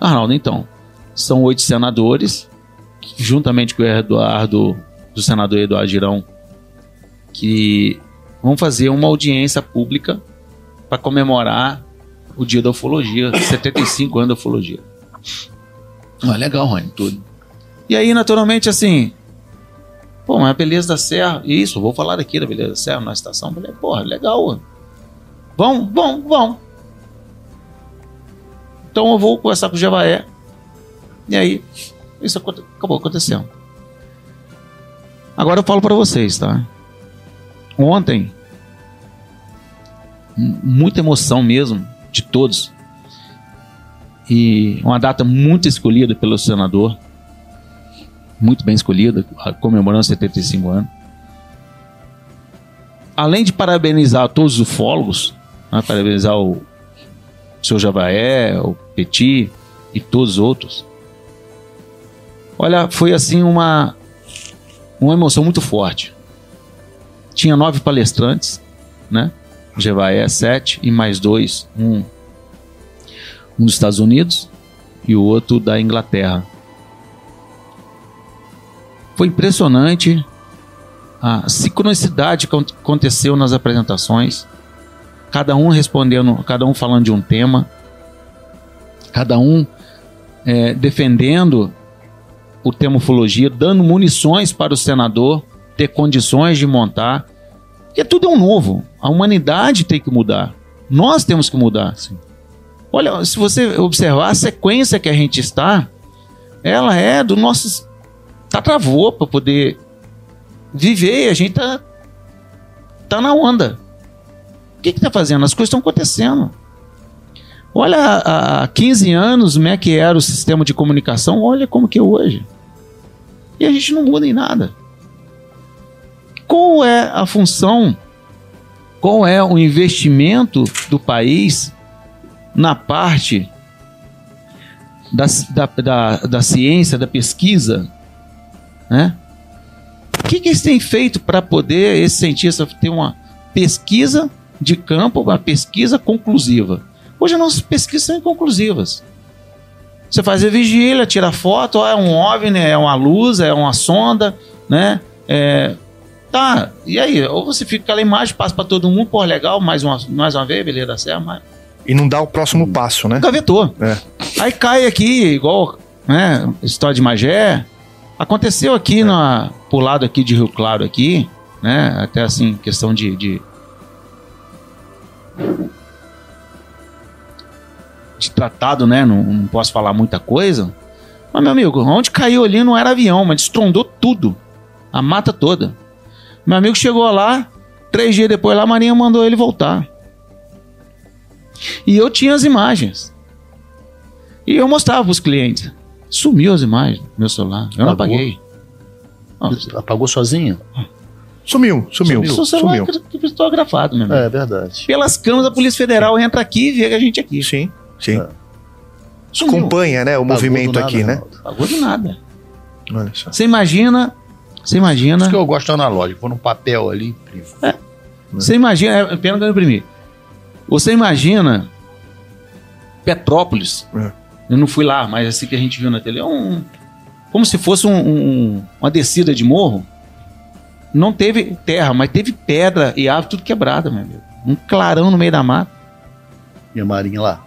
Arnaldo, então, são oito senadores, juntamente com o Eduardo, do senador Eduardo Girão, que vão fazer uma audiência pública para comemorar o dia da ufologia, 75 anos da ufologia. Ah, legal, Rony, tudo. E aí, naturalmente, assim, pô, mas a beleza da Serra, isso, vou falar aqui da beleza da Serra na estação. Falei, porra, legal. Vão, vão, vão. Então eu vou conversar com o Javaé. E aí, isso acabou acontecendo. Agora eu falo para vocês, tá? Ontem, muita emoção mesmo de todos. E uma data muito escolhida pelo senador, muito bem escolhida, comemorando 75 anos. Além de parabenizar todos os ufólogos, né, parabenizar o seu Javaé, o Petit e todos os outros. Olha, foi assim uma, uma emoção muito forte. Tinha nove palestrantes, né? Jevaé 7 e mais dois, um, um dos Estados Unidos e o outro da Inglaterra. Foi impressionante a sincronicidade que aconteceu nas apresentações, cada um respondendo, cada um falando de um tema, cada um é, defendendo o tema ufologia, dando munições para o senador ter condições de montar porque tudo é um novo. A humanidade tem que mudar. Nós temos que mudar. Sim. Olha, se você observar a sequência que a gente está, ela é do nosso travou para poder viver. A gente tá, tá na onda. O que está fazendo? As coisas estão acontecendo. Olha, há 15 anos, como é que era o sistema de comunicação, olha como que é hoje. E a gente não muda em nada. Qual é a função, qual é o investimento do país na parte da, da, da, da ciência, da pesquisa? Né? O que, que eles têm feito para poder esse cientista ter uma pesquisa de campo, uma pesquisa conclusiva? Hoje as nossas pesquisas são inconclusivas. Você faz a vigília, tira foto, ó, é um OVNI, é uma luz, é uma sonda, né? É, Tá, e aí? Ou você fica com aquela imagem, passa pra todo mundo, pô, legal, mais uma, mais uma vez, beleza, dá certo, mas. E não dá o próximo passo, né? Gavetou. É. Aí cai aqui, igual, né, história de Magé. Aconteceu aqui é. na, pro lado aqui de Rio Claro aqui, né, até assim, questão de, de de tratado, né? Não, não, posso falar muita coisa. Mas, meu amigo, onde caiu ali não era avião, mas estrondou tudo. A mata toda. Meu amigo chegou lá, três dias depois lá, a Marinha mandou ele voltar. E eu tinha as imagens. E eu mostrava para os clientes. Sumiu as imagens do meu celular. Eu não apaguei. Apagou sozinho? Sumiu, sumiu. Sumiu. Seu celular sumiu. criptografado, meu É verdade. Pelas câmeras da Polícia Federal entra aqui e vê a gente aqui. Sim, sim. É. Acompanha, né, o Pagou movimento aqui, né? Pagou do nada. Olha só. Você imagina. Você imagina. Isso que eu gosto analógico, pôr no papel ali. É. Você imagina. É pena que eu imprimi. Você imagina. Petrópolis. É. Eu não fui lá, mas assim que a gente viu na tele. É um, como se fosse um, um, uma descida de morro. Não teve terra, mas teve pedra e árvore tudo quebrada, meu amigo. Um clarão no meio da mata. E a marinha lá?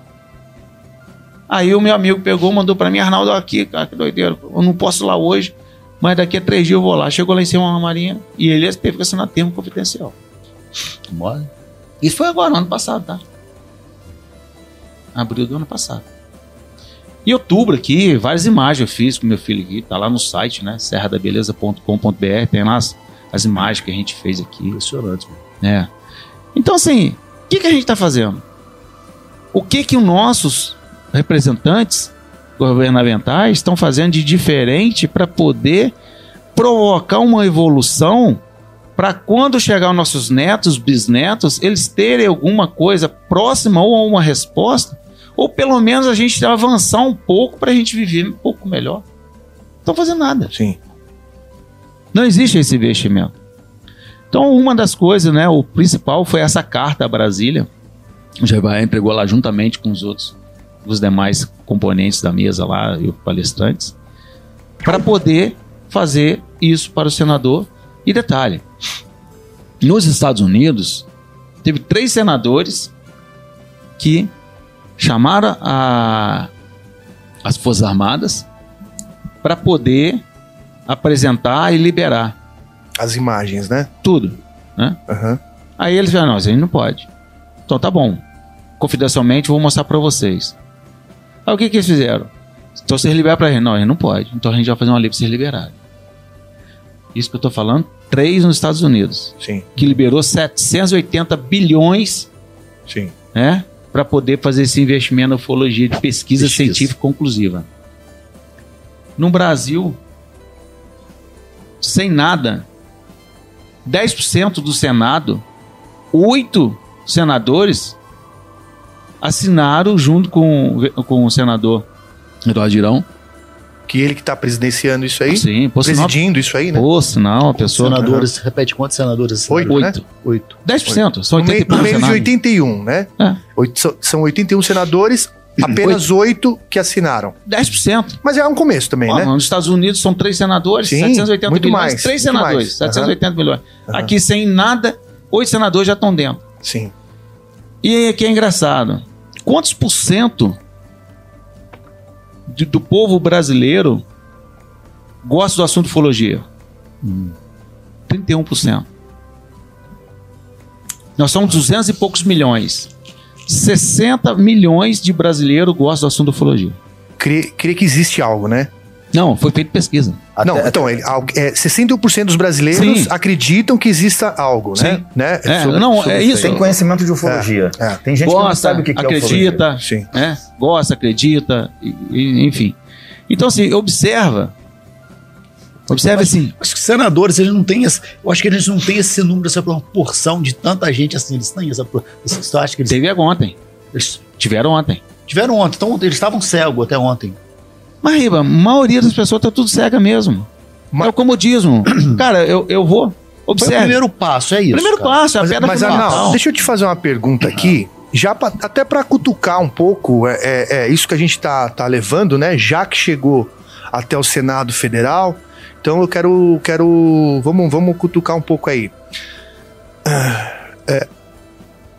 Aí o meu amigo pegou, mandou para mim, Arnaldo, aqui, cara, que doideira. Eu não posso ir lá hoje, mas daqui a três dias eu vou lá. Chegou lá em cima uma marinha e ele teve que assinar termo confidencial. Mole. Isso foi agora, ano passado, tá? Abril do ano passado. Em outubro aqui, várias imagens eu fiz com meu filho aqui, tá lá no site, né? serradabeleza.com.br, tem lá as, as, imagens que a gente fez aqui. Impressionante, mano. É. Então, assim, o que, que a gente está fazendo? O que que os nossos representantes governamentais estão fazendo de diferente para poder provocar uma evolução para quando chegar os nossos netos, bisnetos, eles terem alguma coisa próxima ou uma resposta ou pelo menos a gente avançar um pouco para a gente viver um pouco melhor. Não estão fazendo nada. Sim. Não existe esse investimento. Então, uma das coisas, né, o principal foi essa carta a Brasília. O Jevaé entregou lá juntamente com os outros, os demais componentes da mesa lá e os palestrantes, para poder fazer isso para o senador. E detalhe: nos Estados Unidos, teve três senadores que chamaram a, as Forças Armadas para poder apresentar e liberar. As imagens, né? Tudo. Né? Uhum. Aí eles falaram, não, a gente não pode. Então tá bom. Confidencialmente vou mostrar para vocês. Aí o que, que eles fizeram? Então vocês liberam pra gente. Não, a gente não pode. Então a gente vai fazer uma lei pra vocês liberarem. Isso que eu tô falando, três nos Estados Unidos. Sim. Que liberou 780 bilhões. Sim. Né? para poder fazer esse investimento na ufologia de pesquisa, pesquisa. científica conclusiva. No Brasil, sem nada, 10% do Senado, oito senadores assinaram junto com, com o senador Eduardo Girão que ele que está presidenciando isso aí? Sim, presidindo isso aí, né? Por sinal, a pessoa. Senadores, uhum. repete quantos senadores? Oito. Oito. Né? Oito. 10%. Oito. São 80 no meio de 81, né? É. Oito, são 81 senadores, apenas oito que assinaram. 10%. Mas é um começo também, né? Nos Estados Unidos são três senadores, Sim, 780 muito milhões. Mais, três senadores, mais. 780 uhum. milhões. Uhum. Aqui, sem nada, oito senadores já estão dentro. Sim. E aí aqui é engraçado. Quantos por cento de, do povo brasileiro gosta do assunto ufologia? Hum. 31%. Nós somos 200 e poucos milhões. 60 milhões de brasileiros gostam do assunto ufologia. Crê, crê que existe algo, né? Não, foi feita pesquisa. Não, até, então, ele, é, 61% dos brasileiros Sim. acreditam que exista algo, né? Sim. né? É, sobre, não, sobre é isso. Tem conhecimento de ufologia. É, é. Tem gente gosta, que não sabe o que, acredita, é ufologia. Sim. É, gosta, acredita, enfim. Então, assim, observa Observe assim. Acho que senadores, eles não têm esse, eu acho que eles não têm esse número, essa proporção de tanta gente assim. Eles têm essa. Você acha que eles. Teve ontem. Eles tiveram ontem. Tiveram ontem. Então eles estavam cegos até ontem. Mas, Riba, a maioria das pessoas tá tudo cega mesmo. Mas... É o comodismo. cara, eu, eu vou. Observe. Foi o primeiro passo, é isso. Primeiro cara. passo, é a mas, pedra mas, não, deixa eu te fazer uma pergunta aqui. Já pra, até para cutucar um pouco, é, é, é, isso que a gente tá, tá levando, né? Já que chegou até o Senado Federal, então eu quero, quero, vamos, vamos cutucar um pouco aí. É,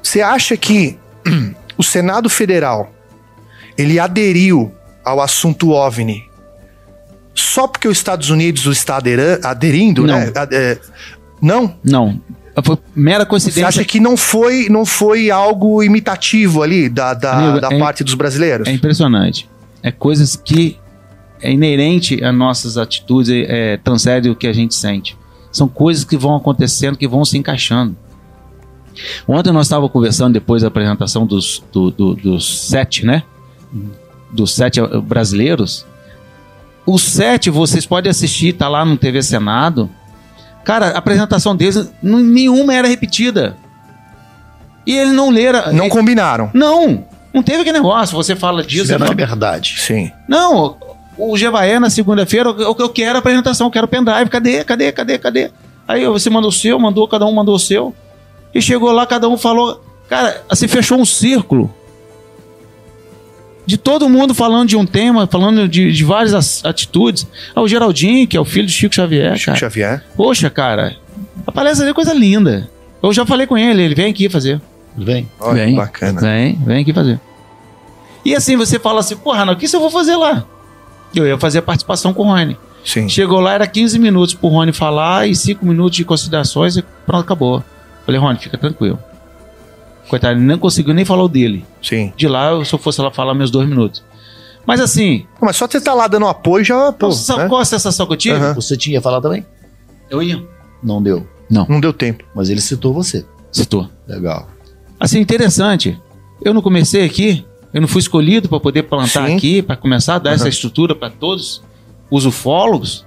você acha que o Senado Federal ele aderiu ao assunto OVNI só porque os Estados Unidos o está aderindo, não. né? É, não? Não. Foi mera coincidência. Você acha que não foi, não foi algo imitativo ali da, da, Amigo, da é, parte dos brasileiros? É impressionante. É coisas que é inerente a nossas atitudes, é, transcende o que a gente sente. São coisas que vão acontecendo, que vão se encaixando. Ontem nós estávamos conversando depois da apresentação dos, do, do, dos sete, né? Dos sete brasileiros, os sete vocês podem assistir, tá lá no TV Senado. Cara, a apresentação deles, nenhuma era repetida. E eles não leram. Não combinaram. Não. Não teve aquele negócio. Você fala disso. Isso é verdade. Sim. Não. O Gevaé na segunda-feira, eu, eu quero a apresentação, eu quero pendrive. Cadê? Cadê? Cadê? Cadê? Aí você mandou o seu, mandou, cada um mandou o seu. E chegou lá, cada um falou. Cara, assim, fechou um círculo de todo mundo falando de um tema, falando de, de várias atitudes. Ah, o Geraldinho, que é o filho do Chico Xavier. Chico cara. Xavier. Poxa, cara, a palestra é coisa linda. Eu já falei com ele, ele vem aqui fazer. Vem. Olha, vem. Bacana. Vem, vem aqui fazer. E assim, você fala assim, porra, não, o que isso eu vou fazer lá? Eu ia fazer a participação com o Rony. Sim. Chegou lá, era 15 minutos pro Rony falar e 5 minutos de considerações e pronto, acabou. Falei, Rony, fica tranquilo. Coitado, ele não conseguiu nem falar o dele. Sim. De lá, eu, se eu fosse lá falar meus dois minutos. Mas assim. Mas só você estar tá lá dando apoio já. Pô, sabe né? qual a sensação que eu tive? Uhum. Você tinha falado também? Eu ia. Não deu. Não. Não deu tempo. Mas ele citou você. Citou. Legal. Assim, interessante. Eu não comecei aqui, eu não fui escolhido para poder plantar Sim. aqui, para começar a dar uhum. essa estrutura para todos os ufólogos.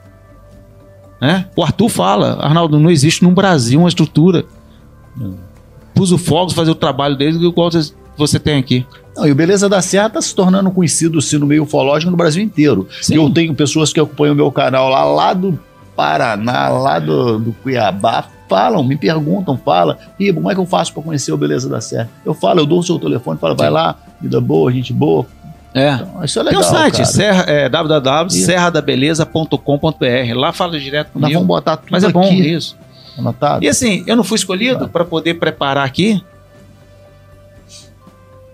Né? O Arthur fala, Arnaldo, não existe no Brasil uma estrutura. Uhum para os ufólogos fazer o trabalho deles igual você tem aqui. Não, e o Beleza da Serra está se tornando conhecido no meio ufológico no Brasil inteiro. Sim. Eu tenho pessoas que acompanham o meu canal lá, lá do Paraná, lá do, do Cuiabá, falam, me perguntam, fala, Ribo, como é que eu faço para conhecer o Beleza da Serra? Eu falo, eu dou o seu telefone, falo, vai lá, vida boa, gente boa. É. Então, isso é legal. Tem um site, serra, é, www.serradabeleza.com.br. Lá fala direto comigo. Nós vamos botar tudo Mas é aqui. bom isso. Anotado. E assim, eu não fui escolhido para poder preparar aqui.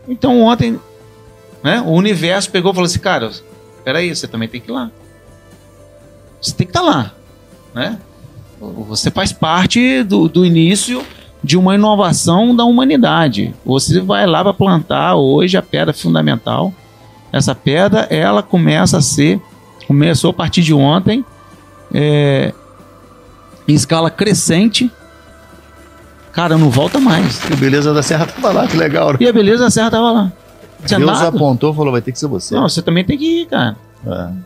Então ontem, né, o universo pegou e falou assim, cara, peraí, você também tem que ir lá. Você tem que estar tá lá, né? Você faz parte do, do início de uma inovação da humanidade. Você vai lá para plantar hoje a pedra fundamental. Essa pedra, ela começa a ser, começou a partir de ontem, é, em escala crescente. Cara, não volta mais. E a beleza da Serra tava lá, que legal. E a beleza da Serra tava lá. Deus apontou falou, vai ter que ser você. Não, você também tem que ir, cara.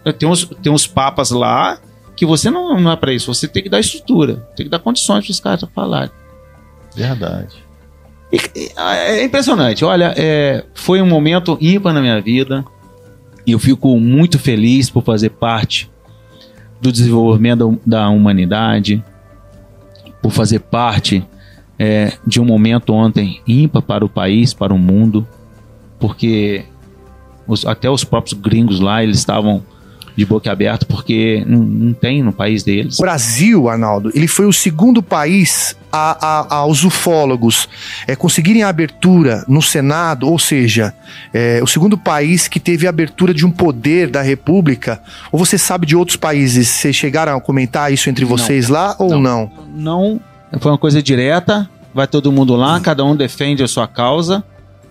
É. Tem, uns, tem uns papas lá que você não, não é para isso. Você tem que dar estrutura, tem que dar condições para os caras falarem. Verdade. E, é impressionante. Olha, é, foi um momento ímpar na minha vida. E eu fico muito feliz por fazer parte do desenvolvimento da humanidade, por fazer parte é, de um momento ontem ímpar para o país, para o mundo, porque os, até os próprios gringos lá, eles estavam de boca aberta porque não, não, tem no país deles. O Brasil, Arnaldo, ele foi o segundo país a, a, aos ufólogos é, conseguirem a abertura no Senado, ou seja, é, o segundo país que teve a abertura de um poder da República. Ou você sabe de outros países? Vocês chegaram a comentar isso entre vocês não. lá ou não? Não, não foi uma coisa direta. Vai todo mundo lá, cada um defende a sua causa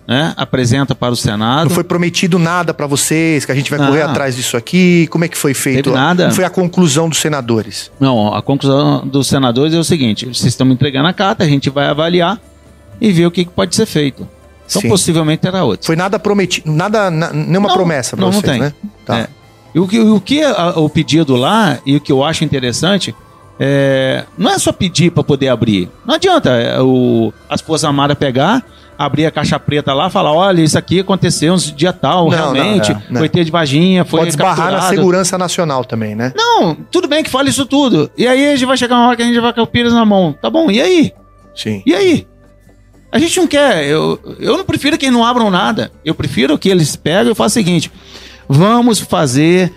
né? apresenta para o Senado. Não foi prometido nada para vocês, que a gente vai correr atrás disso aqui? Como é que foi feito? Teve nada. Não foi a conclusão dos senadores? Não, a conclusão dos senadores é o seguinte: vocês estão me entregando a carta, a gente vai avaliar e ver o que, pode ser feito. Então, Sim. possivelmente era outro. Foi nada prometido, nada, nenhuma não, promessa para vocês, não tem. né? Tá. É. E o que, o, que a, o pedido lá, e o que eu acho interessante, é, não é só pedir para poder abrir. Não adianta é, o, a esposa amada pegar abrir a caixa preta lá e falar: olha, isso aqui aconteceu um dia tal, não, realmente. Não, foi ter de vaginha, foi. Pode esbarrar na segurança nacional também, né? Não, tudo bem que fale isso tudo. E aí a gente vai chegar uma hora que a gente vai com o pires na mão. Tá bom, e aí? Sim. E aí? A gente não quer. Eu, eu não prefiro que não abram nada. Eu prefiro que eles peguem e façam o seguinte: vamos fazer.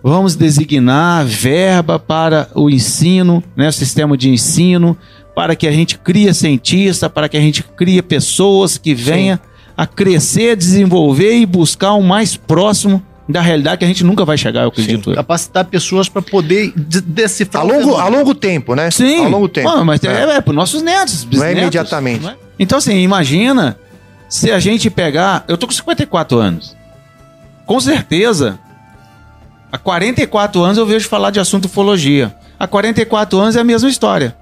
Vamos designar verba para o ensino, né, o sistema de ensino, para que a gente crie cientista, para que a gente crie pessoas que venham a crescer, desenvolver e buscar o mais próximo da realidade que a gente nunca vai chegar, eu acredito. Sim, capacitar pessoas para poder decifrar. A longo, a longo tempo, né? Sim. A longo tempo. mas é, é, é para nossos netos. Não é imediatamente. Não é? Então, assim, imagina se a gente pegar. Eu tô com 54 anos. Com certeza, há 44 anos eu vejo falar de assunto ufologia. Há 44 anos é a mesma história.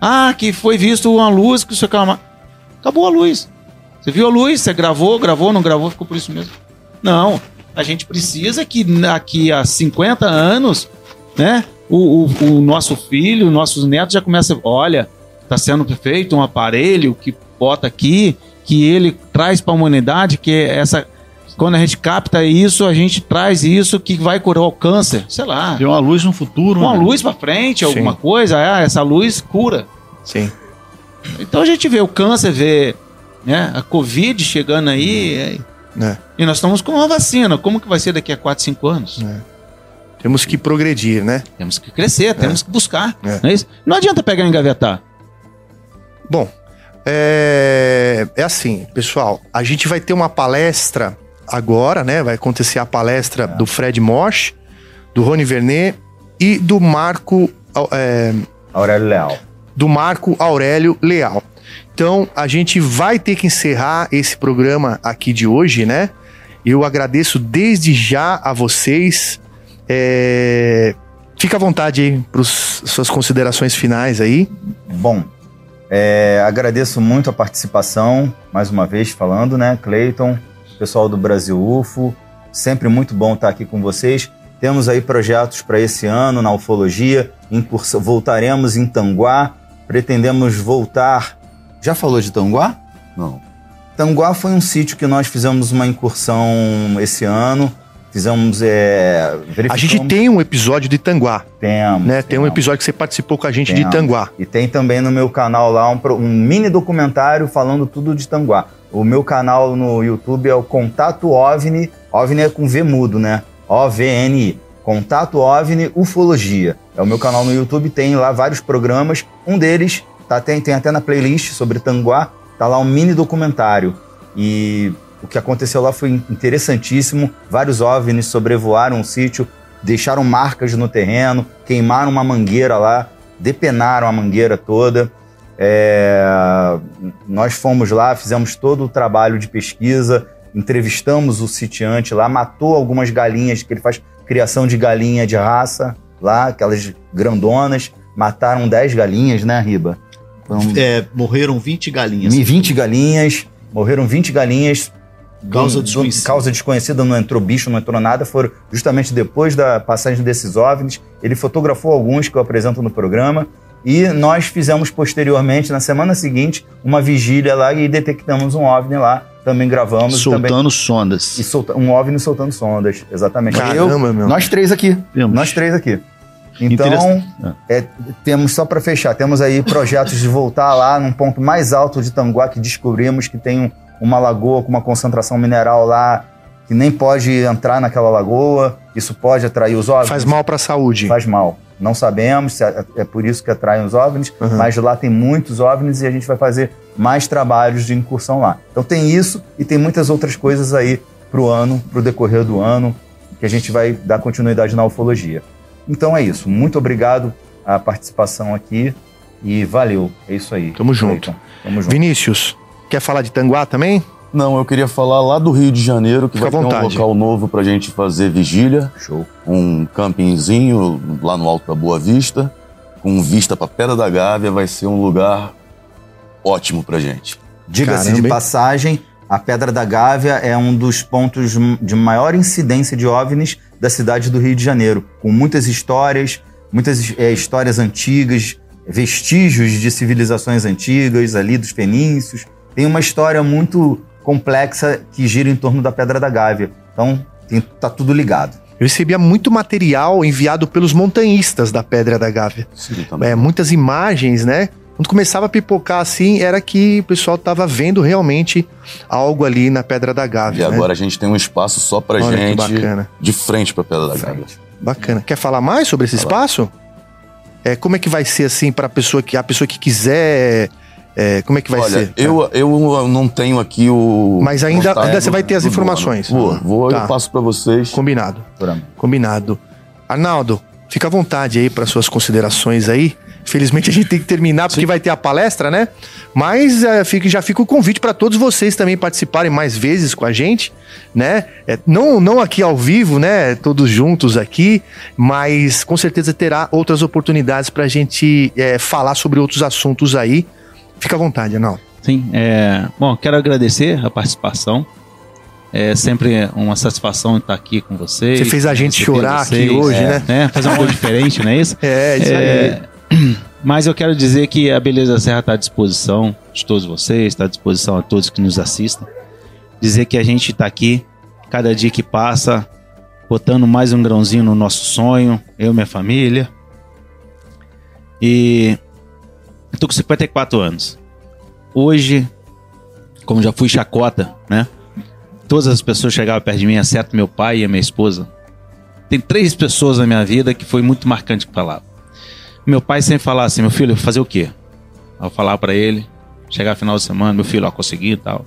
Ah, que foi visto uma luz, que isso aqui Acabou a luz. Você viu a luz, você gravou, gravou, não gravou, ficou por isso mesmo. Não. A gente precisa que daqui a 50 anos, né? O, o, o nosso filho, nossos netos já começam, olha, está sendo feito um aparelho que bota aqui, que ele traz para a humanidade, que é essa quando a gente capta isso, a gente traz isso que vai curar o câncer, sei lá. Tem uma luz no futuro. Uma né? luz para frente, alguma Sim. coisa, ah, essa luz cura. Sim. Então a gente vê o câncer, vê né, a Covid chegando aí. É. É. E nós estamos com uma vacina. Como que vai ser daqui a 4, 5 anos? É. Temos que progredir, né? Temos que crescer, temos que buscar. É. Não, é não adianta pegar e engavetar. Bom, é, é assim, pessoal. A gente vai ter uma palestra agora, né? Vai acontecer a palestra do Fred Mosch, do Rony Vernet e do Marco. É, Aurélio Leal. Do Marco Aurélio Leal. Então, a gente vai ter que encerrar esse programa aqui de hoje, né? Eu agradeço desde já a vocês. É... Fica à vontade aí para suas considerações finais aí. Bom, é, agradeço muito a participação, mais uma vez falando, né, Cleiton, pessoal do Brasil UFO. Sempre muito bom estar aqui com vocês. Temos aí projetos para esse ano na ufologia. Incurso, voltaremos em Tanguá. Pretendemos voltar. Já falou de Tanguá? Não. Tanguá foi um sítio que nós fizemos uma incursão esse ano. Fizemos. É, a gente tem um episódio de Tanguá. Temos. Né? Tem um episódio que você participou com a gente temos. de Tanguá. E tem também no meu canal lá um, um mini documentário falando tudo de Tanguá. O meu canal no YouTube é o Contato OVNI. OVNI é com V mudo, né? O-V-N-I. Contato OVNI Ufologia. É o meu canal no YouTube, tem lá vários programas. Um deles tá, tem, tem até na playlist sobre Tanguá, tá lá um mini documentário. E o que aconteceu lá foi interessantíssimo. Vários OVNIs sobrevoaram o sítio, deixaram marcas no terreno, queimaram uma mangueira lá, depenaram a mangueira toda. É, nós fomos lá, fizemos todo o trabalho de pesquisa, entrevistamos o sitiante lá, matou algumas galinhas, que ele faz criação de galinha de raça lá, aquelas grandonas. Mataram 10 galinhas, né, Riba? Então, é, morreram 20 galinhas. 20 galinhas, morreram 20 galinhas. Causa desconhecida. Causa desconhecida, não entrou bicho, não entrou nada. Foram justamente depois da passagem desses OVNIs. Ele fotografou alguns que eu apresento no programa. E nós fizemos posteriormente, na semana seguinte, uma vigília lá e detectamos um OVNI lá. Também gravamos. Soltando também... sondas. E solta... um OVNI soltando sondas, exatamente. Caramba, eu, meu. Nós três aqui. Vemos. Nós três aqui. Então, é, temos, só para fechar, temos aí projetos de voltar lá num ponto mais alto de Tanguá, que descobrimos que tem um, uma lagoa com uma concentração mineral lá que nem pode entrar naquela lagoa. Isso pode atrair os OVNIs. Faz mal para a saúde. Faz mal. Não sabemos, é, é por isso que atraem os OVNIs, uhum. mas lá tem muitos OVNIs e a gente vai fazer mais trabalhos de incursão lá. Então tem isso e tem muitas outras coisas aí para o ano, para o decorrer do ano, que a gente vai dar continuidade na ufologia. Então é isso. Muito obrigado a participação aqui e valeu. É isso aí. Tamo junto. Tamo junto. Vinícius, quer falar de Tanguá também? Não, eu queria falar lá do Rio de Janeiro, que Fica vai ter um local novo pra gente fazer vigília. Show. Um campingzinho lá no Alto da Boa Vista, com vista pra Pedra da Gávea, vai ser um lugar ótimo pra gente. Diga-se de passagem, a Pedra da Gávea é um dos pontos de maior incidência de OVNIs da cidade do Rio de Janeiro, com muitas histórias, muitas é, histórias antigas, vestígios de civilizações antigas ali dos fenícios. Tem uma história muito complexa que gira em torno da Pedra da Gávea. Então, tem, tá tudo ligado. Eu recebia muito material enviado pelos montanhistas da Pedra da Gávea. Sim, é, muitas imagens, né? Quando começava a pipocar assim, era que o pessoal estava vendo realmente algo ali na Pedra da Gávea. E né? agora a gente tem um espaço só pra Olha gente de frente pra Pedra da Gávea. Bacana. Quer falar mais sobre esse espaço? É, como é que vai ser assim para a pessoa que a pessoa que quiser é, como é que vai Olha, ser? Eu, eu não tenho aqui o. Mas ainda, ainda você vai ter as informações. Vou, vou tá. eu passo para vocês. Combinado. Combinado. Arnaldo, fica à vontade aí para suas considerações aí. Felizmente a gente tem que terminar porque Sim. vai ter a palestra, né? Mas é, fica, já fica o convite para todos vocês também participarem mais vezes com a gente, né? É, não, não aqui ao vivo, né? Todos juntos aqui, mas com certeza terá outras oportunidades para a gente é, falar sobre outros assuntos aí Fica à vontade, Anal. Sim, é... bom, quero agradecer a participação. É sempre uma satisfação estar aqui com vocês. Você fez a gente chorar vocês, aqui hoje, é, né? né? Fazer uma coisa diferente, não é isso? É, isso é, aí. Mas eu quero dizer que a Beleza da Serra está à disposição de todos vocês, está à disposição a todos que nos assistem. Dizer que a gente está aqui, cada dia que passa, botando mais um grãozinho no nosso sonho, eu e minha família. E eu tô com 54 anos. Hoje, como já fui chacota, né? Todas as pessoas chegavam perto de mim, exceto meu pai e a minha esposa. Tem três pessoas na minha vida que foi muito marcante que falavam. Meu pai sempre falava assim, meu filho, fazer o quê? Eu falava para ele, chegar final de semana, meu filho, ó, consegui e tal.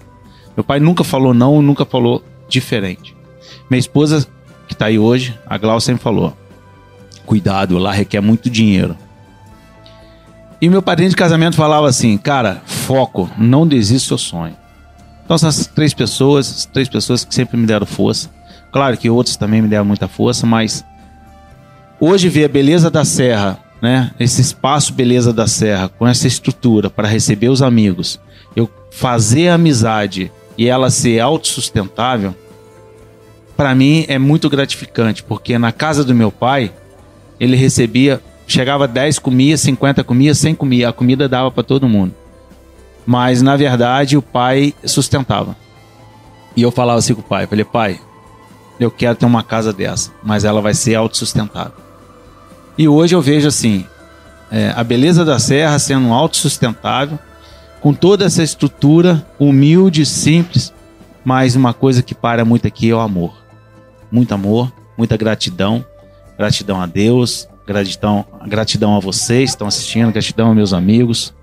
Meu pai nunca falou não, nunca falou diferente. Minha esposa, que tá aí hoje, a Glau sempre falou, cuidado, lá requer muito dinheiro. E meu padrinho de casamento falava assim, cara, foco, não desista do seu sonho. Então essas três pessoas, três pessoas que sempre me deram força. Claro que outros também me deram muita força, mas hoje ver a beleza da serra, né? Esse espaço beleza da serra, com essa estrutura para receber os amigos, eu fazer a amizade e ela ser autossustentável, para mim é muito gratificante, porque na casa do meu pai, ele recebia, chegava 10 comia, 50 comia, 100 comia, a comida dava para todo mundo. Mas na verdade o pai sustentava. E eu falava assim com o pai, falei, pai, eu quero ter uma casa dessa, mas ela vai ser autossustentável. E hoje eu vejo assim, é, a beleza da serra sendo autossustentável, com toda essa estrutura humilde, simples, mas uma coisa que para muito aqui é o amor. Muito amor, muita gratidão, gratidão a Deus, gratidão, gratidão a vocês que estão assistindo, gratidão a meus amigos,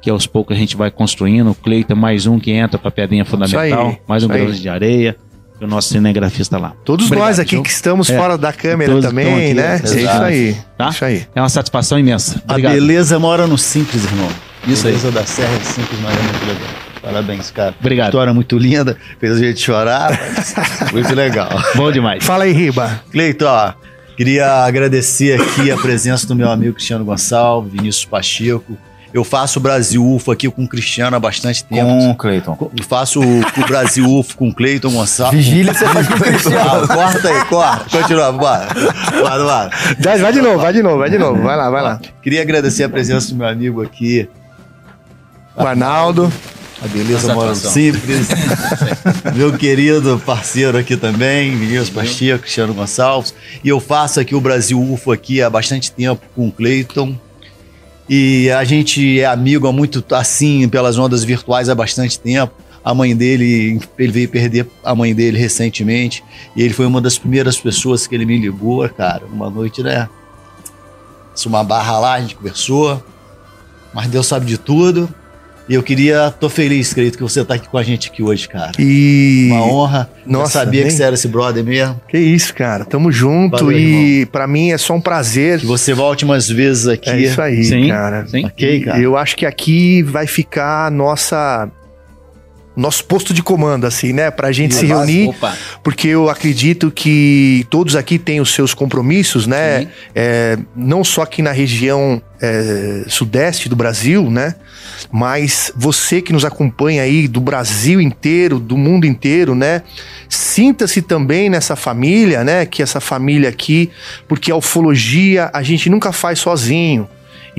que aos poucos a gente vai construindo. O Cleiton é mais um que entra para a pedrinha fundamental, aí, mais um grão de areia. E o nosso cinegrafista lá. Todos Obrigado, nós aqui que estamos é, fora da câmera também, né? Aqui, é isso aí. Tá? Isso aí. É uma satisfação imensa. Obrigado. A beleza mora no simples, irmão. Isso a beleza aí. da serra é simples, mas é muito legal. Parabéns, cara. Obrigado. História muito linda, fez a gente chorar, muito legal. Bom demais. Fala aí, Riba. Cleiton, ó, queria agradecer aqui a presença do meu amigo Cristiano Gonçalves, Vinícius Pacheco, eu faço o Brasil UFO aqui com o Cristiano há bastante tempo. Com o Cleiton. Faço o, Brasil UFO com o Cleiton Gonçalves. Vigília você faz com o Cristiano. Ah, corta aí, corta. Continua, bora. Bora, bora. Vai, vai de novo, vai de novo, vai de novo. Vai lá, vai lá. Queria agradecer a presença do meu amigo aqui. O Arnaldo. A beleza mora simples. meu querido parceiro aqui também, Vinícius Pacheco, Cristiano Gonçalves. E eu faço aqui o Brasil UFO aqui há bastante tempo com o Cleiton. E a gente é amigo há muito assim, pelas ondas virtuais há bastante tempo. A mãe dele, ele veio perder a mãe dele recentemente. E ele foi uma das primeiras pessoas que ele me ligou, cara. Uma noite, né? Uma barra lá, a gente conversou. Mas Deus sabe de tudo. E eu queria, tô feliz, querido, que você tá aqui com a gente aqui hoje, cara. E. Uma honra. Nossa, eu sabia nem... que você era esse brother mesmo. Que isso, cara. Tamo junto Valeu, e para mim é só um prazer. Que você volte umas vezes aqui. É isso aí, Sim. cara. Sim. Ok, cara. Eu acho que aqui vai ficar a nossa nosso posto de comando, assim, né? Pra gente se reunir. Opa. Porque eu acredito que todos aqui têm os seus compromissos, né? É, não só aqui na região é, sudeste do Brasil, né? Mas você que nos acompanha aí do Brasil inteiro, do mundo inteiro, né? Sinta-se também nessa família, né? Que essa família aqui, porque a ufologia a gente nunca faz sozinho.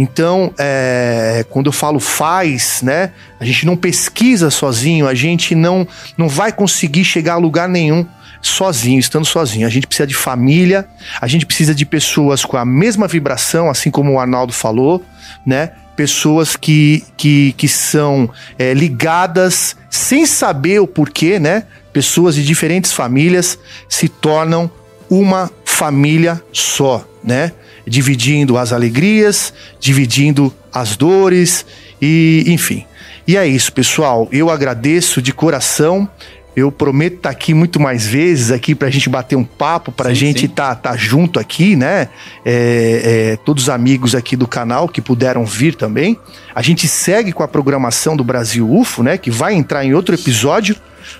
Então, é, quando eu falo faz, né? A gente não pesquisa sozinho, a gente não, não vai conseguir chegar a lugar nenhum sozinho, estando sozinho. A gente precisa de família, a gente precisa de pessoas com a mesma vibração, assim como o Arnaldo falou, né? Pessoas que, que, que são é, ligadas sem saber o porquê, né? Pessoas de diferentes famílias se tornam uma família só, né? Dividindo as alegrias, dividindo as dores e enfim. E é isso, pessoal. Eu agradeço de coração. Eu prometo estar aqui muito mais vezes aqui para a gente bater um papo, para a gente estar tá, tá junto aqui, né? É, é, todos os amigos aqui do canal que puderam vir também. A gente segue com a programação do Brasil UFO, né? Que vai entrar em outro episódio,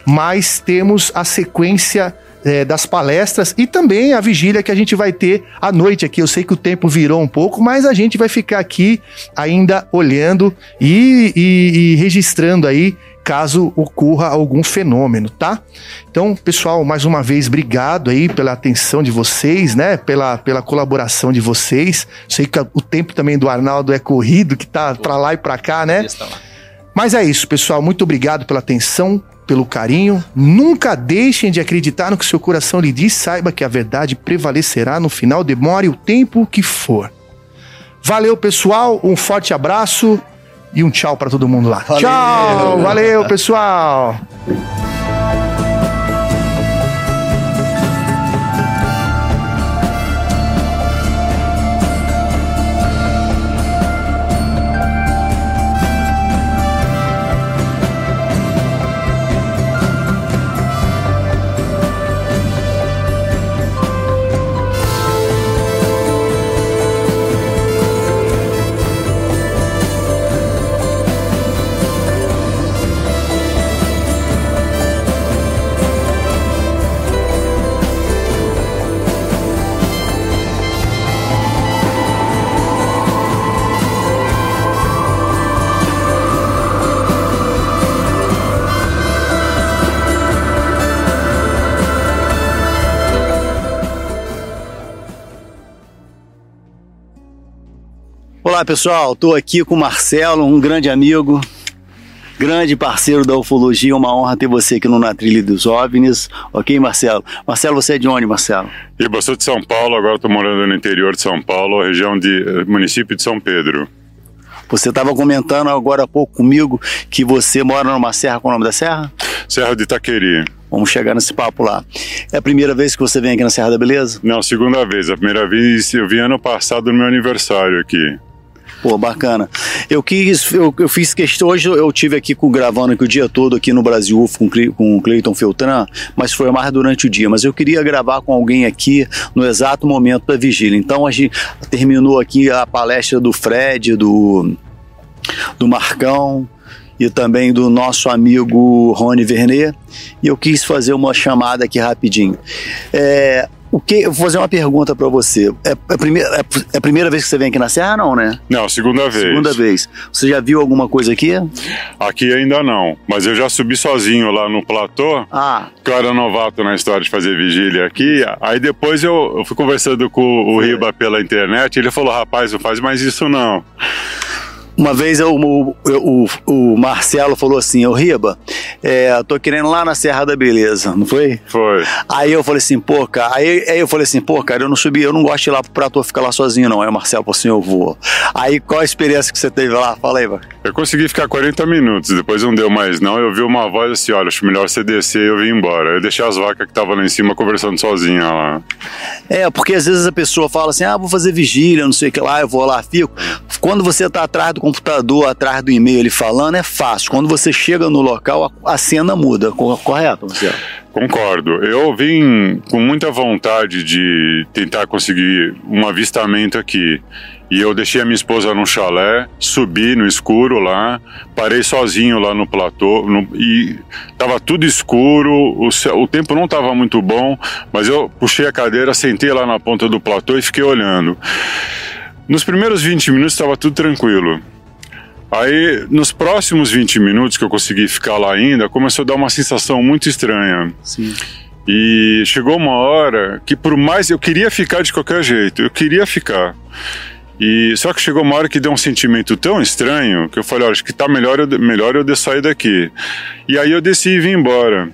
mas temos a sequência é, das palestras e também a vigília que a gente vai ter à noite aqui. Eu sei que o tempo virou um pouco, mas a gente vai ficar aqui ainda olhando e, e, e registrando aí caso ocorra algum fenômeno, tá? Então, pessoal, mais uma vez, obrigado aí pela atenção de vocês, né? Pela, pela colaboração de vocês. Sei que o tempo também do Arnaldo é corrido, que tá para lá e para cá, né? Mas é isso, pessoal. Muito obrigado pela atenção, pelo carinho. Nunca deixem de acreditar no que seu coração lhe diz. Saiba que a verdade prevalecerá no final, demore o tempo que for. Valeu, pessoal. Um forte abraço e um tchau para todo mundo lá. Valeu. Tchau, valeu, pessoal. Olá pessoal, estou aqui com o Marcelo, um grande amigo, grande parceiro da ufologia, uma honra ter você aqui no Na Trilha dos OVNIs, ok Marcelo? Marcelo, você é de onde Marcelo? Eu sou de São Paulo, agora estou morando no interior de São Paulo, região de eh, município de São Pedro. Você estava comentando agora há pouco comigo que você mora numa serra, qual é o nome da serra? Serra de Itaqueri. Vamos chegar nesse papo lá. É a primeira vez que você vem aqui na Serra da Beleza? Não, segunda vez. A primeira vez eu vim ano passado no meu aniversário aqui. Pô, bacana. Eu quis, eu, eu fiz questão, hoje eu tive aqui com, gravando aqui o dia todo aqui no Brasil com, com o Cleiton Feltran, mas foi mais durante o dia. Mas eu queria gravar com alguém aqui no exato momento da vigília. Então a gente terminou aqui a palestra do Fred, do, do Marcão, e também do nosso amigo Rony Vernet, e eu quis fazer uma chamada aqui rapidinho. É, o que, eu vou fazer uma pergunta para você. É, é, primeira, é, é, a primeira vez que você vem aqui na Serra, não, né? Não, segunda vez. Segunda vez. Você já viu alguma coisa aqui? Aqui ainda não, mas eu já subi sozinho lá no platô. Ah. Que eu era novato na história de fazer vigília aqui. Aí depois eu, eu fui conversando com o Riba pela internet. Ele falou: rapaz, não faz mais isso não. Uma vez eu, o, o, o, Marcelo falou assim, ô Riba, é, tô querendo lá na Serra da Beleza, não foi? Foi. Aí eu falei assim, pô, cara, aí, aí eu falei assim, pô, cara, eu não subi, eu não gosto de ir lá pro Prato ficar lá sozinho, não. Aí o Marcelo falou assim, eu vou. Aí qual a experiência que você teve lá? Fala aí, mano. Eu consegui ficar 40 minutos, depois não deu mais não, eu vi uma voz assim, olha, acho melhor você descer e eu vim embora. Eu deixei as vacas que estavam lá em cima conversando sozinha lá. É, porque às vezes a pessoa fala assim, ah, vou fazer vigília, não sei o que lá, eu vou lá, fico. Quando você tá atrás do computador, atrás do e-mail ele falando, é fácil. Quando você chega no local, a, a cena muda, correto, Marcelo? Concordo. Eu vim com muita vontade de tentar conseguir um avistamento aqui. E eu deixei a minha esposa num chalé, subi no escuro lá, parei sozinho lá no platô no, e tava tudo escuro, o, o tempo não estava muito bom, mas eu puxei a cadeira, sentei lá na ponta do platô e fiquei olhando. Nos primeiros 20 minutos estava tudo tranquilo. Aí, nos próximos 20 minutos que eu consegui ficar lá ainda, começou a dar uma sensação muito estranha. Sim. E chegou uma hora que, por mais. Eu queria ficar de qualquer jeito, eu queria ficar. E só que chegou uma hora que deu um sentimento tão estranho que eu falei, olha, acho que tá melhor eu, melhor eu sair daqui. E aí eu desci e vim embora.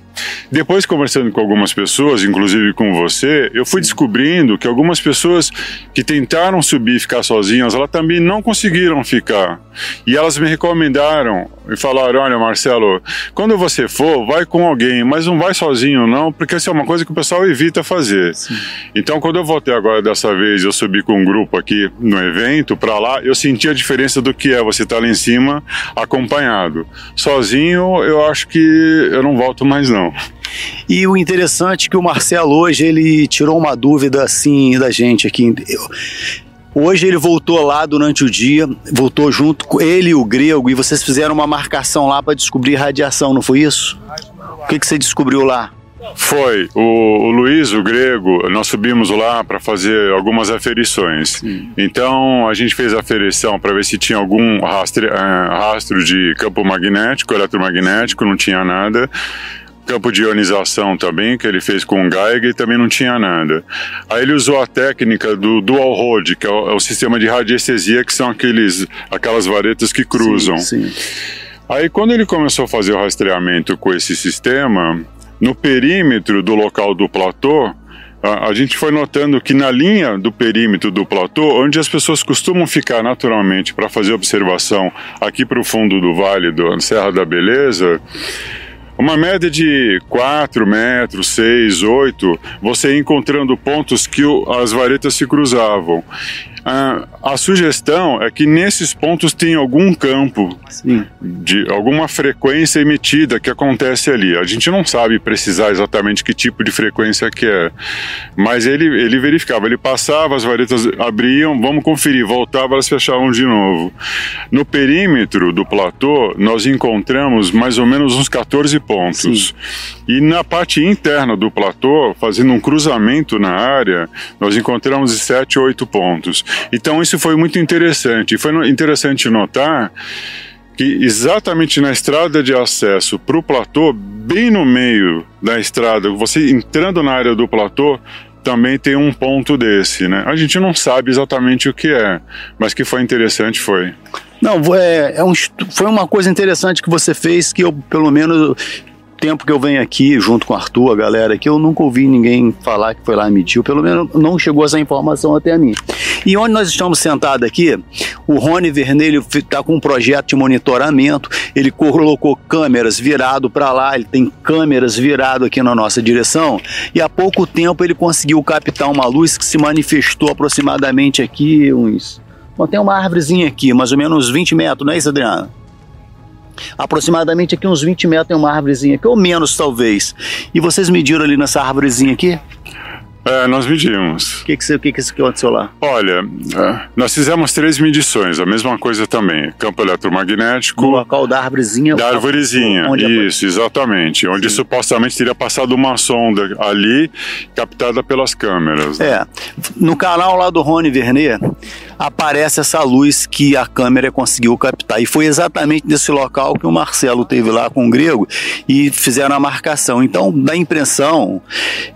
Depois, conversando com algumas pessoas, inclusive com você, eu fui descobrindo que algumas pessoas que tentaram subir e ficar sozinhas, elas também não conseguiram ficar. E elas me recomendaram e falaram: Olha, Marcelo, quando você for, vai com alguém, mas não vai sozinho, não, porque essa é uma coisa que o pessoal evita fazer. Sim. Então, quando eu voltei agora dessa vez, eu subi com um grupo aqui no evento para lá, eu senti a diferença do que é você estar tá lá em cima acompanhado. Sozinho, eu acho que eu não volto mais, não. E o interessante é que o Marcelo hoje ele tirou uma dúvida assim da gente aqui. Hoje ele voltou lá durante o dia, voltou junto com ele e o grego, e vocês fizeram uma marcação lá para descobrir radiação, não foi isso? O que, que você descobriu lá? Foi. O, o Luiz, o grego, nós subimos lá para fazer algumas aferições. Sim. Então a gente fez a aferição para ver se tinha algum rastre, uh, rastro de campo magnético, eletromagnético, não tinha nada campo de ionização também, que ele fez com o Geiger, e também não tinha nada. Aí ele usou a técnica do dual hold, que é o, é o sistema de radiestesia, que são aqueles, aquelas varetas que cruzam. Sim, sim. Aí quando ele começou a fazer o rastreamento com esse sistema, no perímetro do local do platô, a, a gente foi notando que na linha do perímetro do platô, onde as pessoas costumam ficar naturalmente para fazer observação aqui para o fundo do vale da Serra da Beleza, uma média de 4 metros, 6, 8, você encontrando pontos que as varetas se cruzavam. A, a sugestão é que nesses pontos tem algum campo Sim. de alguma frequência emitida que acontece ali. A gente não sabe precisar exatamente que tipo de frequência que é, mas ele, ele verificava, ele passava, as varetas abriam, vamos conferir, voltava, elas fechavam de novo. No perímetro do platô, nós encontramos mais ou menos uns 14 pontos. Sim. E na parte interna do platô, fazendo um cruzamento na área, nós encontramos 7 ou 8 pontos. Então isso foi muito interessante. Foi interessante notar que exatamente na estrada de acesso para o platô, bem no meio da estrada, você entrando na área do platô, também tem um ponto desse, né? A gente não sabe exatamente o que é, mas que foi interessante foi. Não, é, é um, foi uma coisa interessante que você fez que eu, pelo menos, tempo que eu venho aqui, junto com o Arthur, a galera aqui, eu nunca ouvi ninguém falar que foi lá e mediu, pelo menos não chegou essa informação até a mim. E onde nós estamos sentados aqui, o Rony Vermelho está com um projeto de monitoramento, ele colocou câmeras virado para lá, ele tem câmeras virado aqui na nossa direção, e há pouco tempo ele conseguiu captar uma luz que se manifestou aproximadamente aqui uns... Bom, tem uma árvorezinha aqui, mais ou menos 20 metros, não é isso, Adriano? Aproximadamente aqui uns 20 metros tem uma árvorezinha aqui, ou menos talvez. E vocês mediram ali nessa árvorezinha aqui? É, nós medimos. O que, que, que, que aconteceu lá? Olha, é, nós fizemos três medições, a mesma coisa também. Campo eletromagnético. No local da árvorezinha? Da árvorezinha, isso, exatamente. Onde Sim. supostamente teria passado uma sonda ali, captada pelas câmeras. Né? É. No canal lá do Rony Vernet, aparece essa luz que a câmera conseguiu captar. E foi exatamente nesse local que o Marcelo teve lá com o grego e fizeram a marcação. Então dá a impressão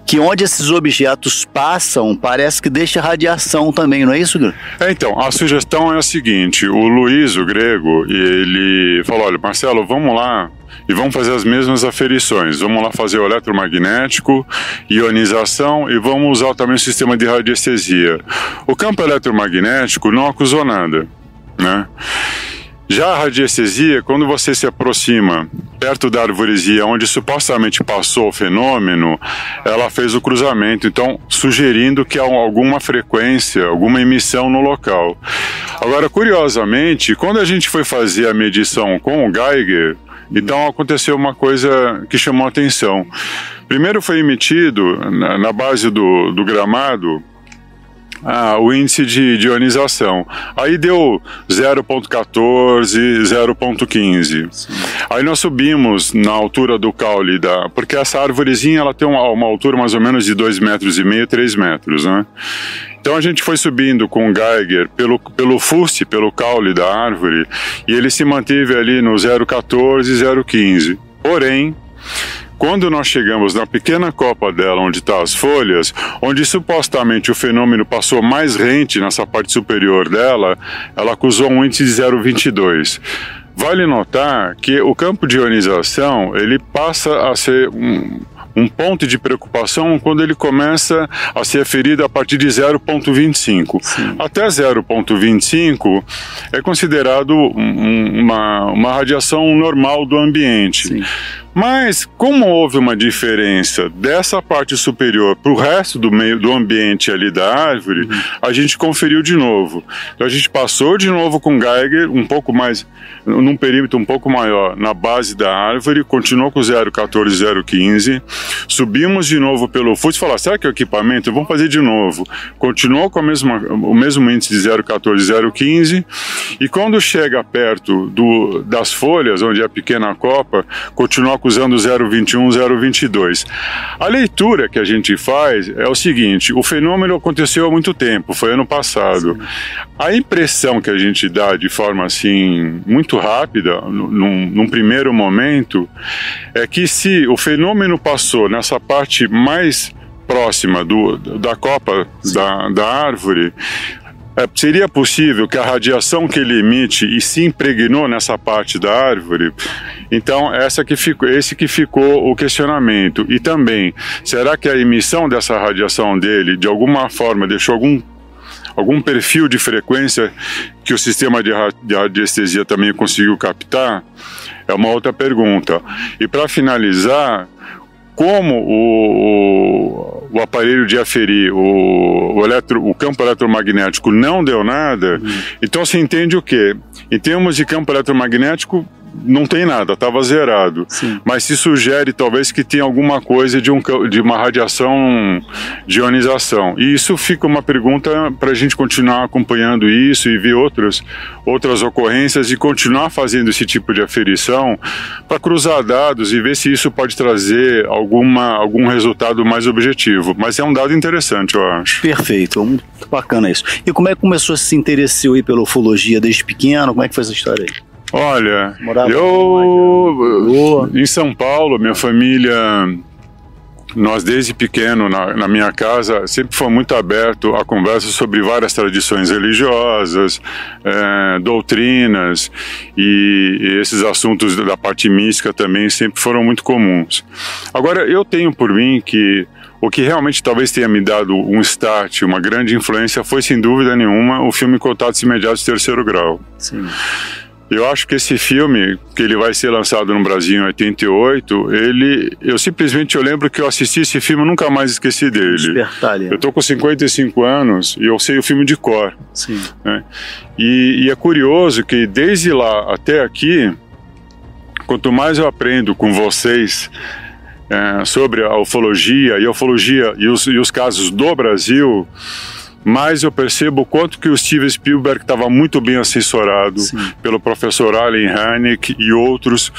que onde esses objetos passam, parece que deixa radiação também, não é isso, Grego? É, então, a sugestão é a seguinte: o Luiz, o grego, ele falou: olha, Marcelo, vamos lá e vamos fazer as mesmas aferições. Vamos lá fazer o eletromagnético, ionização e vamos usar também o sistema de radiestesia. O campo eletromagnético não acusou nada, né? Já a radiestesia, quando você se aproxima perto da arvoresia onde supostamente passou o fenômeno, ela fez o cruzamento, então sugerindo que há alguma frequência, alguma emissão no local. Agora, curiosamente, quando a gente foi fazer a medição com o Geiger, então aconteceu uma coisa que chamou atenção. Primeiro foi emitido na, na base do, do gramado ah, o índice de, ionização. Aí deu 0.14, 0.15. Aí nós subimos na altura do caule da. Porque essa árvorezinha ela tem uma, uma altura mais ou menos de 2 metros e meio, 3 metros, né? Então a gente foi subindo com o Geiger pelo, pelo fuste, pelo caule da árvore, e ele se manteve ali no 0,14, 0,15. Porém, quando nós chegamos na pequena copa dela, onde estão tá as folhas, onde supostamente o fenômeno passou mais rente nessa parte superior dela, ela acusou um índice de 0,22. Vale notar que o campo de ionização ele passa a ser um, um ponto de preocupação quando ele começa a ser ferido a partir de 0,25. Até 0,25 é considerado um, uma, uma radiação normal do ambiente. Sim. Mas, como houve uma diferença dessa parte superior para o resto do meio do ambiente ali da árvore, uhum. a gente conferiu de novo. Então, a gente passou de novo com Geiger, um pouco mais, num perímetro um pouco maior, na base da árvore, continuou com 0,14, 0,15. Subimos de novo pelo fusto e falou: será que é o equipamento? Vamos fazer de novo. Continuou com a mesma, o mesmo índice de 0,14, 0,15. E quando chega perto do, das folhas, onde é a pequena copa, continua focos usando 021, 022. A leitura que a gente faz é o seguinte: o fenômeno aconteceu há muito tempo, foi ano passado. Sim. A impressão que a gente dá de forma assim muito rápida, num, num primeiro momento, é que se o fenômeno passou nessa parte mais próxima do, da copa da, da árvore, seria possível que a radiação que ele emite e se impregnou nessa parte da árvore? Então, essa que ficou, esse que ficou o questionamento. E também, será que a emissão dessa radiação dele, de alguma forma, deixou algum algum perfil de frequência que o sistema de, radiestesia também conseguiu captar? É uma outra pergunta. E para finalizar, como o, o, o, aparelho de aferir o, o, eletro, o campo eletromagnético não deu nada, uhum. então se entende o quê? Em termos de campo eletromagnético, não tem nada, estava zerado. Sim. Mas se sugere talvez que tenha alguma coisa de, um, de uma radiação de ionização. E isso fica uma pergunta para a gente continuar acompanhando isso e ver outras, outras ocorrências e continuar fazendo esse tipo de aferição para cruzar dados e ver se isso pode trazer alguma, algum resultado mais objetivo. Mas é um dado interessante, eu acho. Perfeito, muito bacana isso. E como é que começou a se interessar aí pela ufologia desde pequeno? Como é que foi essa história aí? Olha, Morava eu em São Paulo, minha família, nós desde pequeno na, na, minha casa sempre foi muito aberto a conversa sobre várias tradições religiosas, é, doutrinas e, e esses assuntos da parte mística também sempre foram muito comuns. Agora eu tenho por mim que o que realmente talvez tenha me dado um start, uma grande influência, foi sem dúvida nenhuma o filme Contatos Imediatos Terceiro Grau. Sim. Eu acho que esse filme, que ele vai ser lançado no Brasil em 88, ele, eu simplesmente eu lembro que eu assisti esse filme, nunca mais esqueci dele. Despertalha. Eu tô com 55 anos e eu sei o filme de cor. Sim. Né? E, e é curioso que desde lá até aqui, quanto mais eu aprendo com vocês é, sobre a ufologia e a ufologia e os, e os casos do Brasil, mas eu percebo o quanto que o Steven Spielberg estava muito bem assessorado Sim. pelo professor Allen Hynek e outros,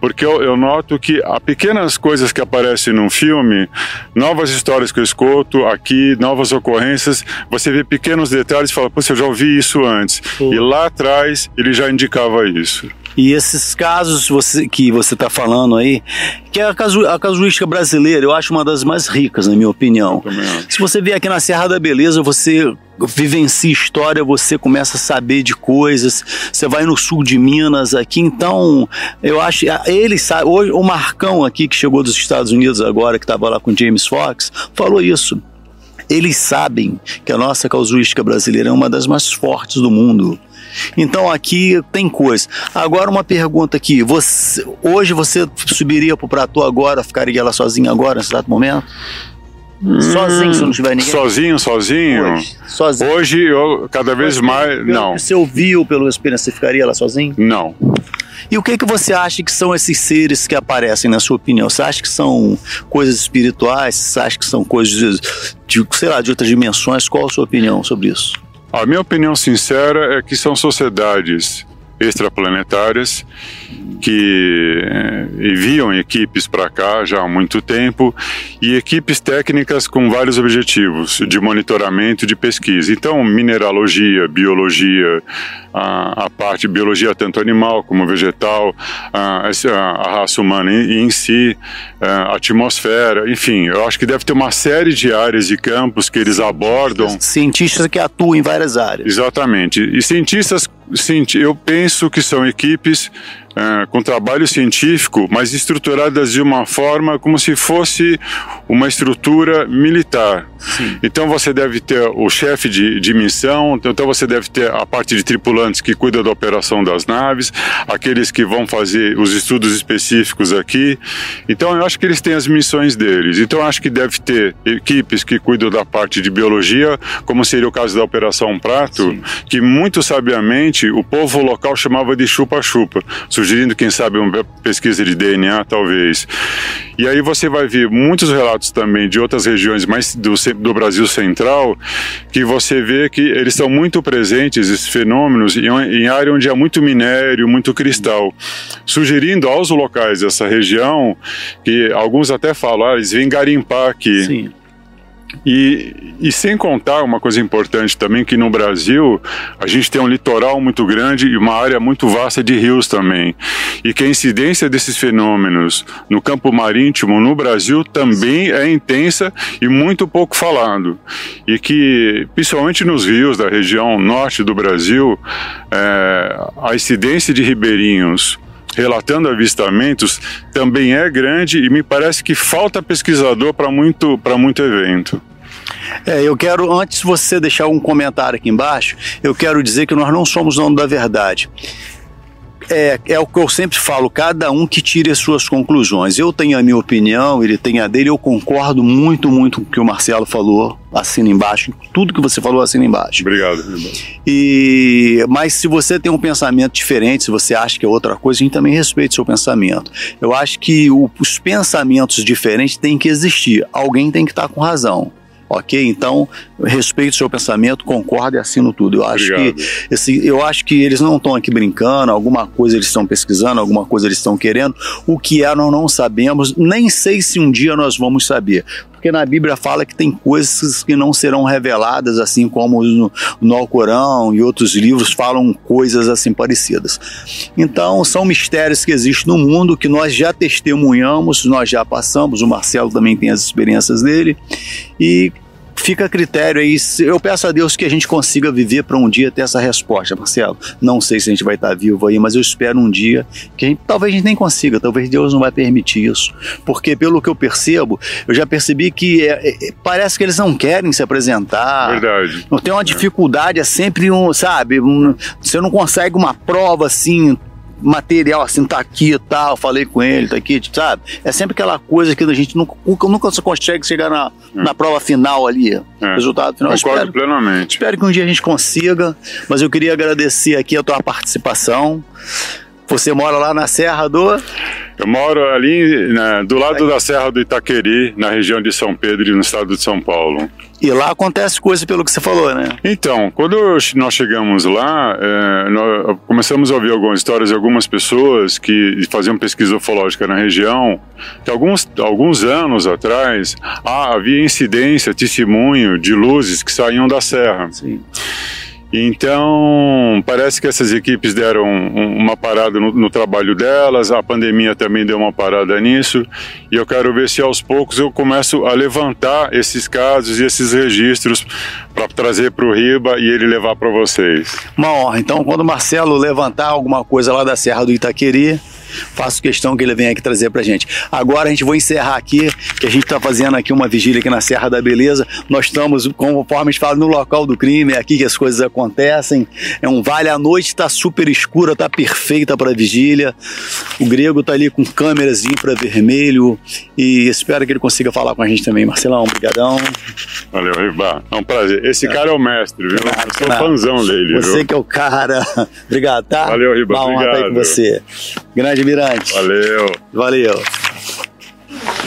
porque eu, eu, noto que há pequenas coisas que aparecem num filme, novas histórias que eu escuto aqui, novas ocorrências, você vê pequenos detalhes e fala, pô, eu já ouvi isso antes. Pô. E lá atrás ele já indicava isso. E esses casos você, que você está falando aí, que é a, casu, a casuística brasileira, eu acho uma das mais ricas, na minha opinião. Se você vier aqui na Serra da Beleza, você vivencia história, você começa a saber de coisas. Você vai no sul de Minas aqui, então eu acho ele sabe. Hoje o Marcão aqui que chegou dos Estados Unidos agora, que estava lá com James Fox, falou isso. Eles sabem que a nossa casuística brasileira é uma das mais fortes do mundo. Então aqui tem coisa. Agora uma pergunta aqui. Você, hoje você subiria pro platô agora, ficaria lá sozinho agora, nesse exato momento? Sozinho, se não tiver ninguém? Sozinho, sozinho. Hoje, sozinho. Hoje eu cada vez mais. Pelo não. Que você ouviu pelo experiência, você ficaria lá sozinho? Não. E o que, que você acha que são esses seres que aparecem, na sua opinião? Você acha que são coisas espirituais? Você acha que são coisas de sei lá, de outras dimensões? Qual a sua opinião sobre isso? A minha opinião sincera é que são sociedades extraplanetárias que eh, enviam equipes para cá já há muito tempo e equipes técnicas com vários objetivos de monitoramento e de pesquisa. Então, mineralogia, biologia, a, a parte biologia tanto animal como vegetal, a, a raça humana em, em si, a atmosfera, enfim, eu acho que deve ter uma série de áreas e campos que eles abordam. Cientistas que atuam em várias áreas. Exatamente. E cientistas, eu penso que são equipes é, com trabalho científico, mas estruturadas de uma forma como se fosse uma estrutura militar. Sim. Então você deve ter o chefe de, de missão, então você deve ter a parte de tripulantes que cuida da operação das naves, aqueles que vão fazer os estudos específicos aqui. Então eu acho que eles têm as missões deles. Então eu acho que deve ter equipes que cuidam da parte de biologia, como seria o caso da Operação Prato, Sim. que muito sabiamente o povo local chamava de chupa-chupa. Sugerindo, quem sabe, uma pesquisa de DNA, talvez. E aí você vai ver muitos relatos também de outras regiões mais do, do Brasil Central, que você vê que eles estão muito presentes, esses fenômenos, em, em área onde há muito minério, muito cristal, sugerindo aos locais dessa região, que alguns até falam, ah, eles vêm garimpar aqui. Sim. E, e sem contar uma coisa importante também, que no Brasil a gente tem um litoral muito grande e uma área muito vasta de rios também. E que a incidência desses fenômenos no campo marítimo no Brasil também é intensa e muito pouco falado. E que, principalmente nos rios da região norte do Brasil, é, a incidência de ribeirinhos relatando avistamentos também é grande e me parece que falta pesquisador para muito, muito evento. É, eu quero, antes você deixar um comentário aqui embaixo, eu quero dizer que nós não somos dono da verdade é, é o que eu sempre falo, cada um que tire as suas conclusões. Eu tenho a minha opinião, ele tem a dele, eu concordo muito, muito com o que o Marcelo falou, assina embaixo, tudo que você falou assina embaixo. Obrigado. E, mas se você tem um pensamento diferente, se você acha que é outra coisa, a gente também respeita o seu pensamento. Eu acho que o, os pensamentos diferentes têm que existir, alguém tem que estar com razão. Ok? Então, respeito o seu pensamento, concordo e assino tudo. Eu acho Obrigado. que esse, eu acho que eles não estão aqui brincando, alguma coisa eles estão pesquisando, alguma coisa eles estão querendo. O que é, nós não sabemos, nem sei se um dia nós vamos saber. Porque na Bíblia fala que tem coisas que não serão reveladas, assim como no, no Alcorão e outros livros falam coisas assim parecidas. Então, são mistérios que existem no mundo que nós já testemunhamos, nós já passamos, o Marcelo também tem as experiências dele, e fica a critério aí. Eu peço a Deus que a gente consiga viver para um dia ter essa resposta, Marcelo. Não sei se a gente vai estar vivo aí, mas eu espero um dia que a gente, talvez a gente nem consiga, talvez Deus não vai permitir isso. Porque, pelo que eu percebo, eu já percebi que é, é, parece que eles não querem se apresentar. Verdade. Não tem uma dificuldade, é sempre um, sabe, um, você não consegue uma prova assim material assim, tá aqui e tal, falei com ele, tá aqui, sabe? É sempre aquela coisa que a gente nunca, nunca consegue chegar na, é. na prova final ali, é. resultado final. Concordo espero, plenamente. Espero que um dia a gente consiga, mas eu queria agradecer aqui a tua participação. Você mora lá na Serra do. Eu moro ali né, do lado da Serra do Itaqueri, na região de São Pedro, no estado de São Paulo. E lá acontece coisa pelo que você falou, né? Então, quando nós chegamos lá, é, nós começamos a ouvir algumas histórias de algumas pessoas que faziam pesquisa ufológica na região, que alguns, alguns anos atrás ah, havia incidência, testemunho de luzes que saíam da serra. Sim. Então, parece que essas equipes deram uma parada no, no, trabalho delas, a pandemia também deu uma parada nisso, e eu quero ver se aos poucos eu começo a levantar esses casos e esses registros para trazer para o Riba e ele levar para vocês. Uma. Então, quando o Marcelo levantar alguma coisa lá da Serra do Itaqueri, faço questão que ele venha aqui trazer pra gente. Agora a gente vai encerrar aqui, que a gente está fazendo aqui uma vigília aqui na Serra da Beleza. Nós estamos, conforme a gente fala, no local do crime, é aqui que as coisas acontecem. É um vale, a noite está super escura, está perfeita para vigília. O grego está ali com câmeras infravermelho e espero que ele consiga falar com a gente também. Marcelão, obrigadão. Valeu, Ribá. É um prazer. Esse é. cara é o mestre, viu? Claro, Eu sou claro. fãzão dele. Você viu? que é o cara. Obrigado, tá? Valeu, Ribá. Uma honra estar aí com você. Grande Mirante. Valeu. Valeu.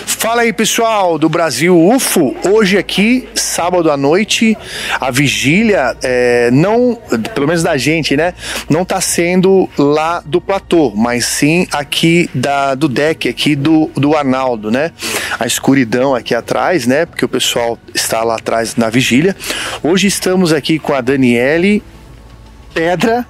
Fala aí pessoal do Brasil UFO, hoje aqui, sábado à noite, a vigília, é, não, pelo menos da gente, né, não tá sendo lá do platô, mas sim aqui da, do deck, aqui do, do Arnaldo, né, a escuridão aqui atrás, né, porque o pessoal está lá atrás na vigília. Hoje estamos aqui com a Daniele Pedra,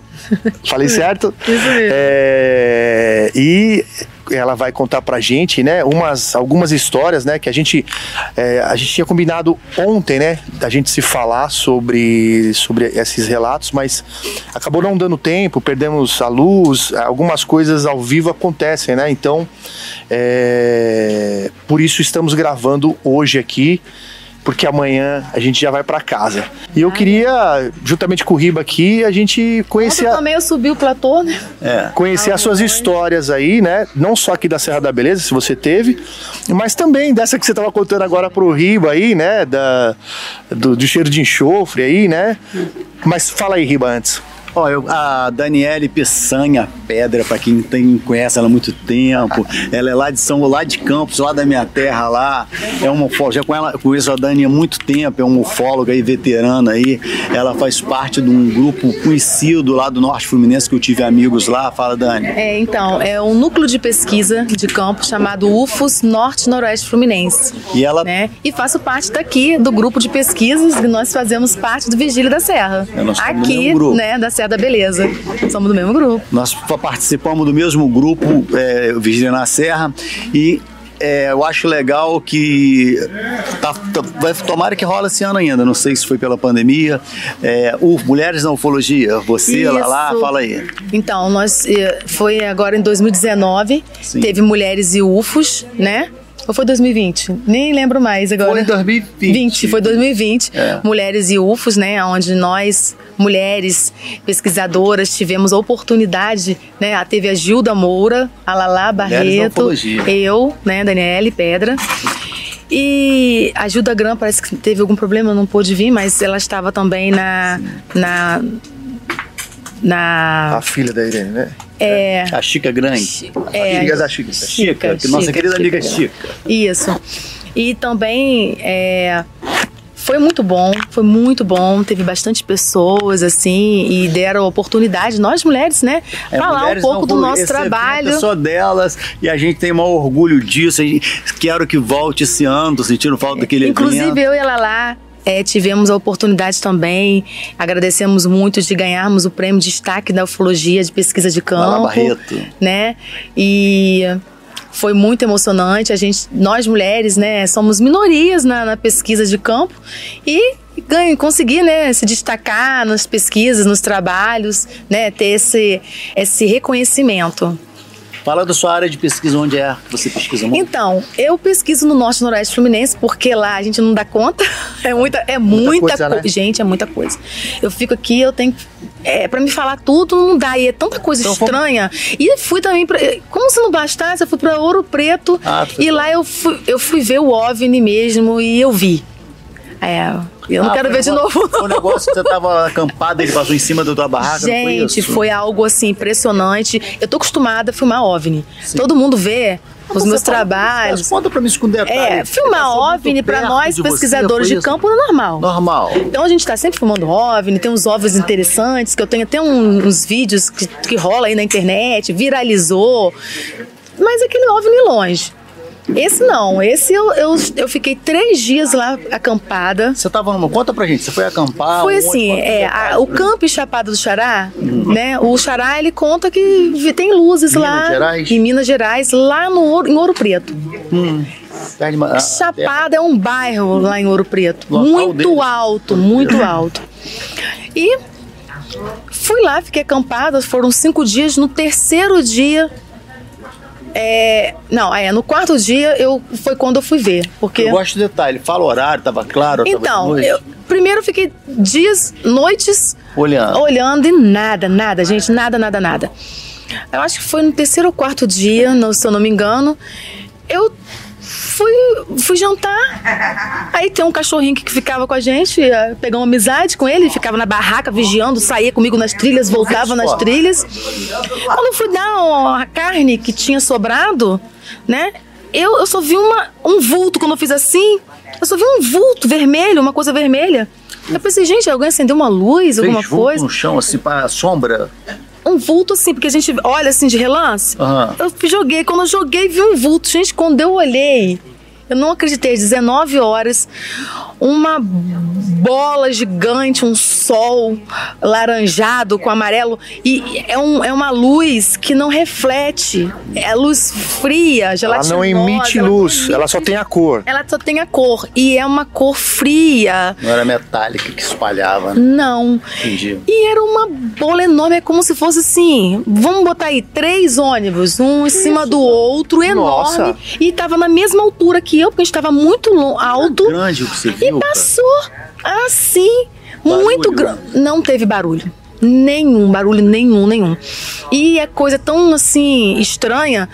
Falei certo? Isso mesmo. É, e ela vai contar pra gente, né, umas, algumas histórias, né, que a gente, é, a gente tinha combinado ontem, né, da gente se falar sobre, sobre esses relatos, mas acabou não dando tempo, perdemos a luz, algumas coisas ao vivo acontecem, né, então, é, por isso estamos gravando hoje aqui, porque amanhã a gente já vai para casa. E eu queria, juntamente com o Riba aqui, a gente conhecer. Nossa, também eu subi o platô, né? É. Conhecer as suas histórias aí, né? Não só aqui da Serra da Beleza, se você teve, mas também dessa que você estava contando agora pro Riba aí, né? Da, do, do cheiro de enxofre aí, né? Mas fala aí, Riba, antes. Ó, eu, a Daniele Peçanha Pedra, para quem tem, conhece ela há muito tempo, ela é lá de São, lá de Campos, lá da minha terra lá, é uma já com ela, conheço a Dani há muito tempo, é uma ufóloga aí, veterana aí, ela faz parte de um grupo conhecido lá do Norte Fluminense, que eu tive amigos lá, fala Dani. É, então, é um núcleo de pesquisa de campo chamado UFOS Norte Noroeste Fluminense. E ela... Né? E faço parte daqui do grupo de pesquisas que nós fazemos parte do Vigília da Serra. É, nós aqui, né, da Serra da Beleza. Somos do mesmo grupo. Nós participamos do mesmo grupo, é, Vigília na Serra, e é, eu acho legal que tá, tá, vai, tomara que rola esse ano ainda. Não sei se foi pela pandemia. É, o Mulheres na Ufologia, você Isso. lá, fala aí. Então, nós eh, foi agora em 2019, Sim. teve Mulheres e UFOs, né? Ou foi 2020? Nem lembro mais agora. Foi 2020. 20, foi 2020. É. Mulheres e UFOs, né? Onde nós, mulheres pesquisadoras, tivemos a oportunidade, né? Teve a Gilda Moura, a Lala Barreto, eu, né? Daniele Pedra. E a Gilda Gram parece que teve algum problema, não pôde vir, mas ela estava também na. na na. A filha da Irene, né? É. A Chica Grande. É. A filha da Chica. Chica, Chica, Chica nossa querida Chica, amiga Chica. Isso. E também é, foi muito bom, foi muito bom. Teve bastante pessoas, assim, e deram oportunidade, nós mulheres, né? É, falar mulheres um pouco do nosso trabalho. É só delas, e a gente tem maior orgulho disso. Quero que volte esse ano, tô sentindo falta daquele Inclusive, evento. eu e ela lá é, tivemos a oportunidade também, agradecemos muito de ganharmos o prêmio de destaque da ufologia de pesquisa de campo. Barreto. Né? E foi muito emocionante. A gente, nós mulheres, né, somos minorias na, na pesquisa de campo e ganho, conseguir, né, se destacar nas pesquisas, nos trabalhos, né, ter esse, esse reconhecimento. Fala da sua área de pesquisa, onde é que você pesquisa muito? Então, eu pesquiso no Norte e Noroeste Fluminense, porque lá a gente não dá conta. É muita, é muita, muita coisa, co né? Gente, é muita coisa. Eu fico aqui, eu tenho é, para me falar tudo não dá, e é tanta coisa então, estranha. Vamos... E fui também pra, como se não bastasse, eu fui para Ouro Preto ah, e lá eu fui, eu fui ver o OVNI mesmo e eu vi. É, eu não ah, quero ver de novo. Foi um negócio que você tava acampada, ele passou em cima da tua barraca. Gente, foi, foi, algo assim impressionante. Eu tô acostumada a filmar OVNI. Sim. Todo mundo vê os meus trabalhos. Conta pra mim com detalhe. É, filmar OVNI para nós, de pesquisadores de campo, é normal. Normal. Então a gente tá sempre filmando OVNI, tem uns OVNIs interessantes, que eu tenho até uns, uns vídeos que, que rola aí na internet, viralizou. Mas aquele OVNI longe. Esse não, esse eu, eu, eu fiquei três dias lá acampada. Você tava numa. Conta pra gente, você foi acampar? Foi assim, é, a, o campo Chapado do Xará, uhum. né? O Xará ele conta que tem luzes Minas lá Gerais. em Minas Gerais, lá no Ouro, em Ouro Preto. Hum. Chapada é um bairro lá em Ouro Preto. muito deles. alto, muito alto. E fui lá, fiquei acampada, foram cinco dias. No terceiro dia, é, não, é, no quarto dia eu, foi quando eu fui ver. Porque... Eu gosto de detalhe, fala o horário, tava claro? Então, tava eu, primeiro fiquei dias, noites olhando. olhando e nada, nada, gente, nada, nada, nada. Eu acho que foi no terceiro ou quarto dia, não, se eu não me engano, eu fui, fui jantar. Aí tem um cachorrinho que ficava com a gente, eh, pegou uma amizade com ele, ficava na barraca vigiando, saía comigo nas trilhas, voltava nas trilhas. Quando eu fui dar a carne que tinha sobrado, né? Eu, eu só vi uma, um vulto quando eu fiz assim. Eu só vi um vulto vermelho, uma coisa vermelha. Eu pensei, gente, alguém acendeu uma luz, Fez alguma coisa? no chão, assim, para sombra? Um vulto assim, porque a gente olha assim de relance. Uhum. Eu joguei, quando eu joguei, vi um vulto. Gente, quando eu olhei, eu não acreditei, 19 horas, uma bola gigante, um sol laranjado com amarelo e é, um, é uma luz que não reflete, é luz fria, gelatinosa. Ela não emite ela luz, emite, ela só tem a cor. Ela só tem a cor e é uma cor fria. Não era metálica que espalhava. Né? Não. Entendi. E era uma bola enorme, é como se fosse assim, vamos botar aí três ônibus, um em cima do outro, enorme, Nossa. e tava na mesma altura que eu, porque a gente tava muito alto. Era grande o que você viu e passou assim, barulho. muito grande. Não teve barulho. Nenhum, barulho nenhum, nenhum. E é coisa tão assim estranha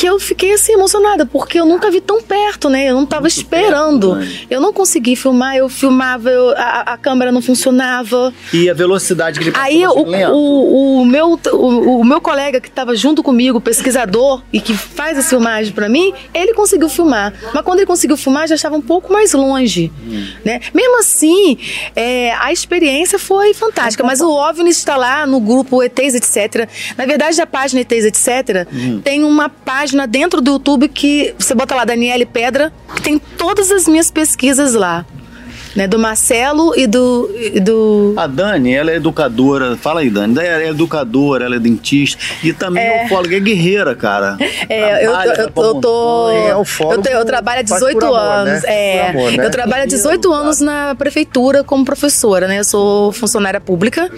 que eu fiquei assim emocionada, porque eu nunca vi tão perto, né? Eu não estava esperando. Perto, eu não consegui filmar, eu filmava, eu, a, a, câmera não funcionava. E a velocidade que ele passou, Aí o, o, o, meu, o, o meu colega que estava junto comigo, pesquisador, e que faz a filmagem para mim, ele conseguiu filmar. Mas quando ele conseguiu filmar, já estava um pouco mais longe. Hum. Né? Mesmo assim, é, a experiência foi fantástica, mas o OVNI está lá no grupo ETs, etc. Na verdade, a página ETs, etc., hum. tem uma página dentro do YouTube que você bota lá Daniele Pedra, que tem todas as minhas pesquisas lá. Né, do Marcelo e do, e do. A Dani, ela é educadora. Fala aí, Dani. Ela é educadora, ela é dentista. E também é, é ufóloga, é guerreira, cara. É, eu, eu, eu, eu tô. É, eu, eu trabalho há 18 amor, anos. Né? É, amor, né? Eu trabalho há 18 anos na prefeitura como professora, né? Eu sou funcionária pública,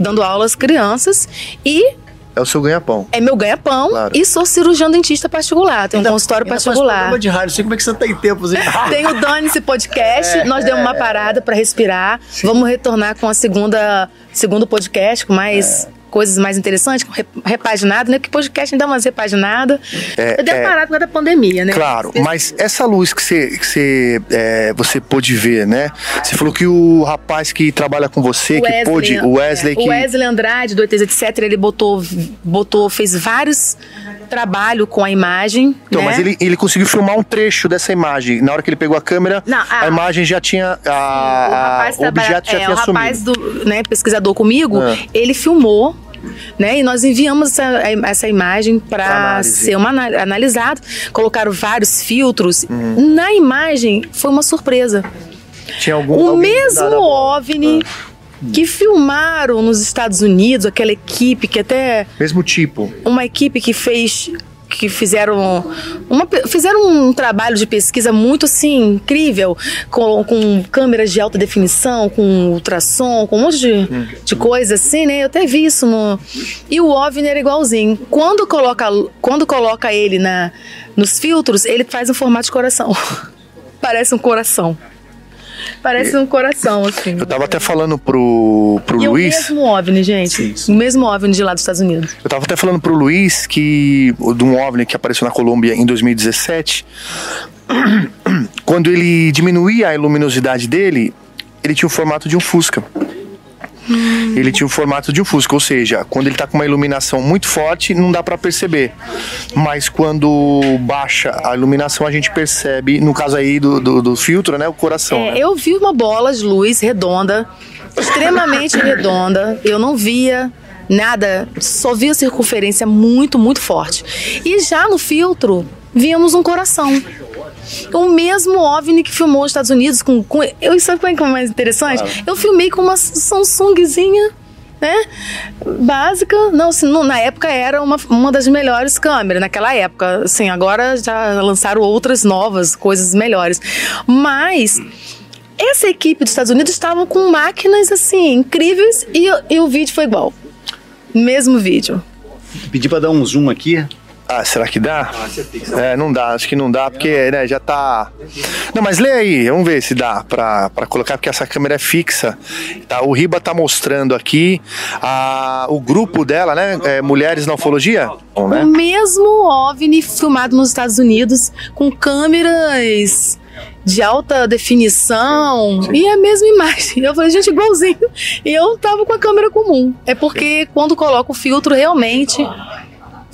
dando aula às crianças. E é o seu ganha-pão. É meu ganha-pão claro. e sou cirurgião dentista particular. Tenho um consultório ainda particular. Faz de rádio, sei como é que você tem tempo. Tem o Dane esse podcast. É, Nós é, demos uma parada para respirar. Sim. Vamos retornar com a segunda segundo podcast com mais é coisas mais interessantes, repaginado, né? Porque podcast ainda dá umas repaginadas. É, eu dei é, parado por causa da pandemia, né? Claro, mas essa luz que você, que você, é, você pôde ver, né? Você falou que o rapaz que trabalha com você, que pôde, o Wesley é, que... O Wesley Andrade, do ETZ, etc., ele botou, botou, fez vários trabalho com a imagem. Então, né? mas ele, ele conseguiu filmar um trecho dessa imagem. Na hora que ele pegou a câmera, Não, a, a, imagem já tinha. A, o, o objeto já é, tinha o rapaz do né, pesquisador comigo, é. ele filmou né? E nós enviamos essa, essa imagem para ser uma analisada. Colocaram vários filtros. Uhum. Na imagem foi uma surpresa. Tinha algum o mesmo OVNI ah. que filmaram nos Estados Unidos, aquela equipe que até mesmo tipo, uma equipe que fez que fizeram uma, fizeram um trabalho de pesquisa muito assim incrível com, com câmeras de alta definição, com ultrassom, com um monte de, de coisa assim, né? Eu até vi isso no e o OVNI era igualzinho. Quando coloca quando coloca ele na nos filtros, ele faz um formato de coração. Parece um coração. Parece um coração, assim. Eu tava até falando pro, pro e Luiz. o mesmo OVNI, gente. Sim, O mesmo OVNI de lá dos Estados Unidos. Eu tava até falando pro Luiz que. de um OVNI que apareceu na Colômbia em 2017. Quando ele diminuía a luminosidade dele, ele tinha o formato de um Fusca. Hum. Ele tinha o formato de um Fusca, ou seja, quando ele está com uma iluminação muito forte, não dá para perceber. Mas quando baixa a iluminação, a gente percebe, no caso aí do, do, do filtro, né, o coração. É, né? Eu vi uma bola de luz redonda, extremamente redonda. Eu não via nada, só via circunferência muito, muito forte. E já no filtro, víamos um coração. O mesmo OVNI que filmou os Estados Unidos com. com eu sabe como é que é mais interessante? Eu filmei com uma Samsungzinha né? Básica, não, assim, não, na época era uma, uma das melhores câmeras, naquela época, assim, agora já lançaram outras novas, coisas melhores, mas essa equipe dos Estados Unidos estava com máquinas, assim, incríveis e, e o vídeo foi igual, mesmo vídeo. Pedi para dar um zoom aqui, ah, será que dá? É, não dá, acho que não dá, porque né, já tá. Não, mas lê aí, vamos ver se dá pra, pra colocar, porque essa câmera é fixa. Tá, o Riba tá mostrando aqui a, o grupo dela, né? É, Mulheres na Ufologia? Bom, né? O mesmo OVNI filmado nos Estados Unidos, com câmeras de alta definição Sim. e a mesma imagem. Eu falei, gente, igualzinho. E eu tava com a câmera comum. É porque quando coloca o filtro, realmente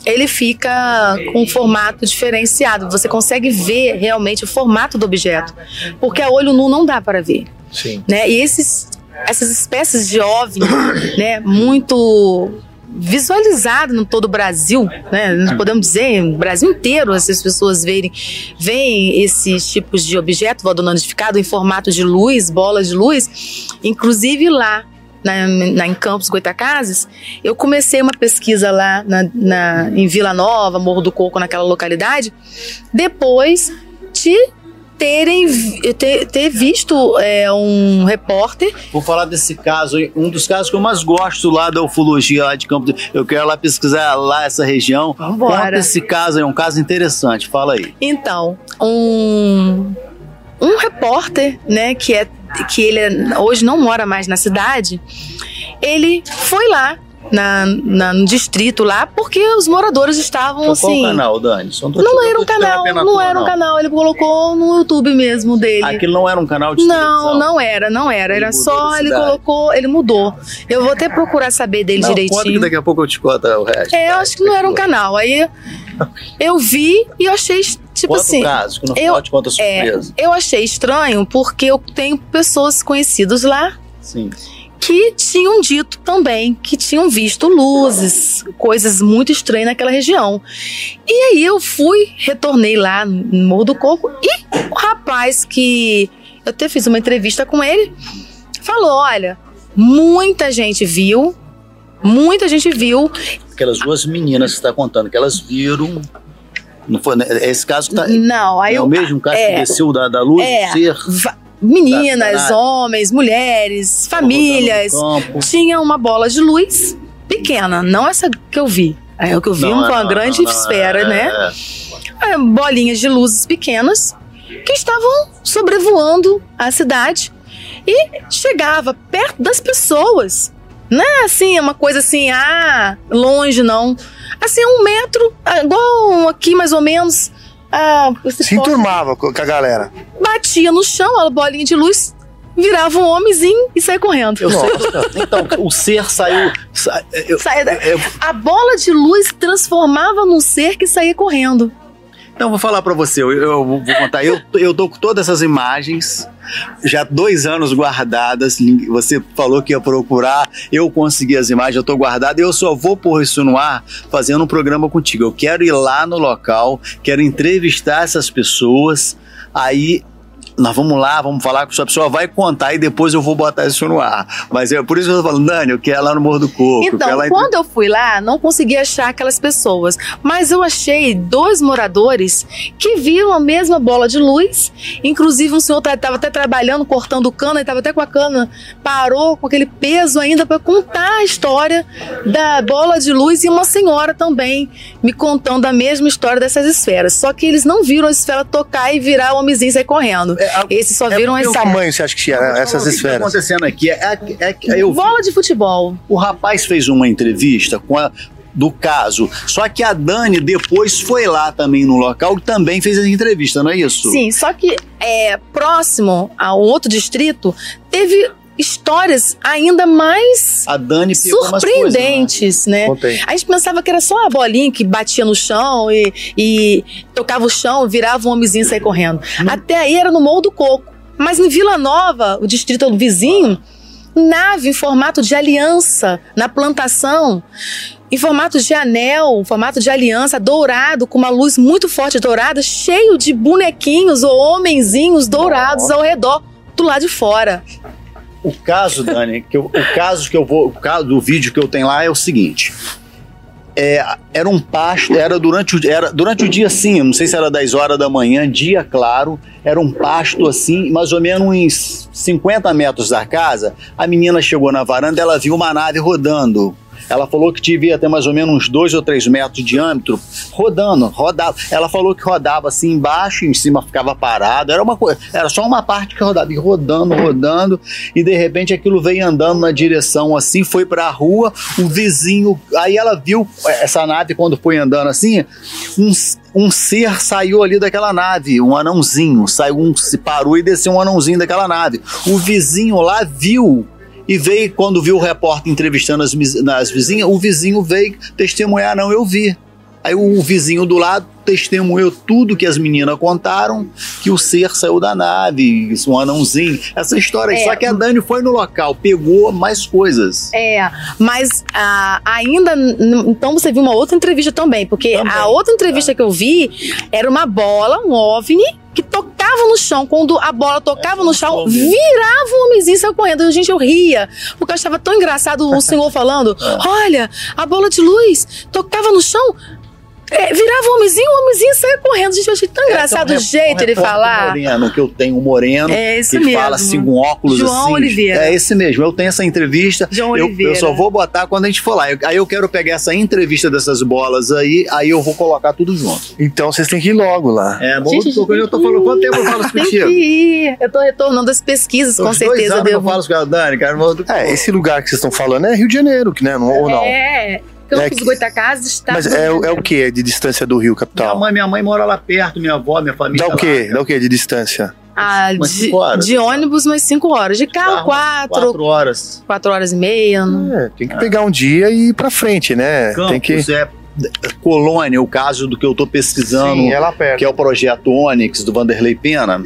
ele fica com um formato diferenciado. Você consegue ver realmente o formato do objeto, porque a olho nu não dá para ver. Sim. Né? E esses, essas espécies de OVNI, né, muito visualizado no todo o Brasil, né? Podemos dizer, no Brasil inteiro, essas pessoas verem, veem esses tipos de objeto voador não identificado em formato de luz, bola de luz, inclusive lá na, na, em Campos Goitacazes, eu comecei uma pesquisa lá na, na, em Vila Nova, Morro do Coco, naquela localidade, depois de terem ter, ter visto é, um repórter. Vou falar desse caso, um dos casos que eu mais gosto lá da ufologia lá de Campos. Eu quero lá pesquisar lá essa região. Vambora. Conta esse caso, é um caso interessante. Fala aí. Então, um um repórter, né, que é que ele hoje não mora mais na cidade, ele foi lá na, na, no distrito lá, porque os moradores estavam então, assim. Qual canal, Dani? Não, não era um canal, não era um canal, ele colocou no YouTube mesmo dele. Aquilo não era um canal de Não, não era, não era. Ele era só, ele colocou, ele mudou. Eu vou até procurar saber dele não, direitinho. Conta que daqui a pouco eu te conto o resto. É, eu acho que não era um canal. Aí eu vi e achei tipo Conta assim. Caso, que no eu, final te conta a surpresa. É, eu achei estranho porque eu tenho pessoas conhecidas lá. Sim que tinham dito também que tinham visto luzes, coisas muito estranhas naquela região. E aí eu fui, retornei lá no Morro do Coco e o rapaz que eu até fiz uma entrevista com ele falou: olha, muita gente viu, muita gente viu. Aquelas duas meninas que você está contando, que elas viram. Não foi né? é esse caso que tá. Não, aí é o mesmo caso é, que desceu da, da luz, é, ser meninas, homens, mulheres, famílias. Tinha uma bola de luz pequena, não essa que eu vi. É o que eu vi, não, uma não, grande não, esfera, né? É. Bolinhas de luzes pequenas que estavam sobrevoando a cidade e chegava perto das pessoas. Não é assim, uma coisa assim, ah, longe não. Assim, um metro, igual aqui mais ou menos. Ah, Se enturmava com a galera. Batia no chão, a bolinha de luz, virava um homenzinho e saia correndo. Eu sei, então, o ser saiu. Sa, eu, eu, a bola de luz transformava num ser que saía correndo. Então, vou falar para você, eu, eu, vou contar. Eu, eu tô com todas essas imagens, já dois anos guardadas. Você falou que ia procurar, eu consegui as imagens, eu tô guardado. Eu só vou pôr isso no ar fazendo um programa contigo. Eu quero ir lá no local, quero entrevistar essas pessoas. Aí nós vamos lá, vamos falar com a pessoa, vai contar e depois eu vou botar isso no ar. Mas é por isso que eu tô falando, Dani, eu quero lá no Morro do Coco. Então, lá quando eu fui lá, não consegui achar aquelas pessoas, mas eu achei dois moradores que viram a mesma bola de luz, inclusive um senhor estava até trabalhando, cortando cana, e estava até com a cana, parou com aquele peso ainda para contar a história da bola de luz e uma senhora também me contando a mesma história dessas esferas. Só que eles não viram a esfera tocar e virar o homenzinho sair correndo. É, Esses só viram é as tamanho você acha que tinha essas o que esferas? tá acontecendo aqui é, é, é eu bola de futebol. O rapaz fez uma entrevista com a do caso. Só que a Dani depois foi lá também no local e também fez a entrevista, não é isso? Sim, só que é, próximo a um outro distrito teve histórias ainda mais a Dani surpreendentes, coisas, né? né? A gente pensava que era só a bolinha que batia no chão e, e tocava o chão, virava um homenzinho e saia correndo. Até aí era no Morro do Coco. Mas em Vila Nova, o distrito do vizinho, nave em formato de aliança na plantação em formato de anel, em formato de aliança, dourado, com uma luz muito forte dourada, cheio de bonequinhos ou homenzinhos dourados ao redor, do lado de fora. O caso, Dani, que eu, o caso que eu vou, o caso do vídeo que eu tenho lá é o seguinte. É, era um pasto, era durante, o, era durante o dia sim, não sei se era 10 horas da manhã, dia claro, era um pasto assim, mais ou menos uns 50 metros da casa. A menina chegou na varanda, ela viu uma nave rodando ela falou que devia ter mais ou menos uns dois ou três metros de diâmetro, rodando, rodava. Ela falou que rodava assim embaixo, em cima ficava parado. Era uma coisa, era só uma parte que rodava, e rodando, rodando, e de repente aquilo veio andando na direção assim, foi para a rua, o vizinho. Aí ela viu essa nave quando foi andando assim, um, um ser saiu ali daquela nave, um anãozinho, saiu um, se parou e desceu um anãozinho daquela nave. O vizinho lá viu e veio, quando viu o repórter entrevistando as, as vizinhas, o vizinho veio testemunhar, não, eu vi. Aí o vizinho do lado testemunhou tudo que as meninas contaram, que o ser saiu da nave, um anãozinho, essa história. É. Só que a Dani foi no local, pegou mais coisas. É, mas ah, ainda. Então você viu uma outra entrevista também, porque também. a outra entrevista que eu vi era uma bola, um OVNI, que tocava no chão. Quando a bola tocava é, no chão, virava o homenzinho e correndo. Gente, eu ria, porque eu achava tão engraçado o senhor falando: é. olha, a bola de luz tocava no chão, É, virava o homenzinho, o homenzinho saia correndo. Gente, eu achei tão engraçado o jeito de ele falar. Moreno, que eu tenho um moreno. É esse ele mesmo. fala assim com óculos João assim. Oliveira. É esse mesmo. Eu tenho essa entrevista. João eu, Oliveira. eu só vou botar quando a gente for lá. Eu- aí eu quero pegar essa entrevista dessas bolas aí, aí eu vou colocar tudo junto. Então vocês têm que ir logo lá. É, bom, Gente, eu, eu tô falando, quanto tempo eu falo isso Tem contigo? que. Eu tô retornando as pesquisas, com Uns dois certeza. anos que eu falo isso com a Dani, cara. É, esse lugar que vocês estão falando é Rio de Janeiro, que, né? Não, ou não? É, Campos É que- Goitacazes está. Mas é, é o que? É de distância do Rio, Minha capital? mãe, minha mãe mora lá perto, minha avó, minha família. Dá o quê? Dá o quê de distância? Ah, de, cinco horas. de ônibus, umas 5 horas. De carro, 4. Quatro horas. 4 horas e meia. É, tem que pegar um dia e ir pra frente, né? Campos tem que... é Colônia, o caso do que eu tô pesquisando, Sim, é lá perto. que é o projeto Onyx do Vanderlei Pena.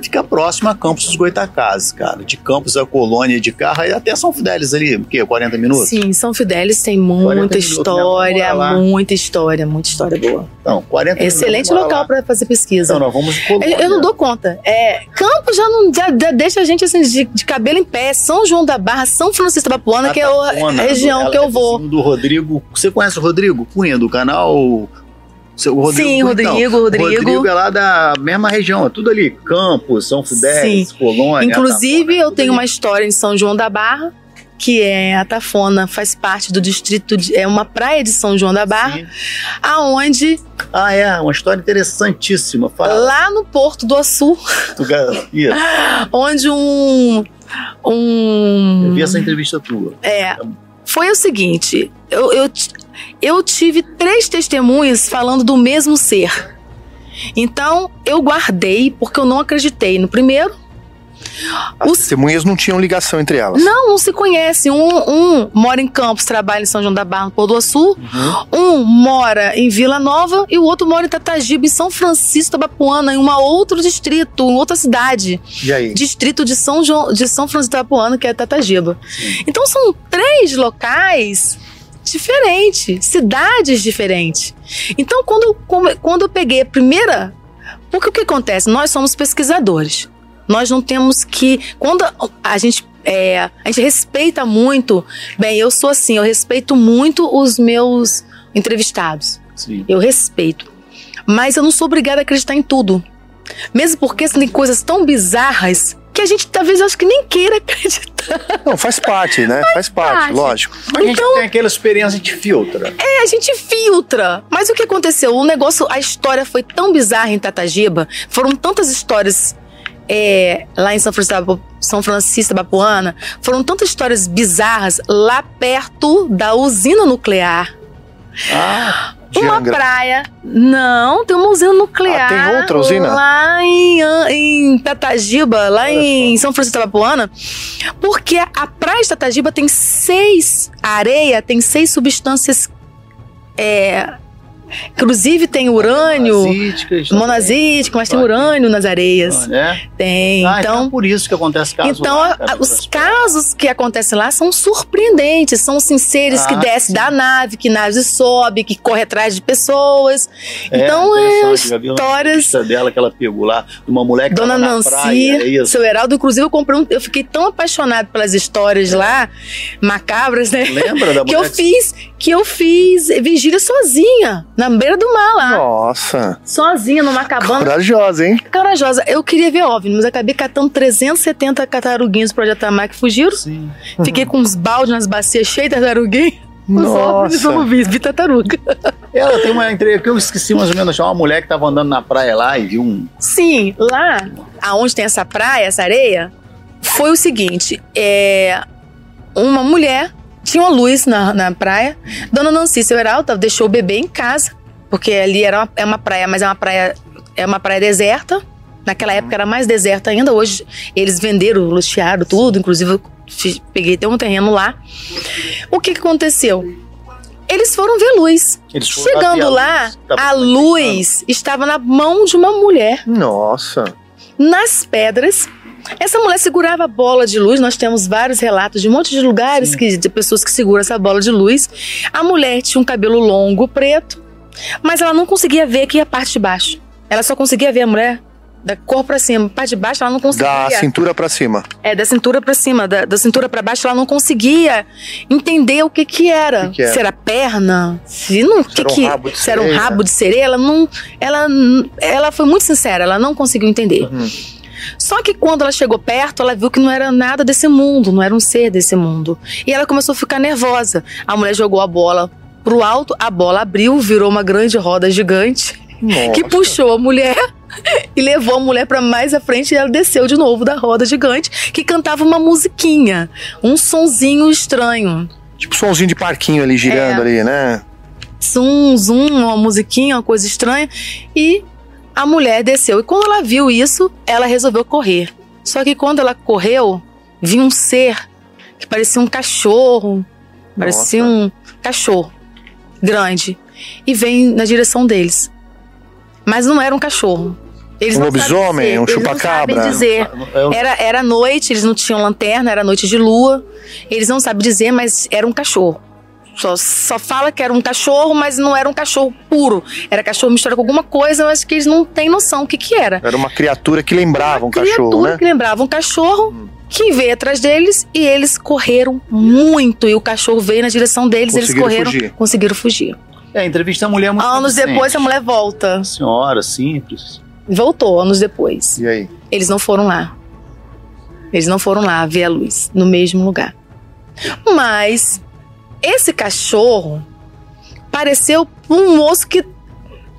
Fica próximo a Campos dos Goitacazes, cara. De Campos a Colônia de carro, até São Fidélis ali, o quê? 40 minutos? Sim, São Fidélis tem 40 muita história, né? Lá. muita história, muita história boa. Então, 40 Excelente minutos. local para fazer pesquisa. Então, nós vamos de Eu, Colônia. eu não dou conta. É, Campos já não já, já deixa a gente assim de, de cabelo em pé. São João da Barra, São Francisco da Puana, que é a Atacona, região ela que é eu vou. vizinho Do Rodrigo. Você conhece o Rodrigo Cunha do canal? Rodrigo Sim, Cunha, Rodrigo, então. Rodrigo. Rodrigo é lá da mesma região, é tudo ali. Campos, São Fidélis, Sim. Colônia. Inclusive, eu tenho uma história em São João da Barra, que é a Tafona, faz parte do distrito, de, é uma praia de São João da Barra, aonde Ah, é, uma história interessantíssima. Fala. lá no Porto do Açu, onde um um Eu vi essa entrevista tua. É. Foi o seguinte, eu, eu, eu tive três testemunhas falando do mesmo ser. Então, eu guardei, porque eu não acreditei no primeiro. As testemunhas não tinham ligação entre elas. Não, não se conhece. Um, um mora em Campos, trabalha em São João da Barra, no Pôr do Açu. Um mora em Vila Nova e o outro mora em Tatagiba, em São Francisco da Bapuana, em um outro distrito, em outra cidade. E aí? Distrito de São, João, de São Francisco da Bapuana, que é Tatagiba. Então são três locais diferentes, cidades diferentes. Então quando, quando eu peguei a primeira. Porque o que acontece? Nós somos pesquisadores. Nós não temos que. Quando a gente. é, a gente respeita muito. Bem, eu sou assim, eu respeito muito os meus entrevistados. Sim. Eu respeito. Mas eu não sou obrigada a acreditar em tudo. Mesmo porque tem coisas tão bizarras que a gente talvez acho que nem queira acreditar. Não, faz parte, né? Faz, parte, parte. lógico. Mas a gente tem aquela experiência, a gente filtra. É, a gente filtra. Mas o que aconteceu? O negócio, a história foi tão bizarra em Tatagiba. Foram tantas histórias é, lá em São Francisco, São Francisco da Bapuana. Foram tantas histórias bizarras lá perto da usina nuclear. Ah, Uma Angra. praia. Não, tem uma usina nuclear. Ah, tem outra usina? Lá em, em Tatagiba, lá em São Francisco da Bapuana. Porque a, a praia de Tatagiba tem seis. A areia tem seis substâncias. É, inclusive tem urânio. Monazíticas, Monazítico, mas tem urânio nas areias. né? Tem. Ah, então, então é por isso que acontece caso então, lá, cara, os casos que acontecem lá são surpreendentes. São assim, seres que Ah, descem da nave, que nave sobe, que corre atrás de pessoas. É, então, é uma histórias. entrevista dela que ela pegou lá, de uma mulher que Dona Nancy, praia, é seu Heraldo, inclusive eu comprei um, eu fiquei tão apaixonado pelas histórias lá, macabras, né? Lembra da que eu mulher que- fiz, que eu fiz vigília sozinha, na beira do mar lá. Nossa. Sozinha numa cabana. Corajosa, hein? Corajosa. Eu queria ver OVNI, mas acabei catando 370 tartaruguinhos do Projeto Tamar que fugiram. Fiquei com uns baldes nas bacias cheias de tartaruguinha. Os OVNIs eu não vi, vi tartaruga. Ela tem uma entrevista que eu esqueci mais ou menos, uma mulher que tava andando na praia lá e viu um. Sim, lá, aonde tem essa praia, essa areia, foi o seguinte: é, uma mulher tinha uma luz na, na praia. Dona Nancy Heraldo deixou o bebê em casa, porque ali era uma, é uma praia, mas é uma praia, é uma praia deserta. Naquela época era mais deserta ainda. Hoje eles venderam, lutearam tudo, inclusive peguei até um terreno lá. O que, que aconteceu? Eles foram ver luz. Eles foram lá Chegando a lá, luz, a luz estava na mão de uma mulher Nossa. nas pedras. Essa mulher segurava a bola de luz. Nós temos vários relatos de um monte de lugares que, de pessoas que seguram essa bola de luz. A mulher tinha um cabelo longo, preto, mas ela não conseguia ver aqui a parte de baixo. Ela só conseguia ver a mulher da cor para cima, parte de baixo ela não conseguia. Da cintura para cima. É, da cintura para cima, da, da, cintura para baixo ela não conseguia entender o que que era. Que que era? Se era perna, se não, se que era um rabo de se sereia. era um rabo de sereia, ela não, ela, ela foi muito sincera, ela não conseguiu entender. Uhum. Só que quando ela chegou perto, ela viu que não era nada desse mundo, não era um ser desse mundo. E ela começou a ficar nervosa. A mulher jogou a bola pro alto, a bola abriu, virou uma grande roda gigante Nossa. que puxou a mulher e levou a mulher para mais à frente e ela desceu de novo da roda gigante que cantava uma musiquinha, um sonzinho estranho. Tipo sonzinho de parquinho ali girando é. ali, né? Zum, zum, uma musiquinha, uma coisa estranha e a mulher desceu. E quando ela viu isso, ela resolveu correr. Só que quando ela correu, viu um ser que parecia um cachorro, Nossa. parecia um cachorro grande e vem na direção deles. Mas não era um cachorro. Eles um lobisomem, um chupacabra. Eles não dizer. É era, era noite, eles não tinham lanterna, era noite de lua. Eles não sabem dizer, mas era um cachorro. Só, só fala que era um cachorro, mas não era um cachorro puro. Era cachorro misturado com alguma coisa, mas que eles não têm noção o que que era. Era uma criatura que lembrava uma um cachorro, criatura né? que lembrava um cachorro. Hum. Que veio atrás deles e eles correram muito. E o cachorro veio na direção deles, eles correram, fugir. conseguiram fugir. É, entrevista a mulher é muito Anos depois a mulher volta. Senhora, simples. Voltou, anos depois. E aí? Eles não foram lá. Eles não foram lá ver a luz, no mesmo lugar. Mas esse cachorro pareceu um moço que,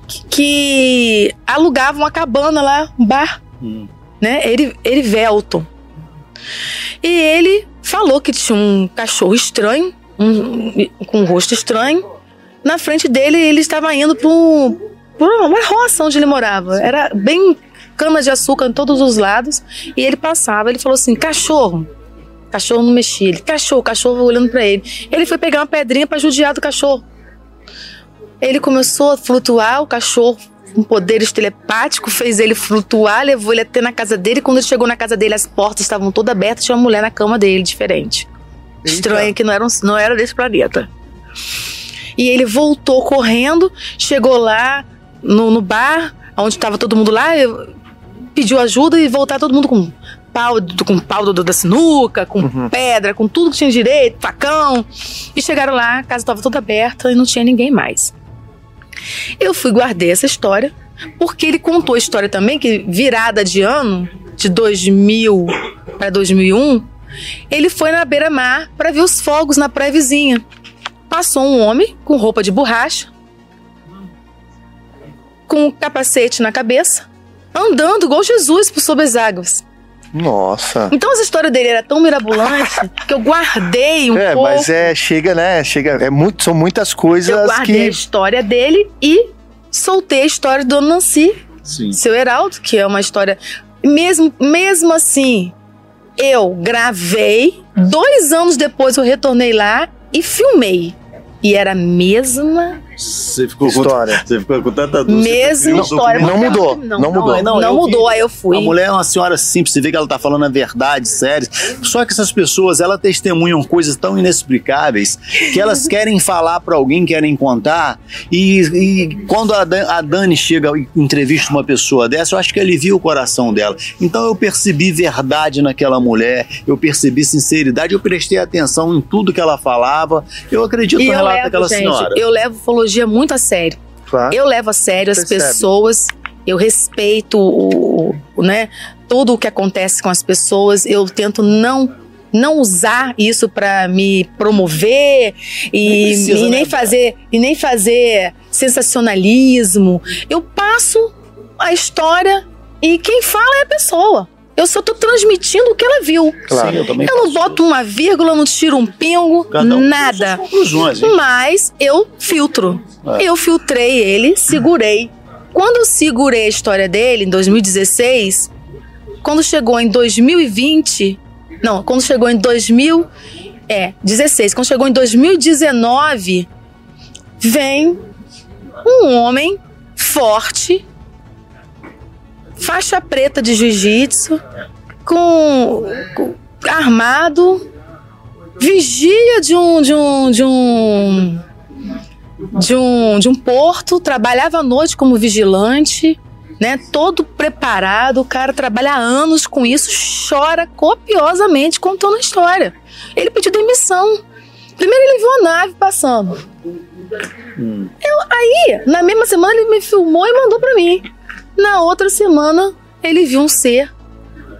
que, que alugava uma cabana lá, um bar, hum. né? Ele, Erivelton. E ele falou que tinha um cachorro estranho, um, com um rosto estranho. Na frente dele, ele estava indo para um, uma roça onde ele morava. Era bem cana de açúcar em todos os lados. E ele passava, ele falou assim: cachorro cachorro não mexia. Ele, cachorro, cachorro olhando para ele. Ele foi pegar uma pedrinha para judiar do cachorro. Ele começou a flutuar, o cachorro com poderes telepáticos, fez ele flutuar, levou ele até na casa dele. Quando ele chegou na casa dele, as portas estavam todas abertas, tinha uma mulher na cama dele, diferente. Eita. Estranha, que não era, um, não era desse planeta. E ele voltou correndo, chegou lá no, no bar, onde estava todo mundo lá, pediu ajuda e voltar todo mundo com pau, com pau do, da sinuca, com uhum. pedra, com tudo que tinha direito, facão. E chegaram lá, a casa estava toda aberta e não tinha ninguém mais. Eu fui guardei essa história, porque ele contou a história também que virada de ano, de 2000 para 2001, ele foi na beira-mar para ver os fogos na praia vizinha. Passou um homem com roupa de borracha, com um capacete na cabeça, andando igual Jesus por sob as águas. Nossa. Então essa história dele era tão mirabolante que eu guardei um é, pouco. É, mas é, chega, né? Chega, é muito, são muitas coisas eu guardei que... a história dele e soltei a história do Nancy, Sim. seu Heraldo, que é uma história... Mesmo, mesmo assim, eu gravei, dois anos depois eu retornei lá e filmei. E era a mesma você ficou história. Com, você ficou com tanta dúvida. Mesma história. Não, mudou. Não, não mudou. Não, não mudou. Vi, aí eu fui. A mulher é uma senhora simples. Você vê que ela tá falando a verdade, sério. Só que essas pessoas, elas testemunham coisas tão inexplicáveis que elas querem falar para alguém, querem contar. E, e quando a, Dan, a Dani chega e entrevista uma pessoa dessa, eu acho que alivia o coração dela. Então eu percebi verdade naquela mulher. Eu percebi sinceridade. Eu prestei atenção em tudo que ela falava. Eu acredito no relato levo, daquela gente, senhora. Eu levo psicologia muito a sério. Claro. Eu levo a sério as Percebe. pessoas, eu respeito o, o, né, tudo o que acontece com as pessoas, eu tento não não usar isso para me promover e, e nem né? fazer e nem fazer sensacionalismo. Eu passo a história e quem fala é a pessoa. Eu só tô transmitindo o que ela viu. Claro, Sim, eu, também eu não boto uma vírgula, não tiro um pingo, um nada. Mas eu filtro. É. Eu filtrei ele, segurei. Quando eu segurei a história dele em 2016, quando chegou em 2020, não, quando chegou em 2000, é, 16, quando chegou em 2019, vem um homem forte, faixa preta de jiu-jitsu, com, com, armado, vigia de um de um de um de um de um porto, trabalhava à noite como vigilante né? Todo preparado, o cara trabalha há anos com isso, chora copiosamente contando a história. Ele pediu demissão. Primeiro ele viu a nave passando. Hum. Eu, aí, na mesma semana, ele me filmou e mandou para mim. Na outra semana, ele viu um ser,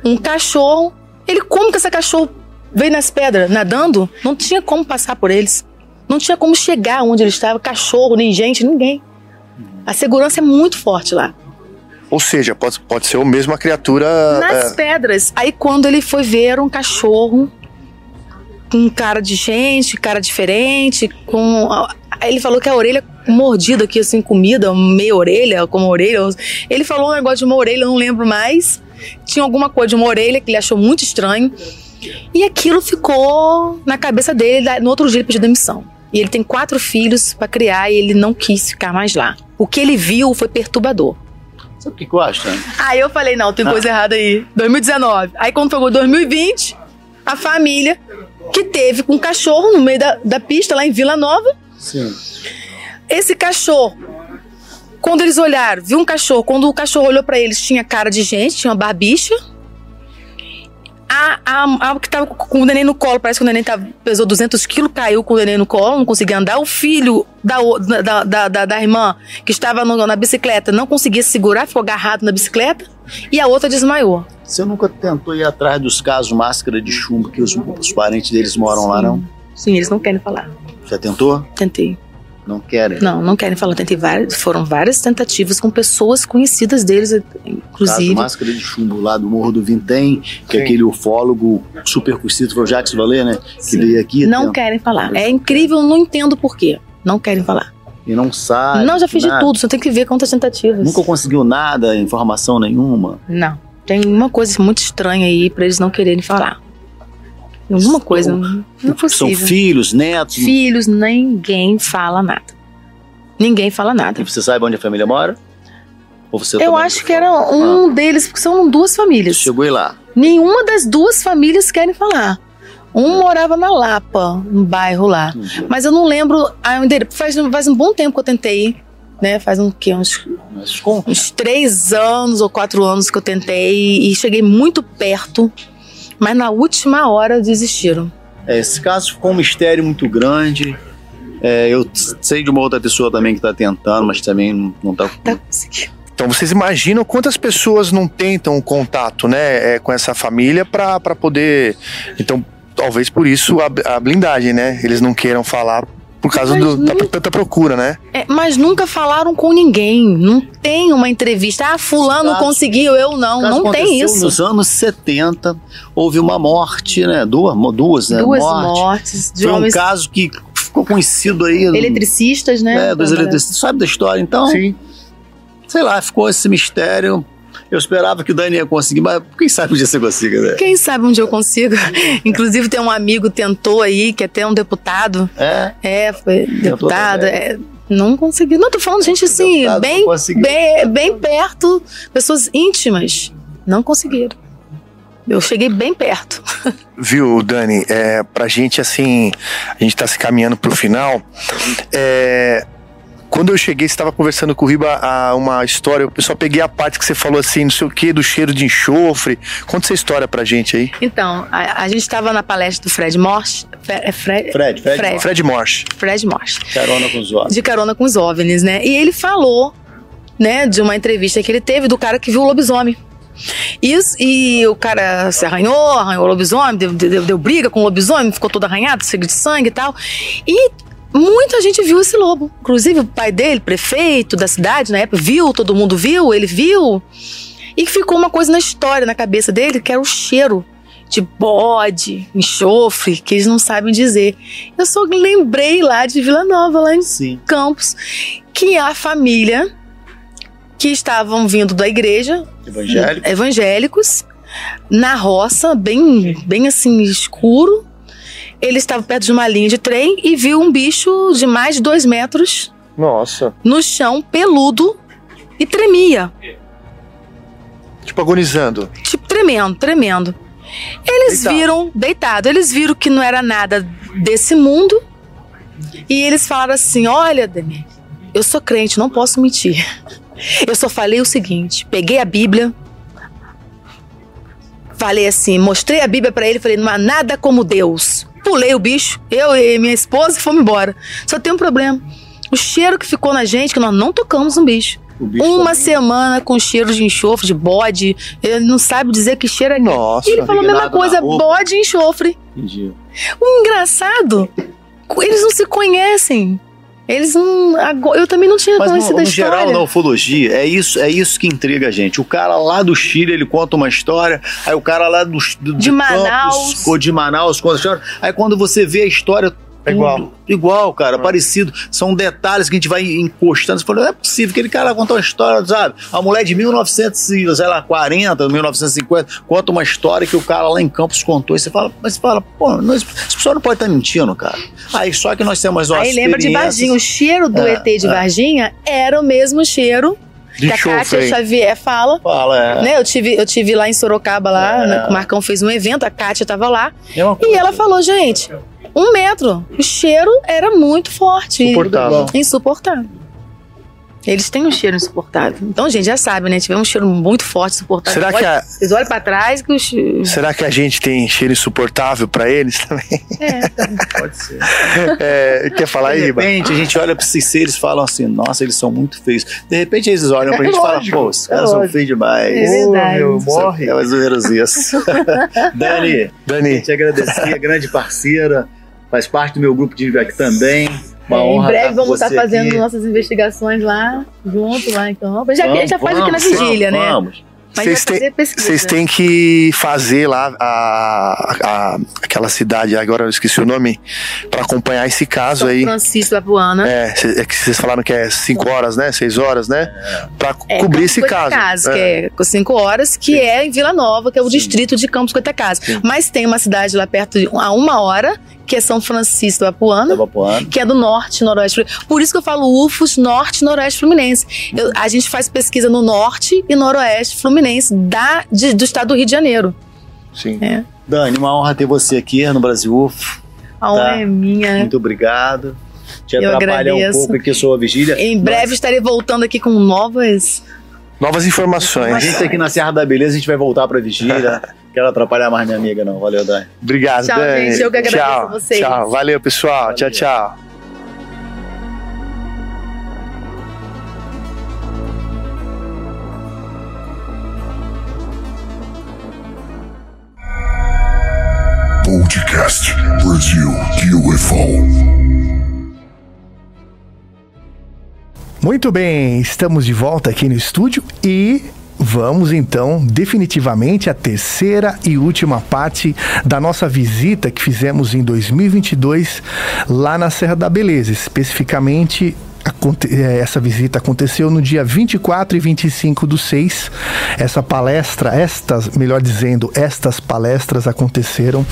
um cachorro. Ele, como que esse cachorro veio nas pedras nadando? Não tinha como passar por eles. Não tinha como chegar onde ele estava. Cachorro, nem gente, ninguém. A segurança é muito forte lá. Ou seja, pode, pode ser a mesma criatura. Nas é... pedras. Aí quando ele foi ver um cachorro com cara de gente, cara diferente, com. Ele falou que a orelha mordida aqui, assim, comida, meia orelha, como orelha. Ele falou um negócio de uma orelha, eu não lembro mais. Tinha alguma coisa de uma orelha que ele achou muito estranho. E aquilo ficou na cabeça dele. No outro dia ele pediu demissão. E ele tem quatro filhos para criar e ele não quis ficar mais lá. O que ele viu foi perturbador. Sabe o que, eu acho? Né? Aí eu falei, não, tem ah. coisa errada aí. 2019. Aí quando pegou 2020, a família que teve um cachorro no meio da, da pista lá em Vila Nova. Sim. Esse cachorro, quando eles olharam, viu um cachorro, quando o cachorro olhou para eles, tinha cara de gente, tinha uma barbicha. A, a, a, que tava com o neném no colo, parece que o neném tava, pesou 200 quilos, caiu com o neném no colo, não conseguia andar. O filho da, da, da, da, da irmã, que estava no, na bicicleta, não conseguia se segurar, ficou agarrado na bicicleta. E a outra desmaiou. Você nunca tentou ir atrás dos casos máscara de chumbo que os, os parentes deles moram Sim. lá, não? Sim, eles não querem falar. Já tentou? Tentei. Não querem? Não, não querem falar. Tentei várias, foram várias tentativas com pessoas conhecidas deles, inclusive. Caso Máscara de Chumbo lá do Morro do Vintém, que é aquele ufólogo super conhecido foi o Jacques Vallée, né? Que veio aqui. Não querem falar. É incrível, não entendo por quê. Não querem falar. E não sabe. Não, já fiz nada. de tudo, só tem que ver quantas tentativas. Nunca conseguiu nada, informação nenhuma. Não. Tem uma coisa muito estranha aí pra eles não quererem falar. Alguma coisa. Não é possível. São filhos, netos. Filhos, ninguém fala nada. Ninguém fala nada. E você sabe onde a família mora? Ou você Eu também? acho que era um deles, porque são duas famílias. Chegou lá. Nenhuma das duas famílias querem falar. Um morava na Lapa, no bairro lá. Uhum. Mas eu não lembro a endereço. Faz, faz um bom tempo que eu tentei. Né? Faz um, quê? Uns, uns três anos ou quatro anos que eu tentei e cheguei muito perto. Mas na última hora desistiram. É, esse caso ficou um mistério muito grande. É, eu sei de uma outra pessoa também que está tentando, mas também não, não tá. Tá conseguindo. Então vocês imaginam quantas pessoas não tentam contato, né, é, com essa família para poder. Então talvez por isso a, a, blindagem, né? Eles não queiram falar por causa do, da tanta procura, né? É, mas nunca falaram com ninguém. Não tem uma entrevista. Ah, fulano caso, conseguiu, eu não. Não tem isso. Nos anos 70 houve uma morte, né? Duas, duas, né? Duas mortes. mortes de Foi um homens- caso que ficou conhecido aí. Eletricistas, né? É, dos eletricistas. Sabe da história, então? Sim. Sei lá, ficou esse mistério. Eu esperava que o Dani ia conseguir, mas quem sabe um dia você consiga, né? Quem sabe um dia eu consigo. Inclusive, tem um amigo tentou aí, que é até um deputado. É? É, foi deputado. É, não conseguiu. Não, tô falando gente assim, Deputado bem, bem, bem perto, pessoas íntimas. Não conseguiram. Eu cheguei bem perto. Viu, Dani? É, pra gente, assim, a gente tá se caminhando pro final. É, quando eu cheguei, você estava conversando com o Riba a, uma história. Eu só peguei a parte que você falou assim, não sei o que, do cheiro de enxofre. Conta essa história pra gente aí. Então, a, a gente estava na palestra do Fred Morse. Fe- é Fred, Fred, Fred Fred, Fred Morse. Fred Morse. Carona com os olhos. de carona com os OVNIs, né? E ele falou, né, de uma entrevista que ele teve do cara que viu o lobisomem. Isso, e o cara se arranhou, arranhou o lobisomem, deu, deu- deu briga com o lobisomem, ficou todo arranhado, cheio de sangue e tal. E muita gente viu esse lobo. Inclusive o pai dele, prefeito da cidade na época, viu, todo mundo viu, ele viu. E ficou uma coisa na história, na cabeça dele, que era o cheiro de bode, enxofre, que eles não sabem dizer. Eu só lembrei lá de Vila Nova, lá em Campos, que a família que estavam vindo da igreja, Evangélico. evangélicos, na roça, bem, bem assim, escuro. Ele estava perto de uma linha de trem e viu um bicho de mais de dois metros Nossa. no chão, peludo, e tremia. Tipo, agonizando. Tipo, tremendo, tremendo. Eles Deitado. viram, deitado, eles viram que não era nada desse mundo. E eles falaram assim: Olha, Demi, eu sou crente, não posso mentir. Eu só falei o seguinte: peguei a Bíblia, falei assim, mostrei a Bíblia para ele, falei, não há nada como Deus. Pulei o bicho, eu e minha esposa e fomos embora. Só tem um problema. O cheiro que ficou na gente, que nós não tocamos um bicho. Uma também. semana com cheiro de enxofre, de bode. Ele não sabe dizer que cheiro é. Nossa, e ele falou a mesma coisa: bode e enxofre. Entendi. O engraçado, eles não se conhecem. Eles não. Eu também não tinha Mas conhecido no, a no história. geral, na ufologia, é isso, é isso que intriga a gente. O cara lá do Chile, ele conta uma história, aí o cara lá do, do de, Manaus. Campos, ou de Manaus conta a história. Aí quando você vê a história é igual. Igual, cara, é. parecido. São detalhes que a gente vai encostando. Você falou, não é possível, aquele cara conta uma história, sabe? A mulher de 1940, 1950, conta uma história que o cara lá em Campos contou. E você fala, mas você fala, pô, não, esse pessoal não pode estar mentindo, cara. Aí só que nós temos uma Aí lembra de Varginha, o cheiro do é, ET de é. Varginha era o mesmo cheiro de que a Kátia Xavier fala. Fala, é. Né? Eu, tive, eu tive lá em Sorocaba, lá, é. né? o Marcão fez um evento, a Kátia tava lá. e ela falou, gente, um metro. O cheiro era muito forte. Insuportável. Insuportável. Eles têm um cheiro insuportável. Então, gente, já sabe, né? Tivemos um cheiro muito forte, insuportável. Será que a... Vocês olham pra trás que o cheiro... Será que a gente tem cheiro insuportável pra eles também? É, pode ser. É, quer falar aí, De repente, a gente olha pra esses seres e falam assim, nossa, eles são muito feios. De repente, eles olham pra é gente e falam, pô, os caras é são feios demais. É verdade. Oh, meu, morre. É mais ou menos isso. Dani, Dani. te agradecer, grande parceira faz parte do meu grupo de aqui também. Uma é, honra em breve vamos estar fazendo aqui. nossas investigações lá, junto, lá em campo. Já, vamos, já faz aqui na vigília, vamos, né? Vamos. Mas Vocês têm que fazer lá a, a, aquela cidade, agora eu esqueci o nome, para acompanhar esse caso São aí. Francisco Apuana. É, é que vocês falaram que é 5 horas, né? 6 horas, né? Para É, cobrir Campos esse caso. Que é com 5 horas, que é em Vila Nova, que é o distrito de Campos Goitacazes. Mas tem uma cidade lá perto, de, a uma hora, que é São Francisco do Apuana, Apuana. que é do norte, noroeste. Fluminense. Por isso que eu falo UFOS norte e noroeste fluminense. Eu- a gente faz pesquisa no norte e noroeste fluminense da, de- do estado do Rio de Janeiro. Sim. É. Dani, uma honra ter você aqui no Brasil UFO. A honra Tá. é minha. Muito obrigado. Te Eu atrapalhar um agradeço. pouco aqui a sua vigília. Em breve estarei voltando aqui com novas. Novas A informações. gente aqui na Serra da Beleza, a gente vai voltar pra vigília. Quero atrapalhar mais minha amiga, não. Valeu, Dani. Obrigado, Tchau, Dani. gente. Eu que agradeço tchau, a vocês. Tchau. Valeu, pessoal. Tchau, tchau. Podcast Brasil UFO. Muito bem, estamos de volta aqui no estúdio e vamos então definitivamente à terceira e última parte da nossa visita que fizemos em 2022 lá na Serra da Beleza, especificamente essa visita aconteceu no dia 24 e 25 do 6. Essa palestra, estas, melhor dizendo, estas palestras aconteceram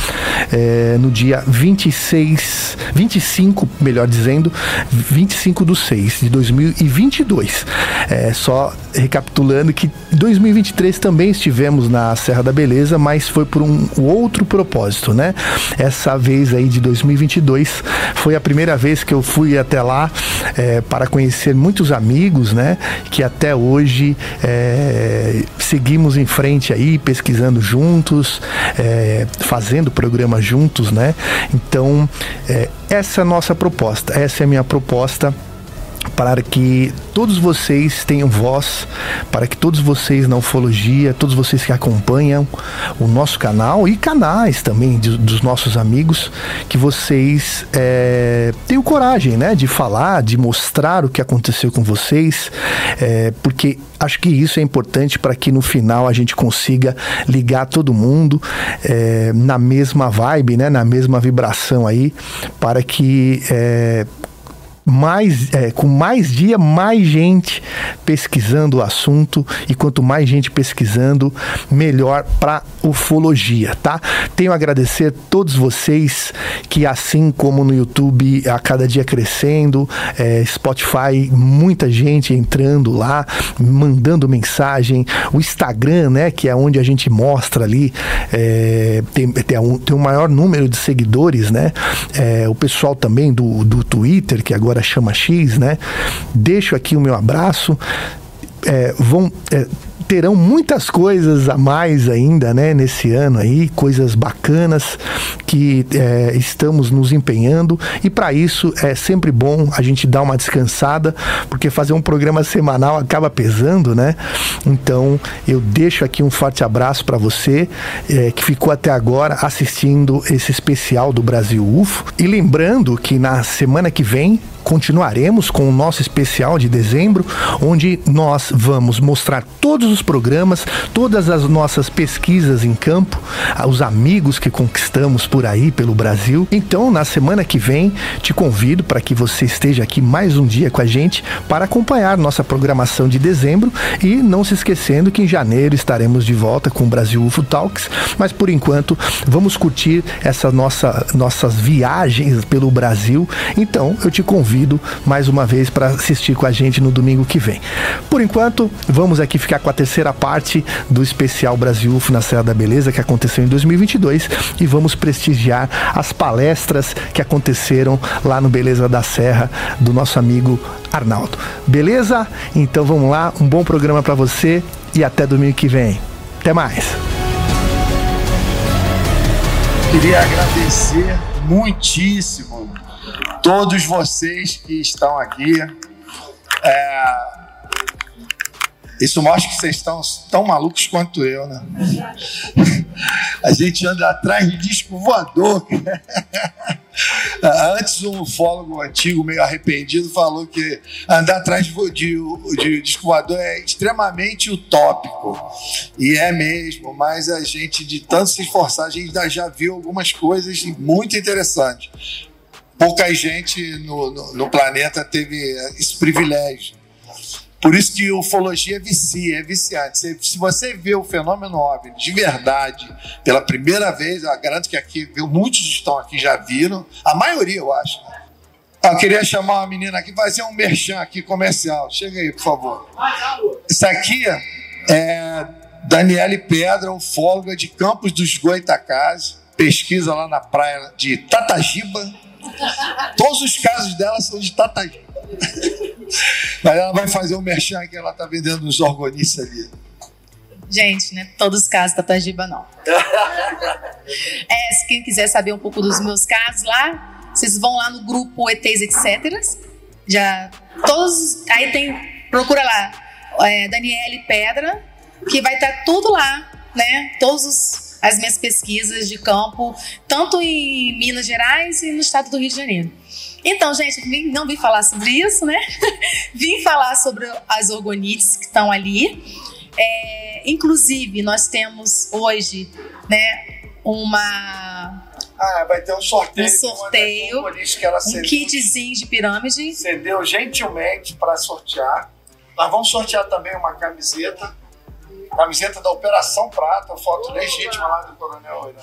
eh, no dia 26, 25, melhor dizendo, 25 do 6 de 2022. É, só recapitulando que em 2023 também estivemos na Serra da Beleza, mas foi por um outro propósito, né? Essa vez aí de 2022 foi a primeira vez que eu fui até lá é, para conhecer muitos amigos, né? Que até hoje é, seguimos em frente aí, pesquisando juntos, é, fazendo programa juntos, né? Então, é, essa é a nossa proposta, essa é a minha proposta para que todos vocês tenham voz, para que todos vocês na ufologia, todos vocês que acompanham o nosso canal e canais também de- dos nossos amigos, que vocês é, tenham coragem, né, de falar, de mostrar o que aconteceu com vocês, é, porque acho que isso é importante para que no final a gente consiga ligar todo mundo é, na mesma vibe, né, na mesma vibração aí, para que é, mais é, com mais dia, mais gente pesquisando o assunto e quanto mais gente pesquisando, melhor para ufologia, tá? Tenho a agradecer a todos vocês que assim como no YouTube a cada dia crescendo, é, Spotify, muita gente entrando lá, mandando mensagem, o Instagram, né, que é onde a gente mostra ali, é, tem, tem, um, tem um maior número de seguidores, né? É, o pessoal também do, do Twitter, que agora chama X, né? Deixo aqui o meu abraço. é, vão é, terão muitas coisas a mais ainda, né, nesse ano aí, coisas bacanas que é, estamos nos empenhando e para isso é sempre bom a gente dar uma descansada, porque fazer um programa semanal acaba pesando, né? Então eu deixo aqui um forte abraço para você é, que ficou até agora assistindo esse especial do Brasil UFO e lembrando que na semana que vem continuaremos com o nosso especial de dezembro, onde nós vamos mostrar todos os programas, todas as nossas pesquisas em campo, os amigos que conquistamos por aí pelo Brasil. Então, na semana que vem, te convido para que você esteja aqui mais um dia com a gente para acompanhar nossa programação de dezembro e não se esquecendo que em janeiro estaremos de volta com o Brasil UFO Talks, mas por enquanto vamos curtir essa nossa nossas viagens pelo Brasil. Então, eu te convido convido mais uma vez para assistir com a gente no domingo que vem. Por enquanto, vamos aqui ficar com a terceira parte do especial Brasil UFO na Serra da Beleza que aconteceu em 2022 e vamos prestigiar as palestras que aconteceram lá no Beleza da Serra do nosso amigo Arnaldo. Beleza? Então vamos lá, um bom programa para você e até domingo que vem. Até mais. Queria agradecer muitíssimo todos vocês que estão aqui. É, isso mostra que vocês estão tão malucos quanto eu, né? A gente anda atrás de disco voador. Antes, um ufólogo antigo, meio arrependido, falou que andar atrás de, de, de disco voador é extremamente utópico. E é mesmo, mas a gente, de tanto se esforçar, a gente já viu algumas coisas muito interessantes pouca gente no, no, no, planeta teve esse privilégio. Por isso que ufologia vicia, é viciante. Se, se você vê o fenômeno OVNI de verdade pela primeira vez, eu garanto que aqui, muitos estão aqui já viram, a maioria eu acho. Né? Eu queria chamar uma menina aqui, fazer um merchan aqui comercial. Chega aí, por favor. Isso aqui é Daniele Pedra, ufóloga de Campos dos Goitacazes, pesquisa lá na praia de Tatagiba, Todos os casos dela são de Tataí. Mas ela vai fazer um merchan que ela tá vendendo uns orgonistas ali. Gente, né? Todos os casos da Tajiba, não. é, se quem quiser saber um pouco dos meus casos lá, vocês vão lá no grupo ETs etc. Já todos. Aí tem. Procura lá. É, Daniele Pedra, que vai estar tá tudo lá, né? Todos os as minhas pesquisas de campo, tanto em Minas Gerais e no estado do Rio de Janeiro. Então, gente, não vim falar sobre isso, né? vim falar sobre as orgonites que estão ali. É, inclusive, nós temos hoje, né, uma ah, vai ter um sorteio. Um sorteio. um kitzinho de pirâmide. Cedeu gentilmente para sortear. Nós vamos sortear também uma camiseta Camiseta da Operação Prata, foto legítima lá do Coronel Oirão.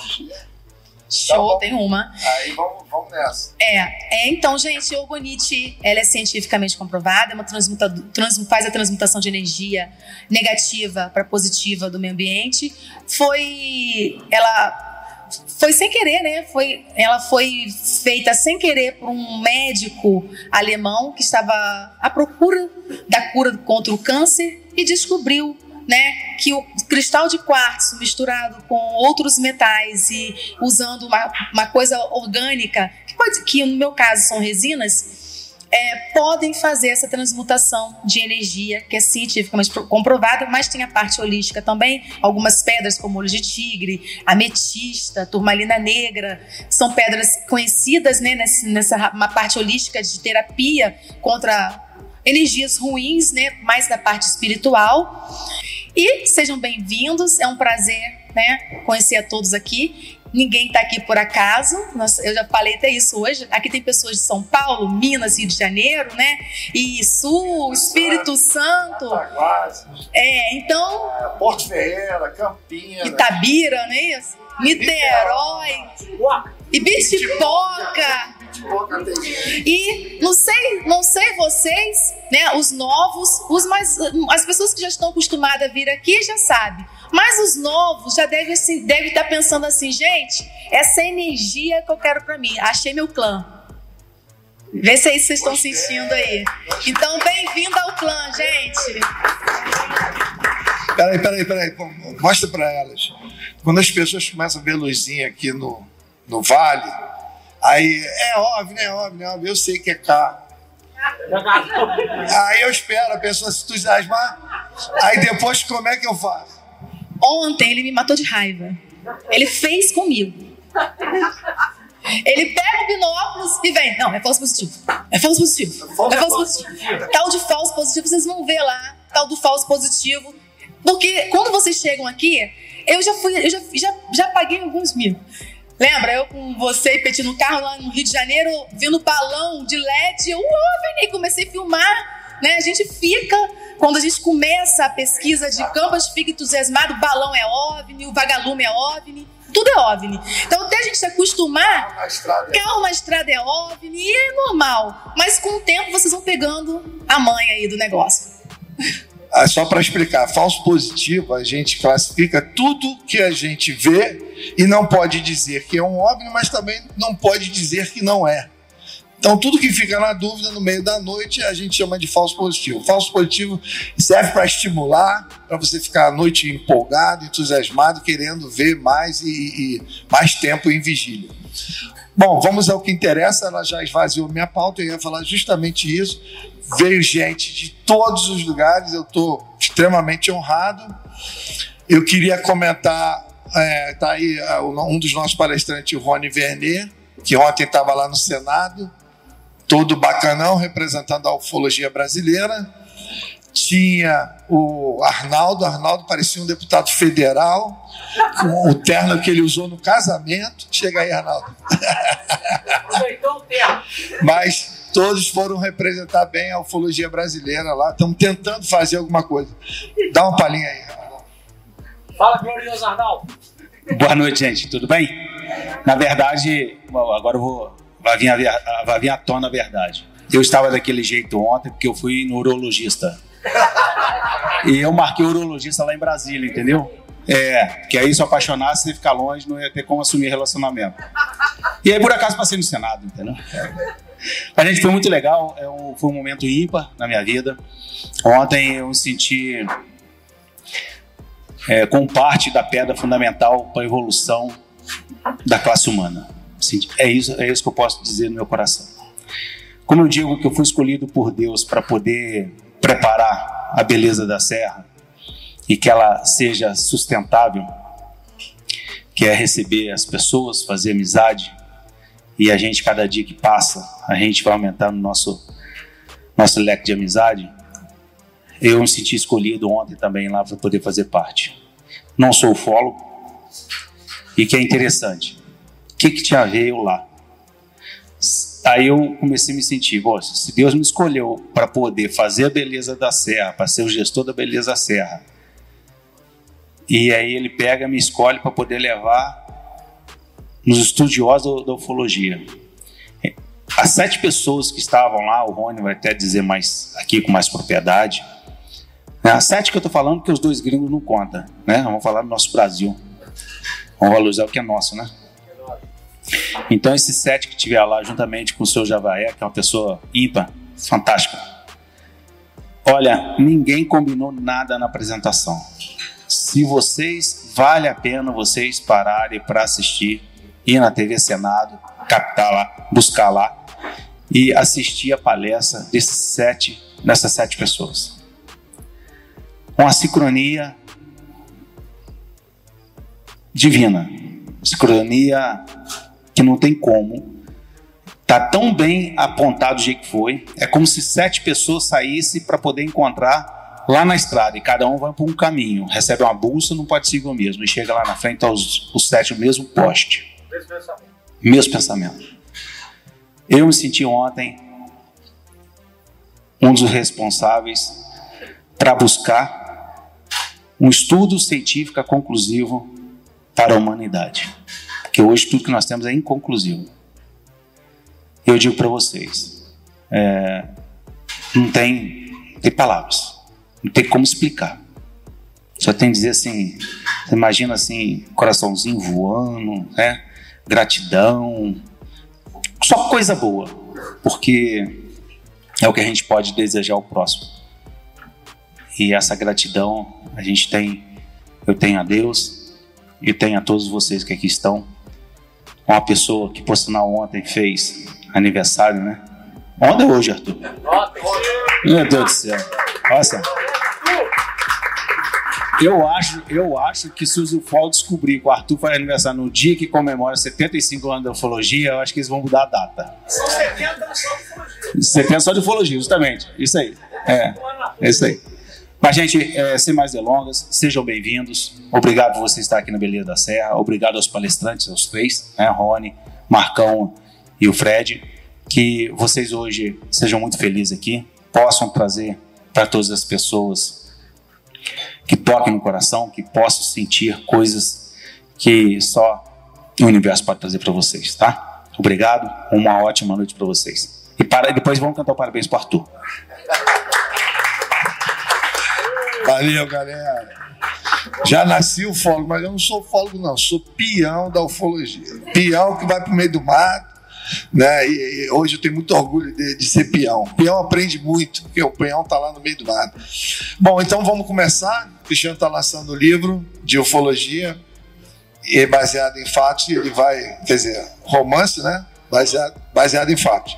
Show, tá tem uma. Aí vamos, vamos nessa. É, é então, gente, o Ogonite, ela é cientificamente comprovada, é uma transmuta, trans, faz a transmutação de energia negativa para positiva do meio ambiente. Foi, ela foi sem querer, né? Foi, ela foi feita sem querer por um médico alemão que estava à procura da cura contra o câncer e descobriu né, que o cristal de quartzo misturado com outros metais e usando uma, uma coisa orgânica, que, pode, que no meu caso são resinas, é, podem fazer essa transmutação de energia, que é cientificamente comprovada, mas tem a parte holística também. Algumas pedras, como olho de tigre, ametista, turmalina negra, são pedras conhecidas né, nessa, nessa uma parte holística de terapia contra energias ruins, né, mais da parte espiritual. E sejam bem-vindos, é um prazer né, conhecer a todos aqui. Ninguém está aqui por acaso, eu já falei até isso hoje. Aqui tem pessoas de São Paulo, Minas, Rio de Janeiro, né? E Sul, Espírito Santo. É, então. Porto Ferreira, Campinas. Itabira, não é isso? Niterói. E Bitipoca. E não sei, não sei vocês, né, os novos, os mais, as pessoas que já estão acostumadas a vir aqui já sabem. Mas os novos já devem assim, deve estar pensando assim, gente, essa energia que eu quero para mim, achei meu clã. Vê se é isso que vocês estão sentindo aí. Então, bem-vindo ao clã, gente. Peraí, peraí, peraí. Mostra para elas. Quando as pessoas começam a ver luzinha aqui no, no vale, aí é óbvio, é óbvio, é óbvio. Eu sei que é K. Aí eu espero a pessoa se entusiasmar. Aí depois, como é que eu faço? Ontem ele me matou de raiva. Ele fez comigo. Ele pega o binóculos e vem. Não, é falso positivo. É falso positivo. É falso positivo. Tal de falso positivo, vocês vão ver lá. Tal do falso positivo. Porque quando vocês chegam aqui, eu já fui, eu já, já, já paguei alguns mil. Lembra? Eu com você e Petit no carro lá no Rio de Janeiro, vendo balão de LED, eu OVNI, comecei a filmar. Né? A gente fica, quando a gente começa a pesquisa de campo, a gente fica entusiasmado, balão é OVNI, o vagalume é OVNI. Tudo é OVNI. Então, até a gente se acostumar, carro na estrada é OVNI, e é normal. Mas com o tempo, vocês vão pegando a manha aí do negócio. Ah, só para explicar, falso positivo, a gente classifica tudo que a gente vê e não pode dizer que é um OVNI, mas também não pode dizer que não é. Então, tudo que fica na dúvida no meio da noite a gente chama de falso positivo. Falso positivo serve para estimular, para você ficar à noite empolgado, entusiasmado, querendo ver mais e, e, mais tempo em vigília. Bom, vamos ao que interessa. Ela já esvaziou minha pauta, eu ia falar justamente isso. Veio gente de todos os lugares, eu estou extremamente honrado. Eu queria comentar, é, tá aí um dos nossos palestrantes, o Rony Vernet, que ontem estava lá no Senado todo bacanão representando a ufologia brasileira. Tinha o Arnaldo, Arnaldo parecia um deputado federal, com o terno que ele usou no casamento. Chega aí, Arnaldo. Aproveitou o terno. Mas todos foram representar bem a ufologia brasileira lá. Estamos tentando fazer alguma coisa. Dá uma palhinha aí. Fala, glorioso Arnaldo. Boa noite, gente. Tudo bem? Na verdade, agora eu vou vai vir, a, vai vir à tona a verdade. Eu estava daquele jeito ontem porque eu fui no urologista. E eu marquei o urologista lá em Brasília, entendeu? É, que aí se eu apaixonasse, se ficar longe, não ia ter como assumir relacionamento. E aí, por acaso, passei no Senado, entendeu? A gente foi muito legal, é um, foi um momento ímpar na minha vida. Ontem eu me senti é, com parte da pedra fundamental para a evolução da classe humana. É isso, é isso que eu posso dizer no meu coração. Como eu digo que eu fui escolhido por Deus para poder preparar a beleza da serra e que ela seja sustentável, que é receber as pessoas, fazer amizade e a gente cada dia que passa a gente vai aumentando nosso nosso leque de amizade. Eu me senti escolhido ontem também lá para poder fazer parte. Não sou ufólogo e que é interessante que, que tinha a eu lá? Aí eu comecei a me sentir, se Deus me escolheu para poder fazer a beleza da serra, para ser o gestor da beleza da serra, e aí ele pega me escolhe para poder levar nos estudiosos da ufologia. As sete pessoas que estavam lá, o Rony vai até dizer mais aqui com mais propriedade. Né? As sete que eu estou falando que os dois gringos não contam, né? Vamos falar do nosso Brasil. Vamos valorizar o que é nosso, né? Então, esse sete que tiver lá, juntamente com o seu Javaé, que é uma pessoa ímpar, fantástica. Olha, ninguém combinou nada na apresentação. Se vocês, vale a pena vocês pararem para assistir, ir na TV Senado, captar lá, buscar lá e assistir a palestra desses sete, dessas sete pessoas. Uma sincronia divina, sincronia que não tem como. Tá tão bem apontado do jeito que foi. É como se sete pessoas saíssem para poder encontrar lá na estrada e cada um vai para um caminho. Recebe uma bolsa, não pode seguir o mesmo. E chega lá na frente, tá os, sete no mesmo poste. Mesmo pensamento. Mesmo pensamento. Eu me senti ontem um dos responsáveis para buscar um estudo científico conclusivo para a humanidade. Porque hoje tudo que nós temos é inconclusivo. Eu digo para vocês, é, não tem, tem palavras, não tem como explicar. Só tem que dizer assim, você imagina assim, coraçãozinho voando, né? Gratidão, só coisa boa. porque é o que a gente pode desejar ao próximo. E essa gratidão a gente tem, eu tenho a Deus e tenho a todos vocês que aqui estão. Uma pessoa que, por sinal, ontem fez aniversário, né? Ontem ou hoje, Arthur? Meu Deus do céu. Nossa. Eu acho, eu acho que se o Zufol descobrir que o Arthur faz aniversário no dia que comemora 75 anos da ufologia, eu acho que eles vão mudar a data. São 70 só de ufologia. 70 só de ufologia, justamente. Isso aí. É, isso aí. Mas, gente, é, sem mais delongas, sejam bem-vindos. Obrigado por você estar aqui na Beleza da Serra. Obrigado aos palestrantes, aos três, né, Rony, Marcão e o Fred. Que vocês hoje sejam muito felizes aqui, possam trazer para todas as pessoas que toquem no coração, que possam sentir coisas que só o universo pode trazer para vocês, tá? Obrigado, uma ótima noite para vocês. E para, depois vamos cantar o parabéns para Arthur. Valeu, galera. Já nasci ufólogo, mas eu não sou ufólogo, não. Sou peão da ufologia. Peão que vai para o meio do mato, né? E, e, hoje eu tenho muito orgulho de, de, ser peão. Peão aprende muito, porque o peão está lá no meio do mato. Bom, então vamos começar. Cristiano está lançando o livro de ufologia, e é baseado em fatos, ele vai, quer dizer, romance, né? Baseado, baseado em fatos.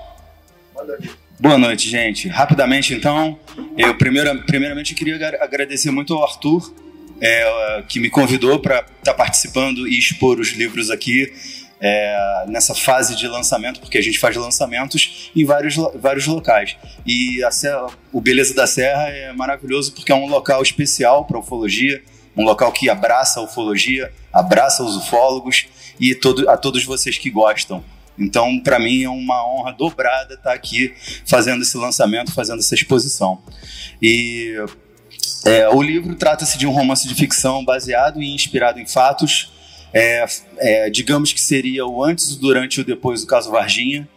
Boa noite, gente. Rapidamente, então, eu primeiramente queria agradecer muito ao Arthur, é, que me convidou para estar tá participando e expor os livros aqui é, nessa fase de lançamento, porque a gente faz lançamentos em vários, vários locais. E Serra, o Beleza da Serra é maravilhoso porque é um local especial para ufologia, um local que abraça a ufologia, abraça os ufólogos e todo, a todos vocês que gostam. Então, para mim, é uma honra dobrada estar aqui fazendo esse lançamento, fazendo essa exposição. E é, o livro trata-se de um romance de ficção baseado e inspirado em fatos é, é, digamos que seria o antes, o durante e o depois do caso Varginha.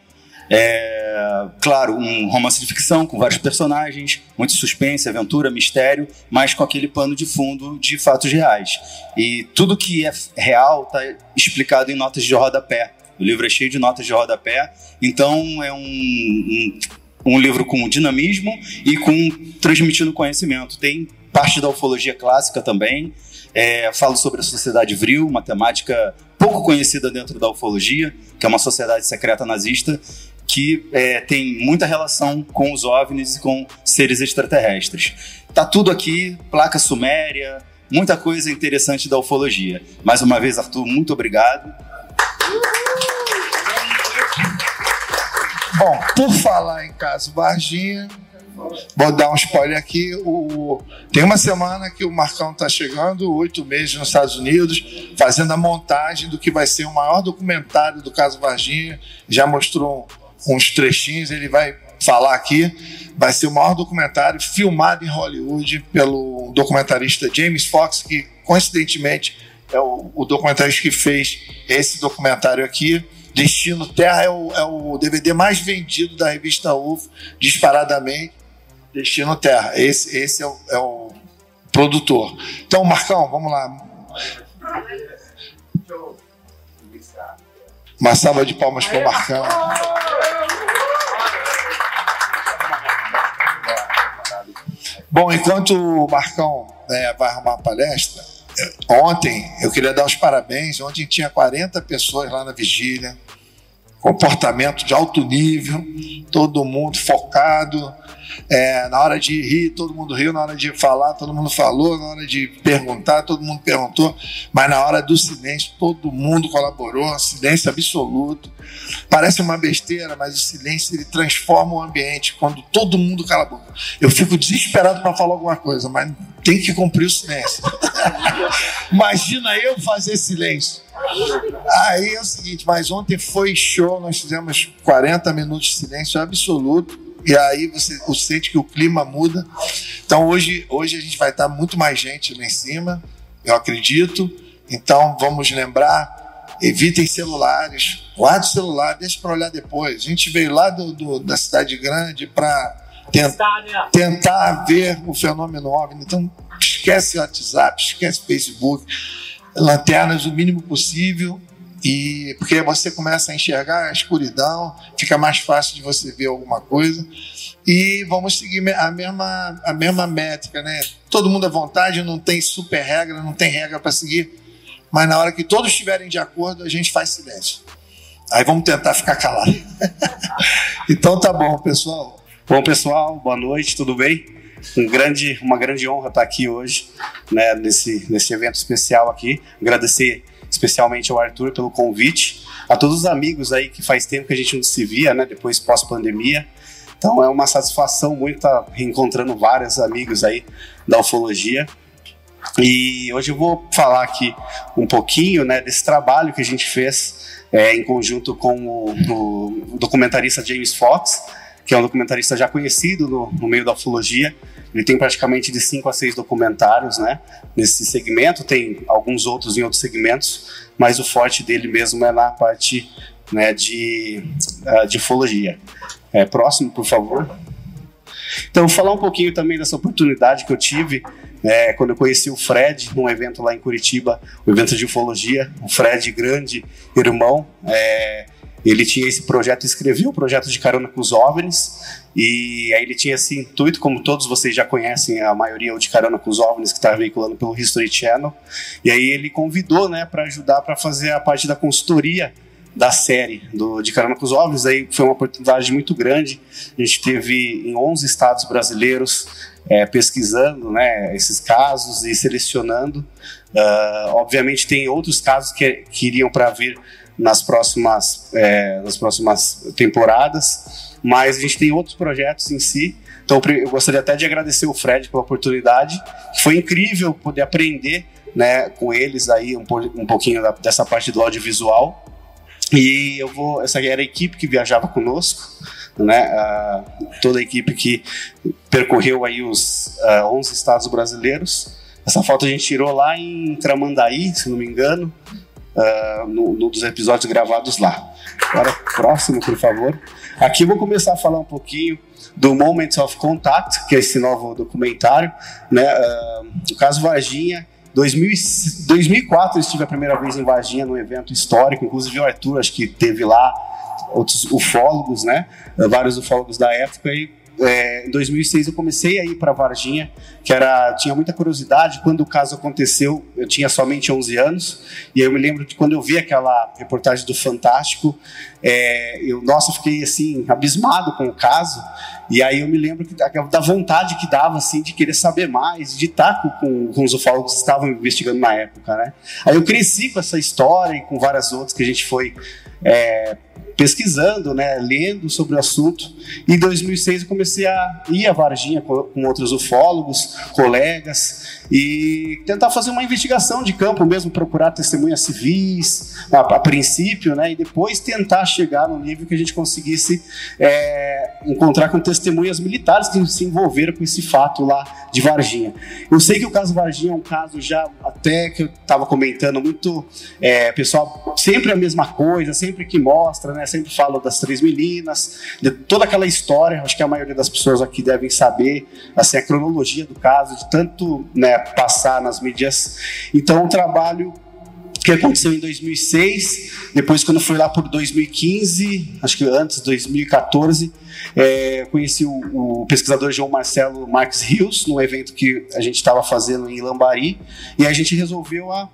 É, claro, um romance de ficção com vários personagens, muito suspense, aventura, mistério, mas com aquele pano de fundo de fatos reais. E tudo que é real está explicado em notas de rodapé. O livro é cheio de notas de rodapé, então é um, um, um livro com dinamismo e com transmitindo conhecimento. Tem parte da ufologia clássica também, é, falo sobre a sociedade Vril, uma temática pouco conhecida dentro da ufologia, que é uma sociedade secreta nazista que é, tem muita relação com os OVNIs e com seres extraterrestres. Tá tudo aqui, placa suméria, muita coisa interessante da ufologia. Mais uma vez, Arthur, muito obrigado. Bom, por falar em caso Varginha, Vou dar um spoiler aqui. O... Tem uma semana que o Marcão está chegando, oito meses nos Estados Unidos, fazendo a montagem do que vai ser o maior documentário do caso Varginha. Já mostrou uns trechinhos, ele vai falar aqui. Vai ser o maior documentário filmado em Hollywood pelo documentarista James Fox, que coincidentemente é o, o documentarista que fez esse documentário aqui. Destino Terra é o, é o DVD mais vendido da revista UFO, disparadamente. Destino Terra. Esse, esse é, o, é o produtor. Então, Marcão, vamos lá. Uma salva de palmas para o Marcão. Bom, enquanto o Marcão né, vai arrumar a palestra, ontem eu queria dar os parabéns. Ontem tinha 40 pessoas lá na vigília, comportamento de alto nível, todo mundo focado é, na hora de rir, todo mundo riu, na hora de falar, todo mundo falou, na hora de perguntar, todo mundo perguntou, mas na hora do silêncio, todo mundo colaborou, silêncio absoluto. Parece uma besteira, mas o silêncio ele transforma o ambiente quando todo mundo cala a boca. Eu fico desesperado para falar alguma coisa, mas tem que cumprir o silêncio. Imagina eu fazer silêncio. Aí é o seguinte, mas ontem foi show, nós fizemos 40 minutos de silêncio absoluto e aí você, sente que o clima muda. Então hoje, hoje a gente vai estar muito mais gente lá em cima, eu acredito. Então vamos lembrar, evitem celulares, guarde o celular, deixe para olhar depois. A gente veio lá do, do da cidade grande para tentar, tentar ver o fenômeno OVNI. Então esquece o WhatsApp, esquece o Facebook, lanternas o mínimo possível E porque você começa a enxergar a escuridão, fica mais fácil de você ver alguma coisa. E vamos seguir a mesma, a mesma métrica, né? Todo mundo à vontade, não tem super regra, não tem regra para seguir. Mas na hora que todos estiverem de acordo, a gente faz silêncio. Aí vamos tentar ficar calado. então tá bom, pessoal. Bom, pessoal, boa noite, tudo bem? Um grande, uma grande honra estar aqui hoje, né, nesse, nesse evento especial aqui. Agradecer especialmente ao Arthur pelo convite, a todos os amigos aí que faz tempo que a gente não se via, né, depois pós-pandemia. Então é uma satisfação muito estar reencontrando vários amigos aí da ufologia. E hoje eu vou falar aqui um pouquinho né, desse trabalho que a gente fez é, em conjunto com o, o, documentarista James Fox, que é um documentarista já conhecido no, no meio da ufologia. Ele tem praticamente de cinco a seis documentários né, nesse segmento, tem alguns outros em outros segmentos, mas o forte dele mesmo é na parte né, de, uh, de ufologia. É, próximo, por favor. Então, falar um pouquinho também dessa oportunidade que eu tive é, quando eu conheci o Fred num evento lá em Curitiba, um evento de ufologia. O Fred, grande irmão, é, ele tinha esse projeto, escreveu o projeto de Carona com os OVNIs, e aí ele tinha esse intuito, como todos vocês já conhecem, a maioria o de Carona com os OVNIs, que está veiculando pelo History Channel, e aí ele convidou né, para ajudar para fazer a parte da consultoria da série do, de Carona com os OVNIs, aí foi uma oportunidade muito grande, a gente teve em 11 estados brasileiros é, pesquisando né, esses casos e selecionando, uh, obviamente tem outros casos que, que iriam para vir nas próximas, é, nas próximas temporadas, mas a gente tem outros projetos em si. Então eu gostaria até de agradecer o Fred pela oportunidade. Foi incrível poder aprender né, com eles aí um, um pouquinho da, dessa parte do audiovisual. E eu vou, essa era a equipe que viajava conosco, né, toda a equipe que percorreu aí os uh, 11 estados brasileiros. Essa foto a gente tirou lá em Tramandaí, se não me engano, uh, no, no, dos episódios gravados lá. Agora, próximo, por favor. Aqui eu vou começar a falar um pouquinho do Moments of Contact, que é esse novo documentário. Né? Uh, o caso Varginha, 2000, 2004 eu estive a primeira vez em Varginha, num evento histórico, inclusive o Arthur, acho que teve lá, outros ufólogos, né? Vários ufólogos da época, e é, em 2006 eu comecei a ir para Varginha, que era tinha muita curiosidade. Quando o caso aconteceu, eu tinha somente 11 anos e eu me lembro que quando eu vi aquela reportagem do Fantástico, é, eu nossa fiquei assim abismado com o caso. E aí eu me lembro que, da vontade que dava assim de querer saber mais, de estar com, com, com os ufólogos que estavam investigando na época, né? Aí eu cresci com essa história e com várias outras que a gente foi é, pesquisando, né, lendo sobre o assunto. Em 2006 eu comecei a ir a Varginha com, outros ufólogos, colegas, e tentar fazer uma investigação de campo mesmo, procurar testemunhas civis, a, a princípio, né, e depois tentar chegar no nível que a gente conseguisse é, encontrar com testemunhas militares que se envolveram com esse fato lá de Varginha. Eu sei que o caso Varginha é um caso já até que eu estava comentando muito, é, pessoal, sempre a mesma coisa, sempre que mostra, né, sempre falo das três meninas, de toda aquela história, acho que a maioria das pessoas aqui devem saber, assim, a cronologia do caso, de tanto, né, passar nas mídias. Então, um trabalho que aconteceu em 2006, depois quando foi lá por 2015, acho que antes, 2014, é, conheci o, o, pesquisador João Marcelo Marques Rios, num evento que a gente estava fazendo em Lambari, e a gente resolveu a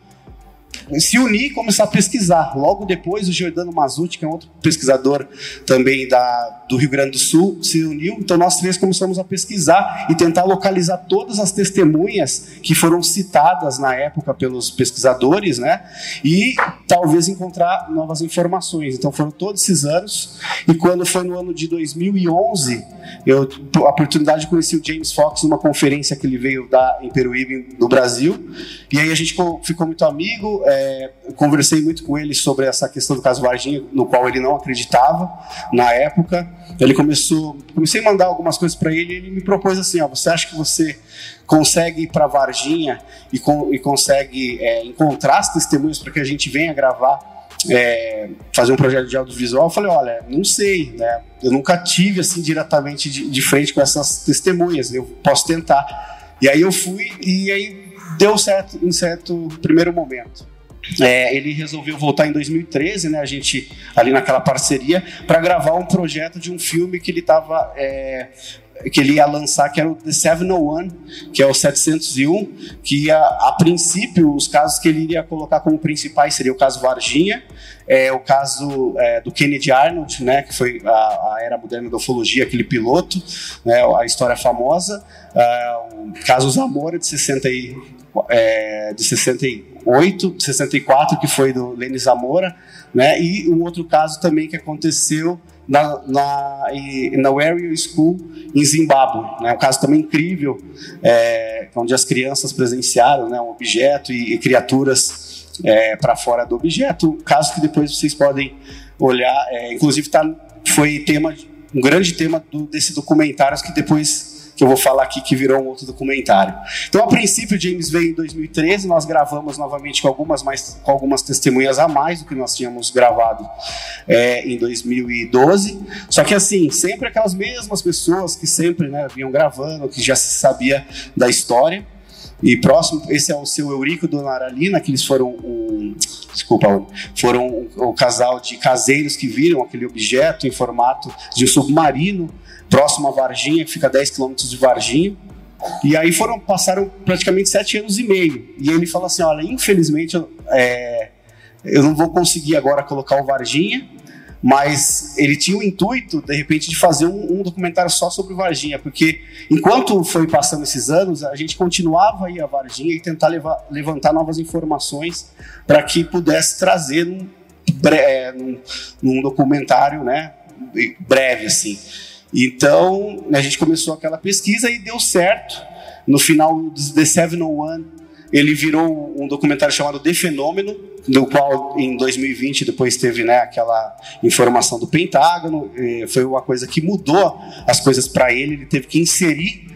se unir e começar a pesquisar. Logo depois, o Giordano Mazuti, que é um outro pesquisador também da, do Rio Grande do Sul, se uniu. Então, nós três começamos a pesquisar e tentar localizar todas as testemunhas que foram citadas na época pelos pesquisadores, né? E talvez encontrar novas informações. Então, foram todos esses anos. E quando foi no ano de 2011, eu a oportunidade de conhecer o James Fox numa conferência que ele veio dar em Peruíbe, no Brasil. E aí a gente ficou muito amigo é, conversei muito com ele sobre essa questão do caso Varginha, no qual ele não acreditava na época. Ele começou, comecei a mandar algumas coisas para ele e ele me propôs assim: ó, você acha que você consegue ir para Varginha e, e consegue é, encontrar as testemunhas para que a gente venha gravar é, fazer um projeto de audiovisual, eu falei, olha, não sei, né? Eu nunca tive assim diretamente de, de, frente com essas testemunhas, eu posso tentar. E aí eu fui e aí deu certo em certo primeiro momento. É, ele resolveu voltar em 2013, né, a gente ali naquela parceria, para gravar um projeto de um filme que ele estava é, que ele ia lançar, que era o The 701, que é o 701, que ia, a princípio, os casos que ele iria colocar como principais seria o caso Varginha, é, o caso é, do Kennedy Arnold, né, que foi a, a, era moderna da ufologia, aquele piloto, né, a história famosa, é, o caso Zamora de 60 e, é, de 68, 64, que foi do Lenny Zamora, né, e um outro caso também que aconteceu na, na, na Warrior School em Zimbábue. Né? Um caso também incrível, é, onde as crianças presenciaram né, um objeto e, e criaturas é, para fora do objeto. Caso que depois vocês podem olhar, é, inclusive tá, foi tema, um grande tema do, desse documentário que depois que eu vou falar aqui que virou um outro documentário. Então, a princípio, James veio em 2013, nós gravamos novamente com algumas, mais, com algumas testemunhas a mais do que nós tínhamos gravado é, em 2012. Só que, assim, sempre aquelas mesmas pessoas que sempre né, vinham gravando, que já se sabia da história. E próximo, esse é o seu Eurico e Dona Aralina, que eles foram um, desculpa, foram um, um, casal de caseiros que viram aquele objeto em formato de um submarino próximo a Varginha, que fica a 10 quilômetros de Varginha. E aí foram passaram praticamente sete anos e meio. E ele falou assim: olha, infelizmente eu, é, eu não vou conseguir agora colocar o Varginha, mas ele tinha o intuito, de repente, de fazer um, um, documentário só sobre Varginha, porque enquanto foi passando esses anos, a gente continuava aí a Varginha e tentar levar, levantar novas informações para que pudesse trazer num, é, num, num documentário, né, breve assim. Então, a gente começou aquela pesquisa e deu certo. No final do The 701, ele virou um documentário chamado The Fenômeno, do qual em 2020 depois teve né, aquela informação do Pentágono. foi uma coisa que mudou as coisas para ele. Ele teve que inserir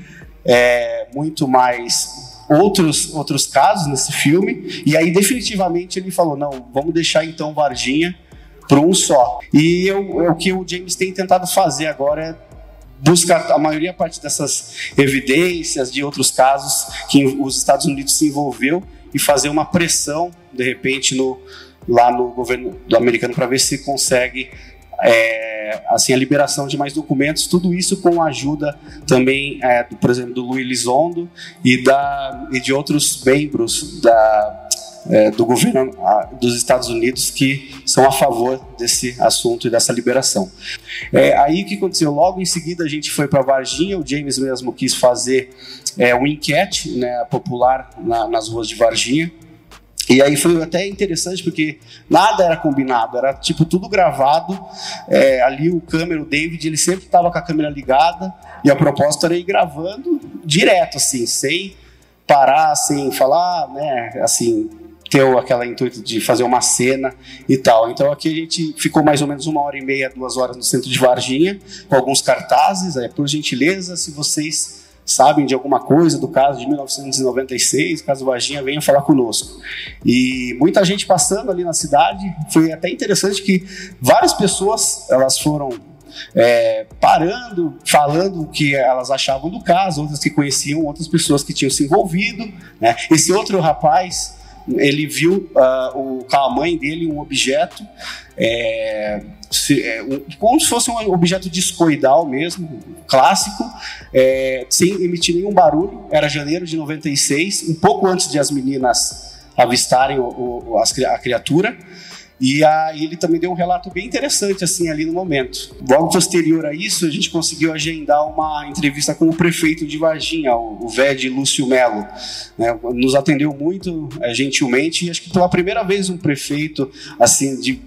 é, muito mais outros, outros casos nesse filme. E aí, definitivamente, ele falou: não, vamos deixar então Varginha para um só. E eu, o que o James tem tentado fazer agora é buscar a maioria parte dessas evidências de outros casos que os Estados Unidos se envolveu e fazer uma pressão de repente no lá no governo do americano para ver se consegue é, assim a liberação de mais documentos. Tudo isso com a ajuda também é, do, por exemplo do Luiz Lizondo e da e de outros membros da é, do governo a, dos Estados Unidos que são a favor desse assunto e dessa liberação. É, aí o que aconteceu? Logo em seguida a gente foi para Varginha, o James mesmo quis fazer é, um enquete né, popular na, nas ruas de Varginha. E aí foi até interessante porque nada era combinado, era tipo tudo gravado. É, ali o câmera, o David, ele sempre estava com a câmera ligada e a proposta era ir gravando direto, assim, sem parar, sem falar, né, assim, ter aquela intuito de fazer uma cena e tal. Então aqui a gente ficou mais ou menos uma hora e meia, duas horas no centro de Varginha, com alguns cartazes. É, por gentileza, se vocês sabem de alguma coisa do caso de 1996, caso Varginha, venham falar conosco. E muita gente passando ali na cidade. Foi até interessante que várias pessoas elas foram é, parando, falando o que elas achavam do caso, outras que conheciam outras pessoas que tinham se envolvido. Né? Esse outro rapaz ele viu uh, o, com a mãe dele um objeto, é, se, é, um, como se fosse um objeto discoidal mesmo, clássico, é, sem emitir nenhum barulho. Era janeiro de 96, um pouco antes de as meninas avistarem o, o, a criatura. E aí ele também deu um relato bem interessante assim ali no momento. Logo posterior a isso, a gente conseguiu agendar uma entrevista com o prefeito de Varginha, o Ved Lúcio Melo. Né? Nos atendeu muito é, gentilmente e acho que pela primeira vez um prefeito assim de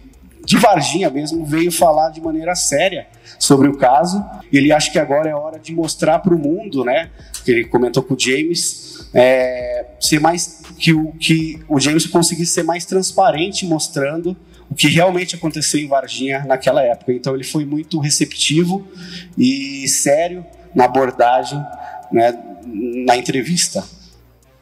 de Varginha mesmo veio falar de maneira séria sobre o caso. Ele acha que agora é hora de mostrar para o mundo, né? Que ele comentou com o James, é, ser mais que o que o James conseguisse ser mais transparente, mostrando o que realmente aconteceu em Varginha naquela época. Então ele foi muito receptivo e sério na abordagem, né, na entrevista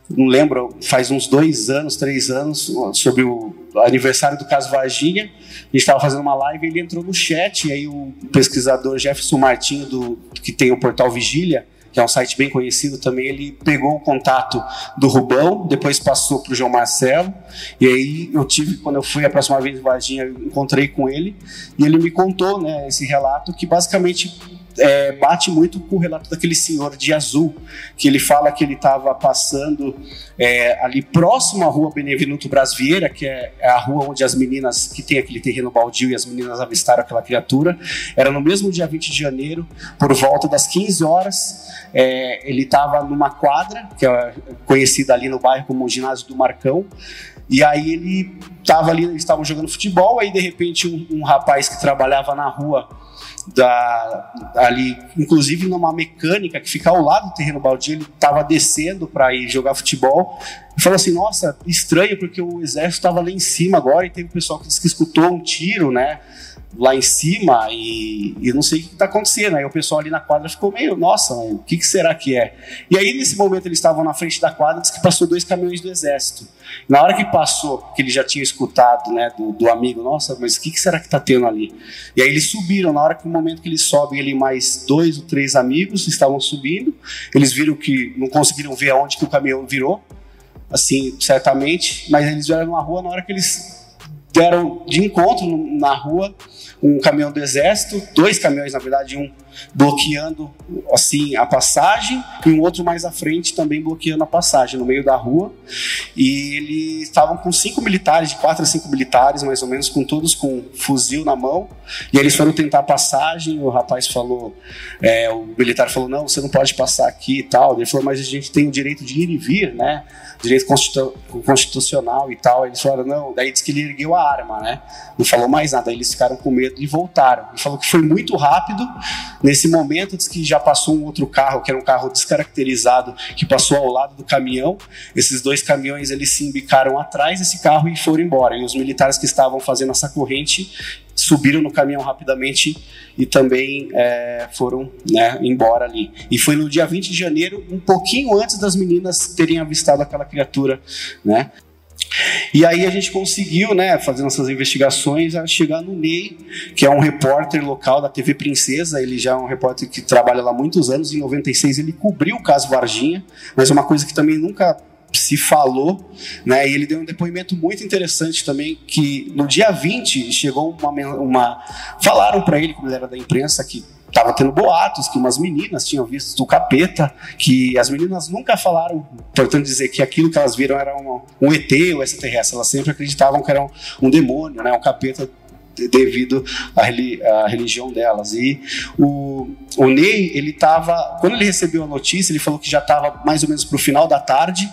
não lembro, faz uns dois anos, três anos, sobre o aniversário do caso Varginha. A gente estava fazendo uma live e ele entrou no chat, e aí o pesquisador Jefferson Martinho, do, que tem o portal Vigília, que é um site bem conhecido também, ele pegou o contato do Rubão, depois passou para o João Marcelo, e aí eu tive, quando eu fui a próxima vez em Varginha, encontrei com ele, e ele me contou né, esse relato que basicamente é, bate muito com o relato daquele senhor de azul, que ele fala que ele estava passando é, ali próximo à rua Benevenuto Brasvieira, que é, é, a rua onde as meninas, que tem aquele terreno baldio e as meninas avistaram aquela criatura. Era no mesmo dia 20 de janeiro, por volta das 15 horas. É, ele estava numa quadra, que é conhecida ali no bairro como o Ginásio do Marcão. E aí ele estava ali, eles estavam jogando futebol, aí de repente um, um rapaz que trabalhava na rua da, ali, inclusive numa mecânica que fica ao lado do terreno baldio, ele estava descendo para ir jogar futebol. Falou assim: Nossa, estranho, porque o exército estava lá em cima agora e teve um pessoal que disse que escutou um tiro, né? lá em cima e, e não sei o que está acontecendo. Aí o pessoal ali na quadra ficou meio, nossa, o que, que, será que é? E aí nesse momento eles estavam na frente da quadra, disse que passou dois caminhões do exército. Na hora que passou, que ele já tinha escutado, né, do, do amigo, nossa, mas o que, que, será que está tendo ali? E aí eles subiram. Na hora que no momento que eles sobem, ele mais dois ou três amigos estavam subindo. Eles viram que não conseguiram ver aonde que o caminhão virou, assim, certamente. Mas eles vieram na rua na hora que eles deram de encontro na rua um caminhão do exército, dois caminhões na verdade, um bloqueando assim a passagem e um outro mais à frente também bloqueando a passagem no meio da rua. E eles estavam com cinco militares, de quatro a cinco militares, mais ou menos, com todos com fuzil na mão. E eles foram tentar a passagem. O rapaz falou, é, o militar falou: não, você não pode passar aqui e tal. Ele falou: mas a gente tem o direito de ir e vir, né? Direito constitucional e tal. Eles falaram: não. Daí disse que ele ergueu a arma, né? Não falou mais nada. Eles ficaram com medo e voltaram. Ele falou que foi muito rápido. Nesse momento, diz que já passou um outro carro, que era um carro descaracterizado, que passou ao lado do caminhão. Esses dois caminhões eles se embicaram atrás desse carro e foram embora. E os militares que estavam fazendo essa corrente subiram no caminhão rapidamente e também é, foram né, embora ali. E foi no dia 20 de janeiro, um pouquinho antes das meninas terem avistado aquela criatura, né? E aí a gente conseguiu, né, fazendo essas investigações, chegar no Ney, que é um repórter local da TV Princesa, ele já é um repórter que trabalha lá há muitos anos, em 96 ele cobriu o caso Varginha, mas é uma coisa que também nunca se falou, né? E ele deu um depoimento muito interessante também que no dia 20 chegou uma, uma falaram para ele, como ele era da imprensa, que estava tendo boatos que umas meninas tinham visto o capeta, que as meninas nunca falaram, portanto dizer que aquilo que elas viram era um, um ET ou extraterrestre, elas sempre acreditavam que era um, um demônio, né, um capeta devido à, religião delas. E o, o Ney, ele estava, quando ele recebeu a notícia, ele falou que já estava mais ou menos para o final da tarde,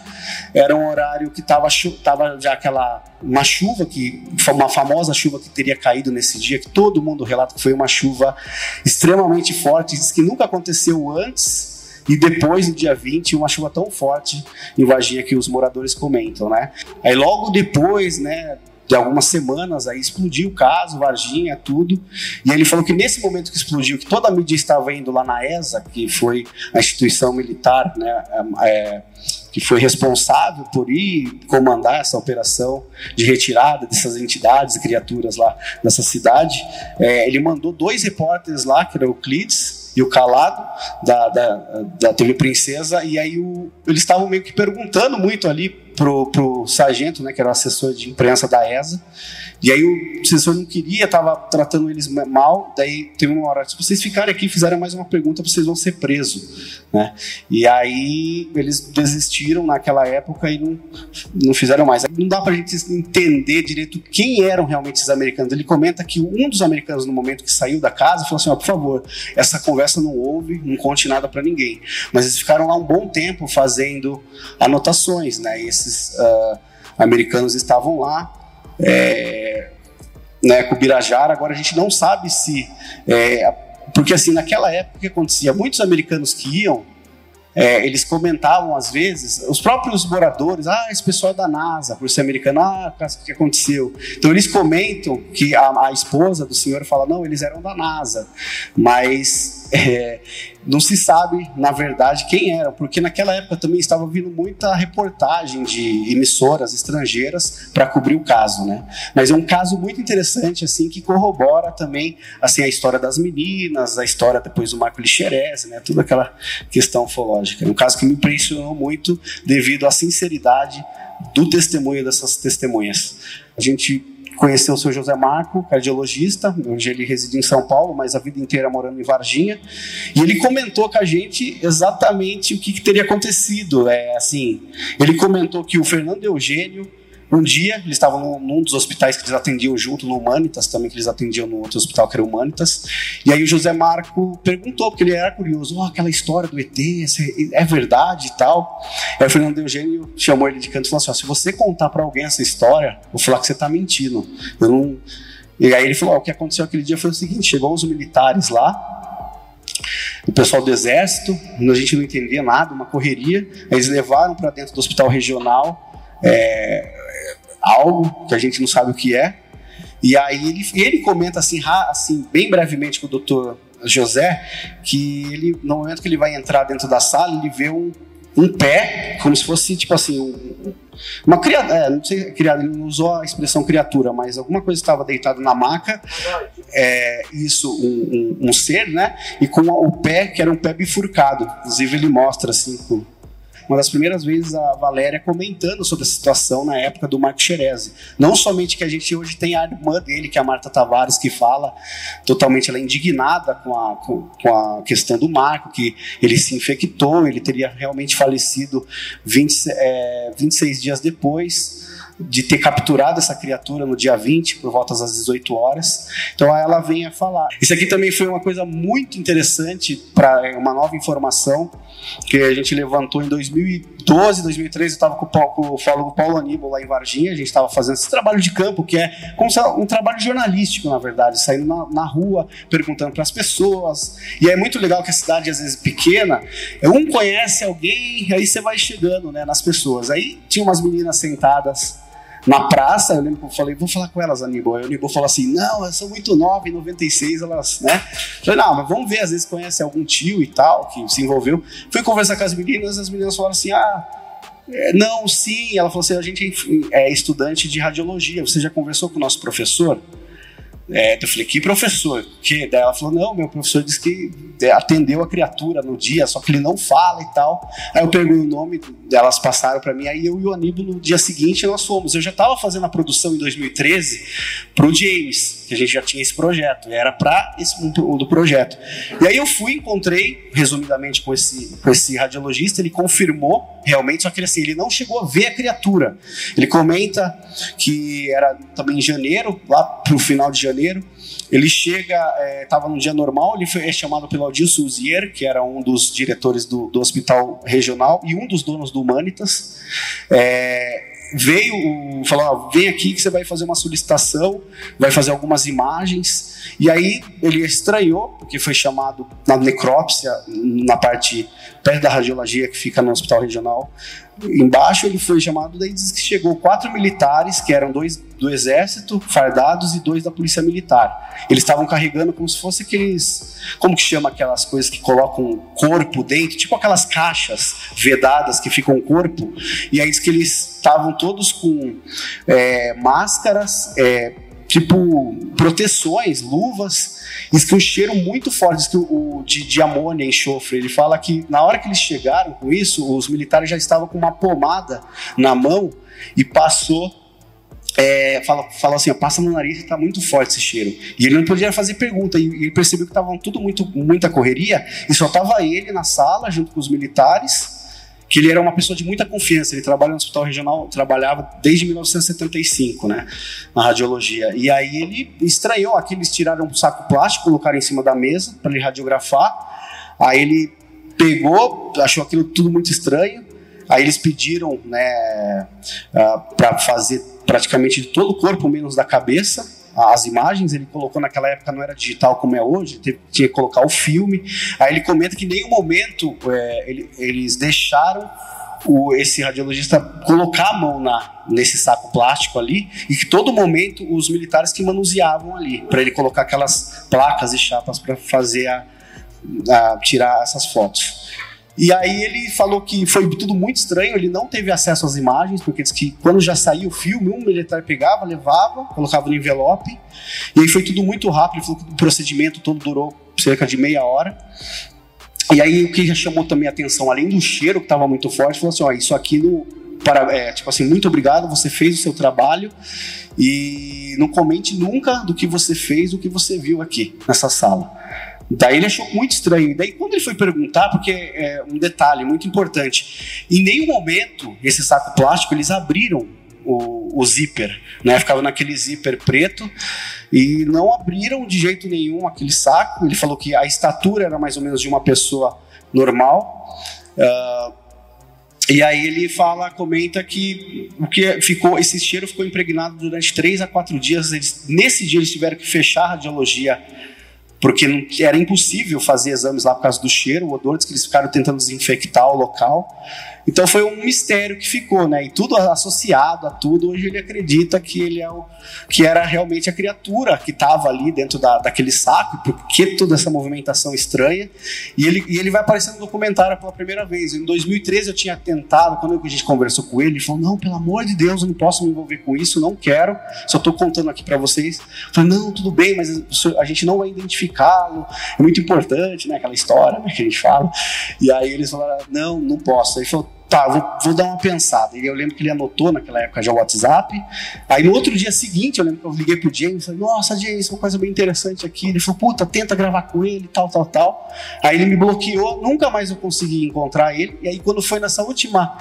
era um horário que estava tava já aquela uma chuva que uma famosa chuva que teria caído nesse dia, que todo mundo relata que foi uma chuva extremamente forte, que nunca aconteceu antes. E depois, no dia 20, uma chuva tão forte em Varginha que os moradores comentam, né? Aí logo depois, né, de algumas semanas, aí explodiu o caso, Varginha, tudo. E ele falou que nesse momento que explodiu, que toda a mídia estava indo lá na ESA, que foi a instituição militar, né, é, que foi responsável por ir comandar essa operação de retirada dessas entidades e criaturas lá nessa cidade, é, ele mandou dois repórteres lá, que era o Clides e o Calado, da, da, da TV Princesa, e aí o, eles estavam meio que perguntando muito ali pro, pro sargento, né, que era o assessor de imprensa da ESA, e aí o assessor não queria, estava tratando eles mal, daí teve uma hora, se vocês ficarem aqui e fizerem mais uma pergunta, vocês vão ser presos, né, e aí eles desistiram naquela época e não, não fizeram mais. Não dá pra gente entender direito quem eram realmente esses americanos. Ele comenta que um dos americanos, no momento que saiu da casa, falou assim, ó, por favor, essa conversa não houve, não conte nada para ninguém. Mas eles ficaram lá um bom tempo fazendo anotações, né, e esses uh, americanos estavam lá, é, né, com. Agora a gente não sabe se. É, porque assim, naquela época o que acontecia? Muitos americanos que iam é, eles comentavam às vezes, os próprios moradores, ah, esse pessoal é da NASA, por ser americano, ah, o que aconteceu? Então eles comentam que a, a esposa do senhor fala, não, eles eram da NASA, mas é, não se sabe, na verdade, quem era, porque naquela época também estava vindo muita reportagem de emissoras estrangeiras para cobrir o caso, né? Mas é um caso muito interessante, assim, que corrobora também, assim, a história das meninas, a história depois do Marco Lixerese, né? Toda aquela questão ufológica. É um caso que me impressionou muito devido à sinceridade do testemunho dessas testemunhas. A gente conheceu o seu José Marco, cardiologista, hoje ele reside em São Paulo, mas a vida inteira morando em Varginha, e ele comentou com a gente exatamente o que, que teria acontecido. É assim, ele comentou que o Fernando Eugênio um dia, eles estavam num, dos hospitais que eles atendiam junto, no Humanitas, também que eles atendiam no outro hospital que era Humanitas. E aí o José Marco perguntou, porque ele era curioso, oh, aquela história do ET, é verdade e tal. Aí o Fernando Eugênio chamou ele de canto e falou assim: oh, se você contar para alguém essa história, eu vou falar que você está mentindo. Eu não. E aí ele falou: oh, o que aconteceu aquele dia foi o seguinte: chegou os militares lá, o pessoal do exército, a gente não entendia nada, uma correria. Eles levaram para dentro do hospital regional é, algo que a gente não sabe o que é. E aí ele, ele comenta assim, assim, bem brevemente com o doutor José, que ele, no momento que ele vai entrar dentro da sala, ele vê um, um pé, como se fosse tipo assim, um, uma criatura, é, não sei, criada, ele não usou a expressão criatura, mas alguma coisa estava deitada na maca, é, isso, um, um, um, ser, né? E com o pé, que era um pé bifurcado. Inclusive ele mostra assim, com, uma das primeiras vezes a Valéria comentando sobre a situação na época do Marco Xerezi. Não somente que a gente hoje tem a irmã dele, que é a Marta Tavares, que fala totalmente ela é indignada com a, com, com a questão do Marco, que ele se infectou, ele teria realmente falecido 20, é, 26 dias depois de ter capturado essa criatura no dia 20, por volta das 18 horas. Então ela vem a falar. Isso aqui também foi uma coisa muito interessante para uma nova informação que a gente levantou em 2012, 2013. Eu estava com, com, o fólogo Paulo Aníbal lá em Varginha. A gente estava fazendo esse trabalho de campo, que é como um trabalho jornalístico, na verdade, saindo na, na rua, perguntando para as pessoas. E é muito legal que a cidade, às vezes, pequena, um conhece alguém, aí você vai chegando né, nas pessoas. Aí tinha umas meninas sentadas na praça, eu lembro que eu falei, vou falar com elas, Aníbal. Aí o Aníbal falou assim, não, elas são muito novas, em 96 elas, né? Eu falei, não, mas vamos ver, às vezes conhece algum tio e tal, que se envolveu. Fui conversar com as meninas, as meninas falaram assim, ah, é, não, sim. Ela falou assim, a gente é estudante de radiologia, você já conversou com o nosso professor? É, eu falei, que professor? Que? Daí ela falou, não, meu professor disse que atendeu a criatura no dia, só que ele não fala e tal. Aí eu perguntei o nome, elas passaram para mim, aí eu e o Aníbal no dia seguinte nós fomos. Eu já estava fazendo a produção em 2013 para o James, que a gente já tinha esse projeto, era para esse do projeto. E aí eu fui, encontrei, resumidamente, com esse, com esse radiologista, ele confirmou realmente, só que assim, ele não chegou a ver a criatura. Ele comenta que era também em janeiro, lá para o final de janeiro, ele chega, estava é, num dia normal, ele foi é chamado pelo Aldilson Uzier, que era um dos diretores do, do hospital regional e um dos donos do Humanitas. É, veio, falou: vem aqui que você vai fazer uma solicitação, vai fazer algumas imagens. E aí ele estranhou, porque foi chamado na necrópsia, na parte perto da radiologia que fica no hospital regional. Embaixo ele foi chamado, daí diz que chegou quatro militares, que eram dois do exército, fardados, e dois da polícia militar. Eles estavam carregando como se fosse aqueles. Como que chama aquelas coisas que colocam corpo dentro? Tipo aquelas caixas vedadas que ficam corpo. E aí diz que eles estavam todos com é, máscaras, é, tipo proteções, luvas, diz que um cheiro muito forte, que o de, de amônia, enxofre. Ele fala que na hora que eles chegaram com isso, os militares já estavam com uma pomada na mão e passou é, fala, fala assim, ó, passa no nariz e tá muito forte esse cheiro. E ele não podia fazer pergunta, e ele percebeu que tava tudo muito, muita correria, e só tava ele na sala, junto com os militares, que ele era uma pessoa de muita confiança. Ele trabalha no hospital regional, trabalhava desde 1975, né, na radiologia. E aí ele estranhou, aqui eles tiraram um saco plástico, colocaram em cima da mesa para ele radiografar. Aí ele pegou, achou aquilo tudo muito estranho. Aí eles pediram, né, ah, para fazer praticamente todo o corpo menos da cabeça as imagens, ele colocou naquela época não era digital como é hoje, tinha que colocar o filme. Aí ele comenta que em nenhum momento é, ele, eles deixaram o, esse radiologista colocar a mão na, nesse saco plástico ali e que todo momento os militares que manuseavam ali para ele colocar aquelas placas e chapas para fazer a, a, tirar essas fotos. E aí ele falou que foi tudo muito estranho, ele não teve acesso às imagens, porque disse que quando já saiu o filme, um militar pegava, levava, colocava no envelope, e aí foi tudo muito rápido, ele falou que o procedimento todo durou cerca de meia hora. E aí o que já chamou também a atenção, além do cheiro que estava muito forte, falou assim, ó, isso aqui no, para, é, tipo assim, muito obrigado, você fez o seu trabalho e não comente nunca do que você fez, do que você viu aqui nessa sala. Daí ele achou muito estranho. Daí quando ele foi perguntar, porque é um detalhe muito importante, em nenhum momento esse saco plástico eles abriram o, o zíper, né? Ficava naquele zíper preto e não abriram de jeito nenhum aquele saco. Ele falou que a estatura era mais ou menos de uma pessoa normal. Uh, e aí ele fala, comenta que o que ficou, esse cheiro ficou impregnado durante três a quatro dias. Eles, nesse dia eles tiveram que fechar a radiologia porque era impossível fazer exames lá por causa do cheiro, o odor, diz que eles ficaram tentando desinfectar o local. Então foi um mistério que ficou, né? E tudo associado a tudo, hoje ele acredita que ele é o que era realmente a criatura que estava ali dentro da, daquele saco, porque toda essa movimentação estranha. E ele, e ele vai aparecer no documentário pela primeira vez. Em 2013 eu tinha tentado, quando a gente conversou com ele, ele falou: Não, pelo amor de Deus, eu não posso me envolver com isso, não quero, só estou contando aqui para vocês. Eu falei: Não, tudo bem, mas a gente não vai é muito importante, né? Aquela história né, que a gente fala. E aí eles falaram: Não, não posso. Aí ele falou: tá, vou, vou, dar uma pensada. E eu lembro que ele anotou naquela época já o WhatsApp. Aí no outro dia seguinte, eu lembro que eu liguei pro James nossa, James, uma coisa bem interessante aqui. Ele falou, puta, tenta gravar com ele, tal, tal, tal. Aí ele me bloqueou, nunca mais eu consegui encontrar ele. E aí quando foi nessa última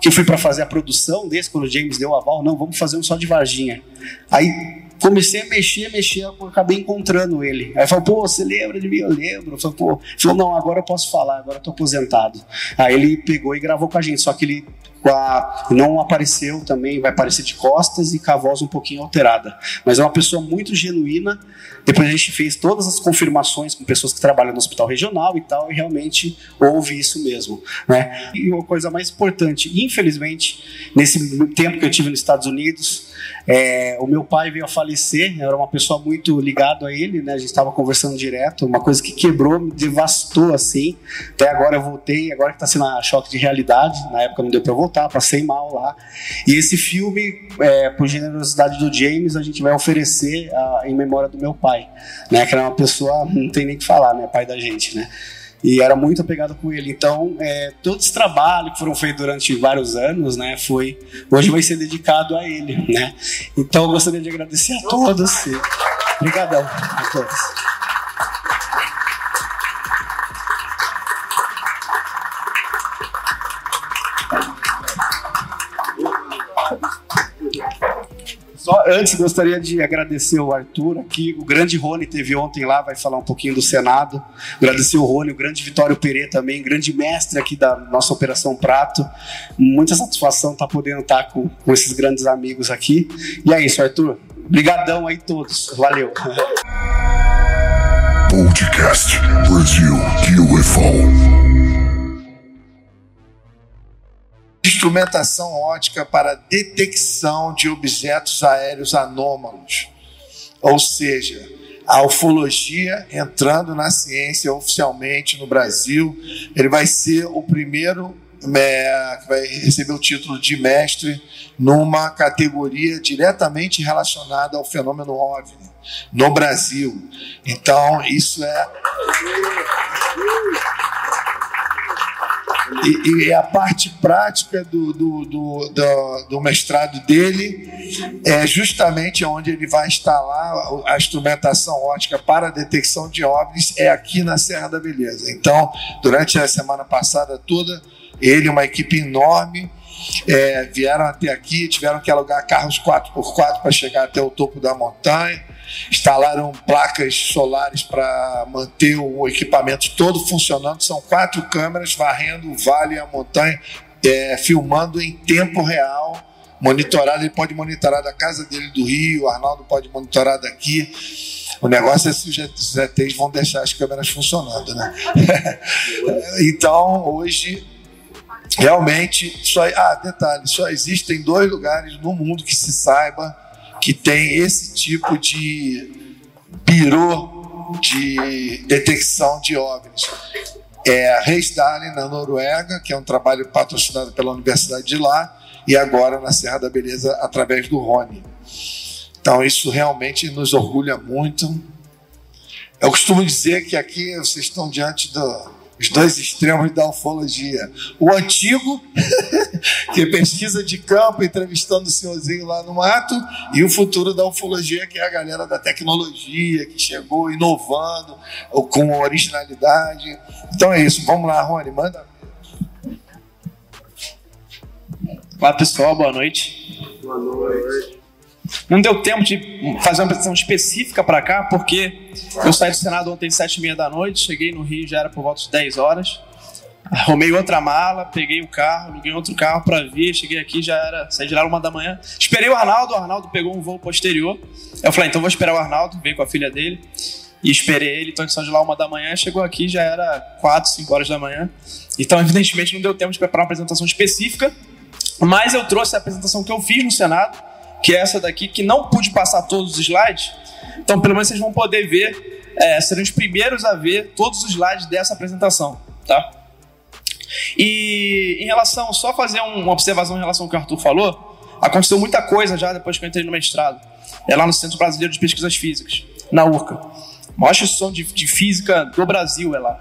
que eu fui para fazer a produção desse, quando o James deu o aval, não, vamos fazer um só de Varginha. Aí comecei a mexer, mexer, acabei encontrando ele. Aí falou, pô, você lembra de mim? Eu lembro. Falei, pô, falou, não, agora eu posso falar, agora eu tô aposentado. Aí ele pegou e gravou com a gente, só que ele não apareceu também, vai aparecer de costas e com a voz um pouquinho alterada. Mas é uma pessoa muito genuína. Depois a gente fez todas as confirmações com pessoas que trabalham no hospital regional e tal, e realmente houve isso mesmo. Né? E uma coisa mais importante, infelizmente, nesse tempo que eu tive nos Estados Unidos, é, o meu pai veio a falecer, era uma pessoa muito ligada a ele, né? A gente estava conversando direto, uma coisa que quebrou, me devastou assim. Até agora eu voltei, agora que está sendo a choque de realidade, na época não deu para voltar, passei mal lá. E esse filme, é, por generosidade do James, a gente vai oferecer a, em memória do meu pai, né? Que era uma pessoa, não tem nem que falar, né? Pai da gente, né? e era muito apegado com ele. Então, é, todo esse trabalho que foram feitos durante vários anos, né, foi hoje vai ser dedicado a ele, né. Então, eu gostaria de agradecer a todos. Obrigadão a todos. Antes gostaria de agradecer o Arthur aqui, o grande Rony teve ontem lá, vai falar um pouquinho do Senado. Agradecer o Rony, o grande Vitório Pereira também, grande mestre aqui da nossa Operação Prato. Muita satisfação estar tá podendo estar tá com, com esses grandes amigos aqui. E é isso, Arthur. Obrigadão aí todos. Valeu. Podcast Brasil UFO. Instrumentação ótica para detecção de objetos aéreos anômalos. Ou seja, a ufologia entrando na ciência oficialmente no Brasil. Ele vai ser o primeiro é, que vai receber o título de mestre numa categoria diretamente relacionada ao fenômeno OVNI no Brasil. Então, isso é e, e, a parte prática do, do, do, do, do mestrado dele é justamente onde ele vai instalar a instrumentação ótica para a detecção de OVNIs, é aqui na Serra da Beleza. Então, durante a semana passada toda, ele e uma equipe enorme é, vieram até aqui, tiveram que alugar carros 4x4 para chegar até o topo da montanha instalaram placas solares para manter o equipamento todo funcionando. São quatro câmeras varrendo o vale e a montanha, é, filmando em tempo real monitorado, ele pode monitorar da casa dele do Rio, o Arnaldo pode monitorar daqui. O negócio é se os ZTs vão deixar as câmeras funcionando, né? então, hoje, realmente, só, ah, detalhe, só existem dois lugares no mundo que se saiba que tem esse tipo de birô de detecção de OVNIs. É a Reisdalen, na Noruega, que é um trabalho patrocinado pela Universidade de lá, e agora na Serra da Beleza, através do Rony. Então, isso realmente nos orgulha muito. Eu costumo dizer que aqui vocês estão diante dos dois extremos da ufologia. O antigo, que é pesquisa de campo, entrevistando o senhorzinho lá no mato, e o futuro da ufologia, que é a galera da tecnologia, que chegou inovando, com originalidade. Então é isso. Vamos lá, Rony, manda. Olá, pessoal. Boa noite. Boa noite. Não deu tempo de fazer uma apresentação específica para cá, porque eu saí do Senado ontem às sete e meia da noite, cheguei no Rio já era por volta de 10 horas. Arrumei outra mala, peguei o carro, liguei outro carro para vir, cheguei aqui, já era, saí de lá uma da manhã. Esperei o Arnaldo, o Arnaldo pegou um voo posterior. Eu falei, então vou esperar o Arnaldo, veio com a filha dele. E esperei ele, então de lá uma da manhã, chegou aqui, já era quatro, cinco horas da manhã. Então, evidentemente, não deu tempo de preparar uma apresentação específica, mas eu trouxe a apresentação que eu fiz no Senado, que é essa daqui, que não pude passar todos os slides. Então, pelo menos vocês vão poder ver, é, serão os primeiros a ver todos os slides dessa apresentação, tá? E em relação, só fazer uma observação em relação ao que o Arthur falou, aconteceu muita coisa já depois que eu entrei no mestrado. É lá no Centro Brasileiro de Pesquisas Físicas, na URCA. Maior instituição de, de física do Brasil é lá.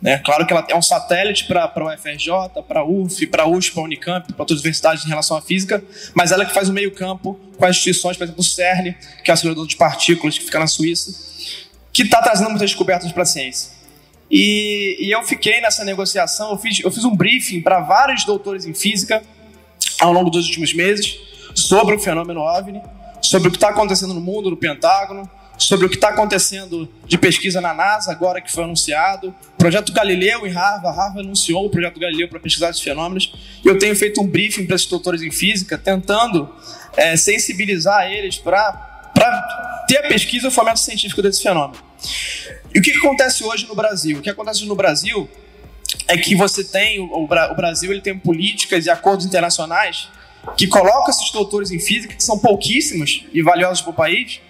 Né? Claro que ela é um satélite para o UFRJ, para a UF, para a USP, para a Unicamp, para todas as universidades em relação à física, mas ela que faz o meio campo com as instituições, por exemplo, o CERN, que é o acelerador de partículas que fica na Suíça, que está trazendo muitas descobertas para a ciência. E, e, eu fiquei nessa negociação, eu fiz, eu fiz um briefing para vários doutores em física ao longo dos últimos meses sobre o fenômeno OVNI, sobre o que está acontecendo no mundo, no Pentágono, sobre o que está acontecendo de pesquisa na NASA, agora que foi anunciado. Projeto Galileu em Harvard, Harvard anunciou o projeto Galileu para pesquisar esses fenômenos. E eu tenho feito um briefing para esses doutores em física, tentando é, sensibilizar eles para ter a pesquisa e o fomento científico desse fenômeno. E o que, que acontece hoje no Brasil? O que acontece no Brasil é que você tem, o, o Brasil ele tem políticas e acordos internacionais que colocam esses doutores em física, que são pouquíssimos e valiosos para o país,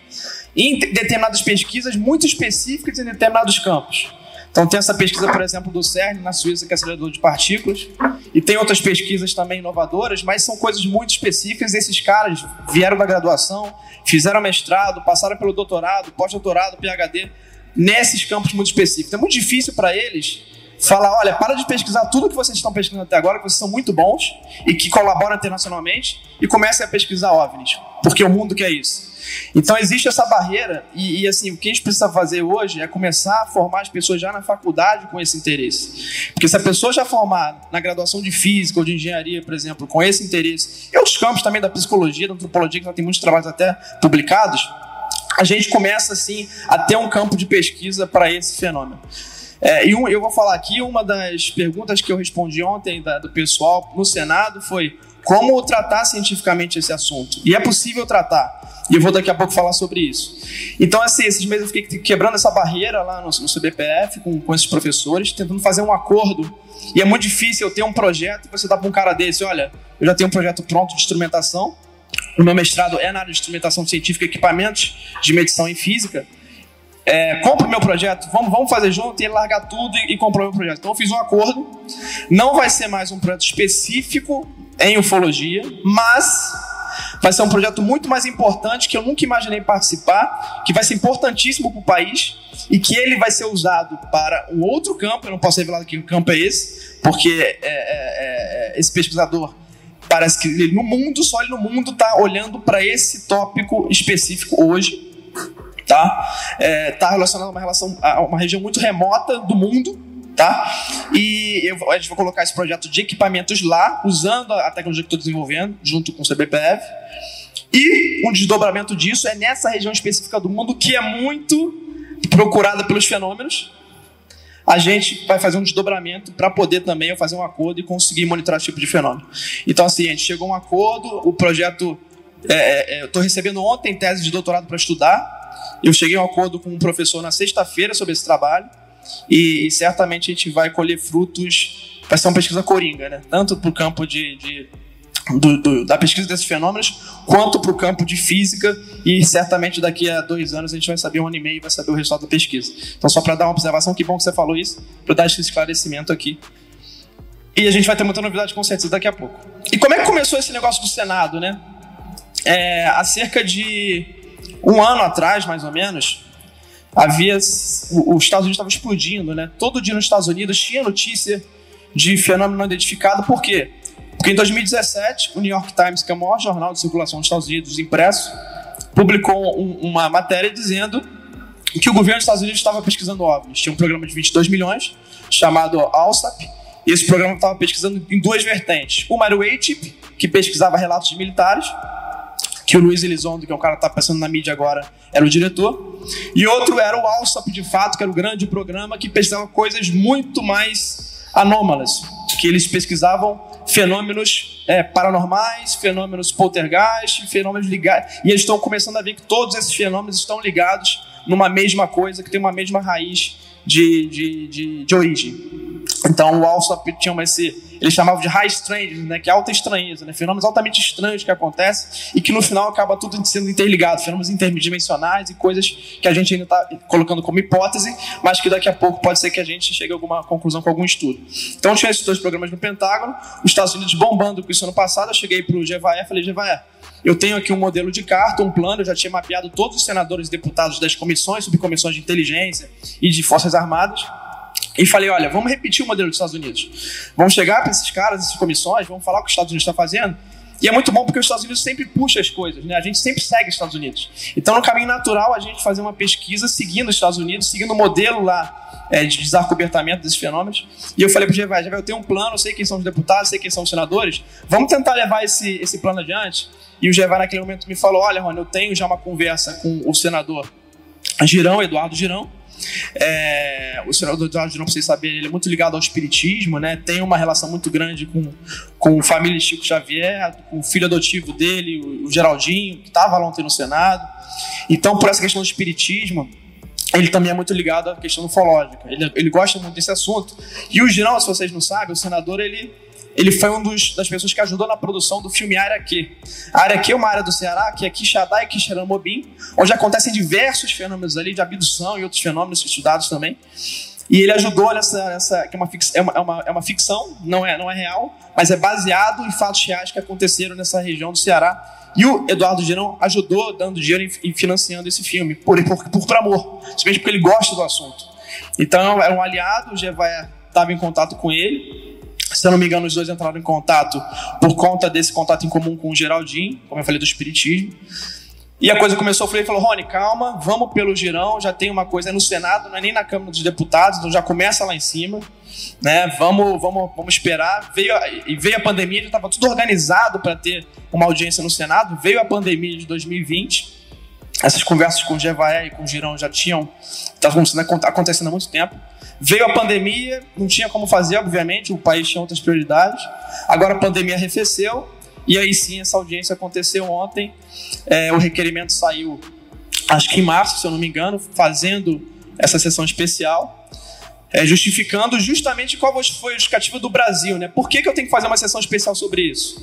em determinadas pesquisas muito específicas em determinados campos. Então tem essa pesquisa, por exemplo, do CERN na Suíça, que é acelerador de partículas, e tem outras pesquisas também inovadoras, mas são coisas muito específicas. Esses caras vieram da graduação, fizeram mestrado, passaram pelo doutorado, pós-doutorado, PhD, nesses campos muito específicos. É muito difícil para eles falar, olha, para de pesquisar tudo que vocês estão pesquisando até agora, que vocês são muito bons e que colaboram internacionalmente, e comecem a pesquisar OVNIs, porque o mundo quer isso. Então existe essa barreira e, e, assim o que a gente precisa fazer hoje é começar a formar as pessoas já na faculdade com esse interesse, porque se a pessoa já formar na graduação de física ou de engenharia, por exemplo, com esse interesse e outros campos também da psicologia, da antropologia que já tem muitos trabalhos até publicados, a gente começa assim a ter um campo de pesquisa para esse fenômeno. É, e um, eu vou falar aqui, uma das perguntas que eu respondi ontem da, do pessoal no Senado foi como tratar cientificamente esse assunto. E é possível tratar. E eu vou daqui a pouco falar sobre isso. Então, assim, esses meses eu fiquei quebrando essa barreira lá no, no CBPF com, com esses professores, tentando fazer um acordo. E é muito difícil eu ter um projeto e você dar para um cara desse: olha, eu já tenho um projeto pronto de instrumentação. O meu mestrado é na área de instrumentação científica e equipamentos de medição em física. É, compra o meu projeto, vamos, vamos fazer junto e ele largar tudo e, e comprar o meu projeto. Então eu fiz um acordo. Não vai ser mais um projeto específico em ufologia, mas vai ser um projeto muito mais importante que eu nunca imaginei participar, que vai ser importantíssimo para o país e que ele vai ser usado para um outro campo. Eu não posso revelar que campo é esse, porque é, é, é, esse pesquisador parece que ele, no mundo, só ele no mundo está olhando para esse tópico específico hoje. Tá? É, tá relacionado a uma relação a uma região muito remota do mundo, tá? E eu, a gente vai colocar esse projeto de equipamentos lá, usando a tecnologia que estou desenvolvendo, junto com o CBPF. E um desdobramento disso é nessa região específica do mundo que é muito procurada pelos fenômenos, a gente vai fazer um desdobramento para poder também fazer um acordo e conseguir monitorar esse tipo de fenômeno. Então, assim, a gente chegou a um acordo, o projeto. É, é, é eu estou recebendo ontem tese de doutorado para estudar. Eu cheguei a um acordo com um professor na sexta-feira sobre esse trabalho. E, e, certamente a gente vai colher frutos. Vai ser uma pesquisa coringa, né? Tanto para o campo de, de do, do, da pesquisa desses fenômenos, quanto para o campo de física, e certamente daqui a dois anos a gente vai saber, um ano e meio, vai saber o resultado da pesquisa. Então, só para dar uma observação, que bom que você falou isso, para dar esse esclarecimento aqui. E a gente vai ter muita novidade com certeza daqui a pouco. E como é que começou esse negócio do Senado, né? É, há cerca de um ano atrás, mais ou menos, havia os Estados Unidos estava explodindo, né? Todo dia nos Estados Unidos tinha notícia de fenômeno não identificado, por quê? Porque em 2017, o New York Times, que é o maior jornal de circulação dos Estados Unidos impresso, publicou um, uma matéria dizendo que o governo dos Estados Unidos estava pesquisando OVNIs. Tinha um programa de 22 milhões chamado ALSAP, e esse programa estava pesquisando em duas vertentes. Uma era o ATIP, que pesquisava relatos de militares, que o Luiz Elizondo, que é o cara que está passando na mídia agora, era o diretor. E outro era o ALSAP, de fato, que era o grande programa que pesquisava coisas muito mais anômalas, que eles pesquisavam fenômenos é, paranormais, fenômenos poltergeist, fenômenos ligados. E eles estão começando a ver que todos esses fenômenos estão ligados numa mesma coisa, que tem uma mesma raiz de, de, de, de origem. Então o Alsop tinha esse, eles chamavam de high strange, né, que é alta estranheza, né, fenômenos altamente estranhos que acontecem e que no final acaba tudo sendo interligado, fenômenos interdimensionais e coisas que a gente ainda está colocando como hipótese, mas que daqui a pouco pode ser que a gente chegue a alguma conclusão com algum estudo. Então tinha esses dois programas no Pentágono, os Estados Unidos bombando com isso ano passado, eu cheguei para o GVAE e falei, GVAE, eu tenho aqui um modelo de carta, um plano, eu já tinha mapeado todos os senadores e deputados das comissões, subcomissões de inteligência e de forças armadas, e falei, olha, vamos repetir o modelo dos Estados Unidos. Vamos chegar para esses caras, essas comissões, vamos falar o que os Estados Unidos está fazendo. E é muito bom porque os Estados Unidos sempre puxa as coisas, né? A gente sempre segue os Estados Unidos. Então, no caminho natural, a gente fazer uma pesquisa seguindo os Estados Unidos, seguindo o modelo lá é, de desarcobertamento desses fenômenos. E eu falei para o GVA, eu tenho um plano, eu sei quem são os deputados, sei quem são os senadores, vamos tentar levar esse, esse plano adiante. E o GVA naquele momento me falou, olha, Rony, eu tenho já uma conversa com o senador Girão, Eduardo Girão, é, o senador Eduardo, não vocês saberem, ele é muito ligado ao espiritismo, né? Tem uma relação muito grande com, com a família Chico Xavier, com o filho adotivo dele, o, Geraldinho, que estava ontem no Senado. Então, por essa questão do espiritismo, ele também é muito ligado à questão ufológica. Ele, ele gosta muito desse assunto. E o Girão, se vocês não sabem, o senador, ele ele foi uma das pessoas que ajudou na produção do filme Área Q. A Área Q é uma área do Ceará que é Quixadá e Quixeramobim, onde acontecem diversos fenômenos ali de abdução e outros fenômenos estudados também. E ele ajudou nessa, nessa que é é, uma, é, uma, é uma ficção, não é, não é real, mas é baseado em fatos reais que aconteceram nessa região do Ceará. E o Eduardo Girão ajudou dando dinheiro e financiando esse filme, por, por, por, por amor, simplesmente porque ele gosta do assunto. Então, era um aliado, o Gevaia estava em contato com ele, se eu não me engano, os dois entraram em contato por conta desse contato em comum com o Geraldinho, como eu falei do espiritismo. E a coisa começou, eu falei, falou, Rony, calma, vamos pelo girão, já tem uma coisa no Senado, não é nem na Câmara dos Deputados, então já começa lá em cima, né? Vamos, vamos, vamos esperar. Veio a, e veio a pandemia, já estava tudo organizado para ter uma audiência no Senado. Veio a pandemia de 2020. Essas conversas com o Gevaé e com o Girão já tinham estavam acontecendo há muito tempo. Veio a pandemia, não tinha como fazer, obviamente, o país tinha outras prioridades. Agora a pandemia arrefeceu, e aí sim essa audiência aconteceu ontem. É, o requerimento saiu, acho que em março, se eu não me engano, fazendo essa sessão especial, é, justificando justamente qual foi a justificativa do Brasil. Né? Por que, que eu tenho que fazer uma sessão especial sobre isso?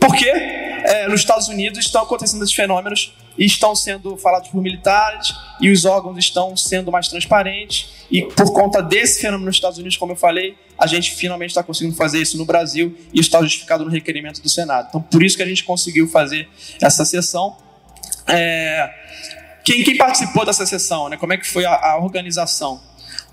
Porque é, nos Estados Unidos estão acontecendo esses fenômenos estão sendo falados por militares e os órgãos estão sendo mais transparentes e por conta desse fenômeno nos Estados Unidos, como eu falei, a gente finalmente está conseguindo fazer isso no Brasil e está justificado no requerimento do Senado. Então, por isso que a gente conseguiu fazer essa sessão. É... Quem, quem, participou dessa sessão? Né? Como é que foi a, a organização?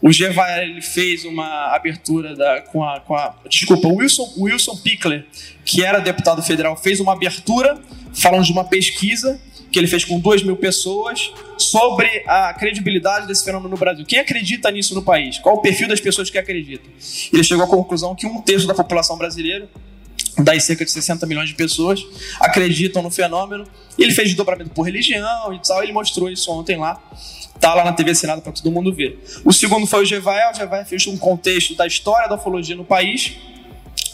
O Gevaer ele fez uma abertura da, com, a, com a. Desculpa, o Wilson, Wilson Pickler, que era deputado federal, fez uma abertura falando de uma pesquisa que ele fez com duas mil pessoas sobre a credibilidade desse fenômeno no Brasil. Quem acredita nisso no país? Qual o perfil das pessoas que acreditam? Ele chegou à conclusão que um terço da população brasileira, das cerca de 60 milhões de pessoas, acreditam no fenômeno. Ele fez desdobramento por religião e tal, ele mostrou isso ontem lá. Tá lá na TV Senado para todo mundo ver. O segundo foi o Gevael. O Gevael fez um contexto da história da ufologia no país,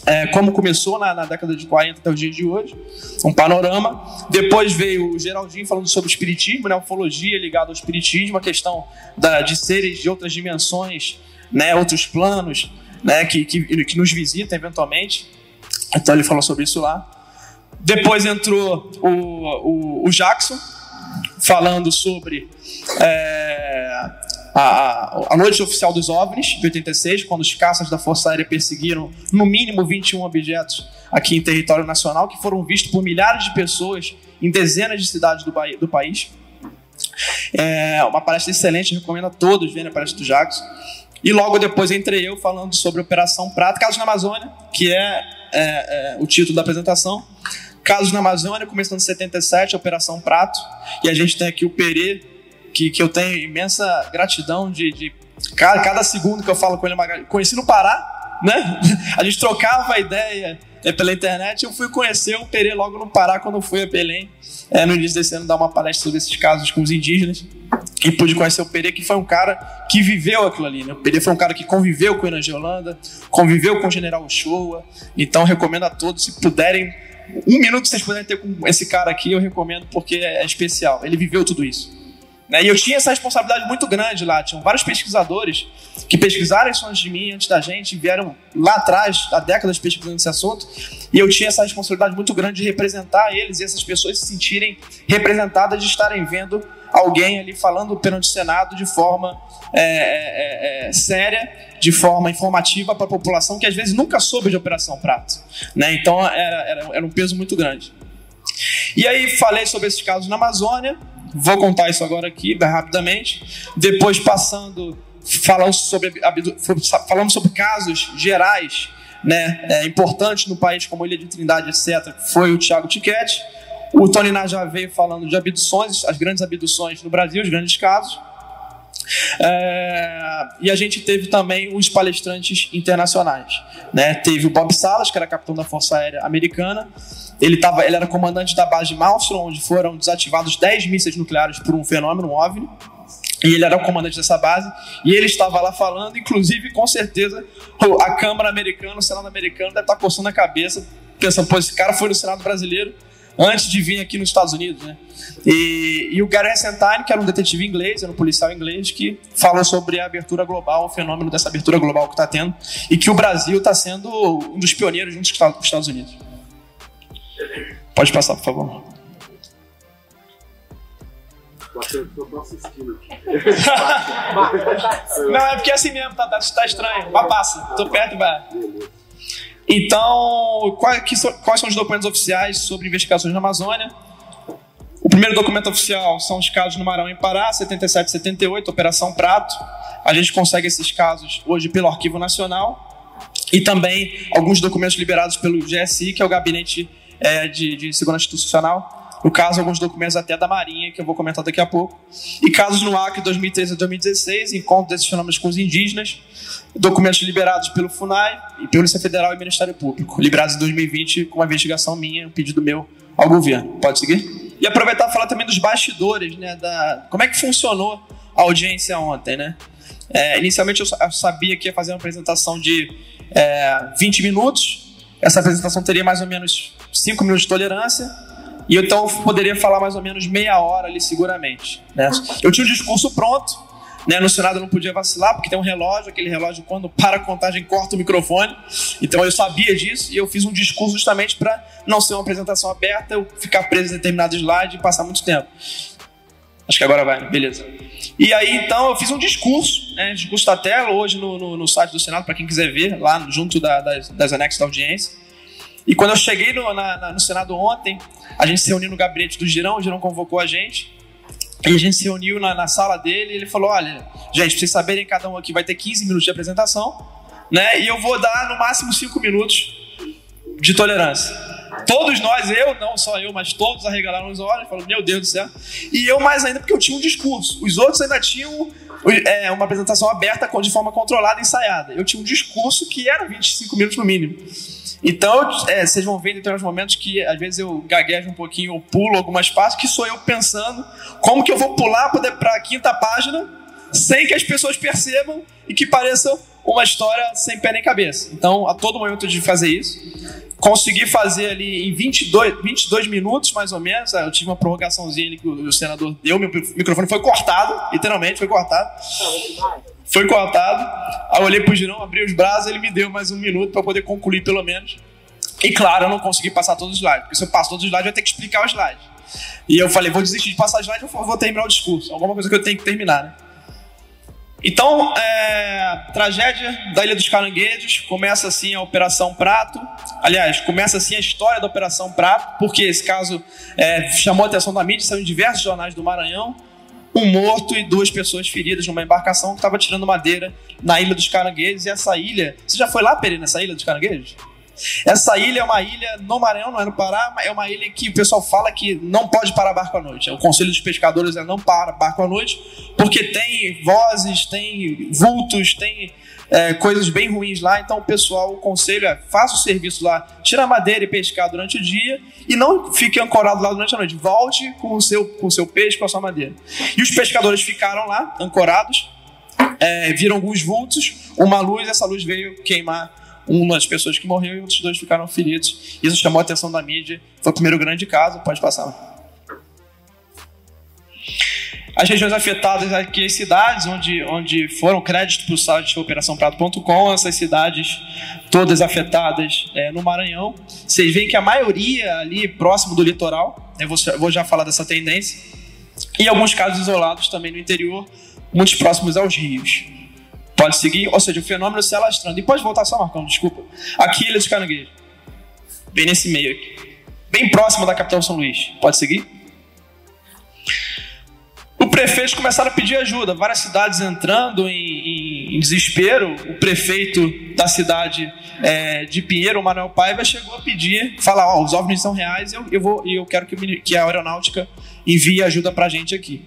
é, como começou na, na, década de 40 até os dias de hoje, um panorama. Depois veio o Geraldinho falando sobre o espiritismo, né, ufologia ligada ao espiritismo, a questão da, de seres de outras dimensões, né, outros planos, né, que, que, que nos visitam eventualmente. Então ele falou sobre isso lá. Depois entrou o, o, o Jackson, falando sobre é, a, a, noite oficial dos OVNIs, de 86, quando os caças da Força Aérea perseguiram no mínimo 21 objetos aqui em território nacional, que foram vistos por milhares de pessoas em dezenas de cidades do, do país. É uma palestra excelente, recomendo a todos verem a palestra do Jackson. E logo depois entrei eu falando sobre a Operação Prato, casos na Amazônia, que é, é, é o título da apresentação. Casos na Amazônia, começando em 77, Operação Prato. E a gente tem aqui o Perê, que, que eu tenho imensa gratidão de, de cada, cada segundo que eu falo com ele. Conheci no Pará, né? A gente trocava a ideia é, pela internet. Eu fui conhecer o Perê logo no Pará, quando fui a Belém, é, no início desse ano, dar uma palestra sobre esses casos com os indígenas. E pude conhecer o Perê, que foi um cara que viveu aquilo ali. Né? O Perê foi um cara que conviveu com o Inan Holanda, conviveu com o General Ochoa. Então, recomendo a todos, se puderem, um minuto que vocês puderem ter com esse cara aqui, eu recomendo porque é especial. Ele viveu tudo isso. Né? E eu tinha essa responsabilidade muito grande lá. Tinham vários pesquisadores que pesquisaram isso antes de mim, antes da gente, vieram lá atrás, há décadas pesquisando esse assunto. E eu tinha essa responsabilidade muito grande de representar eles e essas pessoas se sentirem representadas, de estarem vendo alguém ali falando perante o Senado de forma é, é, é, é séria, de forma informativa para a população que às vezes nunca soube de Operação Prato. Né? Então era, era, era um peso muito grande. E aí falei sobre esses casos na Amazônia, Vou contar isso agora aqui, bem rapidamente. Depois, passando, falando sobre, falando sobre casos gerais né, é, importantes no país, como Ilha de Trindade, etc., foi o Tiago Tiquete. O Tony Ná já veio falando de abduções, as grandes abduções no Brasil, os grandes casos. É, e a gente teve também os palestrantes internacionais. Né? Teve o Bob Salas, que era capitão da Força Aérea Americana, ele, tava, ele era comandante da base de Malmstrom, onde foram desativados 10 mísseis nucleares por um fenômeno, OVNI. E ele era o comandante dessa base. E ele estava lá falando, inclusive, com certeza, a Câmara Americana, o Senado americano deve estar coçando a cabeça, pensando, pô, esse cara foi no Senado brasileiro antes de vir aqui nos Estados Unidos, né? E, e o Gary Essentine, que era um detetive inglês, era um policial inglês, que falou sobre a abertura global, o fenômeno dessa abertura global que está tendo, e que o Brasil está sendo um dos pioneiros junto com os Estados Unidos. Pode passar, por favor. Não, é porque é assim mesmo, tá, tá, tá estranho. Mas passa, tô perto e vai. Então, quais, quais são os documentos oficiais sobre investigações na Amazônia? O primeiro documento oficial são os casos no Marão em Pará, 77 e 78, Operação Prato. A gente consegue esses casos hoje pelo Arquivo Nacional. E também alguns documentos liberados pelo GSI, que é o Gabinete é, de, de Segurança Institucional. No caso, alguns documentos até da Marinha, que eu vou comentar daqui a pouco. E casos no Acre 2013 a 2016, encontro desses fenômenos com os indígenas. Documentos liberados pelo FUNAI, e Polícia Federal e Ministério Público. Liberados em 2020 com uma investigação minha, um pedido meu ao governo. Pode seguir? E aproveitar para falar também dos bastidores, né? Da, como é que funcionou a audiência ontem, né? É, inicialmente eu sabia que ia fazer uma apresentação de é, 20 minutos. Essa apresentação teria mais ou menos 5 minutos de tolerância. E então eu poderia falar mais ou menos meia hora ali seguramente. Né? Eu tinha um discurso pronto, né? No Senado eu não podia vacilar, porque tem um relógio, aquele relógio, quando para a contagem, corta o microfone. Então eu sabia disso e eu fiz um discurso justamente para não ser uma apresentação aberta, eu ficar preso em determinado slide e passar muito tempo. Acho que agora vai, beleza. E aí, então, eu fiz um discurso, né? Discurso da tela, hoje no, no, no site do Senado, para quem quiser ver, lá junto da, das, das anexas da audiência. E quando eu cheguei no, na, no Senado ontem, a gente se reuniu no gabinete do Girão, o Girão convocou a gente. E a gente se reuniu na, na sala dele e ele falou: Olha, gente, pra vocês saberem, cada um aqui vai ter 15 minutos de apresentação, né? E eu vou dar no máximo 5 minutos de tolerância. Todos nós, eu, não só eu, mas todos arregalaram os olhos, falaram, meu Deus do céu. E eu mais ainda porque eu tinha um discurso. Os outros ainda tinham é, uma apresentação aberta de forma controlada ensaiada. Eu tinha um discurso que era 25 minutos no mínimo. Então, é, vocês vão ver em uns momentos que às vezes eu gaguejo um pouquinho, ou pulo algumas partes, que sou eu pensando como que eu vou pular para a quinta página sem que as pessoas percebam e que pareça uma história sem pé nem cabeça. Então, a todo momento de fazer isso, consegui fazer ali em 22, 22 minutos, mais ou menos. Eu tive uma prorrogaçãozinha ali que o senador deu, meu microfone foi cortado, literalmente foi cortado. Foi cortado. Aí eu olhei pro Girão, abri os braços, ele me deu mais um minuto para poder concluir pelo menos. E claro, eu não consegui passar todos os slides, porque se eu passo todos os slides, eu vou ter que explicar os slides. E eu falei, vou desistir de passar slide, eu vou terminar o discurso. Alguma coisa que eu tenho que terminar, né? Então, é, tragédia da Ilha dos Caranguejos, começa assim a Operação Prato. Aliás, começa assim a história da Operação Prato, porque esse caso é, chamou a atenção da mídia, saiu em diversos jornais do Maranhão. Um morto e duas pessoas feridas numa embarcação que estava tirando madeira na Ilha dos Caranguejos. E essa ilha. Você já foi lá, Peri, nessa Ilha dos Caranguejos? Essa ilha é uma ilha no Maranhão, não é no Pará, é uma ilha que o pessoal fala que não pode parar barco à noite. O Conselho dos Pescadores é não para barco à noite, porque tem vozes, tem vultos, tem é, coisas bem ruins lá. Então o pessoal, o conselho é faça o serviço lá, tira a madeira e pescar durante o dia e não fique ancorado lá durante a noite. Volte com o seu, com o seu peixe, com a sua madeira. E os pescadores ficaram lá, ancorados, é, viram alguns vultos, uma luz, essa luz veio queimar uma das pessoas que morreu e outros dois ficaram feridos. Isso chamou a atenção da mídia. Foi o primeiro grande caso, pode passar. As regiões afetadas aqui, as cidades onde, onde foram créditos para o site operaçãoprato.com, essas cidades todas afetadas é, no Maranhão. Vocês veem que a maioria ali próximo do litoral, eu vou, vou já falar dessa tendência, e alguns casos isolados também no interior, muitos próximos aos rios. Pode seguir, ou seja, o fenômeno se alastrando. E pode voltar só, Marcão, desculpa. Aqui, Ilha de Caranguejo. Bem nesse meio aqui. Bem próximo da capital São Luís. Pode seguir? O prefeito começaram a pedir ajuda, várias cidades entrando em, em, em desespero. O prefeito da cidade é, de Pinheiro, o Manuel Paiva, chegou a pedir, falar: ó, os OVNIs são reais, eu, eu vou e eu quero que, que a aeronáutica envie ajuda pra gente aqui.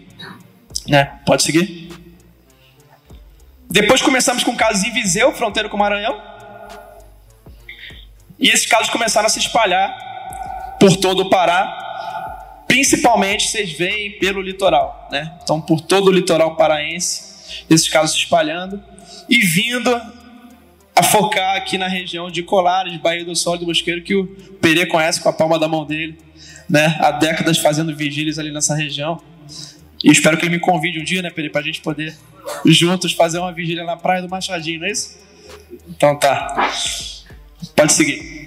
Né? Pode seguir? Depois começamos com casos em Viseu, fronteira com o Maranhão. E esses casos começaram a se espalhar por todo o Pará. Principalmente vocês veem pelo litoral, né? Então, por todo o litoral paraense, esses casos se espalhando e vindo a focar aqui na região de Colares, Bahia do Sol e do Bosqueiro, que o Perê conhece com a palma da mão dele, né? Há décadas fazendo vigílias ali nessa região. E espero que ele me convide um dia, né, Perê, pra gente poder juntos fazer uma vigília na praia do Machadinho, não é isso? Então tá. Pode seguir.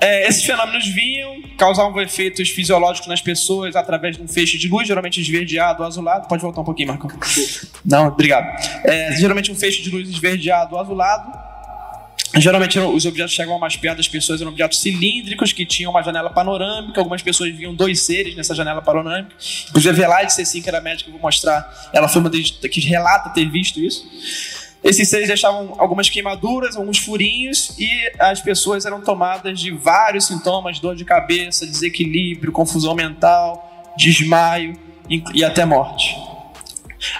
É, esses fenômenos vinham, causavam efeitos fisiológicos nas pessoas através de um feixe de luz, geralmente esverdeado ou azulado. Pode voltar um pouquinho, Marcão. Não, obrigado. É, geralmente um feixe de luz esverdeado ou azulado Geralmente os objetos chegavam mais perto das pessoas, eram objetos cilíndricos que tinham uma janela panorâmica. Algumas pessoas viam dois seres nessa janela panorâmica. Inclusive a Velaide C5, que era médica, vou mostrar, ela foi uma que relata ter visto isso. Esses seres deixavam algumas queimaduras, alguns furinhos, e as pessoas eram tomadas de vários sintomas: dor de cabeça, desequilíbrio, confusão mental, desmaio e até morte.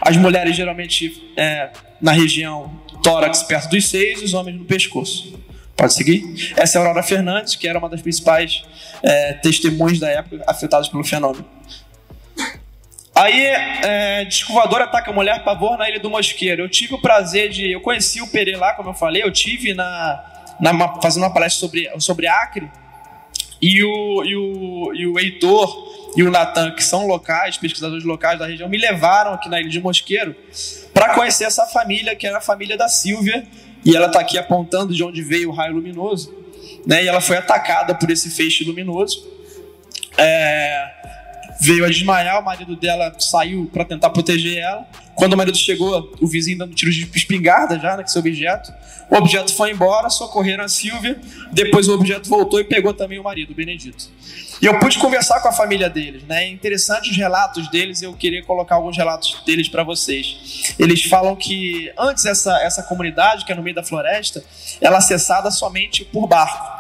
As mulheres geralmente é, na região tórax perto dos seios e os homens no pescoço. Pode seguir? Essa é a Aurora Fernandes, que era uma das principais é, testemunhas da época afetadas pelo fenômeno. Aí, é, descovador ataca mulher pavor na Ilha do Mosqueiro. Eu tive o prazer de. Eu conheci o Perê lá, como eu falei, eu tive na, na fazendo uma palestra sobre, sobre Acre. E o, e o, e o Heitor e o Natan, que são locais, pesquisadores locais da região, me levaram aqui na Ilha de Mosqueiro para conhecer essa família, que era a família da Silvia, e ela está aqui apontando de onde veio o raio luminoso, né? E ela foi atacada por esse feixe luminoso. É, veio a desmaiar, o marido dela saiu para tentar proteger ela. Quando o marido chegou, o vizinho dando tiros de espingarda já, né, com seu objeto. O objeto foi embora, socorreram a Silvia. Depois o objeto voltou e pegou também o marido, o Benedito. E eu pude conversar com a família deles, né? É interessante os relatos deles, eu queria colocar alguns relatos deles para vocês. Eles falam que antes essa, essa comunidade, que é no meio da floresta, ela acessada somente por barco.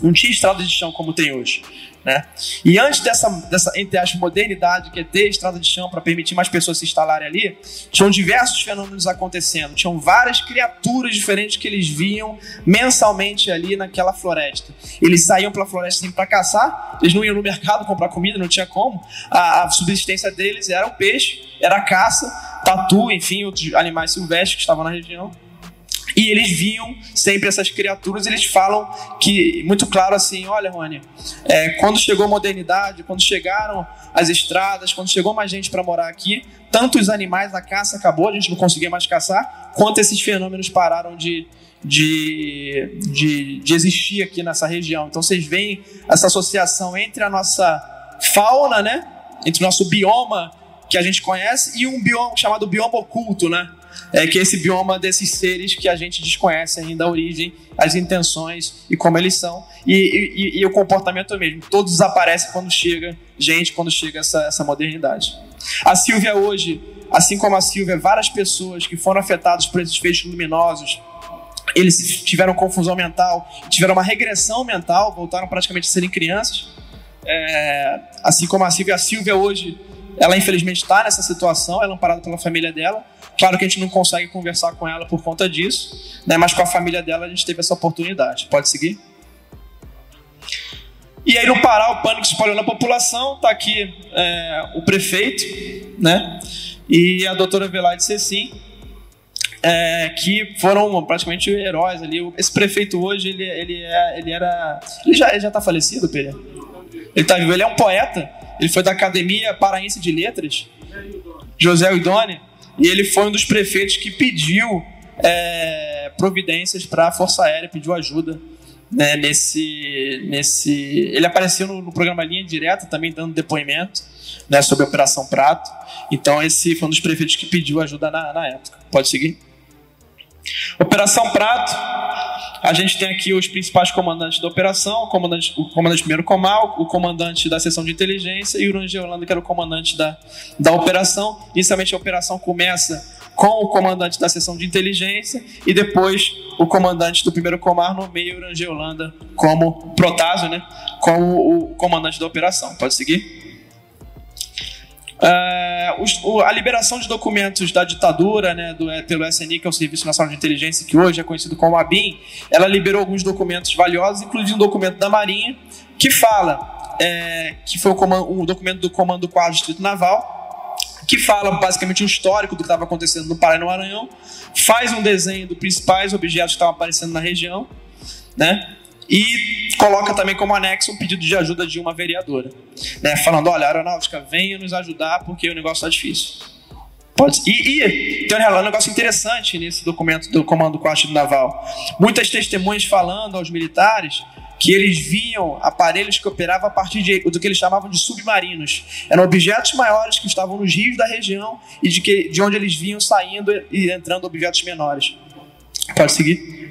Não tinha estrada de chão como tem hoje. Né? E antes dessa, dessa, entre as modernidade, que é ter estrada de chão para permitir mais pessoas se instalarem ali, tinham diversos fenômenos acontecendo. Tinham várias criaturas diferentes que eles viam mensalmente ali naquela floresta. Eles saíam pela floresta assim, para caçar, eles não iam no mercado comprar comida, não tinha como. A, a subsistência deles era o peixe, era a caça, tatu, enfim, outros animais silvestres que estavam na região. E eles viam sempre essas criaturas, eles falam que, muito claro assim, olha, Rony, é, quando chegou a modernidade, quando chegaram as estradas, quando chegou mais gente para morar aqui, tanto os animais, a caça acabou, a gente não conseguia mais caçar, quanto esses fenômenos pararam de, de, de, de existir aqui nessa região. Então vocês veem essa associação entre a nossa fauna, né? Entre o nosso bioma que a gente conhece e um bioma chamado bioma oculto, né? É que esse bioma desses seres que a gente desconhece ainda a origem, as intenções e como eles são, e, e, e o comportamento é mesmo. Todos desaparecem quando chega gente, quando chega essa, essa modernidade. A Silvia hoje, assim como a Silvia, várias pessoas que foram afetadas por esses feixes luminosos, eles tiveram confusão mental, tiveram uma regressão mental, voltaram praticamente a serem crianças. É, assim como a Silvia, a Silvia hoje, ela infelizmente está nessa situação, ela é amparada pela família dela, Claro que a gente não consegue conversar com ela por conta disso, né? mas com a família dela a gente teve essa oportunidade. Pode seguir? E aí no Pará o pânico espalhou na população, está aqui é, o prefeito, né? E a doutora Velaide Cecim, é, que foram praticamente heróis ali. Esse prefeito hoje, ele, ele, é, ele era. Ele já, ele já tá falecido, Pedro? Ele tá vivo, ele é um poeta, ele foi da Academia Paraense de Letras, José Idone. E ele foi um dos prefeitos que pediu é, providências para a Força Aérea, pediu ajuda né, nesse, nesse. Ele apareceu no, no, programa Linha Direta também dando depoimento né, sobre a Operação Prato. Então esse foi um dos prefeitos que pediu ajuda na, na época. Pode seguir. Operação Prato, a gente tem aqui os principais comandantes da operação, o comandante, o comandante primeiro Comal, o comandante da seção de inteligência e o Rangel Holanda, que era o comandante da, da operação. Inicialmente a operação começa com o comandante da seção de inteligência e depois o comandante do primeiro comar nomeia o Rangel Holanda como Protásio, né, como o comandante da operação. Pode seguir? Uh, os, o, a liberação de documentos da ditadura, né, do, é, pelo SNI, que é o Serviço Nacional de Inteligência, que hoje é conhecido como ABIN, ela liberou alguns documentos valiosos, inclusive um documento da Marinha, que fala, é, que foi um, um documento do Comando 4 do Distrito Naval, que fala basicamente um histórico do que estava acontecendo no Pará e no Maranhão, faz um desenho dos principais objetos que estavam aparecendo na região, né? E coloca também como anexo um pedido de ajuda de uma vereadora, né, falando: olha, a aeronáutica, venha nos ajudar porque o negócio está difícil. Pode, e, e tem um negócio interessante nesse documento do Comando Quarto Naval. Muitas testemunhas falando aos militares que eles viam aparelhos que operavam a partir de, do que eles chamavam de submarinos. Eram objetos maiores que estavam nos rios da região e de, que, de onde eles vinham saindo e entrando objetos menores. Pode seguir?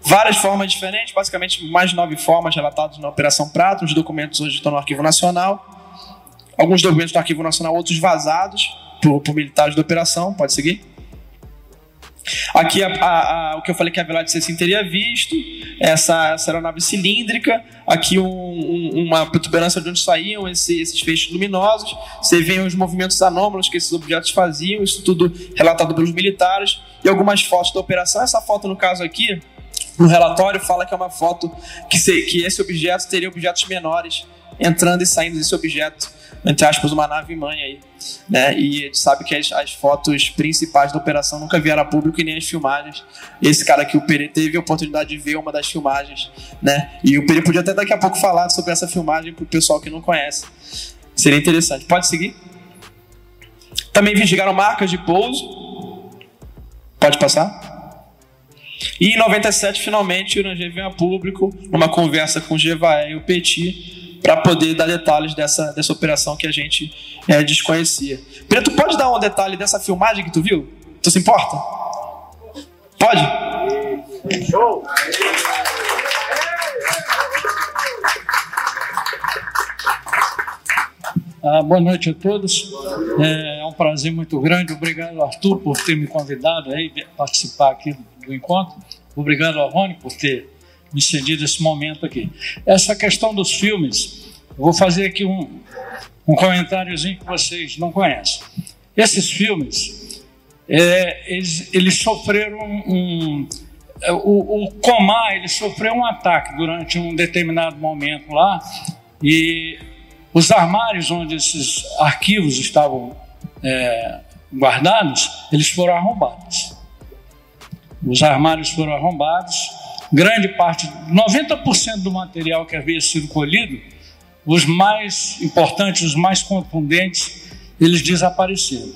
Várias formas diferentes, basicamente mais nove formas relatadas na Operação Prato. Os documentos hoje estão no Arquivo Nacional. Alguns documentos no Arquivo Nacional, outros vazados por, por militares da operação. Pode seguir. Aqui a, a, a, o que eu falei que a Velade Cecim teria visto, essa, essa aeronave cilíndrica, aqui um, um, uma protuberância de onde saíam esse, esses feixes luminosos, você vê os movimentos anômalos que esses objetos faziam, isso tudo relatado pelos militares, e algumas fotos da operação. Essa foto, no caso aqui, no relatório fala que é uma foto que, se, que esse objeto teria objetos menores entrando e saindo desse objeto, entre aspas, uma nave mãe aí. Né? E a gente sabe que as, as, fotos principais da operação nunca vieram a público e nem as filmagens. Esse cara aqui, o Pere, teve a oportunidade de ver uma das filmagens, né? E o Pere podia até daqui a pouco falar sobre essa filmagem para o pessoal que não conhece. Seria interessante. Pode seguir? Também investigaram marcas de pouso. Pode passar? E em 97, finalmente, o Ranger vem a público, numa conversa com o Gevaé e o Petit, para poder dar detalhes dessa, dessa operação que a gente é, desconhecia. Preto, pode dar um detalhe dessa filmagem que tu viu? Tu se importa? Pode? Show! Ah, boa noite a todos. É, é um prazer muito grande. Obrigado, Arthur, por ter me convidado a participar aqui do encontro. Obrigado ao Rony por ter me cedido esse momento aqui. Essa questão dos filmes, vou fazer aqui um, um comentáriozinho que vocês não conhecem. Esses filmes, é, eles, eles sofreram um, é, o, o Comar ele sofreu um ataque durante um determinado momento lá e os armários onde esses arquivos estavam é, guardados, eles foram arrombados. Os armários foram arrombados, grande parte, 90% do material que havia sido colhido, os mais importantes, os mais contundentes, eles desapareceram.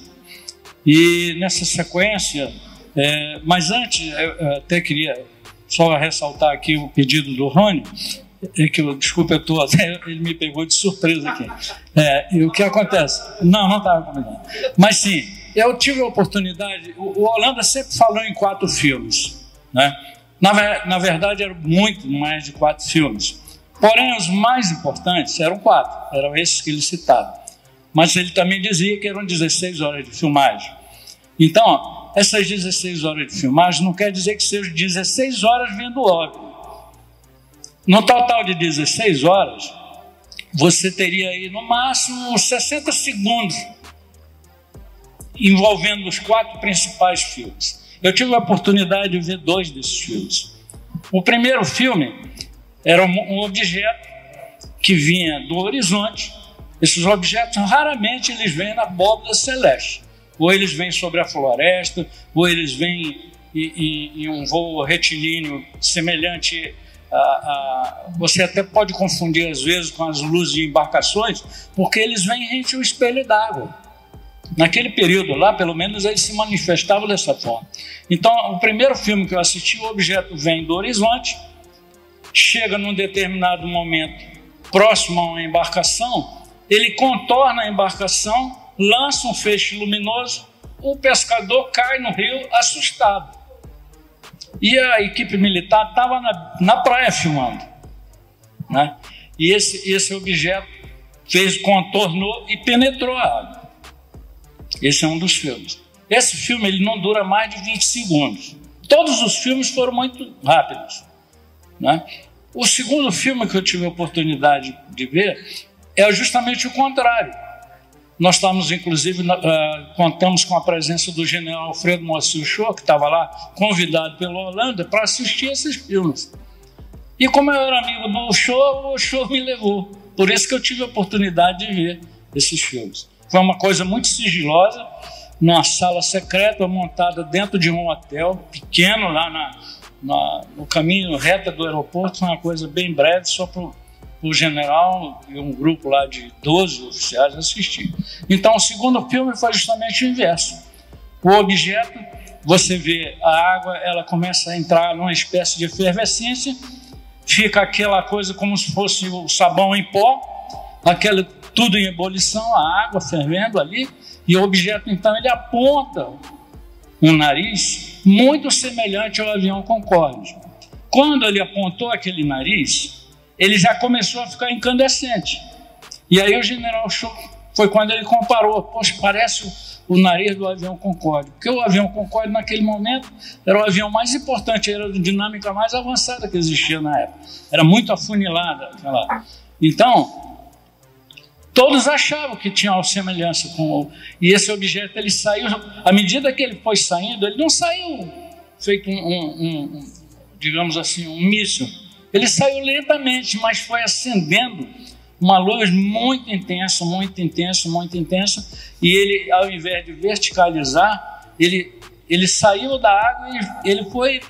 E nessa sequência, é, mas antes, eu até queria só ressaltar aqui o pedido do Rony, é que eu, desculpa, eu tô, ele me pegou de surpresa aqui. É, e o que acontece? Não, não estava combinado. Mas sim, eu tive a oportunidade, o, o Holanda sempre falou em quatro filmes, né? Na, na verdade, eram muito mais de quatro filmes. Porém, os mais importantes eram quatro, eram esses que ele citava. Mas ele também dizia que eram 16 horas de filmagem. Então, essas 16 horas de filmagem não quer dizer que sejam 16 horas vendo óbvio. No total de 16 horas, você teria aí no máximo 60 segundos envolvendo os quatro principais filmes. Eu tive a oportunidade de ver dois desses filmes. O primeiro filme era um objeto que vinha do horizonte. Esses objetos raramente eles vêm na abóbada celeste ou eles vêm sobre a floresta, ou eles vêm em, em um voo retilíneo semelhante a, a, Você até pode confundir às vezes com as luzes de embarcações, porque eles vêm rente ao espelho d'água. Naquele período lá, pelo menos, eles se manifestavam dessa forma. Então, o primeiro filme que eu assisti, o objeto vem do horizonte, chega num determinado momento próximo a uma embarcação, ele contorna a embarcação lança um feixe luminoso, o pescador cai no rio assustado. E a equipe militar estava na, na praia filmando. Né? E esse, esse objeto fez, contornou e penetrou a água. Esse é um dos filmes. Esse filme ele não dura mais de 20 segundos. Todos os filmes foram muito rápidos. Né? O segundo filme que eu tive a oportunidade de ver é justamente o contrário. Nós estamos, inclusive, uh, contamos com a presença do general Alfredo Moacir Show, que estava lá, convidado pela Holanda, para assistir esses filmes. E como eu era amigo do show, o show me levou. Por isso que eu tive a oportunidade de ver esses filmes. Foi uma coisa muito sigilosa, numa sala secreta montada dentro de um hotel pequeno lá na, na, no caminho reto do aeroporto. Foi uma coisa bem breve, só para o general e um grupo lá de 12 oficiais assistir. Então, o segundo filme foi justamente o inverso. O objeto, você vê a água, ela começa a entrar numa espécie de efervescência, fica aquela coisa como se fosse o sabão em pó, aquele tudo em ebulição, a água fervendo ali, e o objeto então ele aponta um nariz muito semelhante ao avião Concorde. Quando ele apontou aquele nariz, ele já começou a ficar incandescente. E aí o general Show foi quando ele comparou, poxa, parece o, o nariz do avião Concorde. Porque o avião Concorde, naquele momento, era o avião mais importante, era a aerodinâmica mais avançada que existia na época. Era muito afunilada aquela. Então, todos achavam que tinha uma semelhança com o. E esse objeto, ele saiu, à medida que ele foi saindo, ele não saiu feito um, um, um digamos assim, um míssil ele saiu lentamente, mas foi acendendo uma luz muito intensa, muito intensa, muito intensa, e ele, ao invés de verticalizar, ele, ele saiu da água e ele foi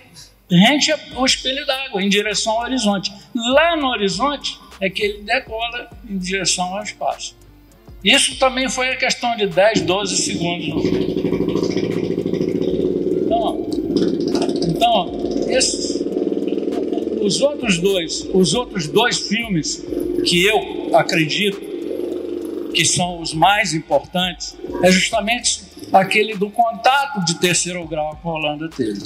rente ao espelho d'água, em direção ao horizonte. Lá no horizonte é que ele decola em direção ao espaço. Isso também foi a questão de 10, 12 segundos no Então, então esses os outros dois, os outros dois filmes que eu acredito que são os mais importantes, é justamente aquele do contato de terceiro grau que a Holanda teve.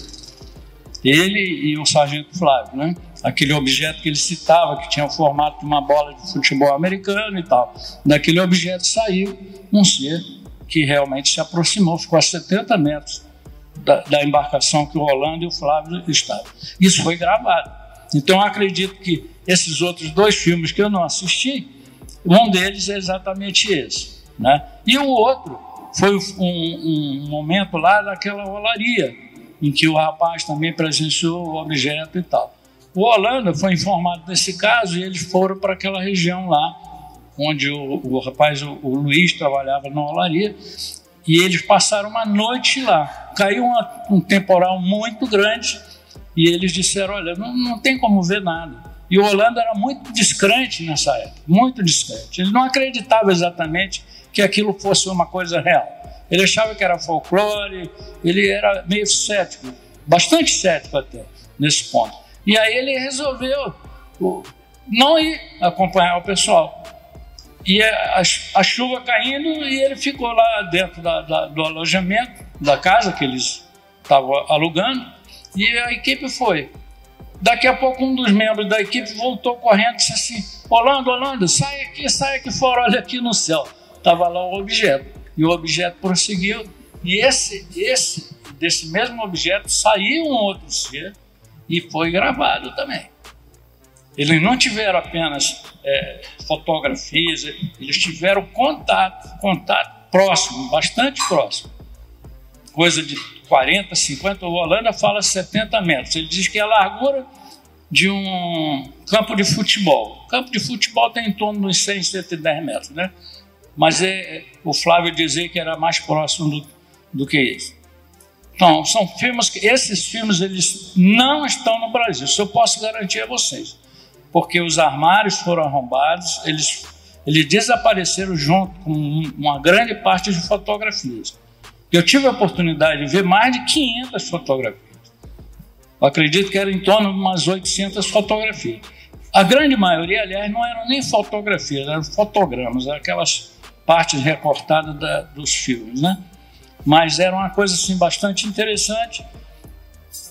Ele e o sargento Flávio, né? Aquele objeto que ele citava, que tinha o formato de uma bola de futebol americano e tal. Daquele objeto saiu um ser que realmente se aproximou, ficou a 70 metros da, da embarcação que o Holanda e o Flávio estavam. Isso foi gravado. Então acredito que esses outros dois filmes que eu não assisti, um deles é exatamente esse. Né? E o outro foi um, um momento lá daquela olaria, em que o rapaz também presenciou o objeto e tal. O Holanda foi informado desse caso e eles foram para aquela região lá, onde o, o rapaz, o, o, Luiz, trabalhava na olaria, e eles passaram uma noite lá. Caiu uma, um temporal muito grande e eles disseram: Olha, não, não tem como ver nada. E o Holanda era muito descrente nessa época, muito descrente. Ele não acreditava exatamente que aquilo fosse uma coisa real. Ele achava que era folclore, ele era meio cético, bastante cético até, nesse ponto. E aí ele resolveu não ir acompanhar o pessoal. E a, a chuva caindo e ele ficou lá dentro da, da, do alojamento, da casa que eles estavam alugando, e a equipe foi. Daqui a pouco um dos membros da equipe voltou correndo e disse assim, Holanda, Holanda, sai aqui, sai aqui fora, olha aqui no céu. Estava lá o objeto. E o objeto prosseguiu. E esse, esse, desse mesmo objeto saiu um outro ser e foi gravado também. Eles não tiveram apenas é, fotografias, eles tiveram contato, contato próximo, bastante próximo. Coisa de 40, 50, o Holanda fala 70 metros. Ele diz que é a largura de um campo de futebol. O campo de futebol tem em torno de 100, 110 metros, né? Mas é, o Flávio dizia que era mais próximo do, do que isso. Então, são filmes que esses filmes eles não estão no Brasil. Isso eu posso garantir a vocês, porque os armários foram arrombados, eles eles desapareceram junto com uma grande parte de fotografias. Eu tive a oportunidade de ver mais de 500 fotografias. Eu acredito que era em torno de umas 800 fotografias. A grande maioria, aliás, não eram nem fotografias, eram fotogramas, aquelas partes recortadas da, dos filmes, né? Mas era uma coisa assim bastante interessante.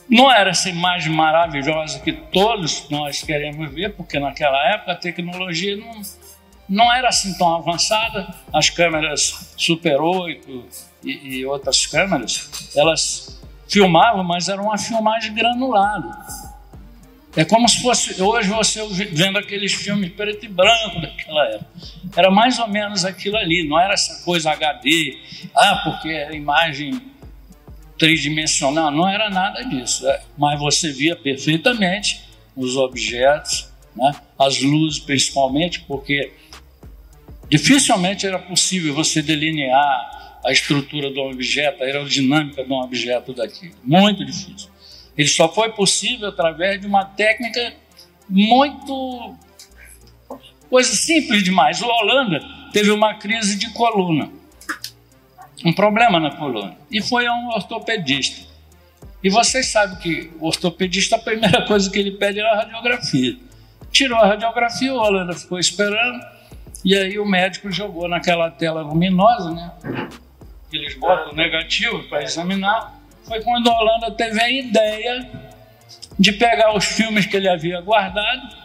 Não era essa imagem maravilhosa que todos nós queremos ver, porque naquela época a tecnologia não, não era assim tão avançada. As câmeras Super 8 e, e outras câmeras, elas filmavam, mas era uma filmagem granulada. É como se fosse hoje você vendo aqueles filmes preto e branco daquela época. Era mais ou menos aquilo ali, não era essa coisa HD, ah, porque era imagem tridimensional, não era nada disso. É, mas você via perfeitamente os objetos, né? as luzes principalmente, porque dificilmente era possível você delinear a estrutura do objeto, a aerodinâmica de um objeto daqui. Muito difícil. Ele só foi possível através de uma técnica muito. coisa simples demais. O Holanda teve uma crise de coluna, um problema na coluna, e foi a um ortopedista. E vocês sabem que o ortopedista, a primeira coisa que ele pede é a radiografia. Tirou a radiografia, o Holanda ficou esperando, e aí o médico jogou naquela tela luminosa, né? Eles botam negativo para examinar foi quando a Holanda teve a ideia de pegar os filmes que ele havia guardado,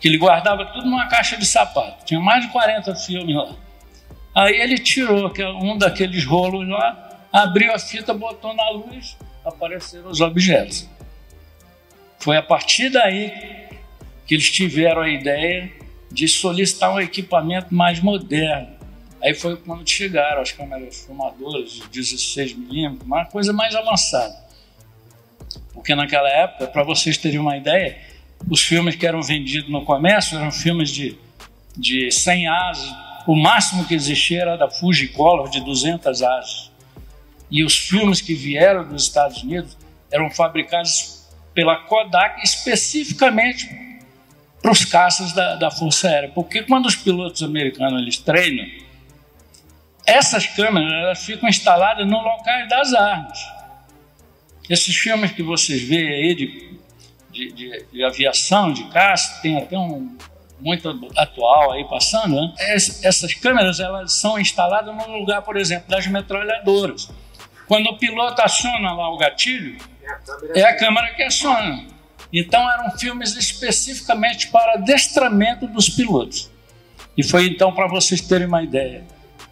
que ele guardava tudo numa caixa de sapato. Tinha mais de 40 filmes lá. Aí ele tirou um daqueles rolos lá, abriu a fita, botou na luz, apareceram os objetos. Foi a partir daí que eles tiveram a ideia de solicitar um equipamento mais moderno Aí foi quando chegaram as câmeras filmadoras de 16mm, uma coisa mais avançada. Porque naquela época, para vocês terem uma ideia, os filmes que eram vendidos no comércio eram filmes de, de 100 asas, o máximo que existia era da Fujicolor de 200 asas. E os filmes que vieram dos Estados Unidos eram fabricados pela Kodak especificamente para os caças da, da Força Aérea. Porque quando os pilotos americanos eles treinam, essas câmeras elas ficam instaladas no local das armas. Esses filmes que vocês veem aí de, de, de, de aviação, de caça, tem até um muito atual aí passando, né? essas câmeras elas são instaladas no lugar, por exemplo, das metralhadoras. Quando o piloto aciona lá o gatilho, é a câmera que aciona. Então eram filmes especificamente para adestramento dos pilotos. E foi então para vocês terem uma ideia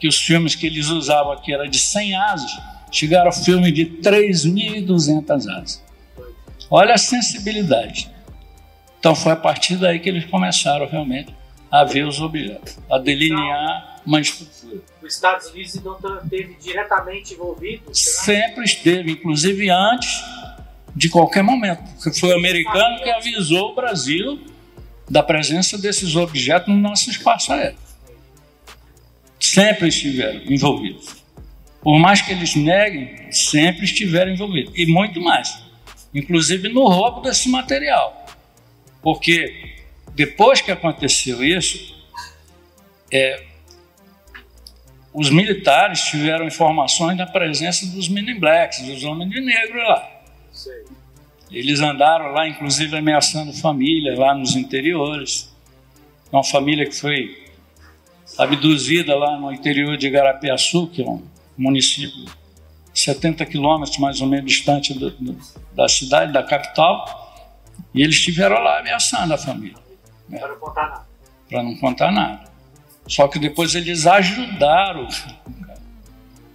que os filmes que eles usavam aqui era de 100 asas, chegaram ao filme de 3.200 asas. Olha a sensibilidade. Então foi a partir daí que eles começaram realmente a ver os objetos, a delinear uma estrutura. Os Estados Unidos então esteve diretamente envolvido? Sempre esteve, inclusive antes de qualquer momento. Foi o americano que avisou o Brasil da presença desses objetos no nosso espaço aéreo. Sempre estiveram envolvidos. Por mais que eles neguem, sempre estiveram envolvidos. E muito mais. Inclusive no roubo desse material. Porque depois que aconteceu isso, é, os militares tiveram informações da presença dos men blacks, dos homens de negro lá. Eles andaram lá, inclusive ameaçando famílias lá nos interiores. Uma família que foi abduzida lá no interior de Garapiaçu, que é um município 70 quilômetros mais ou menos distante do, do, da cidade, da capital. E eles estiveram lá ameaçando a família. Né? Para não contar nada. Para não contar nada. Só que depois eles ajudaram.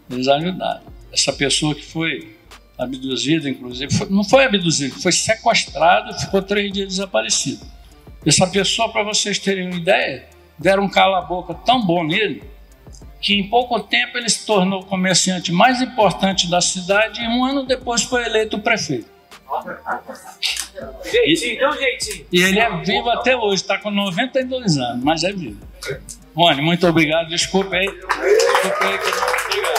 Eles ajudaram. Essa pessoa que foi abduzida, inclusive, foi, não foi abduzida, foi sequestrada e ficou três dias desaparecido. Essa pessoa, para vocês terem uma ideia, deram um cala-boca tão bom nele que em pouco tempo ele se tornou o comerciante mais importante da cidade e um ano depois foi eleito prefeito. Jeitinho, um jeitinho. E ele é vivo até hoje, está com 92 anos, mas é vivo. Rony, muito obrigado. Desculpe aí. Desculpe aí que obrigado.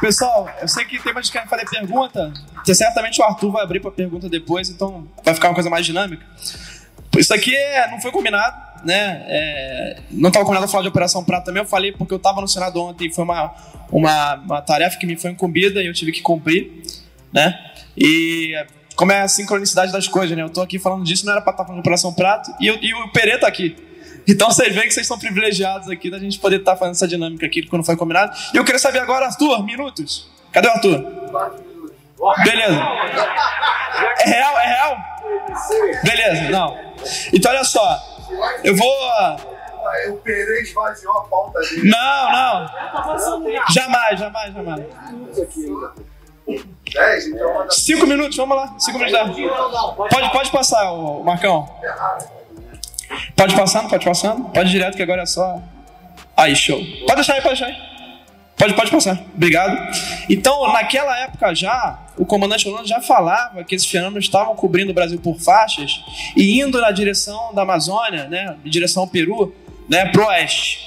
Pessoal, eu sei que tem mais que querem fazer pergunta. Certamente o Arthur vai abrir para pergunta depois, então vai ficar uma coisa mais dinâmica. Isso aqui é, não foi combinado, né? É, não estava combinado falar de Operação Prata também. Eu falei porque eu estava no Senado ontem foi uma, uma, uma tarefa que me foi incumbida e eu tive que cumprir, né? E como é a sincronicidade das coisas, né? Eu tô aqui falando disso, não era para estar falando de Operação Prato, e, e o Perê tá aqui. Então vocês veem que vocês são privilegiados aqui da gente poder estar tá fazendo essa dinâmica aqui quando foi combinado. E eu queria saber agora, Arthur, minutos. Cadê o Arthur? Beleza. É real? É real? Beleza, não. Então olha só. Eu vou. O Perê esvaziou a pauta dele. Não, não. Jamais, jamais, jamais. 10. Cinco minutos, vamos lá. Cinco minutos. Pode, pode passar, Marcão. Pode passando, pode passando. Pode direto que agora é só. Aí, show. Pode deixar aí, pode deixar aí. Pode, pode passar. Obrigado. Então, naquela época já, o comandante Holanda já falava que esses fenômenos estavam cobrindo o Brasil por faixas e indo na direção da Amazônia, né, em direção ao Peru, né, pro oeste.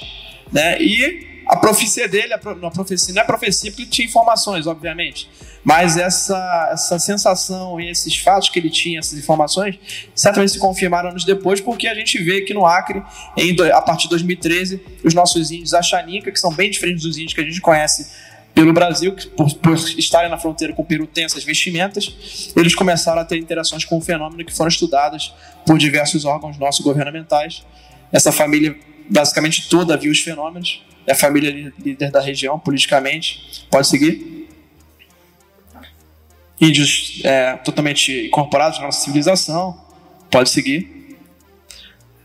Né, e a profecia dele, a, não, a profecia, não é profecia porque tinha informações, obviamente, mas essa, essa sensação e esses fatos que ele tinha, essas informações, certamente se confirmaram anos depois, porque a gente vê que no Acre, em, a partir de 2013, os nossos índios Achaninca, que são bem diferentes dos índios que a gente conhece pelo Brasil, por, por, estarem na fronteira com o Peru tem essas vestimentas, eles começaram a ter interações com o fenômeno que foram estudadas por diversos órgãos nossos governamentais. Essa família basicamente toda viu os fenômenos é a família líder da região politicamente. Pode seguir. Índios é, totalmente incorporados na nossa civilização. Pode seguir.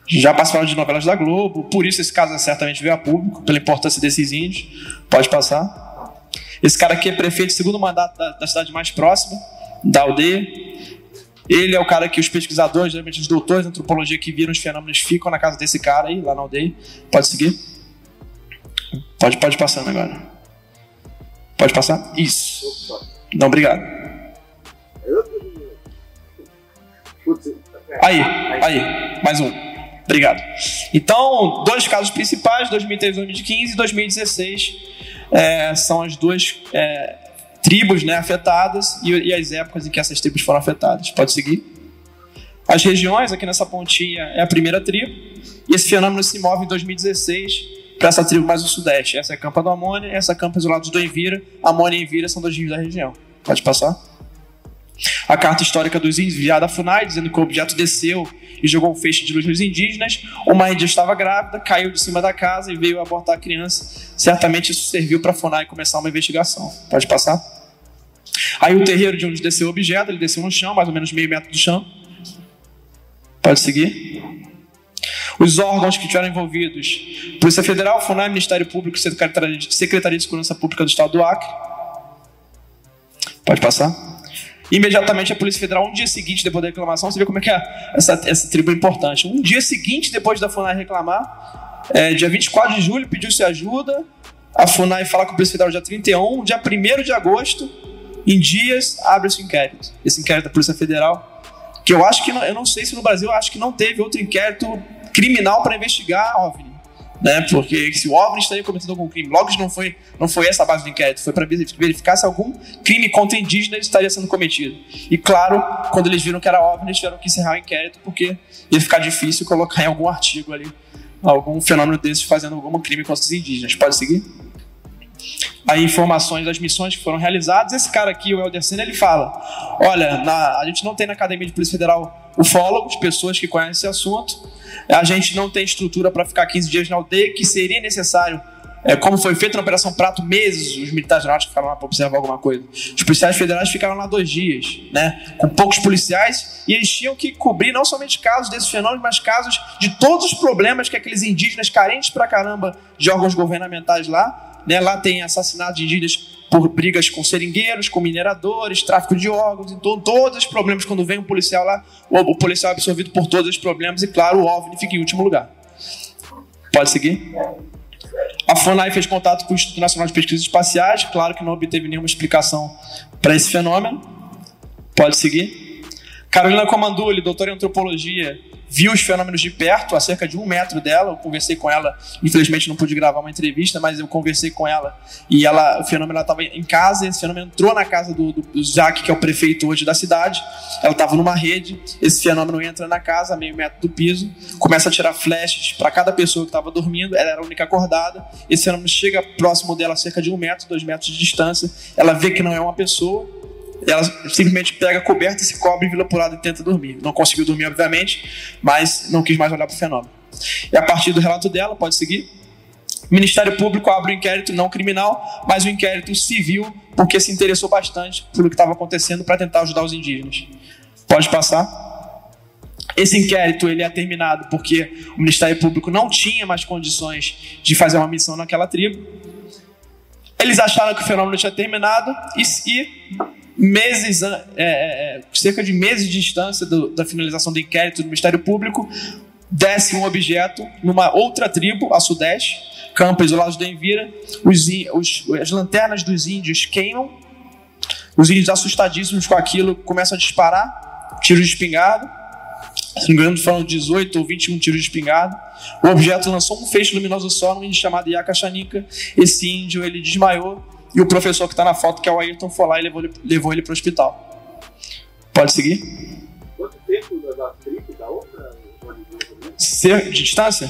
Já participaram de novelas da Globo, por isso esse caso certamente veio a público, pela importância desses índios. Pode passar. Esse cara aqui é prefeito segundo mandato da, da cidade mais próxima, da aldeia. Ele é o cara que os pesquisadores, geralmente os doutores de antropologia que viram os fenômenos, ficam na casa desse cara aí, lá na aldeia. Pode seguir. Pode, pode passando agora. Pode passar? Isso. Não, obrigado. Aí, aí, mais um. Obrigado. Então, dois casos principais, 2013, 2015 e 2016, é, são as duas é, tribos né, afetadas e, e, as épocas em que essas tribos foram afetadas. Pode seguir. As regiões, aqui nessa pontinha, é a primeira tribo, e esse fenômeno se move em 2016 para essa tribo mais do sudeste. Essa é a Campa do Amônia, essa é a Campa isolados do Envira. Amônia e Envira são dois rios da região. Pode passar. A carta histórica dos índios enviada FUNAI, dizendo que o objeto desceu e jogou um feixe de luz nos indígenas. Uma índia estava grávida, caiu de cima da casa e veio abortar a criança. Certamente isso serviu para a FUNAI começar uma investigação. Pode passar? Aí o terreiro de onde desceu o objeto, ele desceu no chão, mais ou menos meio metro do chão. Pode seguir? Os órgãos que estiveram envolvidos: Polícia Federal, FUNAI, Ministério Público, Secretaria de Segurança Pública do Estado do Acre. Pode passar. Imediatamente a Polícia Federal, um dia seguinte depois da reclamação, você vê como é que é essa, essa tribo é importante. Um dia seguinte, depois da FUNAI reclamar, é, dia 24 de julho, pediu-se ajuda, a FUNAI fala com a Polícia Federal dia 31, dia 1 de agosto, em dias, abre-se o inquérito. Esse inquérito da Polícia Federal, que eu acho que, não, eu não sei se no Brasil, eu acho que não teve outro inquérito criminal para investigar a OVNI né? Porque se o OVNI estaria cometendo algum crime, logo não foi, não foi essa a base do inquérito, foi para verificar se algum crime contra indígenas estaria sendo cometido. E claro, quando eles viram que era OVNI, eles tiveram que encerrar o inquérito porque ia ficar difícil colocar em algum artigo ali algum fenômeno desses fazendo algum crime contra os indígenas. Pode seguir? Aí informações das missões que foram realizadas. Esse cara aqui, o Helder Senna, ele fala: olha, na, a gente não tem na Academia de Polícia Federal ufólogos, pessoas que conhecem esse assunto. A gente não tem estrutura para ficar 15 dias na aldeia, que seria necessário, é, como foi feito na Operação Prato, meses os militares náuticos ficaram lá para observar alguma coisa. Os policiais federais ficaram lá dois dias, né, com poucos policiais, e eles tinham que cobrir não somente casos desses fenômenos, mas casos de todos os problemas que aqueles indígenas carentes pra caramba de órgãos governamentais lá, né, lá tem assassinato de indígenas por brigas com seringueiros, com mineradores, tráfico de órgãos, então todos os problemas quando vem um policial lá, o, policial é absorvido por todos os problemas e claro, o OVNI fica em último lugar. Pode seguir? A FUNAI fez contato com o Instituto Nacional de Pesquisas Espaciais, claro que não obteve nenhuma explicação para esse fenômeno. Pode seguir. Carolina Comanduli, doutora em antropologia, viu os fenômenos de perto, a cerca de um metro dela. Eu conversei com ela, infelizmente não pude gravar uma entrevista, mas eu conversei com ela e ela, o fenômeno estava em casa. Esse fenômeno entrou na casa do, do, do Jack, que é o prefeito hoje da cidade. Ela estava numa rede. Esse fenômeno entra na casa, meio metro do piso, começa a tirar flashes para cada pessoa que estava dormindo. Ela era a única acordada. Esse fenômeno chega próximo dela, a cerca de um metro, dois metros de distância. Ela vê que não é uma pessoa ela simplesmente pega a coberta, se cobre, vira por lado e tenta dormir. Não conseguiu dormir, obviamente, mas não quis mais olhar para o fenômeno. E a partir do relato dela, pode seguir. O Ministério Público abre um inquérito não criminal, mas um inquérito civil, porque se interessou bastante pelo que estava acontecendo para tentar ajudar os indígenas. Pode passar. Esse inquérito ele é terminado porque o Ministério Público não tinha mais condições de fazer uma missão naquela tribo. Eles acharam que o fenômeno tinha terminado e, e meses, é, é, é, cerca de meses de distância do, da finalização do inquérito do Ministério Público, desce um objeto numa outra tribo, a sudeste, campo isolados da Envira, os, os, as lanternas dos índios queimam, os índios assustadíssimos com aquilo começam a disparar, tiros de espingarda, se não me engano foram 18 ou 21 tiros de espingarda, o objeto lançou um feixe luminoso só num índio chamado Yakachanika, esse índio ele desmaiou, e o professor que está na foto, que é o Ayrton, foi lá e levou ele, levou ele para o hospital. Pode seguir? Quanto tempo da tribo da outra? Cer de distância?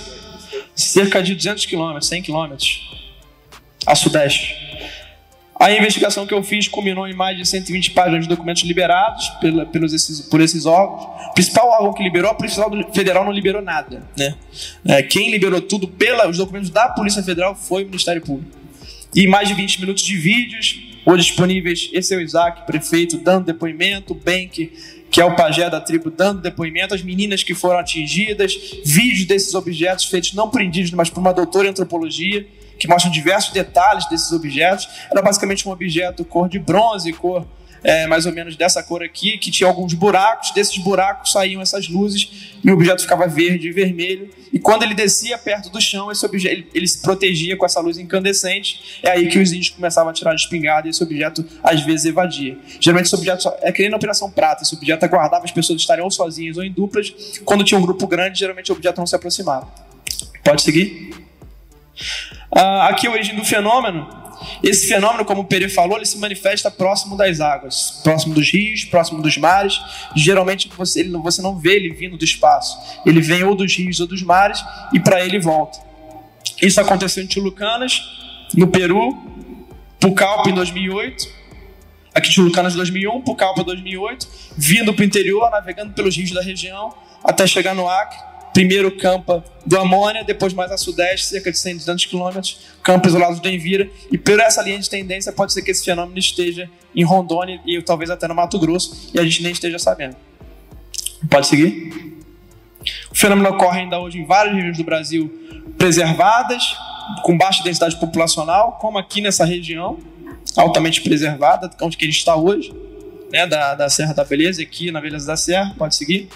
Cerca de 200 km, 100 km. A sudeste. A investigação que eu fiz culminou em mais de 120 páginas de documentos liberados pela, pelos esses, por esses órgãos. O principal órgão que liberou, a Polícia Federal não liberou nada. Né? É, quem liberou tudo pelos documentos da Polícia Federal foi o Ministério Público e mais de 20 minutos de vídeos hoje disponíveis. Esse é o Isaac, prefeito, dando depoimento, Bank, que é o pajé da tribo, dando depoimento, as meninas que foram atingidas, vídeos desses objetos feitos não por indígenas, mas por uma doutora em antropologia, que mostram diversos detalhes desses objetos. Era basicamente um objeto cor de bronze, cor é, mais ou menos dessa cor aqui, que tinha alguns buracos, desses buracos saíam essas luzes e o objeto ficava verde e vermelho. E quando ele descia perto do chão, esse objeto ele, ele se protegia com essa luz incandescente. É aí que os índios começavam a tirar de espingarda e esse objeto às vezes evadia. Geralmente esse objeto é que nem na Operação Prata, esse objeto aguardava as pessoas estarem ou sozinhas ou em duplas. Quando tinha um grupo grande, geralmente o objeto não se aproximava. Pode seguir? Ah, aqui a origem do fenômeno esse fenômeno, como o Pere falou, ele se manifesta próximo das águas, próximo dos rios, próximo dos mares. Geralmente você, ele, você não vê ele vindo do espaço. Ele vem ou dos rios ou dos mares e para ele volta. Isso aconteceu em Tilucanas, no Peru, Pucallpa em 2008. Aqui Tilucanas 2001, Pucallpa 2008, vindo para o interior, navegando pelos rios da região, até chegar no Acre primeiro campo do Amônia, depois mais a sudeste, cerca de 100, 200 quilômetros, campo isolado do Envira, e por essa linha de tendência pode ser que esse fenômeno esteja em Rondônia e talvez até no Mato Grosso, e a gente nem esteja sabendo. Pode seguir? O fenômeno ocorre ainda hoje em várias regiões do Brasil preservadas, com baixa densidade populacional, como aqui nessa região, altamente preservada, onde que ele está hoje. né, da, da Serra da Beleza, aqui na Beleza da Serra, pode seguir.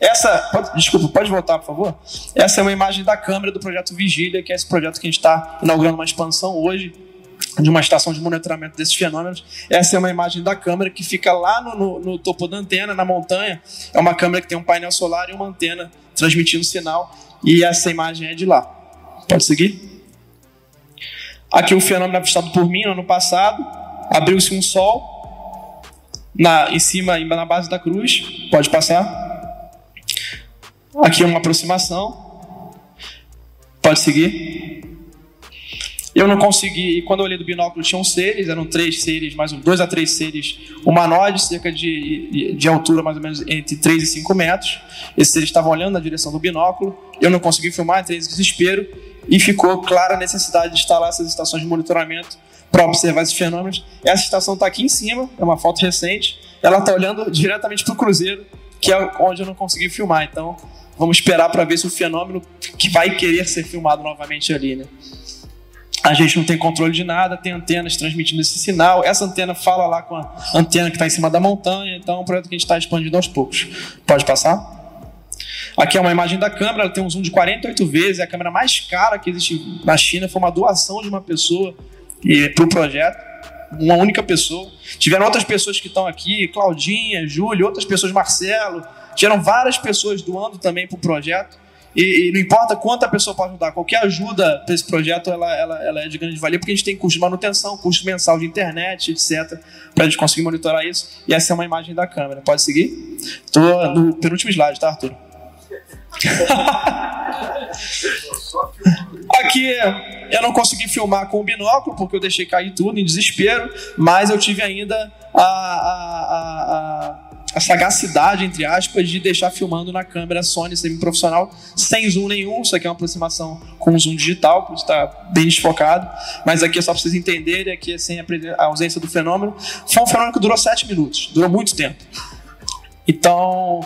Essa, pode, desculpa, pode voltar, por favor? Essa é uma imagem da câmera do projeto Vigília, que é esse projeto que a gente está inaugurando uma expansão hoje, de uma estação de monitoramento desses fenômenos. Essa é uma imagem da câmera que fica lá no, no, no, topo da antena, na montanha. É uma câmera que tem um painel solar e uma antena transmitindo sinal. E essa imagem é de lá. Pode seguir? Aqui o fenômeno avistado por mim no ano passado. Abriu-se um sol na, em cima, na base da cruz. Pode passar. Aqui é uma aproximação. Pode seguir. Eu não consegui, e quando eu olhei do binóculo tinham seres, eram três seres, mais um, dois a três seres humanoides, cerca de, de altura mais ou menos entre 3 e 5 metros. Esses seres estavam olhando na direção do binóculo, eu não consegui filmar, entrei em desespero, e ficou clara a necessidade de instalar essas estações de monitoramento para observar esses fenômenos. Essa estação está aqui em cima, é uma foto recente, ela está olhando diretamente para o cruzeiro, que é onde eu não consegui filmar, então vamos esperar para ver se o fenômeno que vai querer ser filmado novamente ali, né? A gente não tem controle de nada, tem antenas transmitindo esse sinal. Essa antena fala lá com a antena que está em cima da montanha, então é um projeto que a gente está expandindo aos poucos. Pode passar? Aqui é uma imagem da câmera, ela tem um zoom de 48 vezes, é a câmera mais cara que existe na China, foi uma doação de uma pessoa para o projeto, uma única pessoa. Tiveram outras pessoas que estão aqui, Claudinha, Júlio, outras pessoas, Marcelo, tiveram várias pessoas doando também para o projeto. E, e, não importa quanto a pessoa pode ajudar, qualquer ajuda para esse projeto ela, ela, ela, é de grande valia, porque a gente tem custo de manutenção, custo mensal de internet, etc., para a gente conseguir monitorar isso. E essa é uma imagem da câmera. Pode seguir? Estou no penúltimo slide, tá, Arthur? Aqui eu não consegui filmar com o binóculo, porque eu deixei cair tudo em desespero, mas eu tive ainda a, a, a a sagacidade, entre aspas, de deixar filmando na câmera Sony semi-profissional sem zoom nenhum. Isso aqui é uma aproximação com zoom digital, por isso está bem desfocado. Mas aqui é só para vocês entenderem, aqui é sem a ausência do fenômeno. Foi um fenômeno que durou sete minutos, durou muito tempo. Então,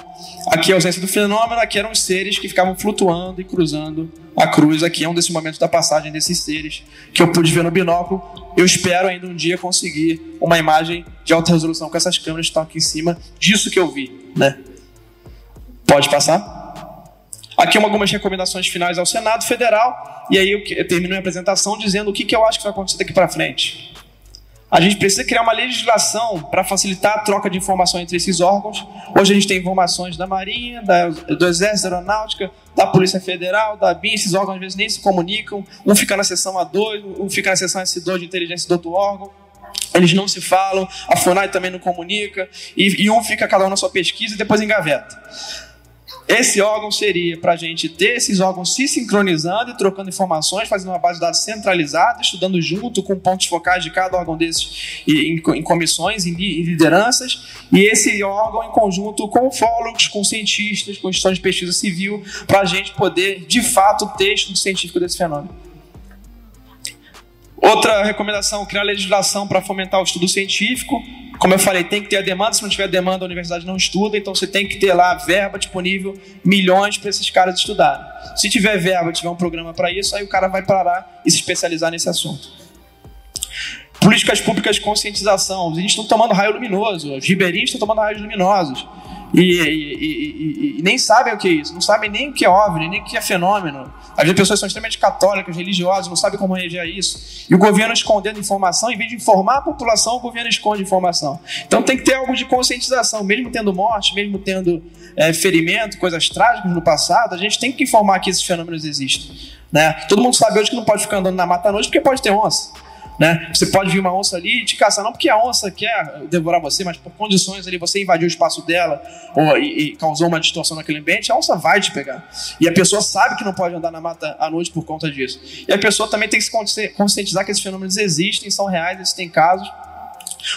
aqui é a ausência do fenômeno, aqui eram os seres que ficavam flutuando e cruzando a cruz. Aqui é um desses momentos da passagem desses seres que eu pude ver no binóculo. Eu espero ainda um dia conseguir uma imagem de alta resolução com essas câmeras que estão aqui em cima disso que eu vi, né? Pode passar? Aqui algumas recomendações finais ao Senado Federal e aí eu termino minha apresentação dizendo o que, que eu acho que vai acontecer daqui para frente. A gente precisa criar uma legislação para facilitar a troca de informação entre esses órgãos. Hoje a gente tem informações da Marinha, da, do Exército, da Aeronáutica, da Polícia Federal, da BIM, esses órgãos às vezes nem se comunicam, um fica na seção A2, um fica na seção S2 de inteligência do outro órgão. Eles não se falam, a FUNAI também não comunica, e, e um fica cada um na sua pesquisa e depois engaveta. Esse órgão seria para a gente ter esses órgãos se sincronizando e trocando informações, fazendo uma base de dados centralizada, estudando junto com pontos focais de cada órgão desses em, comissões, em, lideranças, e esse órgão em conjunto com ufólogos, com cientistas, com instituições de pesquisa civil, para a gente poder, de fato, ter estudo científico desse fenômeno. Outra recomendação, criar legislação para fomentar o estudo científico. Como eu falei, tem que ter a demanda, se não tiver demanda, a universidade não estuda, então você tem que ter lá verba disponível, milhões para esses caras estudarem. Se tiver verba, tiver um programa para isso, aí o cara vai parar e se especializar nesse assunto. Políticas públicas de conscientização. Os índios estão tomando raio luminoso, os ribeirinhos estão tomando raios luminosos. E, e, e, e, nem sabem o que é isso, não sabem nem o que é OVNI, nem o que é fenômeno. Às vezes pessoas são extremamente católicas, religiosas, não sabem como reagir a isso. E o governo escondendo informação, em vez de informar a população, o governo esconde informação. Então tem que ter algo de conscientização, mesmo tendo morte, mesmo tendo é, ferimento, coisas trágicas no passado, a gente tem que informar que esses fenômenos existem. Né? Todo mundo sabe hoje que não pode ficar andando na mata à noite porque pode ter onça. Né? Você pode vir uma onça ali e te caçar, não porque a onça quer devorar você, mas por condições ali, você invadiu o espaço dela ou, e, e causou uma distorção naquele ambiente, a onça vai te pegar. E a pessoa sabe que não pode andar na mata à noite por conta disso. E a pessoa também tem que se conscientizar que esses fenômenos existem, são reais, existem casos.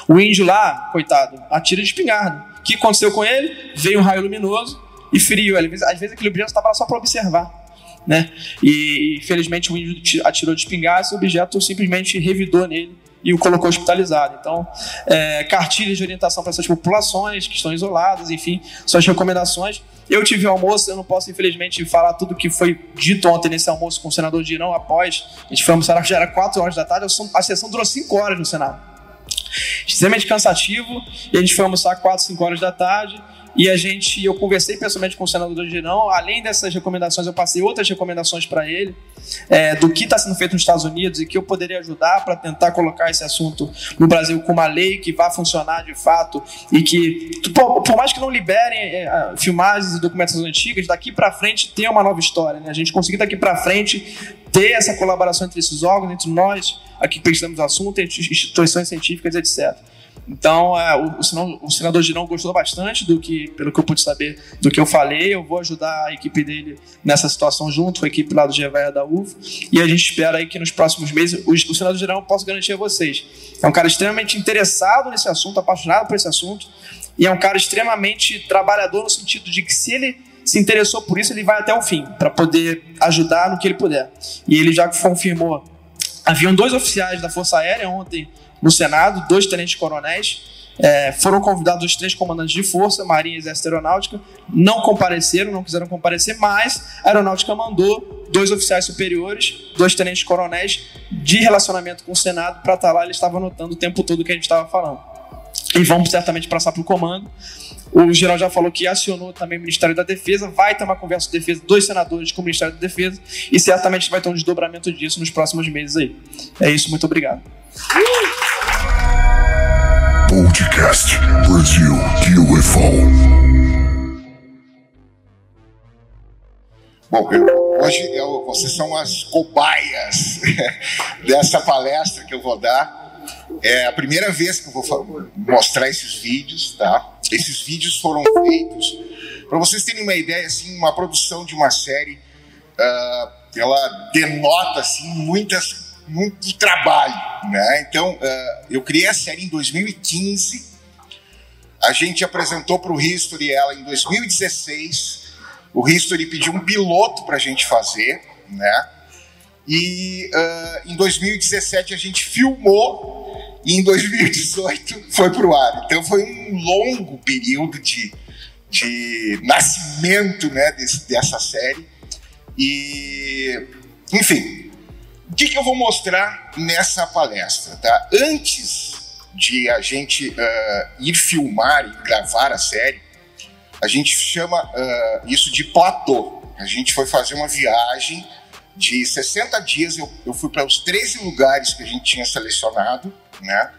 O índio lá, coitado, atira de espingarda. O que aconteceu com ele? Veio um raio luminoso e feriu ele. Às vezes aquele objeto estava lá só para observar né? E infelizmente o índio atirou de espingarda e o objeto simplesmente revidou nele e o colocou hospitalizado. Então, é, cartilhas de orientação para essas populações que estão isoladas, enfim, suas recomendações. Eu tive o almoço, eu não posso infelizmente falar tudo que foi dito ontem nesse almoço com o senador Dirão após. A gente foi almoçar já era 4 horas da tarde, a sessão durou 5 horas no Senado. extremamente cansativo. E a gente foi almoçar 4, 5 horas da tarde. E a gente, eu conversei pessoalmente com o senador Girão. Além dessas recomendações, eu passei outras recomendações para ele é, do que está sendo feito nos Estados Unidos e que eu poderia ajudar para tentar colocar esse assunto no Brasil com uma lei que vá funcionar de fato e que, por, por mais que não liberem é, filmagens e documentações antigas, daqui para frente tem uma nova história. Né? A gente conseguir daqui para frente ter essa colaboração entre esses órgãos, entre nós aqui que pensamos no assunto, entre instituições científicas, etc. Então, é, o, o, senador, Girão gostou bastante do que, pelo que eu pude saber, do que eu falei. Eu vou ajudar a equipe dele nessa situação junto com a equipe lá do GVA da UF. E a gente espera aí que nos próximos meses, o, o senador Girão, eu posso garantir a vocês, é um cara extremamente interessado nesse assunto, apaixonado por esse assunto, e é um cara extremamente trabalhador no sentido de que se ele se interessou por isso, ele vai até o fim, para poder ajudar no que ele puder. E ele já confirmou. Haviam dois oficiais da Força Aérea ontem no Senado, dois tenentes coronéis. É, foram convidados os três comandantes de força, Marinha, Exército e Aeronáutica, não compareceram, não quiseram comparecer, mas a Aeronáutica mandou dois oficiais superiores, dois tenentes coronéis de relacionamento com o Senado para estar tá lá, eles estavam anotando o tempo todo o que a gente estava falando. E vamos certamente passar para o comando. O geral já falou que acionou também o Ministério da Defesa, vai ter uma conversa de defesa dos senadores com o Ministério da Defesa e certamente vai ter um desdobramento disso nos próximos meses aí. É isso, muito obrigado. Podcast Brasil UFO. Bom, hoje eu, vocês são as cobaias dessa palestra que eu vou dar. É a primeira vez que eu vou mostrar esses vídeos, tá? Esses vídeos foram feitos para vocês terem uma ideia, assim, uma produção de uma série, uh, ela denota assim muitas muito trabalho, né? Então, uh, eu criei a série em 2015. A gente apresentou para o History ela em 2016. O History pediu um piloto para a gente fazer, né? E uh, em 2017 a gente filmou e em 2018 foi para o ar. Então foi um longo período de, de nascimento né, desse, dessa série. E, enfim, o que, que, eu vou mostrar nessa palestra? Tá? Antes de a gente uh, ir filmar e gravar a série, a gente chama uh, isso de platô. A gente foi fazer uma viagem de 60 dias, eu, eu fui para os 13 lugares que a gente tinha selecionado, né?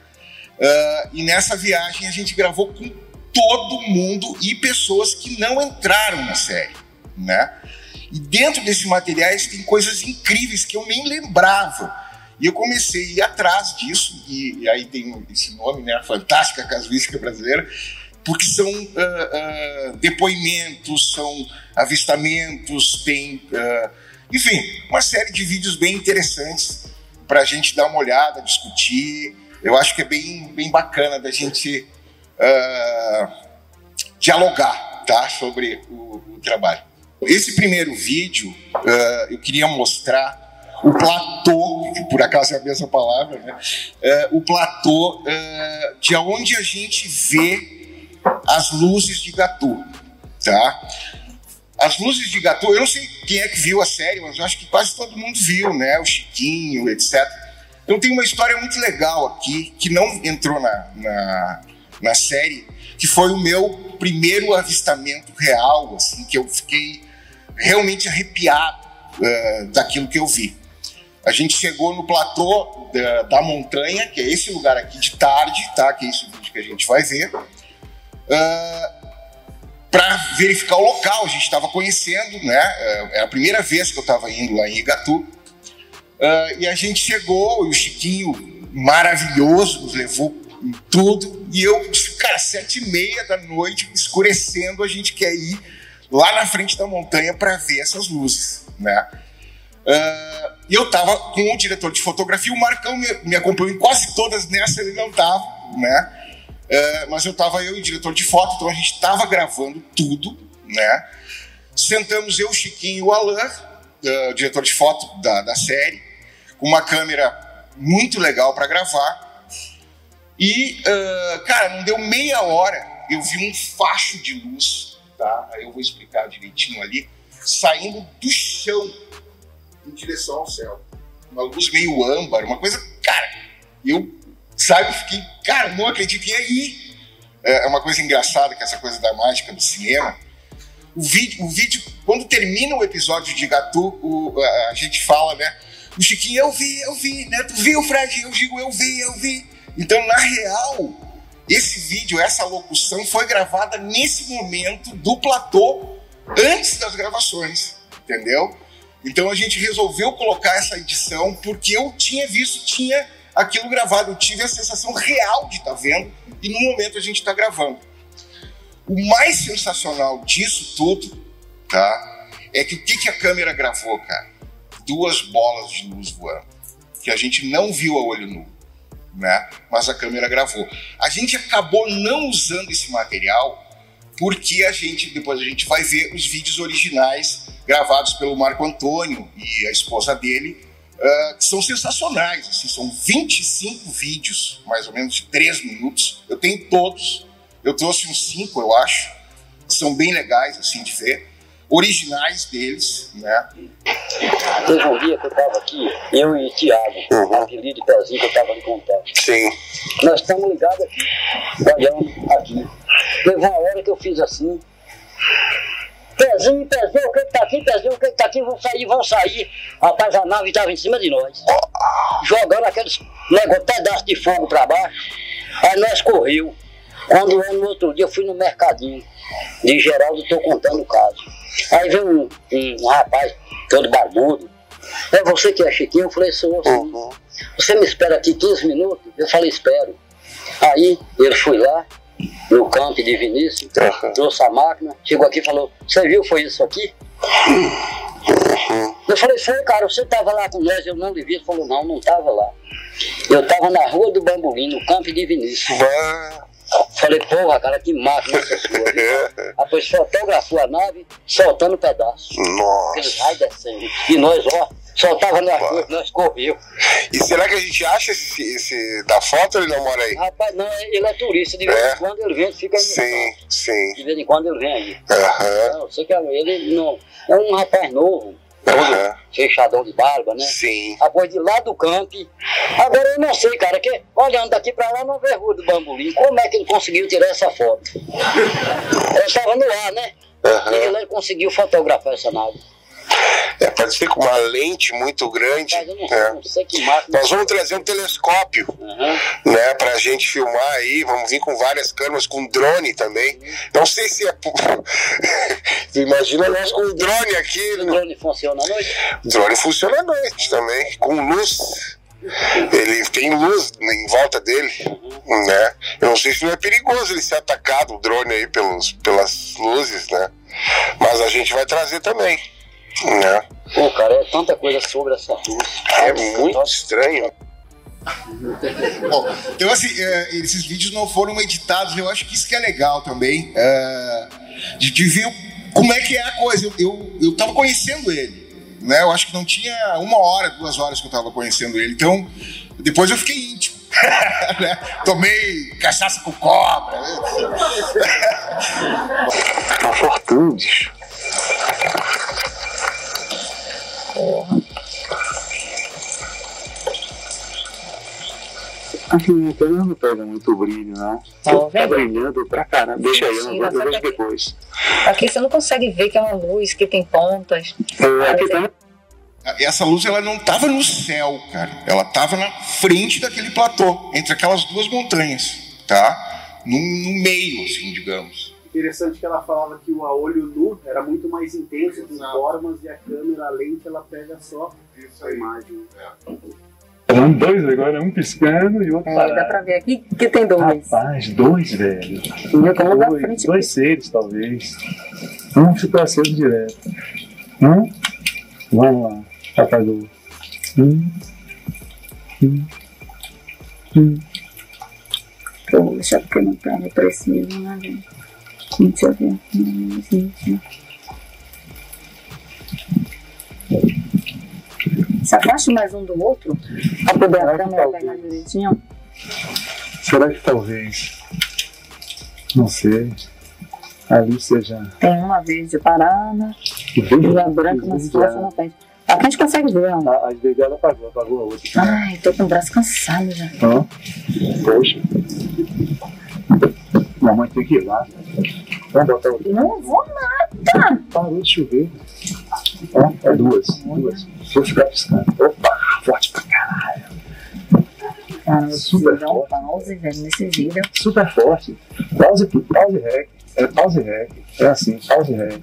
Uh, e nessa viagem a gente gravou com todo mundo e pessoas que não entraram na série, né? E dentro desses materiais tem coisas incríveis que eu nem lembrava. E eu comecei a ir atrás disso, e, aí tem esse nome, né? A Fantástica Casuística Brasileira, porque são uh, uh, depoimentos, são avistamentos, tem. enfim, uma série de vídeos bem interessantes para a gente dar uma olhada, discutir eu acho que é bem, bem bacana da gente uh, dialogar tá, sobre o, o, trabalho. Esse primeiro vídeo uh, eu queria mostrar o platô, que por acaso é a mesma palavra, né? Uh, o platô de onde a gente vê as luzes de Gatu, tá? As luzes de Gatu, eu não sei quem é que viu a série, mas eu acho que quase todo mundo viu, né? O Chiquinho, etc. Então tem uma história muito legal aqui, que não entrou na, na, na série, que foi o meu primeiro avistamento real, assim, que eu fiquei realmente arrepiado uh, daquilo que eu vi. A gente chegou no platô da, da, montanha, que é esse lugar aqui de tarde, tá? Que é esse vídeo que a gente vai ver. Uh, para verificar o local, a gente estava conhecendo, né? É a primeira vez que eu estava indo lá em Igatu. Uh, e a gente chegou, e o Chiquinho, maravilhoso, nos levou em tudo. E eu, cara, sete e meia da noite, escurecendo, a gente quer ir lá na frente da montanha para ver essas luzes, né? Uh, e eu tava com o diretor de fotografia, o Marcão me, me acompanhou em quase todas, nessa ele não tava, né? Uh, mas eu tava eu e o diretor de foto, então a gente tava gravando tudo, né? Sentamos eu, o Chiquinho e o Alain, uh, diretor de foto da, da série, com uma câmera muito legal para gravar. E, cara, não deu meia hora, eu vi um facho de luz, tá? Aí eu vou explicar direitinho ali, saindo do chão em direção ao céu. Uma luz meio âmbar, uma coisa, cara, eu Sabe? Fiquei, cara, não acredito. E aí, é uma coisa engraçada que essa coisa da mágica do cinema. O vídeo, o vídeo quando termina o episódio de Gatu, o, a, a, gente fala, né? O Chiquinho, eu vi, eu vi, né? Tu viu, Fred? Eu digo, eu vi, eu vi. Então, na real, esse vídeo, essa locução foi gravada nesse momento do platô, antes das gravações, entendeu? Então a gente resolveu colocar essa edição porque eu tinha visto, tinha aquilo gravado, eu tive a sensação real de estar tá vendo e no momento a gente está gravando. O mais sensacional disso tudo, tá? É que o que, que a câmera gravou, cara? Duas bolas de luz voando, que a gente não viu a olho nu, né? Mas a câmera gravou. A gente acabou não usando esse material porque a gente depois a gente vai ver os vídeos originais gravados pelo Marco Antônio e a esposa dele, uh, que são sensacionais. Assim, são 25 vídeos, mais ou menos de 3 minutos. Eu tenho todos. Eu trouxe uns 5, eu acho. São bem legais assim de ver. Originais deles, né? Teve um dia que eu estava aqui, eu e o Thiago, uhum. aquele de pezinho que eu estava ali contando. Sim. Nós estamos ligados aqui, olhando aqui. Teve uma hora que eu fiz assim, Pezinho, pezinho, o que tá aqui, pezinho, o que tá aqui, vão sair, vão sair. Rapaz, a nave estava em cima de nós. Jogando aqueles negócio, pedaço de fogo para baixo. Aí nós correu. Quando eu, no outro dia, eu fui no mercadinho de Geraldo, estou contando o caso. Aí veio um, um, rapaz, todo barbudo. É você que é Chiquinho? Eu falei, sou assim. Uhum. Você me espera aqui 15 minutos? Eu falei, espero. Aí ele foi lá, no campo de Vinícius, uhum. trouxe a máquina, chegou aqui e falou, você viu, foi isso aqui? Uhum. Eu falei, foi, cara, você estava lá com nós, eu não lhe vi. Ele falou, não, não estava lá. Eu estava na rua do Bambolim, no campo de Vinícius. Falei, porra, cara, que máquina essa sua. Depois fotografou a nave, soltando pedaços. Nossa. Aqueles raios descendo. E nós, ó, Soltava na rua, nós correu. E será que a gente acha esse, esse da foto ou ele não mora aí? Rapaz, não, ele é turista, de vez em é? quando ele vem, fica aí. Sim, sim. De vez em quando ele vem aí. Uhum. Não, sei que ele não, é um rapaz novo, uhum. fechadão de barba, né? Sim. Após de lá do campo. Agora eu não sei, cara, que olhando daqui pra lá não vê a rua do Bambolim. Como é que ele conseguiu tirar essa foto? Ela tava no ar, né? Uhum. E ele conseguiu fotografar essa nave. É, pode ser com uma lente muito grande. Não, é. Nós vamos trazer um telescópio, uhum. né, pra gente filmar aí. Vamos vir com várias câmeras, com drone também. Não sei se é. Imagina nós com um drone aqui. O drone funciona à noite? O drone funciona à noite também, com luz. Ele tem luz em volta dele, uhum. né? Eu não sei se não é perigoso ele ser atacado, o drone aí, pelos, pelas luzes, né? Mas a gente vai trazer também. É. Pô, cara, é tanta coisa sobre essa Rússia. É muito Nossa. estranho. Bom, então assim, é, esses vídeos não foram editados, eu acho que isso que é legal também, é, de, de, ver como é que é a coisa. Eu, eu, eu tava conhecendo ele, né? Eu acho que não tinha uma hora, duas horas que eu tava conhecendo ele, então depois eu fiquei íntimo. né? Tomei cachaça com cobra. Né? Fortunes. Porra. Assim, aquele não pega muito brilho, não. Tá, tá brilhando pra caramba. Deixa aí, eu, eu vejo depois. Aqui você não consegue ver que é uma luz, que tem pontas. É, aqui tá... Essa luz ela não estava no céu, cara. Ela estava na frente daquele platô, entre aquelas duas montanhas, tá? No, no meio, assim, digamos interessante que ela falava que o a olho nu era muito mais intenso com formas e a câmera, a lente, ela pega só Isso a imagem. É. Um, dois agora, um piscando e outro é, parado. Dá pra ver aqui que tem dois. Rapaz, dois, velho. Dois, frente, dois seres, talvez. Um ficou acendo direto. Um, vamos lá, apagou. Um, um, um. Vou deixar porque não tá preciso, né, gente? Deixa eu ver. Se afaste mais um do outro para poder a câmera pegar direitinho. Será que talvez, não sei, ali seja. Tem uma verde parada e a branca nas costas na frente. A gente consegue ver. Ó. A, as dela apagou, apagou a outra. Ai, tô com o braço cansado já. Ó. Poxa. Mamãe tem que ir lá. Não vou nada. Parou de chover. Ó, é duas. Duas. Vou ficar piscando. Opa, forte pra caralho. Cara, super dar um pause, velho, nesse vídeo. Super forte. Pause, pause rec. É pause rec. É assim, pause rec.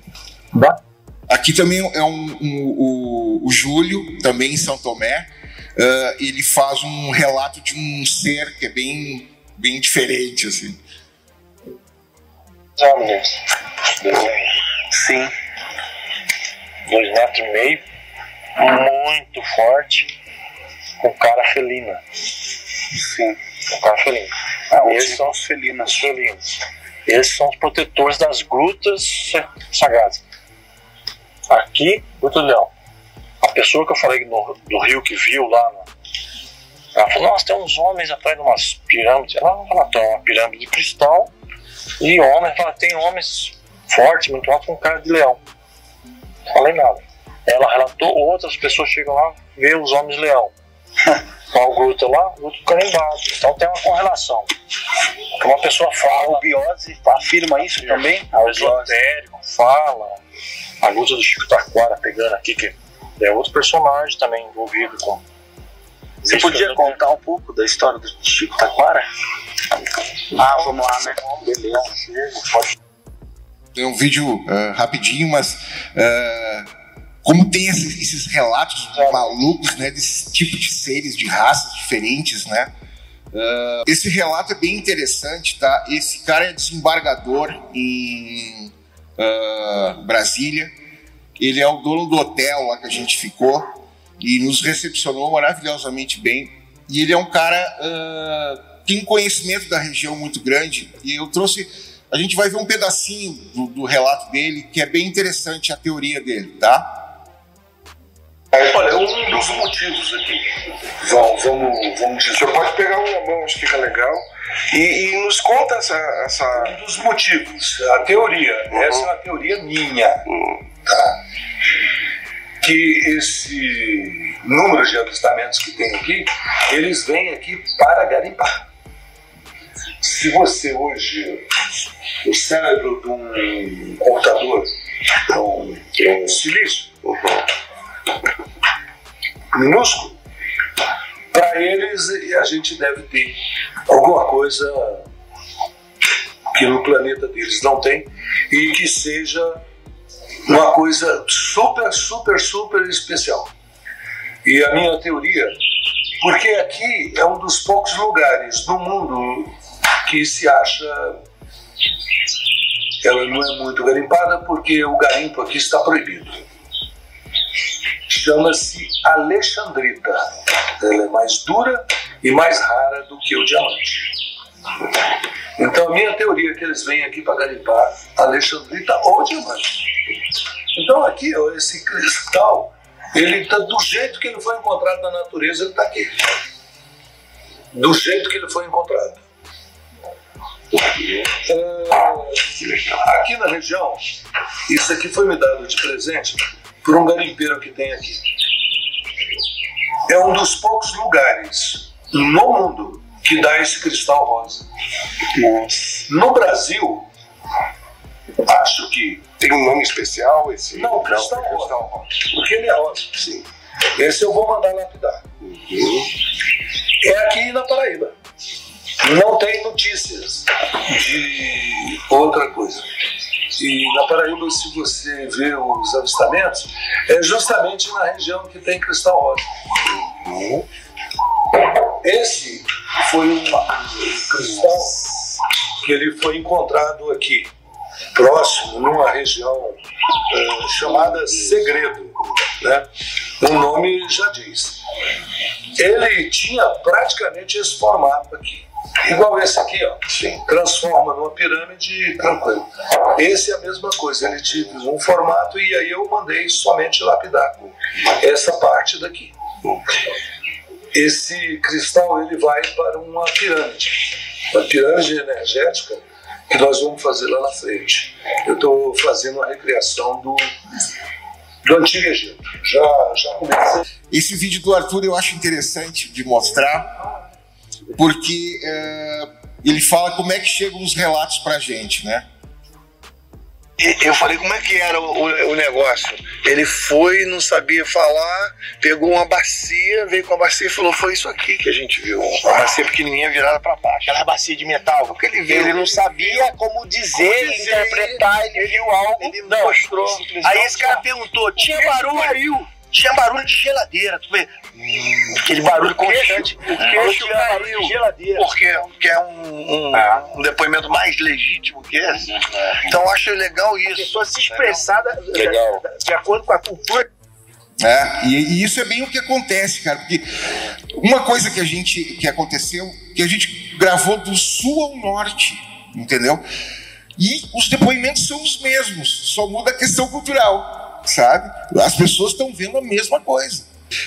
Vai. Aqui também é um, um, o, o Júlio, também em São Tomé. Uh, ele faz um relato de um ser que é bem, bem diferente, assim. Homens. Sim. Dois metros e meio. Muito forte. Com cara felina. Sim. Com cara felina. Ah, Esses são os felinos. felinos. Esses são os protetores das grutas sagradas. Aqui, muito leão. A pessoa que eu falei no, do rio que viu lá, ela falou: Nossa, tem uns homens atrás de umas pirâmides. Ela relatou uma pirâmide de cristal e homens. Ela tem homens fortes, muito altos, com cara de leão. Não falei nada. Ela relatou, outras pessoas chegam lá, vê os homens leão. Qual gruta lá? Gruta carimbado. Então tem uma correlação. Uma pessoa fala. A biose afirma isso também? O esotérico fala a luta do Chico Taquara pegando aqui, que é outro personagem também envolvido com. Você podia contar um pouco da história do Chico Taquara? Ah, vamos lá, né? Beleza, pode. É um vídeo uh, rapidinho, mas uh, como tem esses, esses relatos malucos, né, desse tipo de seres, de raças diferentes, né? Uh, esse relato é bem interessante, tá? Esse cara é desembargador em Brasília. Ele é o dono do hotel lá que a gente ficou e nos recepcionou maravilhosamente bem. E ele é um cara tem conhecimento da região muito grande. E eu trouxe, a gente vai ver um pedacinho do, do relato dele que é bem interessante a teoria dele, tá? Olha, um dos motivos aqui, vamos, vamos, vamos dizer, você pode pegar uma mão, acho que fica legal, e, e, nos conta essa, essa. Um dos motivos, a teoria, uhum. essa é uma teoria minha, uhum. tá? Que esse número de avistamentos que tem aqui, eles vêm aqui para garimpar. Se você hoje, o cérebro de um computador, de um, um silício, minúsculo, para eles a gente deve ter alguma coisa que no planeta deles não tem e que seja uma coisa super, super, super especial. E a minha teoria, porque aqui é um dos poucos lugares do mundo que se acha ela não é muito garimpada porque o garimpo aqui está proibido chama-se Alexandrita. Ela é mais dura e mais rara do que o diamante. Então, a minha teoria é que eles vêm aqui para garimpar Alexandrita ou diamante. Então, aqui, ó, esse cristal, ele está do jeito que ele foi encontrado na natureza, ele está aqui. Do jeito que ele foi encontrado. É, aqui na região, isso aqui foi me dado de presente por um garimpeiro que tem aqui. É um dos poucos lugares no mundo que dá esse cristal rosa. Nossa. No Brasil, acho que. Tem um nome especial esse? Não, cristal, não, cristal rosa. Porque ele é rosa. Sim. Esse eu vou mandar lapidar. Uhum. É aqui na Paraíba. Não tem notícias de outra coisa. E na Paraíba, se você vê os avistamentos, é justamente na região que tem cristal rosa. Esse foi um cristal que ele foi encontrado aqui, próximo, numa região uh, chamada Segredo. Né? O nome já diz. Ele tinha praticamente esse formato aqui. Igual esse aqui, ó. Sim. Transforma numa pirâmide tranquilo. Esse é a mesma coisa. Ele tive um formato e aí eu mandei somente lapidar essa parte daqui. Esse cristal ele vai para uma pirâmide, uma pirâmide energética que nós vamos fazer lá na frente. Eu estou fazendo a recriação do do Antigo Egito. Já, já comecei. Esse vídeo do Arthur eu acho interessante de mostrar, porque é, ele fala como é que chegam os relatos pra gente, né? eu falei, como é que era o, o, negócio? Ele foi, não sabia falar, pegou uma bacia, veio com a bacia e falou: Foi isso aqui que a gente viu. Uma bacia pequenininha virada para baixo. Aquela bacia de metal. Porque ele viu. Ele não sabia como dizer, como dizer interpretar, ele, viu algo. Ele não, mostrou. Aí esse cara perguntou: Tinha barulho? Tinha barulho de geladeira. Tu vê? Aquele barulho constante. O queixo barulho de geladeira. Porque, porque é um, um, é. um, depoimento mais legítimo que esse. É. Então eu acho legal isso. A pessoa se expressar legal. De, de acordo com a cultura. É, e, e, isso é bem o que acontece, cara, porque uma coisa que a gente que aconteceu, que a gente gravou do sul ao norte, entendeu? E os depoimentos são os mesmos, só muda a questão cultural, sabe? As pessoas estão vendo a mesma coisa.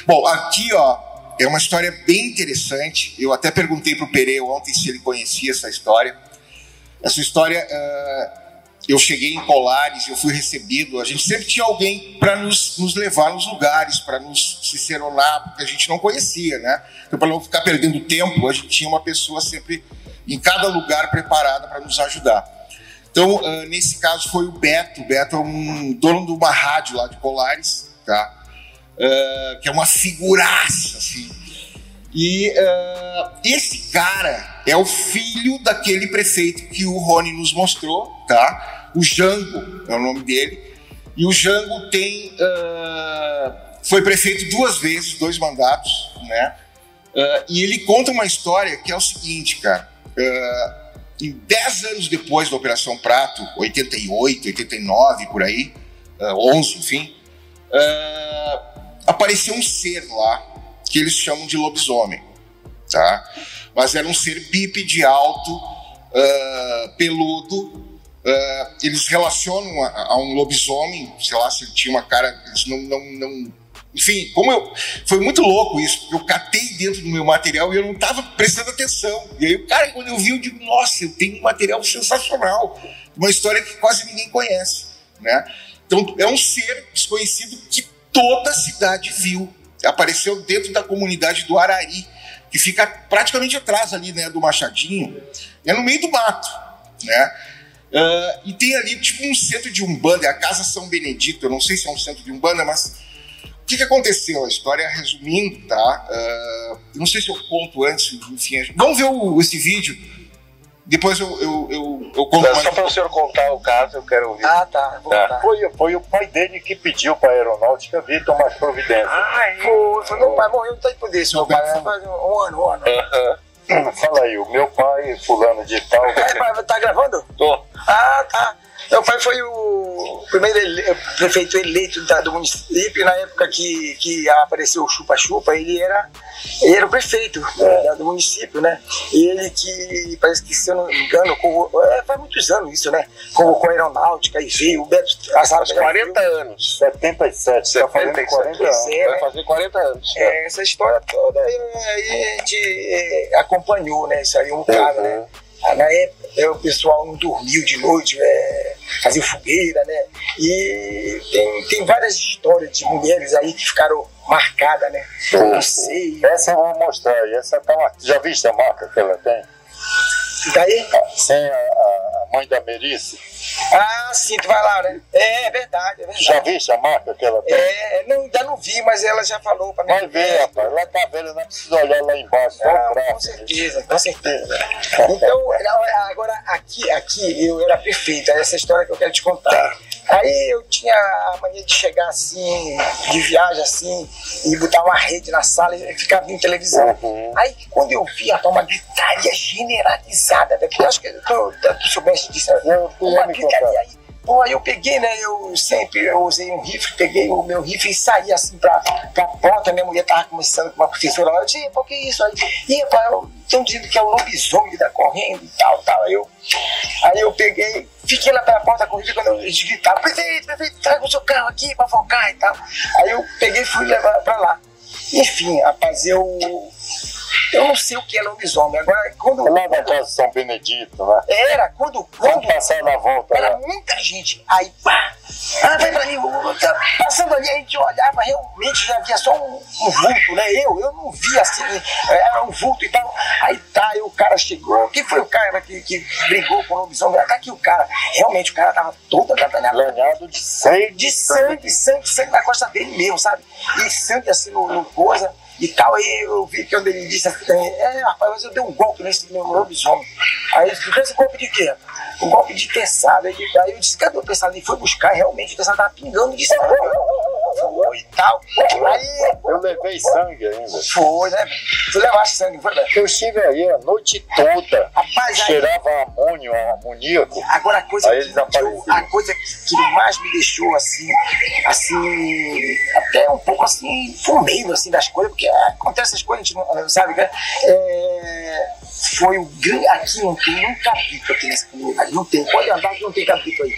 Bom, aqui, ó, é uma história bem interessante. Eu até perguntei para o Pereu ontem se ele conhecia essa história. Essa história, uh, eu cheguei em Colares, eu fui recebido. A gente sempre tinha alguém para nos, nos, levar nos lugares, para nos ciceronar, porque a gente não conhecia, né? Então, para não ficar perdendo tempo, a gente tinha uma pessoa sempre em cada lugar preparada para nos ajudar. Então, uh, nesse caso foi o Beto. O Beto é um dono de uma rádio lá de Colares, tá? uh, que é uma figuraça, assim. E uh, esse cara é o filho daquele prefeito que o Rony nos mostrou, tá? O Jango é o nome dele. E o Jango tem. Foi prefeito duas vezes, dois mandatos, né? E ele conta uma história que é o seguinte, cara. Em 10 anos depois da Operação Prato, 88, 89, por aí, 11, enfim, apareceu um ser lá que eles chamam de lobisomem, tá? Mas era um ser bípede alto, uh, peludo. Uh, eles relacionam a, a, um lobisomem, sei lá se ele tinha uma cara, eles não, não, não enfim, como eu. Foi muito louco isso, eu catei dentro do meu material e eu não estava prestando atenção. E aí, o cara, quando eu vi, eu digo, nossa, eu tenho um material sensacional. Uma história que quase ninguém conhece. Né? Então, é um ser desconhecido que toda a cidade viu. Apareceu dentro da comunidade do Arari, que fica praticamente atrás ali, né, do Machadinho. É no meio do mato, né? Uh, e tem ali tipo um centro de umbanda, é a Casa São Benedito. Eu não sei se é um centro de umbanda, mas o que, que aconteceu? A história resumindo, tá? Uh, não sei se eu conto antes, enfim. Vamos ver o, esse vídeo depois eu, eu, eu, eu conto mais. Só para o senhor contar o caso, eu quero ouvir. Ah, tá. tá. Foi, foi o pai dele que pediu para a aeronáutica vir tomar providência. Ah, é? Foi, foi meu pai morreu no tempo desse, meu pai. Faz um ano, um ano. Uh -huh. Fala aí, o meu pai, fulano de tal. É, tá gravando? Tô. Ah, tá. Meu pai foi o primeiro ele, prefeito eleito da, do município, na época que, que apareceu o Chupa-Chupa, ele era, ele era o prefeito né, do município, né? E ele que, parece que, se eu não me engano, convocou, é, faz muitos anos isso, né? Convocou a aeronáutica e veio, o Beto Azar 40 anos, 77, 77 tá fazendo 40 anos. É, vai fazer 40 anos. É, essa história toda aí, a gente é, acompanhou, né? Isso aí, um cara, uhum. né? Na época, né, o pessoal não dormiu de noite, é, fazia fogueira, né? E tem, tem várias histórias de mulheres aí que ficaram marcadas, né? Não sei. Essa eu vou mostrar, essa tá Já viste a marca que ela tem? Daí? Sem a, a mãe da Merice. Ah, sim, tu vai lá, né? É, é verdade, é verdade. Já viste a marca que ela tem? É, não, ainda não vi, mas ela já falou pra mim. Vai ver, rapaz, ela tá vendo, não precisa olhar lá embaixo, só ah, Com certeza, com certeza. Então, agora, aqui, aqui eu era perfeito, é essa história que eu quero te contar. Tá. Aí eu tinha a mania de chegar assim, de viagem assim, e botar uma rede na sala e ficar vendo televisão. Uhum. Aí quando eu vi uma gritaria generalizada, porque eu acho que tu, tu soubeste disso, né? uma gritaria aí Pô, aí eu peguei, né? Eu sempre eu usei um rifle, peguei o meu rifle e saí assim pra, pra porta. Minha mulher tava começando com uma professora lá. Eu disse, pô, que isso? Aí, e, pai, estão dizendo que é o lobisomem que tá correndo e tal, tal. Aí eu, aí eu peguei, fiquei lá pela porta rifle quando eles gritaram: prefeito, prefeito, traga o seu carro aqui pra focar e tal. Aí eu peguei e fui levar pra lá. Enfim, rapaz, eu Eu não sei o que é lobisomem. Agora, quando. Lá da casa de São Benedito, né? Era, quando. quando passar na volta. Era né? muita gente. Aí, pá! Ah, vai pra ali, tá passando ali, a gente olhava, realmente já via só um, um, vulto, né? Eu, eu não via assim, era um vulto e tal. Aí tá, aí o cara chegou. Quem foi o cara que, que brigou com o lobisomem? Tá aqui o cara. Realmente o cara tava todo atrapalhado. Lanhado de sangue. De sangue, sangue, sangue na costa dele mesmo, sabe? E sangue assim no, no coisa e tal. Aí eu vi que quando ele disse assim, é, rapaz, mas eu dei um golpe nesse meu lobisomem. Aí ele disse, esse golpe de quê? Um golpe de teçada. Aí, eu disse, cadê o teçado? Ele foi buscar, realmente, o teçado tava pingando de sangue. Foi e tal. Aí, eu levei sangue ainda. Foi, né? Tu levaste sangue, foi, né? Eu estive aí a noite toda. Rapaz, Cheirava aí... amônio, amoníaco. Agora a coisa, aí eu, a coisa que mais me deixou assim, assim, até um pouco assim, fumeiro assim das coisas, porque acontece essas coisas, a gente não sabe, né? É, foi o grande. Aqui não tem um capítulo aqui nessa comunidade. Não tem. Pode andar que não tem capítulo aí.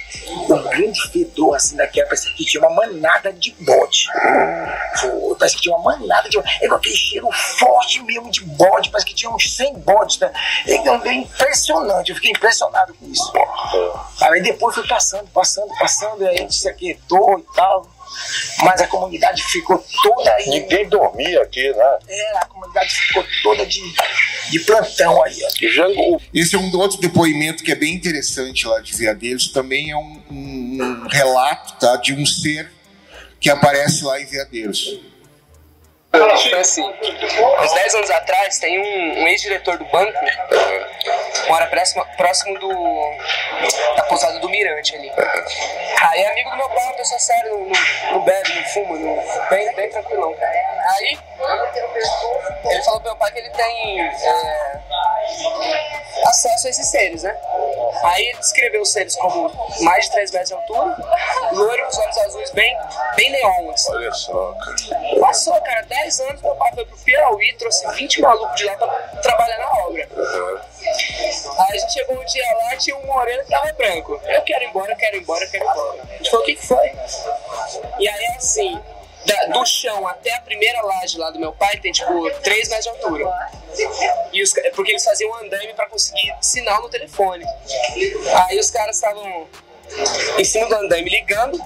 O grande fedor assim daquela, parece que tinha uma manada de bode. Foi, parece que tinha uma manada de É com aquele cheiro forte mesmo de bode. Parece que tinha uns 100 bodes. Né? É impressionante. Eu fiquei impressionado com isso. Aí depois fui passando, passando, passando. E a gente se aquietou e tal mas a comunidade ficou toda aí. Ninguém dormia aqui, né? É, a comunidade ficou toda de, de plantão aí. Ó. Esse é um outro depoimento que é bem interessante lá de Veadeiros. Também é um, um, um relato tá, de um ser que aparece lá em Veadeiros. Foi assim, uns 10 anos atrás, tem um, um ex-diretor do banco, mora próximo, próximo do, da Mirante ali. Aí amigo do meu pai, uma pessoa séria, não, não, bebe, não fuma, não, bem, bem tranquilão. Aí ele falou pro meu pai que ele tem é, acesso a esses seres, né? Aí ele descreveu os seres como mais de 3 metros de altura, loiro, os olhos azuis bem, bem neon. Assim. Olha só, cara. Passou, cara, 10 anos meu pai foi pro Piauí, trouxe 20 malucos de lá pra trabalhar na obra. Uhum. Aí a gente chegou um dia lá, tinha um moreno que tava branco. Eu quero ir embora, quero ir embora, quero ir embora. A gente falou, o que, que foi? E aí assim, da, do chão até a primeira laje lá do meu pai tem tipo 3 metros de altura. E os, porque eles faziam um andaime para conseguir sinal no telefone. Aí os caras estavam em cima do andaime ligando.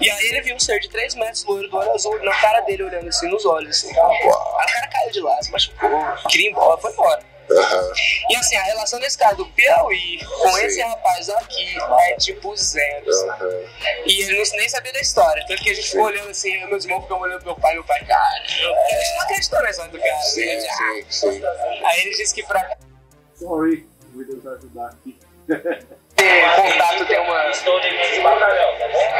E aí ele viu um ser de 3 metros, loiro do olho azul, na cara dele, olhando assim nos olhos. Assim. Cara caiu de lá, se machucou, queria ir embora, foi embora. Uhum. E assim, a relação desse cara do Piauí com Sim. esse rapaz aqui é tipo zero. Uhum. E ele não, nem sabia da história. Tanto que a gente ficou olhando assim, meus irmãos ficam olhando pro meu pai, meu pai, cara, gente não acreditou na história do cara. Sim, né? sim, sim. Aí ele disse que pra. Sorry, vou tentar ajudar aqui. Contato tem uma,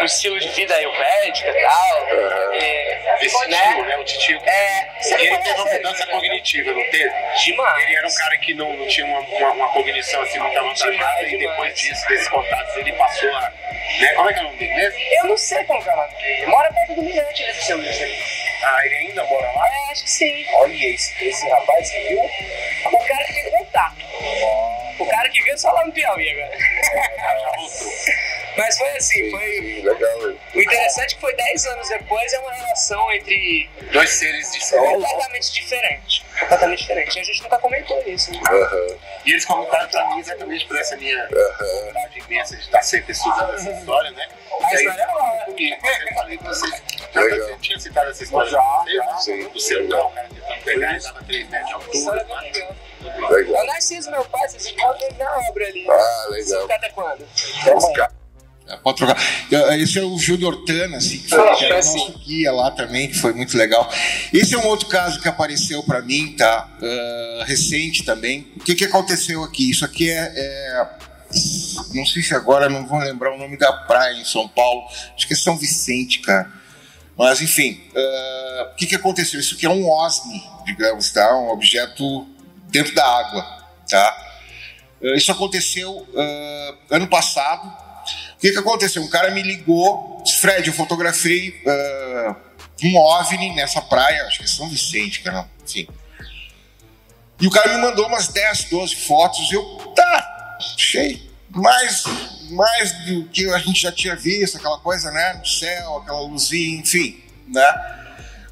um estilo de vida ayurvédica e tal. Uhum. É, Esse né? tio, né? O tio. É, ele teve uma mudança cognitiva, não teve? Demais. Ele era um cara que não, não tinha uma, uma, uma cognição assim muito avançada e depois disso, desses contatos, ele passou a. Né? Como é que é o nome dele mesmo? Eu não sei como é o nome dele. Mora perto do Mirante, ele seu Ah, ele ainda mora lá? É, acho que sim. Olha esse, esse rapaz que viu. O cara que tem contato. O cara que viu só lá no Piauí agora. Mas foi assim, foi. Legal. O interessante é que foi 10 anos depois é uma relação entre. Dois seres diferentes. Completamente diferente. Completamente diferente. A gente nunca comentou isso. Né? Uhum. E eles comentaram pra mim exatamente por essa minha uhum. vontade imensa de estar sempre estudando essa história, né? A história aí, é porque eu falei pra vocês. Eu tinha citado essa história já, já, sim, do celular, o cara tentando pegar e dava 3 metros de altura. Legal. Eu nasci do meu pai, vocês encontram ele na obra ali. Ah, legal. Você fica até quando? É, pode trocar. É, esse é o Júlio Hortana, assim, que foi que era o nosso guia lá também, que foi muito legal. Esse é um outro caso que apareceu para mim, tá? Uh, recente também. O que, que aconteceu aqui? Isso aqui é, é, Não sei se agora não vou lembrar o nome da praia em São Paulo. Acho que é São Vicente, cara. Mas, enfim, uh, o que, que aconteceu? Isso aqui é um OSNI, digamos, tá? Um objeto dentro da água, tá? Uh, isso aconteceu ano passado que, que aconteceu? Um cara me ligou, Fred, eu fotografei uh, um OVNI nessa praia, acho que é São Vicente, cara, enfim. E o cara me mandou umas 10, 12 fotos, eu, tá, achei mais, mais do que a gente já tinha visto, aquela coisa, né, no céu, aquela luzinha, enfim, né.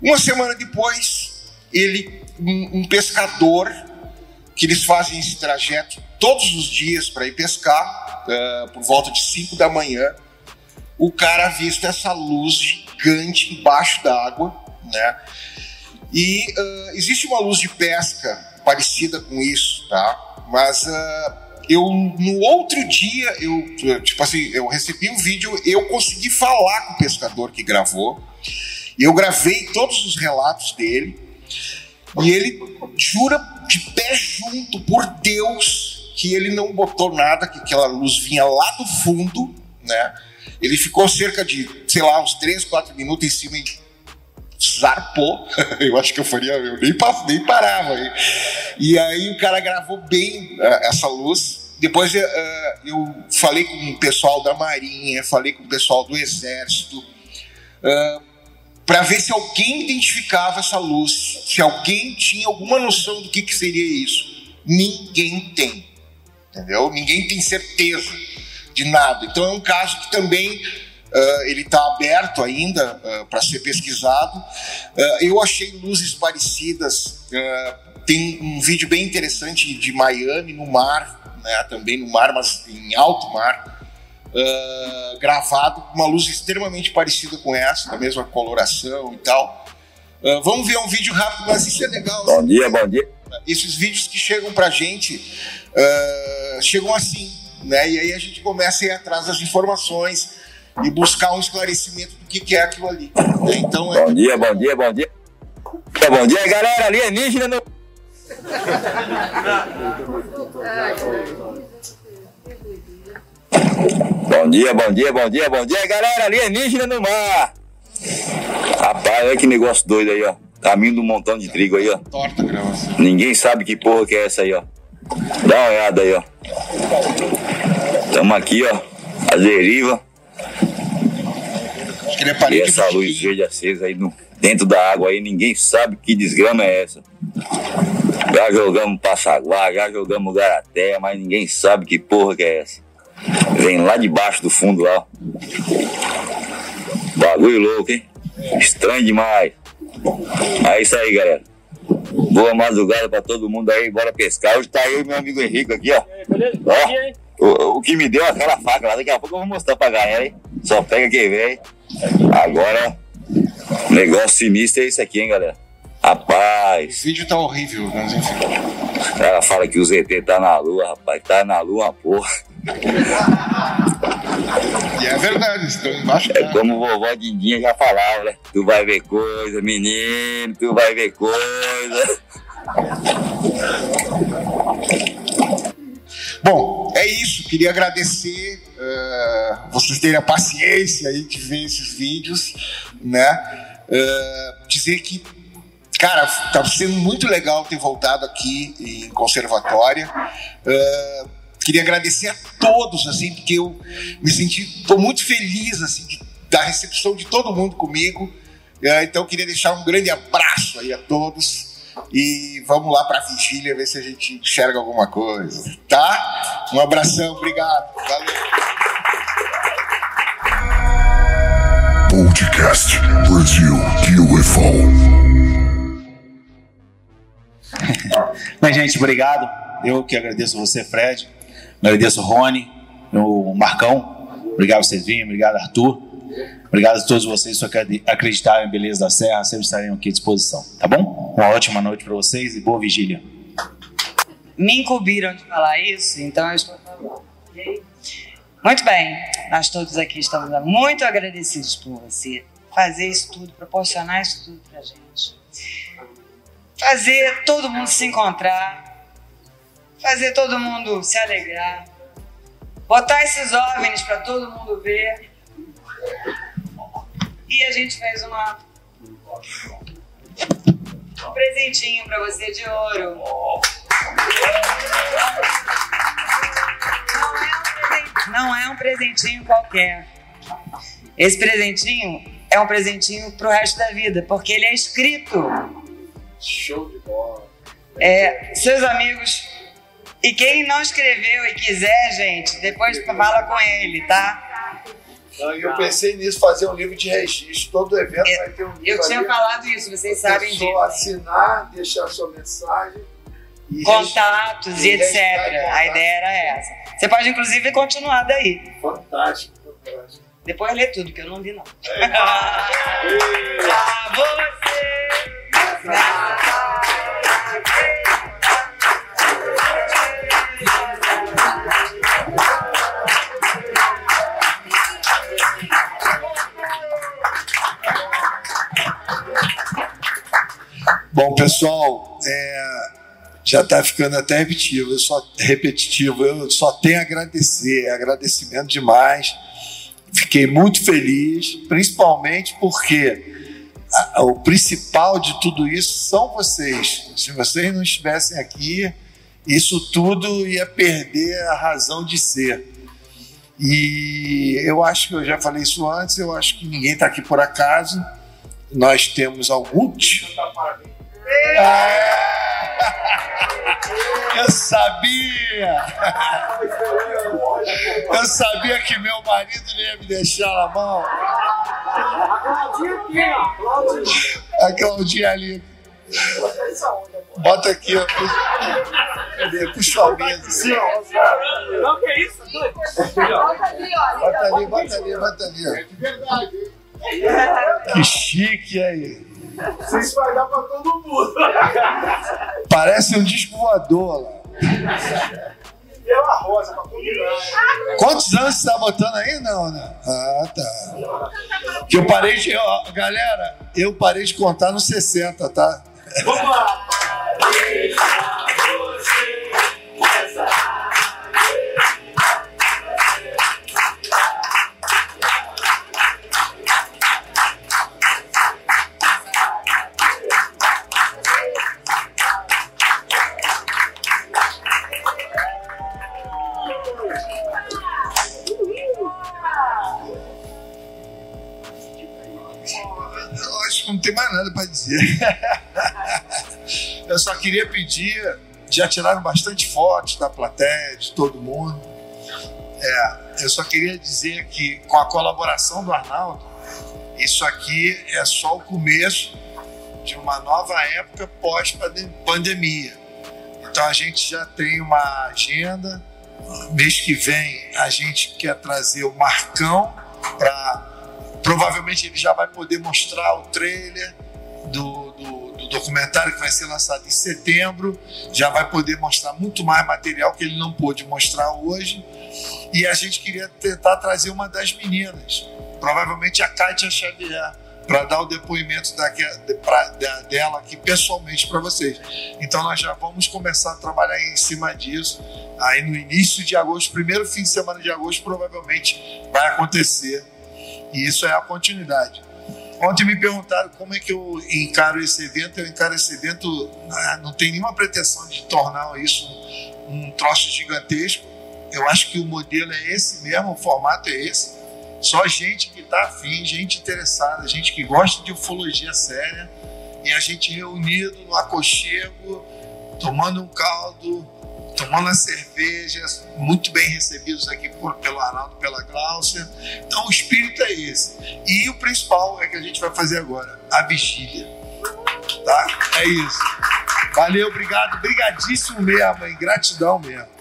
Uma semana depois, ele, um, um pescador, que eles fazem esse trajeto todos os dias para ir pescar, uh, por volta de 5 da manhã, o cara avista essa luz gigante embaixo d'água, né? E uh, existe uma luz de pesca parecida com isso, tá? Mas uh, eu no outro dia eu tipo assim eu recebi um vídeo, eu consegui falar com o pescador que gravou. Eu gravei todos os relatos dele e ele jura de pé junto por Deus que ele não botou nada, que aquela luz vinha lá do fundo, né? Ele ficou cerca de, sei lá, uns 3, 4 minutos em cima e zarpou. eu acho que eu faria, eu nem, nem parava. E aí o cara gravou bem uh, essa luz. Depois uh, eu falei com o pessoal da Marinha, falei com o pessoal do Exército, uh, para ver se alguém identificava essa luz, se alguém tinha alguma noção do que, que seria isso. Ninguém tem, entendeu? Ninguém tem certeza de nada. Então é um caso que também uh, ele está aberto ainda uh, para ser pesquisado. Uh, eu achei luzes parecidas. tem um vídeo bem interessante de Miami no mar, né, também no mar, mas em alto mar. gravado com uma luz extremamente parecida com essa, da mesma coloração e tal. vamos ver um vídeo rápido, mas isso é legal. Bom dia, bom dia. Esses vídeos que chegam pra gente chegam assim, né? E aí a gente começa a ir atrás das informações e buscar um esclarecimento do que, que é aquilo ali. Né? Então, é... Bom dia, bom dia, bom dia. Bom dia, galera. Alienígena no. Bom dia, bom dia, bom dia, bom dia, galera. Alienígena no mar. Rapaz, olha que negócio doido aí, ó. Caminho do montão de trigo aí, ó. Torta gravação. Ninguém sabe que porra que é essa aí, ó. Dá uma olhada aí, ó. Tamo aqui, ó. A deriva. É e essa luz verde acesa aí no, dentro da água aí, ninguém sabe que desgrama é essa. Já jogamos Passaguá, já jogamos Garaté, mas ninguém sabe que porra que é essa. Vem lá debaixo do fundo lá. Bagulho louco, hein? Estranho demais. É isso aí, galera. Boa madrugada pra todo mundo aí, bora pescar. Hoje tá eu e meu amigo Henrique aqui, ó. Ó, o, o que me deu aquela faca lá, daqui a pouco eu vou mostrar pra galera, hein? Só pega quem vem. Agora, negócio sinistro é isso aqui, hein, galera? Rapaz. O vídeo tá horrível, mas enfim. Ela fala que o ZT tá na lua, rapaz. Tá na lua, porra. E é verdade, estão embaixo. É como vovó Dindinha já falava, né? Tu vai ver coisa, menino, tu vai ver coisa. Bom, é isso. Queria agradecer uh, vocês terem a paciência aí de ver esses vídeos, né? Uh, dizer que, cara, tá sendo muito legal ter voltado aqui em Conservatória. Uh, queria agradecer a todos, assim, porque eu me senti, tô muito feliz, assim, de, da recepção de todo mundo comigo. então, queria deixar um grande abraço aí a todos. E vamos lá para a vigília ver se a gente enxerga alguma coisa, tá? Um abração, obrigado. Valeu. Podcast Brasil UFO. Bem, gente, obrigado. Eu que agradeço você, Fred. Agradeço o Rony, o Marcão. Obrigado virem, obrigado, Arthur. Obrigado a todos vocês que acreditaram em Beleza da Serra, sempre estarem aqui à disposição, tá bom? Uma ótima noite para vocês e boa vigília. Me incumbiram de falar isso, então eu estou falando. Muito bem, nós todos aqui estamos muito agradecidos por você fazer isso tudo, proporcionar isso tudo para gente. Fazer todo mundo se encontrar, fazer todo mundo se alegrar, botar esses OVNIs para todo mundo ver e a gente fez uma um presentinho para você de ouro. Não é, um não é um presentinho qualquer. Esse presentinho é um presentinho pro resto da vida, porque ele é escrito. Show de bola. É, seus amigos. E quem não escreveu e quiser, gente, depois fala com ele, tá? Não, eu pensei nisso, fazer um livro de registro. Todo evento eu, vai ter um livro. Eu tinha ali, falado isso, vocês sabem disso. assinar, deixar sua mensagem. Contatos e, e etc. A ideia era essa. Você pode, inclusive, continuar daí. Fantástico, fantástico. Depois lê tudo, que eu não li, não. pra você! Bom, pessoal, é, já está ficando até repetitivo. Eu só repetitivo. Eu só tenho a agradecer, agradecimento demais. Fiquei muito feliz, principalmente porque a, o principal de tudo isso são vocês. Se vocês não estivessem aqui, isso tudo ia perder a razão de ser. E eu acho que eu já falei isso antes, eu acho que ninguém está aqui por acaso. Nós temos alguns. Eu sabia! Eu sabia que meu marido não ia me deixar na mão. A Claudinha ali. Bota aqui, ó. Cadê? Puxa a mesa. Não, que isso? Bota ali, bota ali, bota ali. É de verdade, Que chique aí. Se espalhar pra todo mundo. Parece um disco voador lá. Pela rosa, pra combinar. Quantos anos você tá botando aí? Não, né? Ah, tá. Que eu parei de. Ó, galera, eu parei de contar nos 60, tá? Vamos lá! Tem mais nada para dizer. Eu só queria pedir, já tiraram bastante fotos da plateia, de todo mundo. É, eu só queria dizer que com a colaboração do Arnaldo, isso aqui é só o começo de uma nova época pós-pandemia. Então a gente já tem uma agenda. Mês que vem a gente quer trazer o Marcão para Provavelmente ele já vai poder mostrar o trailer do, do, do, documentário que vai ser lançado em setembro. Já vai poder mostrar muito mais material que ele não pôde mostrar hoje. E a gente queria tentar trazer uma das meninas, provavelmente a Kátia Xavier, para dar o depoimento da, pra, da, dela aqui pessoalmente para vocês. Então nós já vamos começar a trabalhar em cima disso. Aí no início de agosto, primeiro fim de semana de agosto, provavelmente vai acontecer e isso é a continuidade. Ontem me perguntaram como é que eu encaro esse evento. Eu encaro esse evento, ah, não tem nenhuma pretensão de tornar isso um troço gigantesco. Eu acho que o modelo é esse mesmo, o formato é esse. Só gente que está afim, gente interessada, gente que gosta de ufologia séria. E a gente reunido no aconchego, tomando um caldo, tomando as cervejas, muito bem recebidos aqui por, pelo Arnaldo, pela Gláucia. Então o espírito é esse. E o principal é que a gente vai fazer agora, a vigília. Tá? É isso. Valeu, obrigado, brigadíssimo mesmo, hein? Gratidão mesmo.